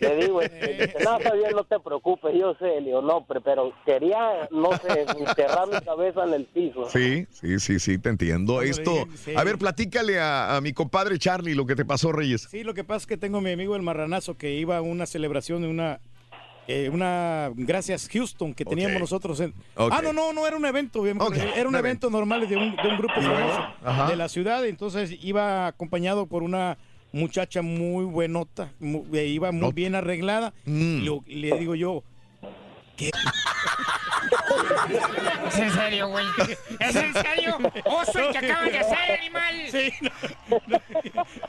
Le digo, este, dice, no, está bien, no te preocupes, yo sé. Le digo, no, pero, quería, no sé, enterrar mi cabeza en el piso. Sí, sí, sí, sí, te entiendo. Esto, sí. a ver, platícale a, a mi compadre Charlie lo que te pasó, Reyes. Sí, lo que pasa es que tengo a mi amigo el marranazo que iba a una celebración de una eh, una gracias Houston que teníamos nosotros en. Ah, no, no, no era un evento, era un evento normal de un, de un grupo famoso de la ciudad, entonces iba acompañado por una muchacha muy buenota, eh, iba muy bien arreglada. Mm. Lo- le digo yo, ¿qué? ¿Es en serio, güey? ¿Es en serio? ¡Oso el que acaban de hacer, animal! Sí,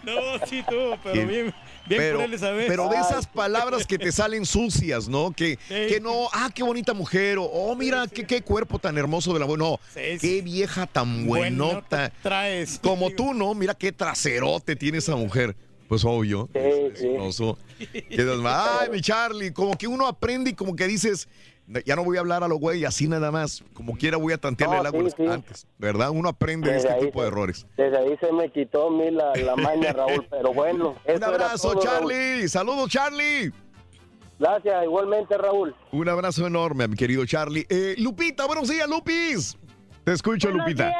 no, sí, tú, pero Bien. bien, bien pero, pero de esas [laughs] palabras que te salen sucias, ¿no? Que, que no, ah, qué bonita mujer, o oh, mira, qué, qué cuerpo tan hermoso de la buena. No, qué vieja tan buenota. Buenota traes. Como tú, ¿no? Mira qué traserote tiene esa mujer. Pues obvio. es hermoso. Quedas Ay, mi Charlie, como que uno aprende y como que dices, ya no voy a hablar a lo güey, así nada más. Como quiera voy a tantearle No, el agua a sí, los sí. antes. ¿Verdad? Uno aprende de Desde este tipo de errores. Desde ahí se me quitó a mí la, la maña, Raúl, pero bueno. [laughs] Un abrazo, todo, Raúl. Charlie. Saludos, Charlie. Gracias, igualmente, Raúl. Un abrazo enorme, mi querido Charlie. Eh, Lupita, buenos días, Lupis. Te escucho, Lupita.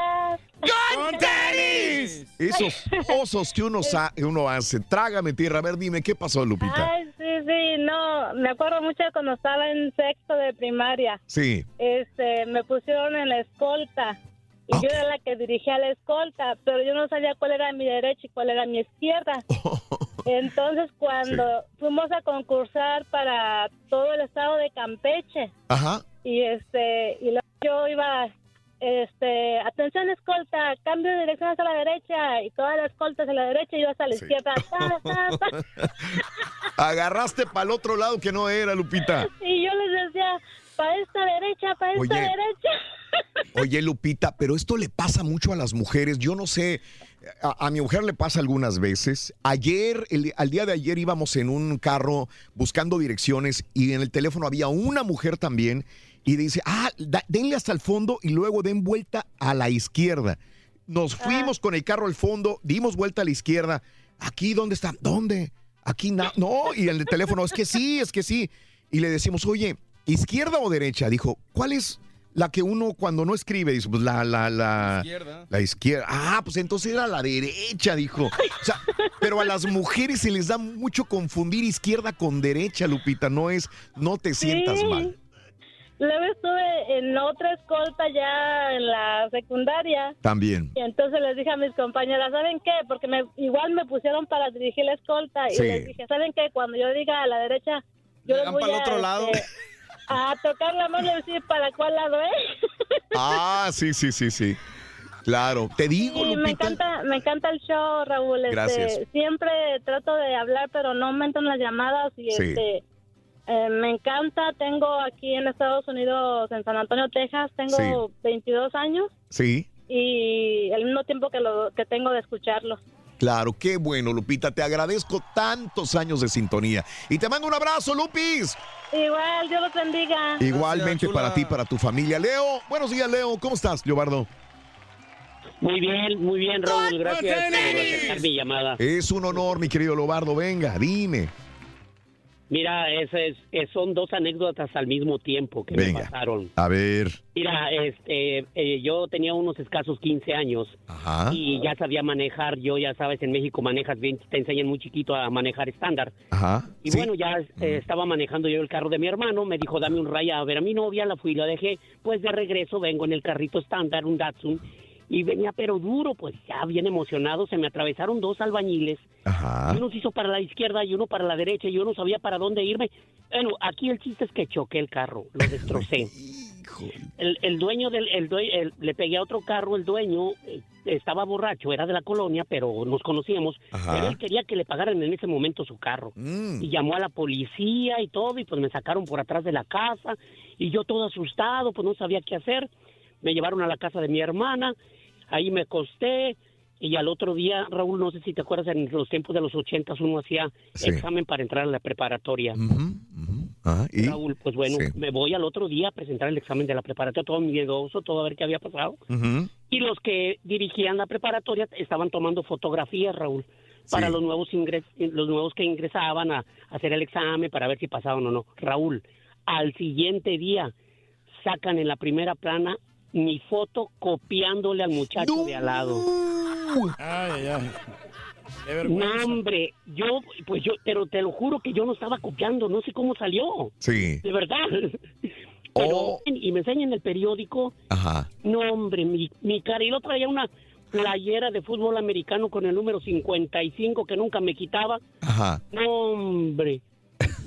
¡Con tenis! Esos osos que uno, sa- uno hace. Trágame tierra. A ver, dime, ¿qué pasó, Lupita? Ay, sí, sí, no, me acuerdo mucho de cuando estaba en sexto de primaria. Sí. Este, me pusieron en la escolta y yo era la que dirigía la escolta, pero yo no sabía cuál era mi derecha y cuál era mi izquierda. [laughs] Entonces, cuando fuimos a concursar para todo el estado de Campeche Ajá. y este y luego yo iba este, atención escolta, cambio de dirección hacia la derecha y toda la escolta hacia la derecha y yo hasta la izquierda. [laughs] Ta, ta, ta. Agarraste para el otro lado que no era, Lupita. Y yo les decía, para esta derecha, para esta Oye. derecha. [laughs] Oye, Lupita, pero esto le pasa mucho a las mujeres. Yo no sé, a, a mi mujer le pasa algunas veces. Ayer, el- al día de ayer íbamos en un carro buscando direcciones y en el teléfono había una mujer también y dice, ah, da- denle hasta el fondo y luego den vuelta a la izquierda. Nos fuimos con el carro al fondo, dimos vuelta a la izquierda. Aquí, ¿dónde está? ¿Dónde? Aquí na- no. Y el teléfono, es que sí, es que sí. Y le decimos, oye, ¿izquierda o derecha? Dijo, ¿cuál es la que uno cuando no escribe? Dice, pues la, la, la. Izquierda. La izquierda. Ah, pues entonces era la derecha, dijo. O sea, pero a las mujeres se les da mucho confundir izquierda con derecha, Lupita. No es, no te sientas Sí. mal. Luego estuve en otra escolta ya en la secundaria. También. Y entonces les dije a mis compañeras, ¿saben qué? Porque me, igual me pusieron para dirigir la escolta. Y Sí. les dije, ¿saben qué? Cuando yo diga a la derecha, yo les voy pa'l a, otro lado. este, a tocar la mano y decir para cuál lado es. [laughs] Ah, sí, sí, sí, sí. Claro. Te digo, Sí, me encanta, me encanta el show, Raúl. Este, Gracias. siempre trato de hablar, pero no me entran las llamadas y Sí. este eh, me encanta. Tengo aquí en Estados Unidos, en San Antonio, Texas, tengo 22 años Sí. y al mismo tiempo que lo que tengo de escucharlo. Claro, qué bueno, Lupita. Te agradezco tantos años de sintonía. Y te mando un abrazo, Lupis. Igual, Dios los bendiga. Igualmente para ti, para tu familia. Leo, buenos días, Leo. ¿Cómo estás, Leobardo? Muy bien, muy bien, Raúl. Gracias por aceptar mi llamada. Es un honor, mi querido Leobardo. Venga, dime. Mira, es, es- son dos anécdotas al mismo tiempo que me pasaron. A ver. Mira, este, eh, yo tenía unos escasos 15 años Ajá. y ya sabía manejar. Yo, ya sabes, en México manejas bien, te enseñan muy chiquito a manejar estándar. Ajá. Y bueno, ya eh, estaba manejando yo el carro de mi hermano, me dijo, dame un raya a ver a mi novia, la fui y la dejé. Pues de regreso vengo en el carrito estándar, un Datsun, y venía pero duro, pues ya bien emocionado, se me atravesaron dos albañiles. Ajá. Y uno se hizo para la izquierda y uno para la derecha y yo no sabía para dónde irme. Bueno, aquí el chiste es que choqué el carro, lo [laughs] destrocé. El, el dueño del, el due- el- le pegué a otro carro, el dueño eh, estaba borracho, era de la colonia, pero nos conocíamos. Ajá. Pero él quería que le pagaran en ese momento su carro. Y llamó a la policía y todo, y pues me sacaron por atrás de la casa, y yo todo asustado, pues no sabía qué hacer. Me llevaron a la casa de mi hermana, ahí me acosté, y al otro día, Raúl, no sé si te acuerdas, en los tiempos de los ochentas uno hacía Sí. examen para entrar a la preparatoria. ¿y? Raúl, pues bueno, Sí. me voy al otro día a presentar el examen de la preparatoria, todo miedoso, todo a ver qué había pasado. Y los que dirigían la preparatoria estaban tomando fotografías, Raúl, para Sí. los nuevos ingres los nuevos que ingresaban a, a hacer el examen para ver si pasaban o no. Raúl, al siguiente día sacan en la primera plana mi foto copiándole al muchacho de al lado. Ay, ay, No, hombre, yo, pues yo, pero te lo juro que yo no estaba copiando, no sé cómo salió. Sí. De verdad. [laughs] Pero, y me enseñan el periódico, Ajá. no, hombre, mi, mi cara. Y lo traía una playera de fútbol americano con el número 55 que nunca me quitaba. Ajá. No, hombre.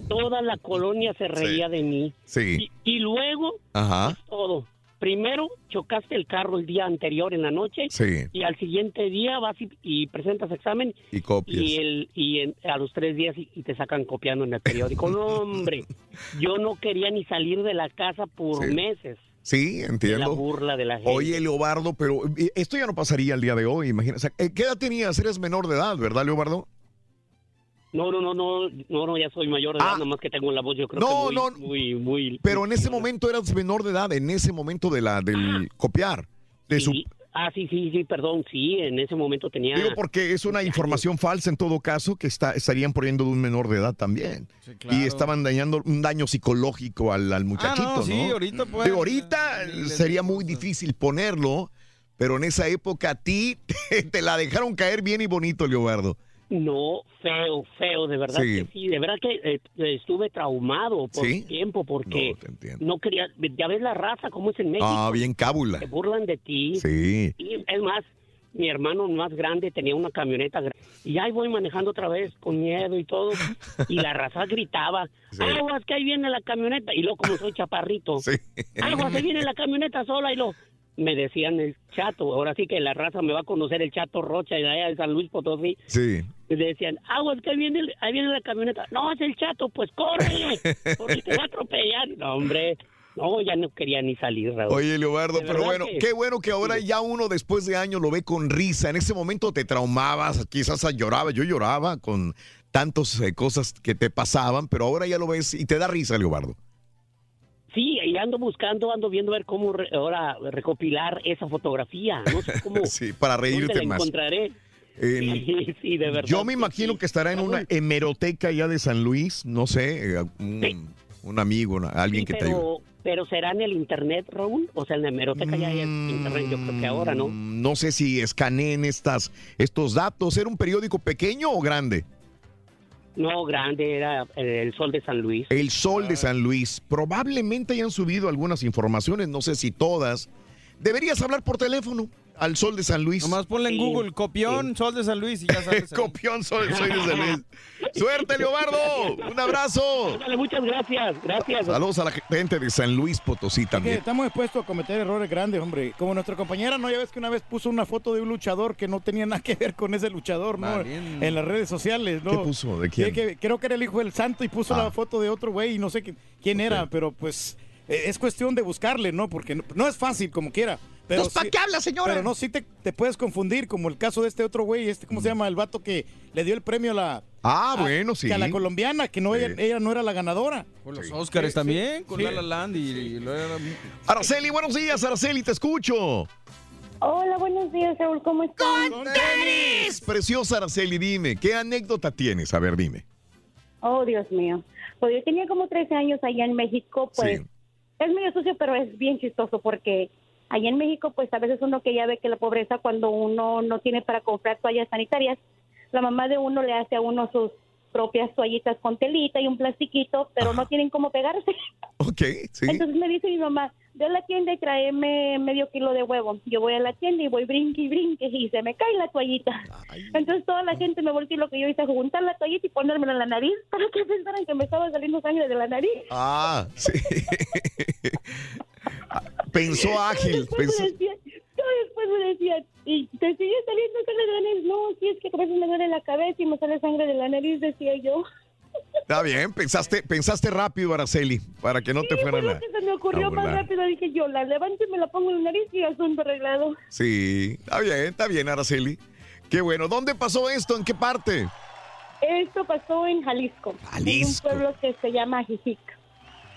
Toda la colonia se reía de mí. Sí. Y luego, Ajá. todo. Primero, chocaste el carro el día anterior en la noche. Sí. Y al siguiente día vas y, y presentas examen. Y copias. Y, el, y en- a los tres días y, y te sacan copiando en el periódico. [laughs] No, hombre. Yo no quería ni salir de la casa por Sí. meses. Sí, De la entiendo. burla de la gente. Oye, Leobardo, pero esto ya no pasaría el día de hoy, imagínate. O sea, eh, ¿Qué edad tenías? Eres menor de edad, ¿verdad, Leobardo? No, no, no, no, no, no, ya soy mayor de edad, nada más que tengo la voz, yo creo Ah. No, que no. muy, muy, muy... Pero en ese momento eras menor de edad, en ese momento de la del copiar. De su. Ah, sí, sí, sí, perdón, sí, en ese momento tenía... digo porque es una información falsa en todo caso que está, estarían poniendo de un menor de edad también. Y estaban dañando un daño psicológico al, al muchachito, Ah, no, sí, ahorita pueden- Digo, ahorita sería muy difícil ponerlo, pero en esa época a ti te, [laughs] te la dejaron caer bien y bonito, Leobardo. No, feo, feo, de verdad Sí. que sí, de verdad que eh, estuve traumado por ¿Sí? tiempo porque no, quería, ya ves la raza como es en México, Ah, bien cábula. se burlan de ti. Sí. Y es más, mi hermano más grande tenía una camioneta y ahí voy manejando otra vez con miedo y todo y la raza gritaba, [laughs] aguas que ahí viene la camioneta y luego como soy chaparrito, [laughs] aguas que viene la camioneta sola y lo me decían el chato, ahora sí que la raza me va a conocer el chato Rocha de allá de San Luis Potosí. Sí. Y decían, aguas que ahí viene, el- ahí viene la camioneta. No, es el chato, pues corre, [laughs] porque te va a atropellar. No, hombre, no, ya no quería ni salir, Raúl. Oye, Leobardo, pero bueno, que- qué bueno que ahora ya uno después de años lo ve con risa. En ese momento te traumabas, quizás lloraba, yo lloraba con tantas eh, cosas que te pasaban, pero ahora ya lo ves y te da risa, Leobardo. Sí, y ando buscando, ando viendo a ver cómo re- ahora recopilar esa fotografía. No sé [laughs] cómo. Sí, para ¿dónde reírte la más. encontraré? En- [laughs] Sí, sí, de verdad. Yo me imagino que estará en una hemeroteca ya de San Luis, no sé, eh, un, un amigo, una- alguien que te ayude. Pero, pero será en el internet, Raúl? O sea, en la hemeroteca ya hay internet, yo creo que ahora, ¿no? No sé si escaneen estas, estos datos. ¿Era un periódico pequeño o grande? No, grande, era eh, el Sol de San Luis. El Sol de San Luis. Probablemente hayan subido algunas informaciones, no sé si todas. Deberías hablar por teléfono al Sol de San Luis. Nomás ponle en Google, copión, Sol de San Luis y ya sabes. [laughs] copión, Sol, Sol de San Luis. Suerte, Leobardo. Un abrazo. Dale, muchas gracias, gracias. Saludos a la gente de San Luis Potosí Es que también. estamos expuestos a cometer errores grandes, hombre. Como nuestra compañera, ¿no? Ya ves que una vez puso una foto de un luchador que no tenía nada que ver con ese luchador, ¿no? Valiendo. En las redes sociales, ¿no? ¿Qué puso? ¿De quién? Que- creo que era el hijo del santo y puso Ah. la foto de otro güey y no sé quién era, pero pues es cuestión de buscarle, ¿no? Porque no, no es fácil como quiera. Pero ¿para sí- qué habla, señora? Pero no, sí te, te puedes confundir, como el caso de este otro güey, este, ¿cómo se llama? El vato que le dio el premio a la... Ah, a- bueno, sí. que a la colombiana, que no, ella, ella no era la ganadora. Con los Óscares también, con Sí. La La Land y, y lo era- Araceli, buenos días, Araceli, te escucho. Hola, buenos días, Raúl, ¿cómo están? tenis! Preciosa Araceli, dime, ¿qué anécdota tienes? A ver, dime. Oh, Dios mío. Pues yo tenía como 13 años allá en México, pues Sí. Es medio sucio, pero es bien chistoso porque allá en México, pues a veces uno que ya ve que la pobreza cuando uno no tiene para comprar toallas sanitarias, la mamá de uno le hace a uno sus propias toallitas con telita y un plastiquito, pero no tienen cómo pegarse. [laughs] Ok, sí. Entonces me dice mi mamá, ve a la tienda y tráeme medio kilo de huevo. Yo voy a la tienda y voy brinque y brinque y se me cae la toallita. Entonces toda la gente me volteó lo que yo hice juntar la toallita y ponérmela en la nariz [laughs] para que pensaran que me estaba saliendo sangre de la nariz. Ah, sí. [laughs] Pensó ágil. Pensó... yo después me decían, ¿y te sigue saliendo sangre de la nariz? No, sí, es que a veces me duele la cabeza y me sale sangre de la nariz, decía yo. Está bien, pensaste, pensaste rápido, Araceli, para que no te Sí, fueran fue a... lo que se me ocurrió a más rápido. Dije yo, la levanto y me la pongo en la nariz y asunto arreglado. Sí, está bien, está bien, Araceli. Qué bueno. ¿Dónde pasó esto? ¿En qué parte? Esto pasó en Jalisco. Jalisco. En un pueblo que se llama Jijic.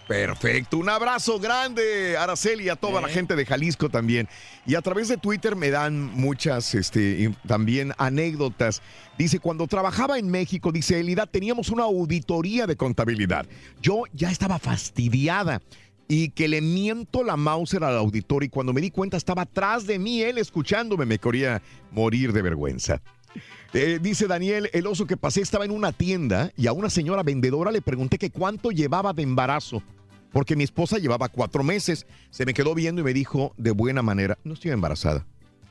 Perfecto. Un abrazo grande, Araceli, y a toda la gente de Jalisco también. Y a través de Twitter me dan muchas este, también anécdotas. Dice, cuando trabajaba en México, dice Elida, teníamos una auditoría de contabilidad. Yo ya estaba fastidiada. Y que le miento la Mauser al auditor y cuando me di cuenta estaba atrás de mí, él escuchándome, me quería morir de vergüenza. [laughs] Eh, dice Daniel, el oso que pasé estaba en una tienda y a una señora vendedora le pregunté que cuánto llevaba de embarazo, porque mi esposa llevaba cuatro meses. Se me quedó viendo y me dijo de buena manera, no estoy embarazada.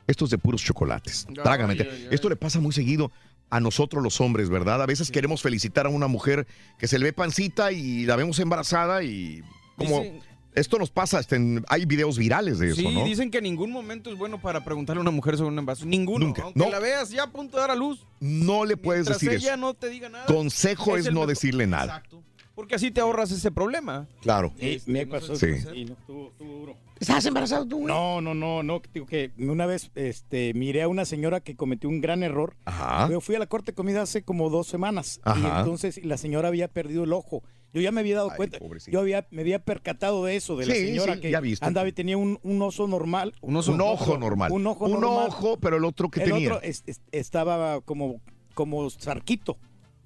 Esto es de puros chocolates. Trágame. Esto le pasa muy seguido a nosotros los hombres, ¿verdad? A veces queremos felicitar a una mujer que se le ve pancita y la vemos embarazada y como... Dicen- Esto nos pasa, hasta en- hay videos virales de eso, Sí, ¿no? dicen que en ningún momento es bueno para preguntarle a una mujer sobre un embarazo. Ninguno. Nunca. Aunque No. la veas ya a punto de dar a luz. No le puedes decir ella eso. no te diga nada. Consejo es, no mejor- decirle nada. Exacto. Porque así te ahorras ese problema. Claro. Sí, me pasó. Sí. Sí, no, estuvo- estuvo duro. ¿Estás embarazado tú, güey? No, no, no, no. Digo que una vez este, miré a una señora que cometió un gran error. Ajá. Yo fui a la corte de comida hace como dos semanas. Y Ajá. entonces la señora había perdido el ojo. Yo ya me había dado cuenta. Yo había, me había percatado de eso, de la Sí, señora sí, que ya andaba y tenía un, un oso normal. Un ojo normal. Un ojo Un normal. ojo, pero el otro que el tenía. otro es- es- estaba como, como sarquito.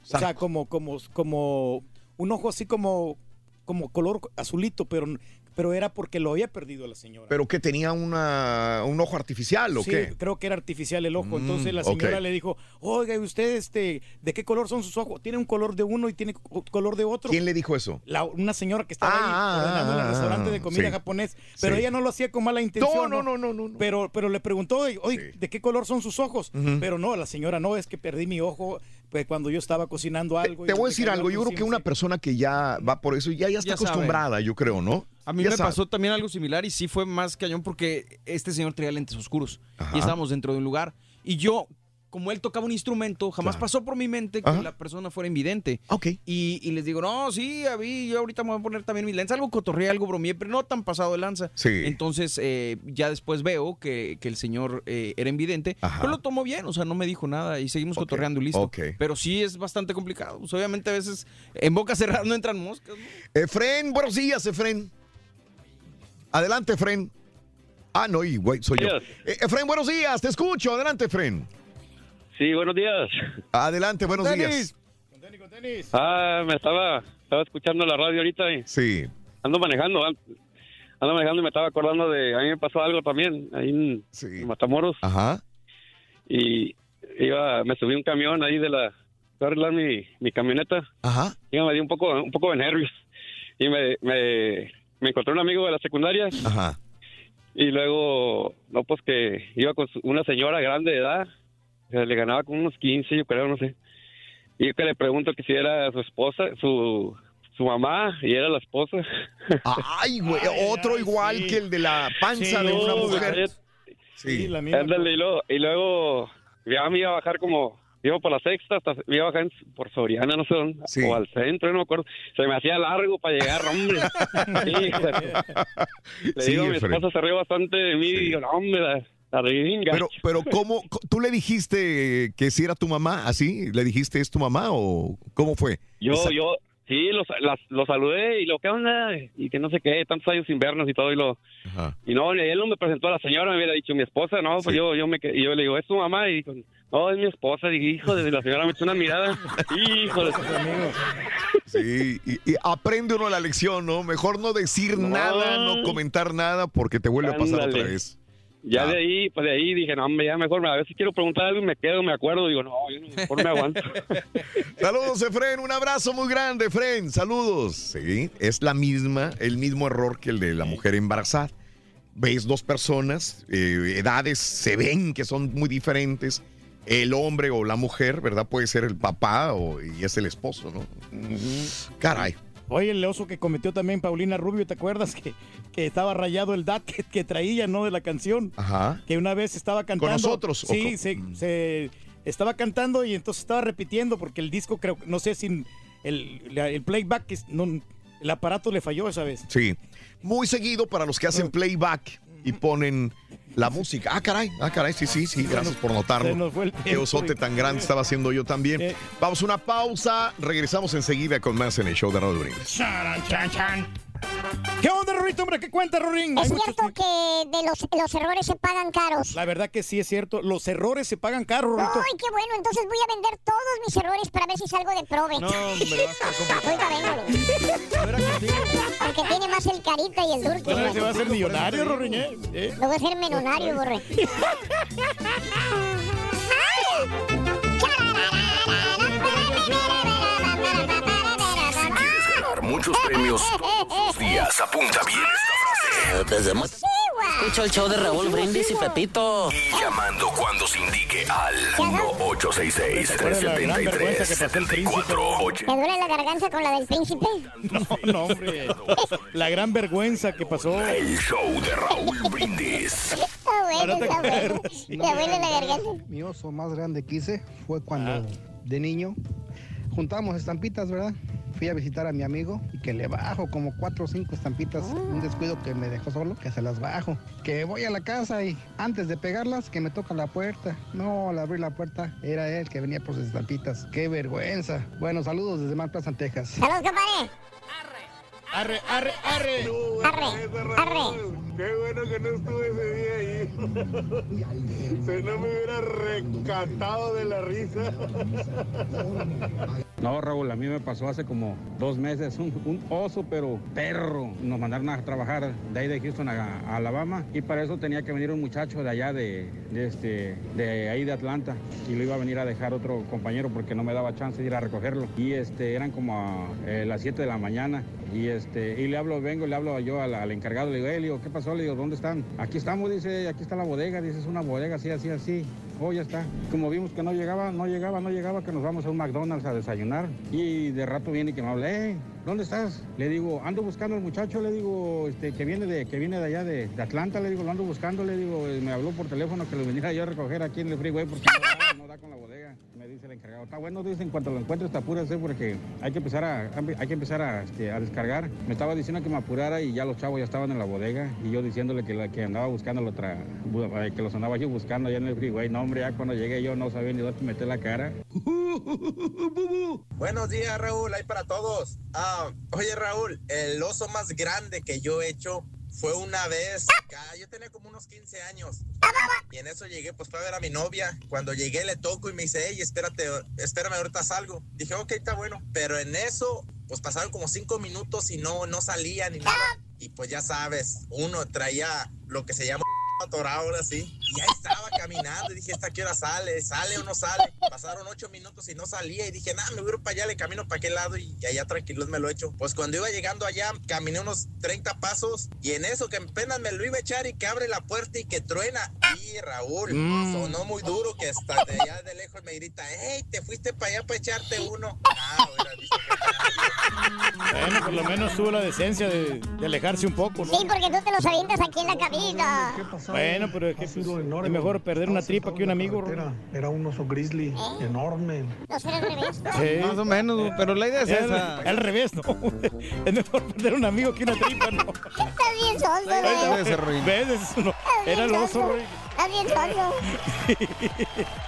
O sea, como, como, como un ojo así como, como color azulito, pero, pero era porque lo había perdido la señora. ¿Pero que tenía una, un ojo artificial o Sí, qué? creo que era artificial el ojo. Mm, Entonces la señora le dijo, oiga, ¿y usted este, de qué color son sus ojos? Tiene un color de uno y tiene co- color de otro. ¿Quién le dijo eso? La- una señora que estaba Ah, ahí ordenando en el ah, restaurante de comida sí. japonés, pero Sí. ella no lo hacía con mala intención. No, no, no, no, no. Pero, pero le preguntó, oye, ¿de qué color son sus ojos? Pero no, la señora no, es que perdí mi ojo pues, cuando yo estaba cocinando algo. Te voy a decir algo. Yo creo que una persona que ya va por eso ya, ya está Ya sabe. acostumbrada, yo creo, ¿no? A mí Ya me sabe. pasó también algo similar y sí fue más cañón porque este señor traía lentes oscuros Ajá. y estábamos dentro de un lugar y yo, como él tocaba un instrumento, jamás pasó por mi mente que Ajá. la persona fuera invidente. Ok. Y, y les digo, no, sí, a mí, yo ahorita me voy a poner también mis lentes. Algo cotorreé, algo bromeé, pero no tan pasado de lanza. Sí. Entonces, eh, ya después veo que, que el señor eh, era invidente. Ajá. Pero lo tomó bien, o sea, no me dijo nada y seguimos cotorreando y listo. ok. Pero sí es bastante complicado. Pues, obviamente a veces en boca cerrada no entran moscas. ¿no? Efren, buenos días, Efren. Adelante, Efren. Ah, no, y güey, soy yo. Eh, Efren, buenos días, te escucho. Adelante, Efren. Sí, buenos días. Adelante, buenos días. Ah, me estaba, estaba escuchando la radio ahorita y Sí. ando manejando. an- Ando manejando y me estaba acordando de. A mí me pasó algo también ahí en, en Matamoros. Ajá. Y iba, me subí un camión ahí de la. Fui a arreglar mi, mi camioneta. Ajá. Y me dio un poco, un poco de nervios. Y me, me, me encontré un amigo de la secundaria. Ajá. Y luego, no, pues que iba con una señora grande de edad. Le ganaba como unos 15, yo creo, no sé. Y yo que le pregunto que si era su esposa, su, su mamá, y era la esposa. Ay, güey, otro igual que el de la panza de una No, mujer. Sí, Ándale, y luego, y luego ya me iba a bajar como, iba por la sexta, hasta iba a bajar en- por Soriana, no sé dónde, o al centro, no me acuerdo. Se me hacía largo para llegar, hombre. [laughs] De- [laughs] Le Sí, digo, mi Efraín. esposa se rió bastante de mí y digo, no, hombre, la, Pero, gacho". pero ¿cómo? ¿Tú le dijiste que si era tu mamá así? ¿Le dijiste es tu mamá o cómo fue? Yo, Esa- yo, sí, lo, las- saludé y lo, ¿qué onda? Y que no sé qué, tantos años sin vernos y todo, y lo... Y no, él no me presentó a la señora, me hubiera dicho mi esposa, no, pues yo, yo me que- y yo le digo, ¿es tu mamá? Y dijo, no, es mi esposa. Y hijo de la señora me echó una mirada. [laughs] Hijo de Sí, y, y aprende uno la lección, ¿no? Mejor no decir nada, no comentar nada porque te vuelve a pasar otra vez. Ya Ah. de ahí, pues de ahí dije, no, hombre, ya mejor, a veces quiero preguntar algo y me quedo, me acuerdo, digo, no, yo no, mejor me aguanto. [laughs] Saludos, Efren, un abrazo muy grande, Efren, saludos. Sí, es la misma, el mismo error que el de la mujer embarazada. Ves dos personas, eh, edades se ven que son muy diferentes. El hombre o la mujer, ¿verdad? Puede ser el papá o, y es el esposo, ¿no? Caray. Oye, el oso que cometió también Paulina Rubio, ¿te acuerdas? [laughs] Que, que estaba rayado el DAT que, que traía, ¿no? De la canción. Ajá. Que una vez estaba cantando. nosotros, o Sí, con- se, se- estaba cantando y entonces estaba repitiendo porque el disco, creo, no sé si el, el playback, no, el aparato le falló esa vez. Sí. Muy seguido para los que hacen playback y ponen la música. Ah, caray, ah, caray, sí, sí, sí, gracias por notarlo. se nos fue el Qué osote tan grande estaba haciendo yo también. Vamos a una pausa, regresamos enseguida con más en el show de Raúl Brindis. Charan, chan, chan. ¿Qué onda, Rorito, hombre? ¿Qué cuenta, Rorín? Es Hay muchos- cierto que de los, los errores se pagan caros. La verdad que sí es cierto. Los errores se pagan caro, Rorito. Ay, qué bueno, entonces voy a vender todos mis errores para ver si salgo de prove. No, hombre, va a estar Ahorita vengo. [laughs] Porque tiene más el carita y el durque. Bueno, se va a hacer millonario, Rorín, ¿eh? ¿Eh? Lo voy a hacer menonario, borre. [laughs] Ganar muchos premios todos los días. Apunta bien esta frase. Escucho el show de Raúl Brindis y Pepito. Y llamando cuando se indique al 1-866-373-74. ¿Te duele la garganta con la del príncipe? No, no, hombre. La gran vergüenza que pasó. El show de Raúl Brindis. [laughs] Está bueno, está bueno. [laughs] ¿Te duele la garganta? Mi oso más grande que hice fue cuando de niño juntamos estampitas, ¿verdad? Fui a visitar a mi amigo y que le bajo como cuatro o cinco estampitas, un descuido que me dejó solo, que se las bajo. Que voy a la casa y antes de pegarlas, que me toca la puerta. No, al abrir la puerta era él que venía por sus estampitas. ¡Qué vergüenza! Bueno, saludos desde Mar Plaza, Texas. ¡Saludos, compadre! Arre, arre, arre. Arre, arre. Qué bueno que no estuve ese día ahí. [laughs] Si no me hubiera recatado de la risa. [laughs] No, Raúl, a mí me pasó hace como dos meses un, un oso, pero perro. Nos mandaron a trabajar de ahí de Houston a, a Alabama y para eso tenía que venir un muchacho de allá de, de este, de ahí de Atlanta y lo iba a venir a dejar otro compañero porque no me daba chance de ir a recogerlo. Y este, eran como a eh, las 7 de la mañana y este, y le hablo, vengo, le hablo yo al, al encargado, le digo, le digo, ¿qué pasó? Le digo, ¿dónde están? Aquí estamos, dice, aquí está la bodega, dice, es una bodega así, así, así. Oh, ya está. Como vimos que no llegaba, no llegaba, no llegaba, que nos vamos a un McDonald's a desayunar. Y de rato viene y que me habla, "Eh, ¿dónde estás? Le digo, ando buscando al muchacho, le digo, este, que viene de, que viene de allá de, Atlanta, le digo, lo ando buscando, le digo, me habló por teléfono que lo viniera yo a recoger aquí en el freeway porque no da, no da con la bodega. Me dice el encargado, está bueno, dice, en cuanto lo encuentres te apuras, eh, porque hay que empezar a, hay que empezar a, este, a descargar. Me estaba diciendo que me apurara y ya los chavos ya estaban en la bodega y yo diciéndole que, la, que andaba buscando la otra, eh, que los andaba yo buscando allá en el freeway. No, hombre, ya cuando llegué yo no sabía ni dónde meter la cara. [laughs] Buenos días, Raúl, ahí para todos. Ah, oye, Raúl, el oso más grande que yo he hecho fue una vez, yo tenía como unos 15 años. Y en eso llegué, pues fue ver a mi novia. Cuando llegué le toco y me dice, hey, espérate, espérame, ahorita salgo. Dije, ok, está bueno. Pero en eso, pues pasaron como cinco minutos y no, no salía ni nada. Y pues ya sabes, uno traía lo que se llama atorado ahora sí. Y ahí estaba caminando y dije, ¿esta qué hora sale? ¿Sale o no sale? Pasaron ocho minutos y no salía y dije, nada, me voy a ir para allá, le camino para aquel lado y, y allá tranquilos me lo echo. Pues cuando iba llegando allá, caminé unos 30 pasos y en eso que apenas me lo iba a echar y que abre la puerta y que truena. Y Raúl, Mm. sonó muy duro que hasta de allá de lejos me grita, hey, te fuiste para allá para echarte uno. Ah, hubiera visto que- Bueno, por lo menos tuvo la decencia de, de alejarse un poco, ¿no? Sí, porque tú te los avientas aquí en la cabina. Bueno, pero es que pues, es mejor perder una tripa que un amigo. Era, era un oso grizzly enorme. No será al revés. Sí. Más o menos, pero la idea es Al- esa. Al revés, no. [laughs] Es mejor perder un amigo que una tripa, no. Está bien Ahí güey. ¿Ves? Es uno- Era el oso. Está bien soldo.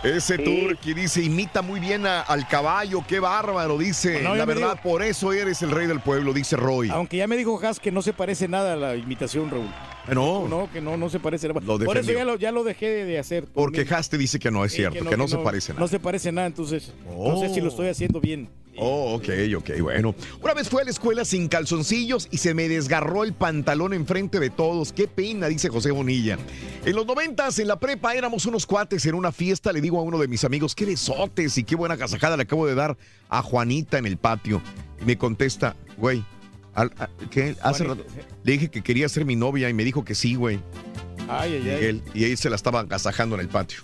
Ese Turki dice, imita muy bien a- al caballo, qué bárbaro, dice. No, la verdad, digo- por eso eres el rey del pueblo, dice Roy. Aunque ya me dijo Haas que no se parece nada a la imitación, Raúl. Ah, No, No, que no, no se parece nada. Lo Por eso ya lo, ya lo dejé de, hacer. por porque mí. Has te dice que no es cierto, que no, se parece nada. No se parece nada, entonces no sé si lo estoy haciendo bien. Oh, ok, ok, bueno. Una vez fui a la escuela sin calzoncillos y se me desgarró el pantalón enfrente de todos. Qué pena, dice José Bonilla. En los noventas, en la prepa, éramos unos cuates en una fiesta. Le digo a uno de mis amigos, qué besotes y qué buena casajada le acabo de dar a Juanita en el patio. Y me contesta, güey, al- a- ¿qué? Hace rato le dije que quería ser mi novia y me dijo que sí, güey. Ay, ay, ay. Y él se la estaba agasajando en el patio.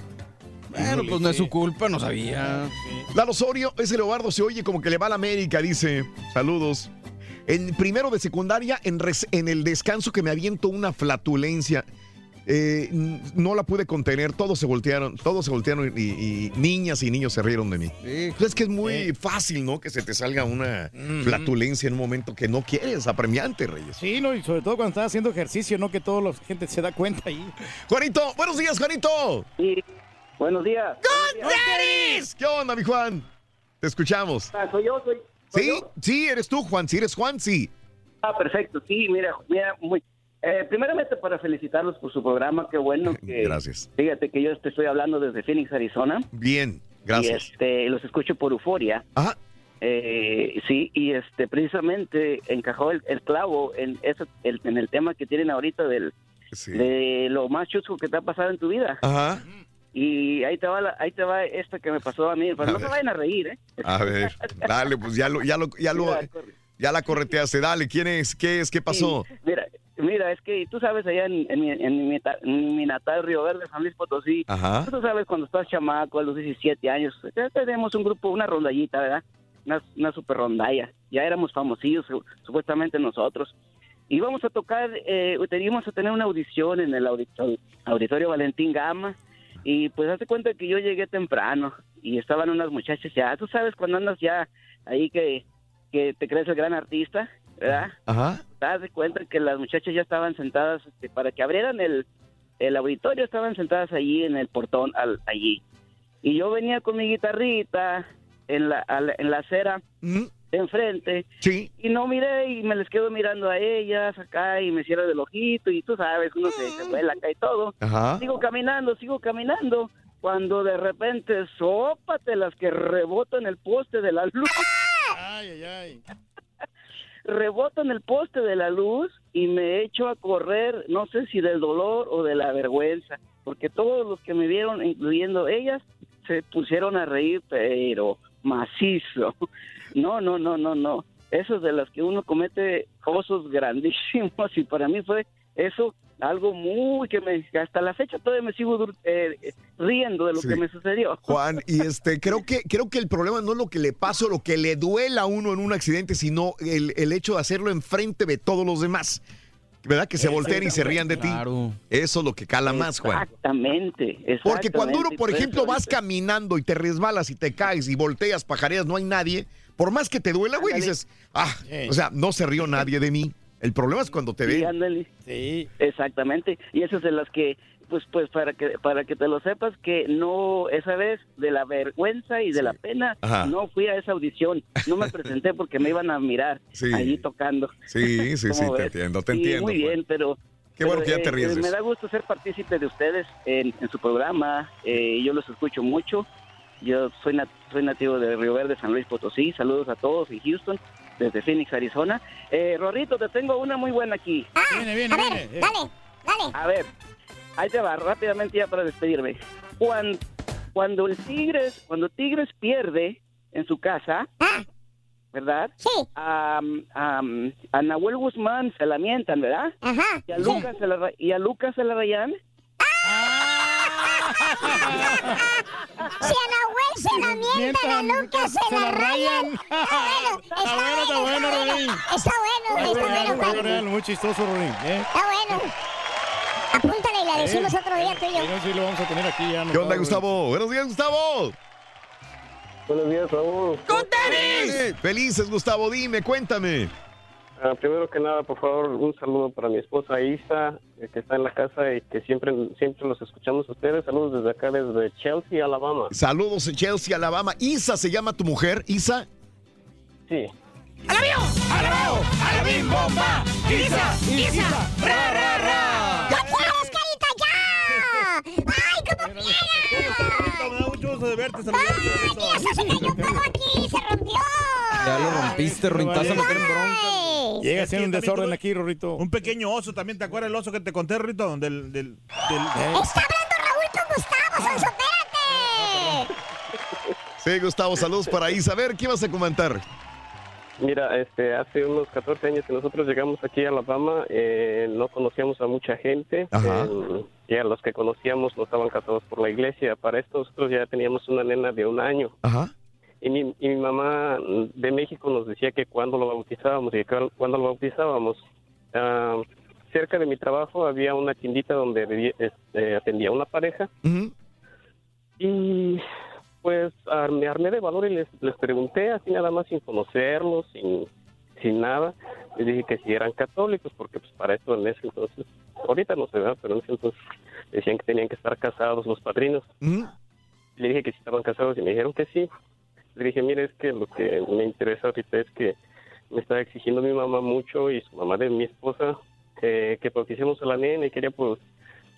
Bueno, pues no es su culpa, no sabía. Lalo Osorio, ese Leobardo se oye como que le va a la América, dice. Saludos. En primero de secundaria, en, res- en el descanso que me aviento una flatulencia. Eh, no la pude contener, todos se voltearon, todos se voltearon y, y niñas y niños se rieron de mí. Pues es que es muy fácil, ¿no? Que se te salga una flatulencia en un momento que no quieres, apremiante, Reyes. Sí, no, y sobre todo cuando estás haciendo ejercicio, no que toda la gente se da cuenta ahí. Juanito, buenos días, Juanito. Buenos días. ¿Qué onda, mi Juan? Te escuchamos. Ah, soy yo, soy. soy Sí, yo. sí, eres tú, Juan, sí, eres Juan, sí. Ah, perfecto. Sí, mira, mira, muy. Eh, primeramente para felicitarlos por su programa, qué bueno [laughs] que. Gracias. Fíjate que yo te estoy hablando desde Phoenix, Arizona. Bien, gracias. Y este, los escucho por Euforia. Ajá. Eh, sí, y este, precisamente encajó el, el clavo en, eso, el- en el tema que tienen ahorita del, de lo más chusco que te ha pasado en tu vida. Ajá. Y ahí te va, la- ahí te va esta que me pasó a mí. A no se ver. vayan a reír, ¿eh? A ver, dale, pues ya lo, ya lo, ya [laughs] lo, ya la correteaste. Dale, ¿quién es? ¿Qué es? ¿Qué pasó? Sí, mira, mira, es que tú sabes allá en, en mi, en mi ta- en mi natal Río Verde, San Luis Potosí, Ajá. tú sabes cuando estás chamaco, a los 17 años, ya tenemos un grupo, una rondallita, ¿verdad? Una, una super rondalla. Ya éramos famosillos, su- supuestamente nosotros. Íbamos a tocar, eh, teníamos a tener una audición en el auditorio, auditorio Valentín Gama. Y pues hace cuenta que yo llegué temprano y estaban unas muchachas ya, tú sabes cuando andas ya ahí que, que te crees el gran artista, ¿verdad? Ajá. te das de cuenta que las muchachas ya estaban sentadas este, para que abrieran el, el auditorio, estaban sentadas allí en el portón, al, allí. Y yo venía con mi guitarrita en la, a la- en la acera de enfrente. Sí. Y no miré y me les quedo mirando a ellas acá y me cierro del ojito y tú sabes, uno se, se vuela acá y todo. Ajá. Sigo caminando, sigo caminando. Cuando de repente, sópate las que rebotan el poste de la luz. Ay, ay, ay. Reboto en el poste de la luz y me echo a correr, no sé si del dolor o de la vergüenza, porque todos los que me vieron, incluyendo ellas, se pusieron a reír, pero macizo. [laughs] No, no, no, no, no. Eso es de las que uno comete osos grandísimos y para mí fue eso algo muy que me hasta la fecha todavía me sigo eh, eh, riendo de lo Sí. que me sucedió. [laughs] Juan, y este, creo que, creo que el problema no es lo que le pasa o lo que le duela a uno en un accidente, sino el, el hecho de hacerlo enfrente de todos los demás. ¿Verdad? Que se volteen y se rían de ti. Eso es lo que cala más, Juan. Exactamente. Porque cuando uno, por ejemplo, vas caminando y te resbalas y te caes y volteas, pajareas, no hay nadie, por más que te duela, güey, dices, ah, o sea, no se rió [laughs] nadie de mí. El problema es cuando te Sí, ven. ándale. Sí. Exactamente. Y esas de las que, pues, pues para que para que te lo sepas que no esa vez de la vergüenza y de la pena Ajá. no fui a esa audición, no me presenté porque me iban a mirar [laughs] Sí. allí tocando. Sí, sí, sí, ¿Cómo te entiendo, te Sí, entiendo. Muy Juan. bien, pero Qué bueno que ya te eh, ríes Me da gusto ser partícipe de ustedes en, en su programa. eh, yo los escucho mucho. Yo soy, nat- soy nativo de Río Verde, San Luis Potosí. Saludos a todos en Houston, desde Phoenix, Arizona. Eh, Rorrito, te tengo una muy buena aquí. Viene, viene, viene. Dale, dale. A ver, ahí te va, rápidamente ya para despedirme. Cuando, cuando el Tigres, cuando Tigres pierde en su casa, ¿verdad? Sí. A, a, a Nahuel Guzmán se la mientan, ¿verdad? Ajá. Y a Lucas se la, y a Lucas se la rayan. Si a Nahuel se la mientan, a Lucas se la rayan. [laughs] Está bueno, Está bueno, está bueno. Está bueno, está bueno, Está bueno, muy chistoso, Rodrín. ¿eh? Está bueno. Apúntale y la decimos otro día tú y yo. Sí, lo vamos a tener aquí ya. ¿Qué onda. Gustavo? Buenos días, Gustavo. Buenos días, Raúl. ¡Con Eh, Felices, Gustavo, dime, cuéntame. Ah, primero que nada, por favor, un saludo para mi esposa Isa, eh, que está en la casa y que siempre siempre los escuchamos a ustedes. Saludos desde acá, desde Chelsea, Alabama. Saludos en Chelsea, Alabama. Isa se llama tu mujer, Isa. Sí. ¡Alabío! ¡Alabao! ¡Alabim bomba! ¡Isa! ¡Isa! ¡Ra, ra, ra! ¡Ya quieres, carita, ya! ¡Ay, cómo quieres! Me da mucho gusto de verte. ¡Ay, pequeño perro aquí se rompió! Ya lo rompiste, Ruin. Te vas a meter en bronca. Llega siendo que un desorden aquí, Rorrito. Un pequeño oso también, ¿te acuerdas el oso que te conté, Rorrito? Del, del, del- ¡Está hablando Raúl con Gustavo, Sonso! ¡Espérate! Sí, Gustavo, saludos para Isa. A ver, ¿qué vas a comentar? Mira, este, hace unos 14 años que nosotros llegamos aquí a Alabama, eh, no conocíamos a mucha gente. Ajá. eh, y a los que conocíamos no estaban casados por la iglesia. Para esto nosotros ya teníamos una nena de un año. Ajá. Y mi, y mi mamá de México nos decía que cuando lo bautizábamos y que cuando lo bautizábamos. Ah, cerca de mi trabajo había una tiendita donde este, atendía una pareja. Y pues me armé de valor y les, les pregunté así nada más sin conocerlos, sin, sin nada. Les dije que si eran católicos, porque pues para esto en ese entonces, ahorita no se ve, pero en ese entonces decían que tenían que estar casados los padrinos. Le dije que si estaban casados y me dijeron que sí. Le dije, mire, es que lo que me interesa ahorita es que me está exigiendo mi mamá mucho y su mamá de mi esposa eh, que bauticemos a la nena y quería pues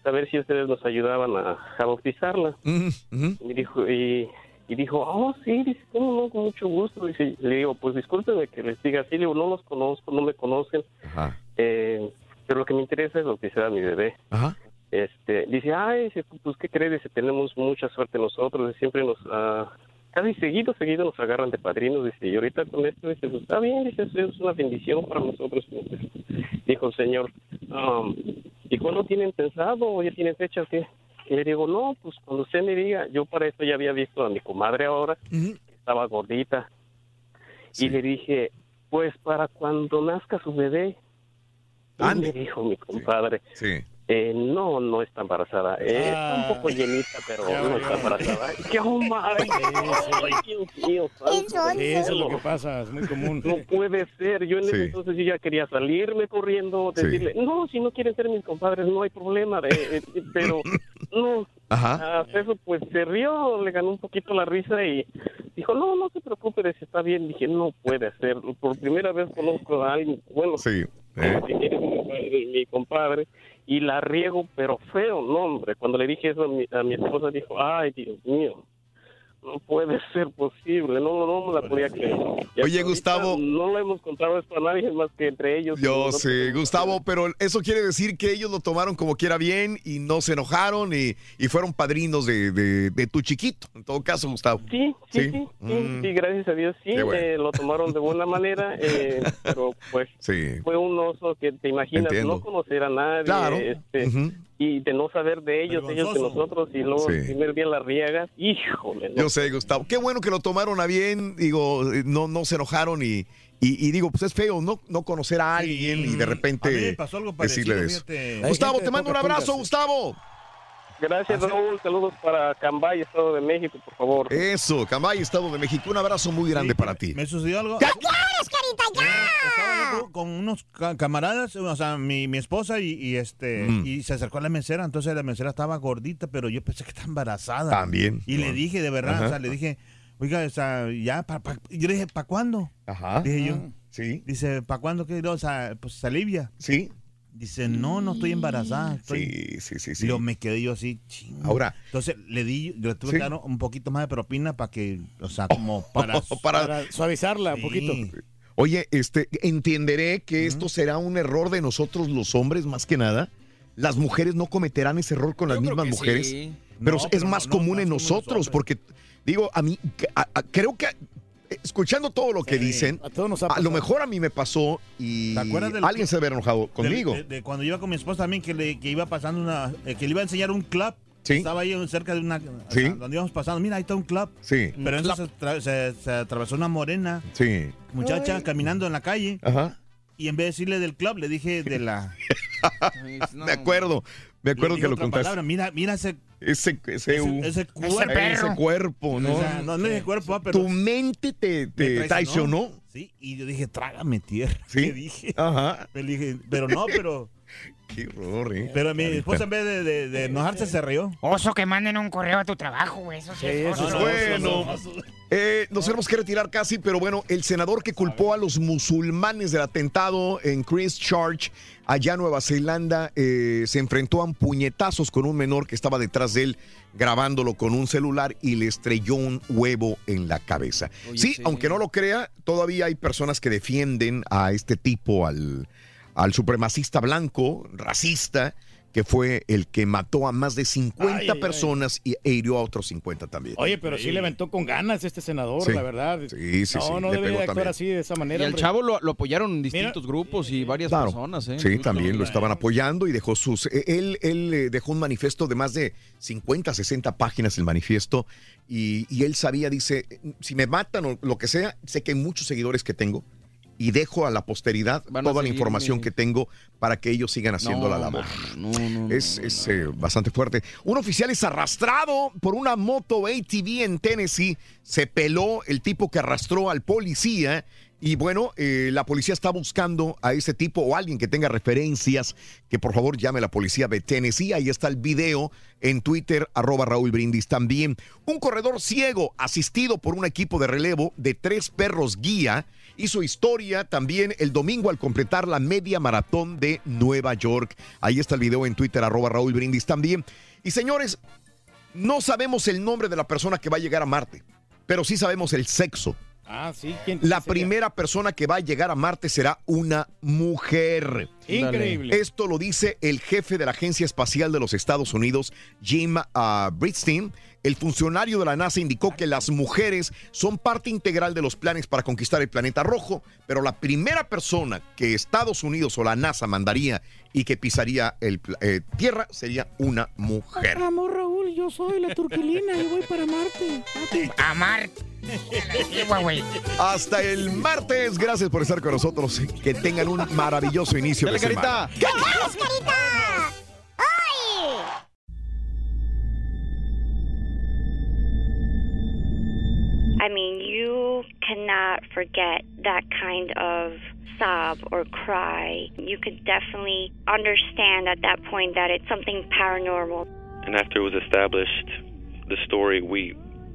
saber si ustedes nos ayudaban a, a bautizarla. Y dijo, y, y dijo, oh, sí, dice. Con mucho gusto. Dice, le digo, pues discúlpeme que les diga así. Le digo, no los conozco, no me conocen. Ajá. Eh, pero lo que me interesa es bautizar a mi bebé. Ajá. Este, dice, ay, pues, ¿qué crees? Dice, tenemos mucha suerte nosotros. Siempre nos, ah, casi seguido, seguido nos agarran de padrinos. Dice, y ahorita con esto, dice, pues, está bien, dice, es una bendición para nosotros. Dijo el señor, um, ¿y cuándo tienen pensado o ya tienen fecha o qué? Y le digo, no, pues cuando usted me diga, yo para esto ya había visto a mi comadre ahora, que estaba gordita. Y le dije, pues para cuando nazca su bebé. Y me dijo mi compadre, Sí. Eh, no, no está embarazada. Eh, Está un poco llenita, pero no está embarazada. ¡Qué oh Sí, del eso es lo que pasa, es muy común. No puede ser. Yo en ese Sí. entonces yo ya quería salirme corriendo, Sí. decirle, no, si no quieren ser mis compadres, no hay problema. eh, eh, pero no. Ajá. Hasta eso, pues se rió, le ganó un poquito la risa y dijo, no, no se preocupe, está bien. Dije, no puede ser. Por primera vez conozco a alguien, bueno, Sí. si quieres, mi compadre, mi compadre, y la riego, pero feo, no, hombre. Cuando le dije eso a mi, a mi esposa, dijo, ay, Dios mío, no puede ser posible, no, no me la podía creer. Oye, Gustavo. No le hemos contado esto a nadie más que entre ellos. Yo sé, Gustavo, pero eso quiere decir que ellos lo tomaron como quiera bien y no se enojaron y, y fueron padrinos de, de- de tu chiquito. En todo caso, Gustavo. Sí, sí, sí, sí, Mm. sí, gracias a Dios, sí, bueno. eh, lo tomaron de buena manera, [laughs] eh, pero pues Sí. fue un oso que te imaginas Entiendo. no conocer a nadie, Claro. este, Ujú. Y de no saber de ellos, ellos de nosotros, y luego Sí. primer día la riegas, híjole, no. Yo sé, Gustavo. Qué bueno que lo tomaron a bien. Digo, eh, no, no se enojaron y, y, y digo, pues es feo no, no conocer a alguien y de repente A mí me pasó algo parecido, decirle eso. fíjate. Gustavo, te mando un abrazo, Pocahontas. Gustavo. Gracias, Raúl, saludos para Cambay, Estado de México, por favor. Eso, Cambay, Estado de México. Un abrazo muy grande para ti. ¿Me sucedió algo? ¿Qué quieres, carita, ya? Estaba yo con unos ca- camaradas, o sea, mi, mi esposa y, y, este Mm. y se acercó a la mesera, entonces la mesera estaba gordita, pero yo pensé que estaba embarazada. También. Y le dije, de verdad, Ajá. o sea, le dije, oiga, o sea, ya, pa, pa- y yo le dije, ¿para cuándo? Ajá. Dije yo. Sí. Dice, ¿para cuándo qué? O sea, pues se alivia. Sí. Dice, no, no estoy embarazada. Estoy... Sí, sí, sí, Y sí. yo me quedé yo así, ching. Ahora. Entonces le di, yo le tuve Sí. que dar un poquito más de propina para que, o sea, como [laughs] [laughs] para, Para- suavizarla un poquito. Oye, este, entenderé que esto será un error de nosotros los hombres más que nada. Las mujeres no cometerán ese error con las mismas que mujeres. sí. Pero No, es pero más no, común en nosotros, porque digo, a mí, a- a- creo que escuchando todo lo que dicen, a todos nos ha a lo mejor a mí me pasó y ¿Te acuerdas del- alguien se había enojado conmigo. De, de- de cuando iba con mi esposa también, que, le, que iba pasando una. eh, que le iba a enseñar un club. Sí. Estaba ahí cerca de una. o Sí. sea, donde íbamos pasando. Mira, ahí está un club. Sí. Pero entonces se, tra- se- se atravesó una morena Sí. muchacha caminando en la calle. Ajá. Y en vez de decirle del club, le dije de la. [laughs] me acuerdo. Me acuerdo que lo contaste. palabra, mira, mira ese, Ese, ese, ese, ese cuerpo. ese cuerpo, ¿no? O sea, no, no es el cuerpo, ah, pero Tu mente te, te me traicionó. Sí, y yo dije, trágame tierra. Sí. [laughs] ¿Qué dije? Ajá. Le dije, pero no, pero. Qué horror, ¿eh? Pero mi esposa en vez de, de- de enojarse se rió. Oso que manden un correo a tu trabajo, güey. Eso sí, es oso. Bueno, eh, nos tenemos que retirar casi, pero bueno, el senador que culpó a los musulmanes del atentado en Christchurch, allá en Nueva Zelanda, eh, se enfrentó a puñetazos con un menor que estaba detrás de él grabándolo con un celular y le estrelló un huevo en la cabeza. Oye, sí, sí. aunque no lo crea, todavía hay personas que defienden a este tipo, al, al supremacista blanco, racista, que fue el que mató a más de 50 Ay, ay, ay. personas y e hirió a otros 50 también. Oye, pero sí le aventó con ganas este senador, Sí. la verdad. Sí, sí, no, sí, no le debe pegó de actuar también. así, de esa Y manera. al hombre. chavo lo, lo apoyaron en distintos grupos y varias Claro. personas, ¿eh? Sí, también lo estaban apoyando y dejó sus. eh, Él, él eh, dejó un manifiesto de más de 50, 60 páginas el manifiesto y, y él sabía, dice, si me matan o lo que sea, sé que hay muchos seguidores que tengo y dejo a la posteridad a toda la información que tengo para que ellos sigan haciendo No, la labor. No, no, no, Es, es, eh, bastante fuerte. Un oficial es arrastrado por una moto ATV en Tennessee. Se peló el tipo que arrastró al policía. Y bueno, eh, la policía está buscando a ese tipo o alguien que tenga referencias, que por favor llame a la policía de Tennessee. Ahí está el video en Twitter, arroba Raúl Brindis también. Un corredor ciego asistido por un equipo de relevo de tres perros guía hizo historia también el domingo al completar la media maratón de Nueva York. Ahí está el video en Twitter, arroba Raúl Brindis también. Y señores, no sabemos el nombre de la persona que va a llegar a Marte, pero sí sabemos el sexo. Ah, sí. ¿quién La sería? primera persona que va a llegar a Marte será una mujer. Increíble. Esto lo dice el jefe de la Agencia Espacial de los Estados Unidos, Jim ah, Bridenstine. El funcionario de la NASA indicó que las mujeres son parte integral de los planes para conquistar el planeta rojo, pero la primera persona que Estados Unidos o la NASA mandaría y que pisaría el eh, Tierra sería una mujer. Amor Raúl, yo soy la turquilina y voy para Marte. A Marte. Güey. [laughs] Hasta el martes. Gracias por estar con nosotros. Que tengan un maravilloso inicio de Dale, semana. carita. ¡Vamos, carita! ¡Ay! I mean, you cannot forget that kind of sob or cry. You could definitely understand at that point that it's something paranormal. And after it was established, the story, we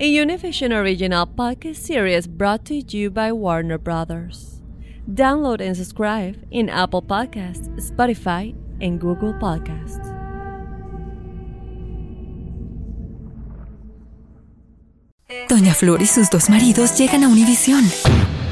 a Univision original podcast series brought to you by Warner Brothers. Download and subscribe in Apple Podcasts, Spotify, and Google Podcasts. Doña Flor y sus dos maridos llegan a Univisión.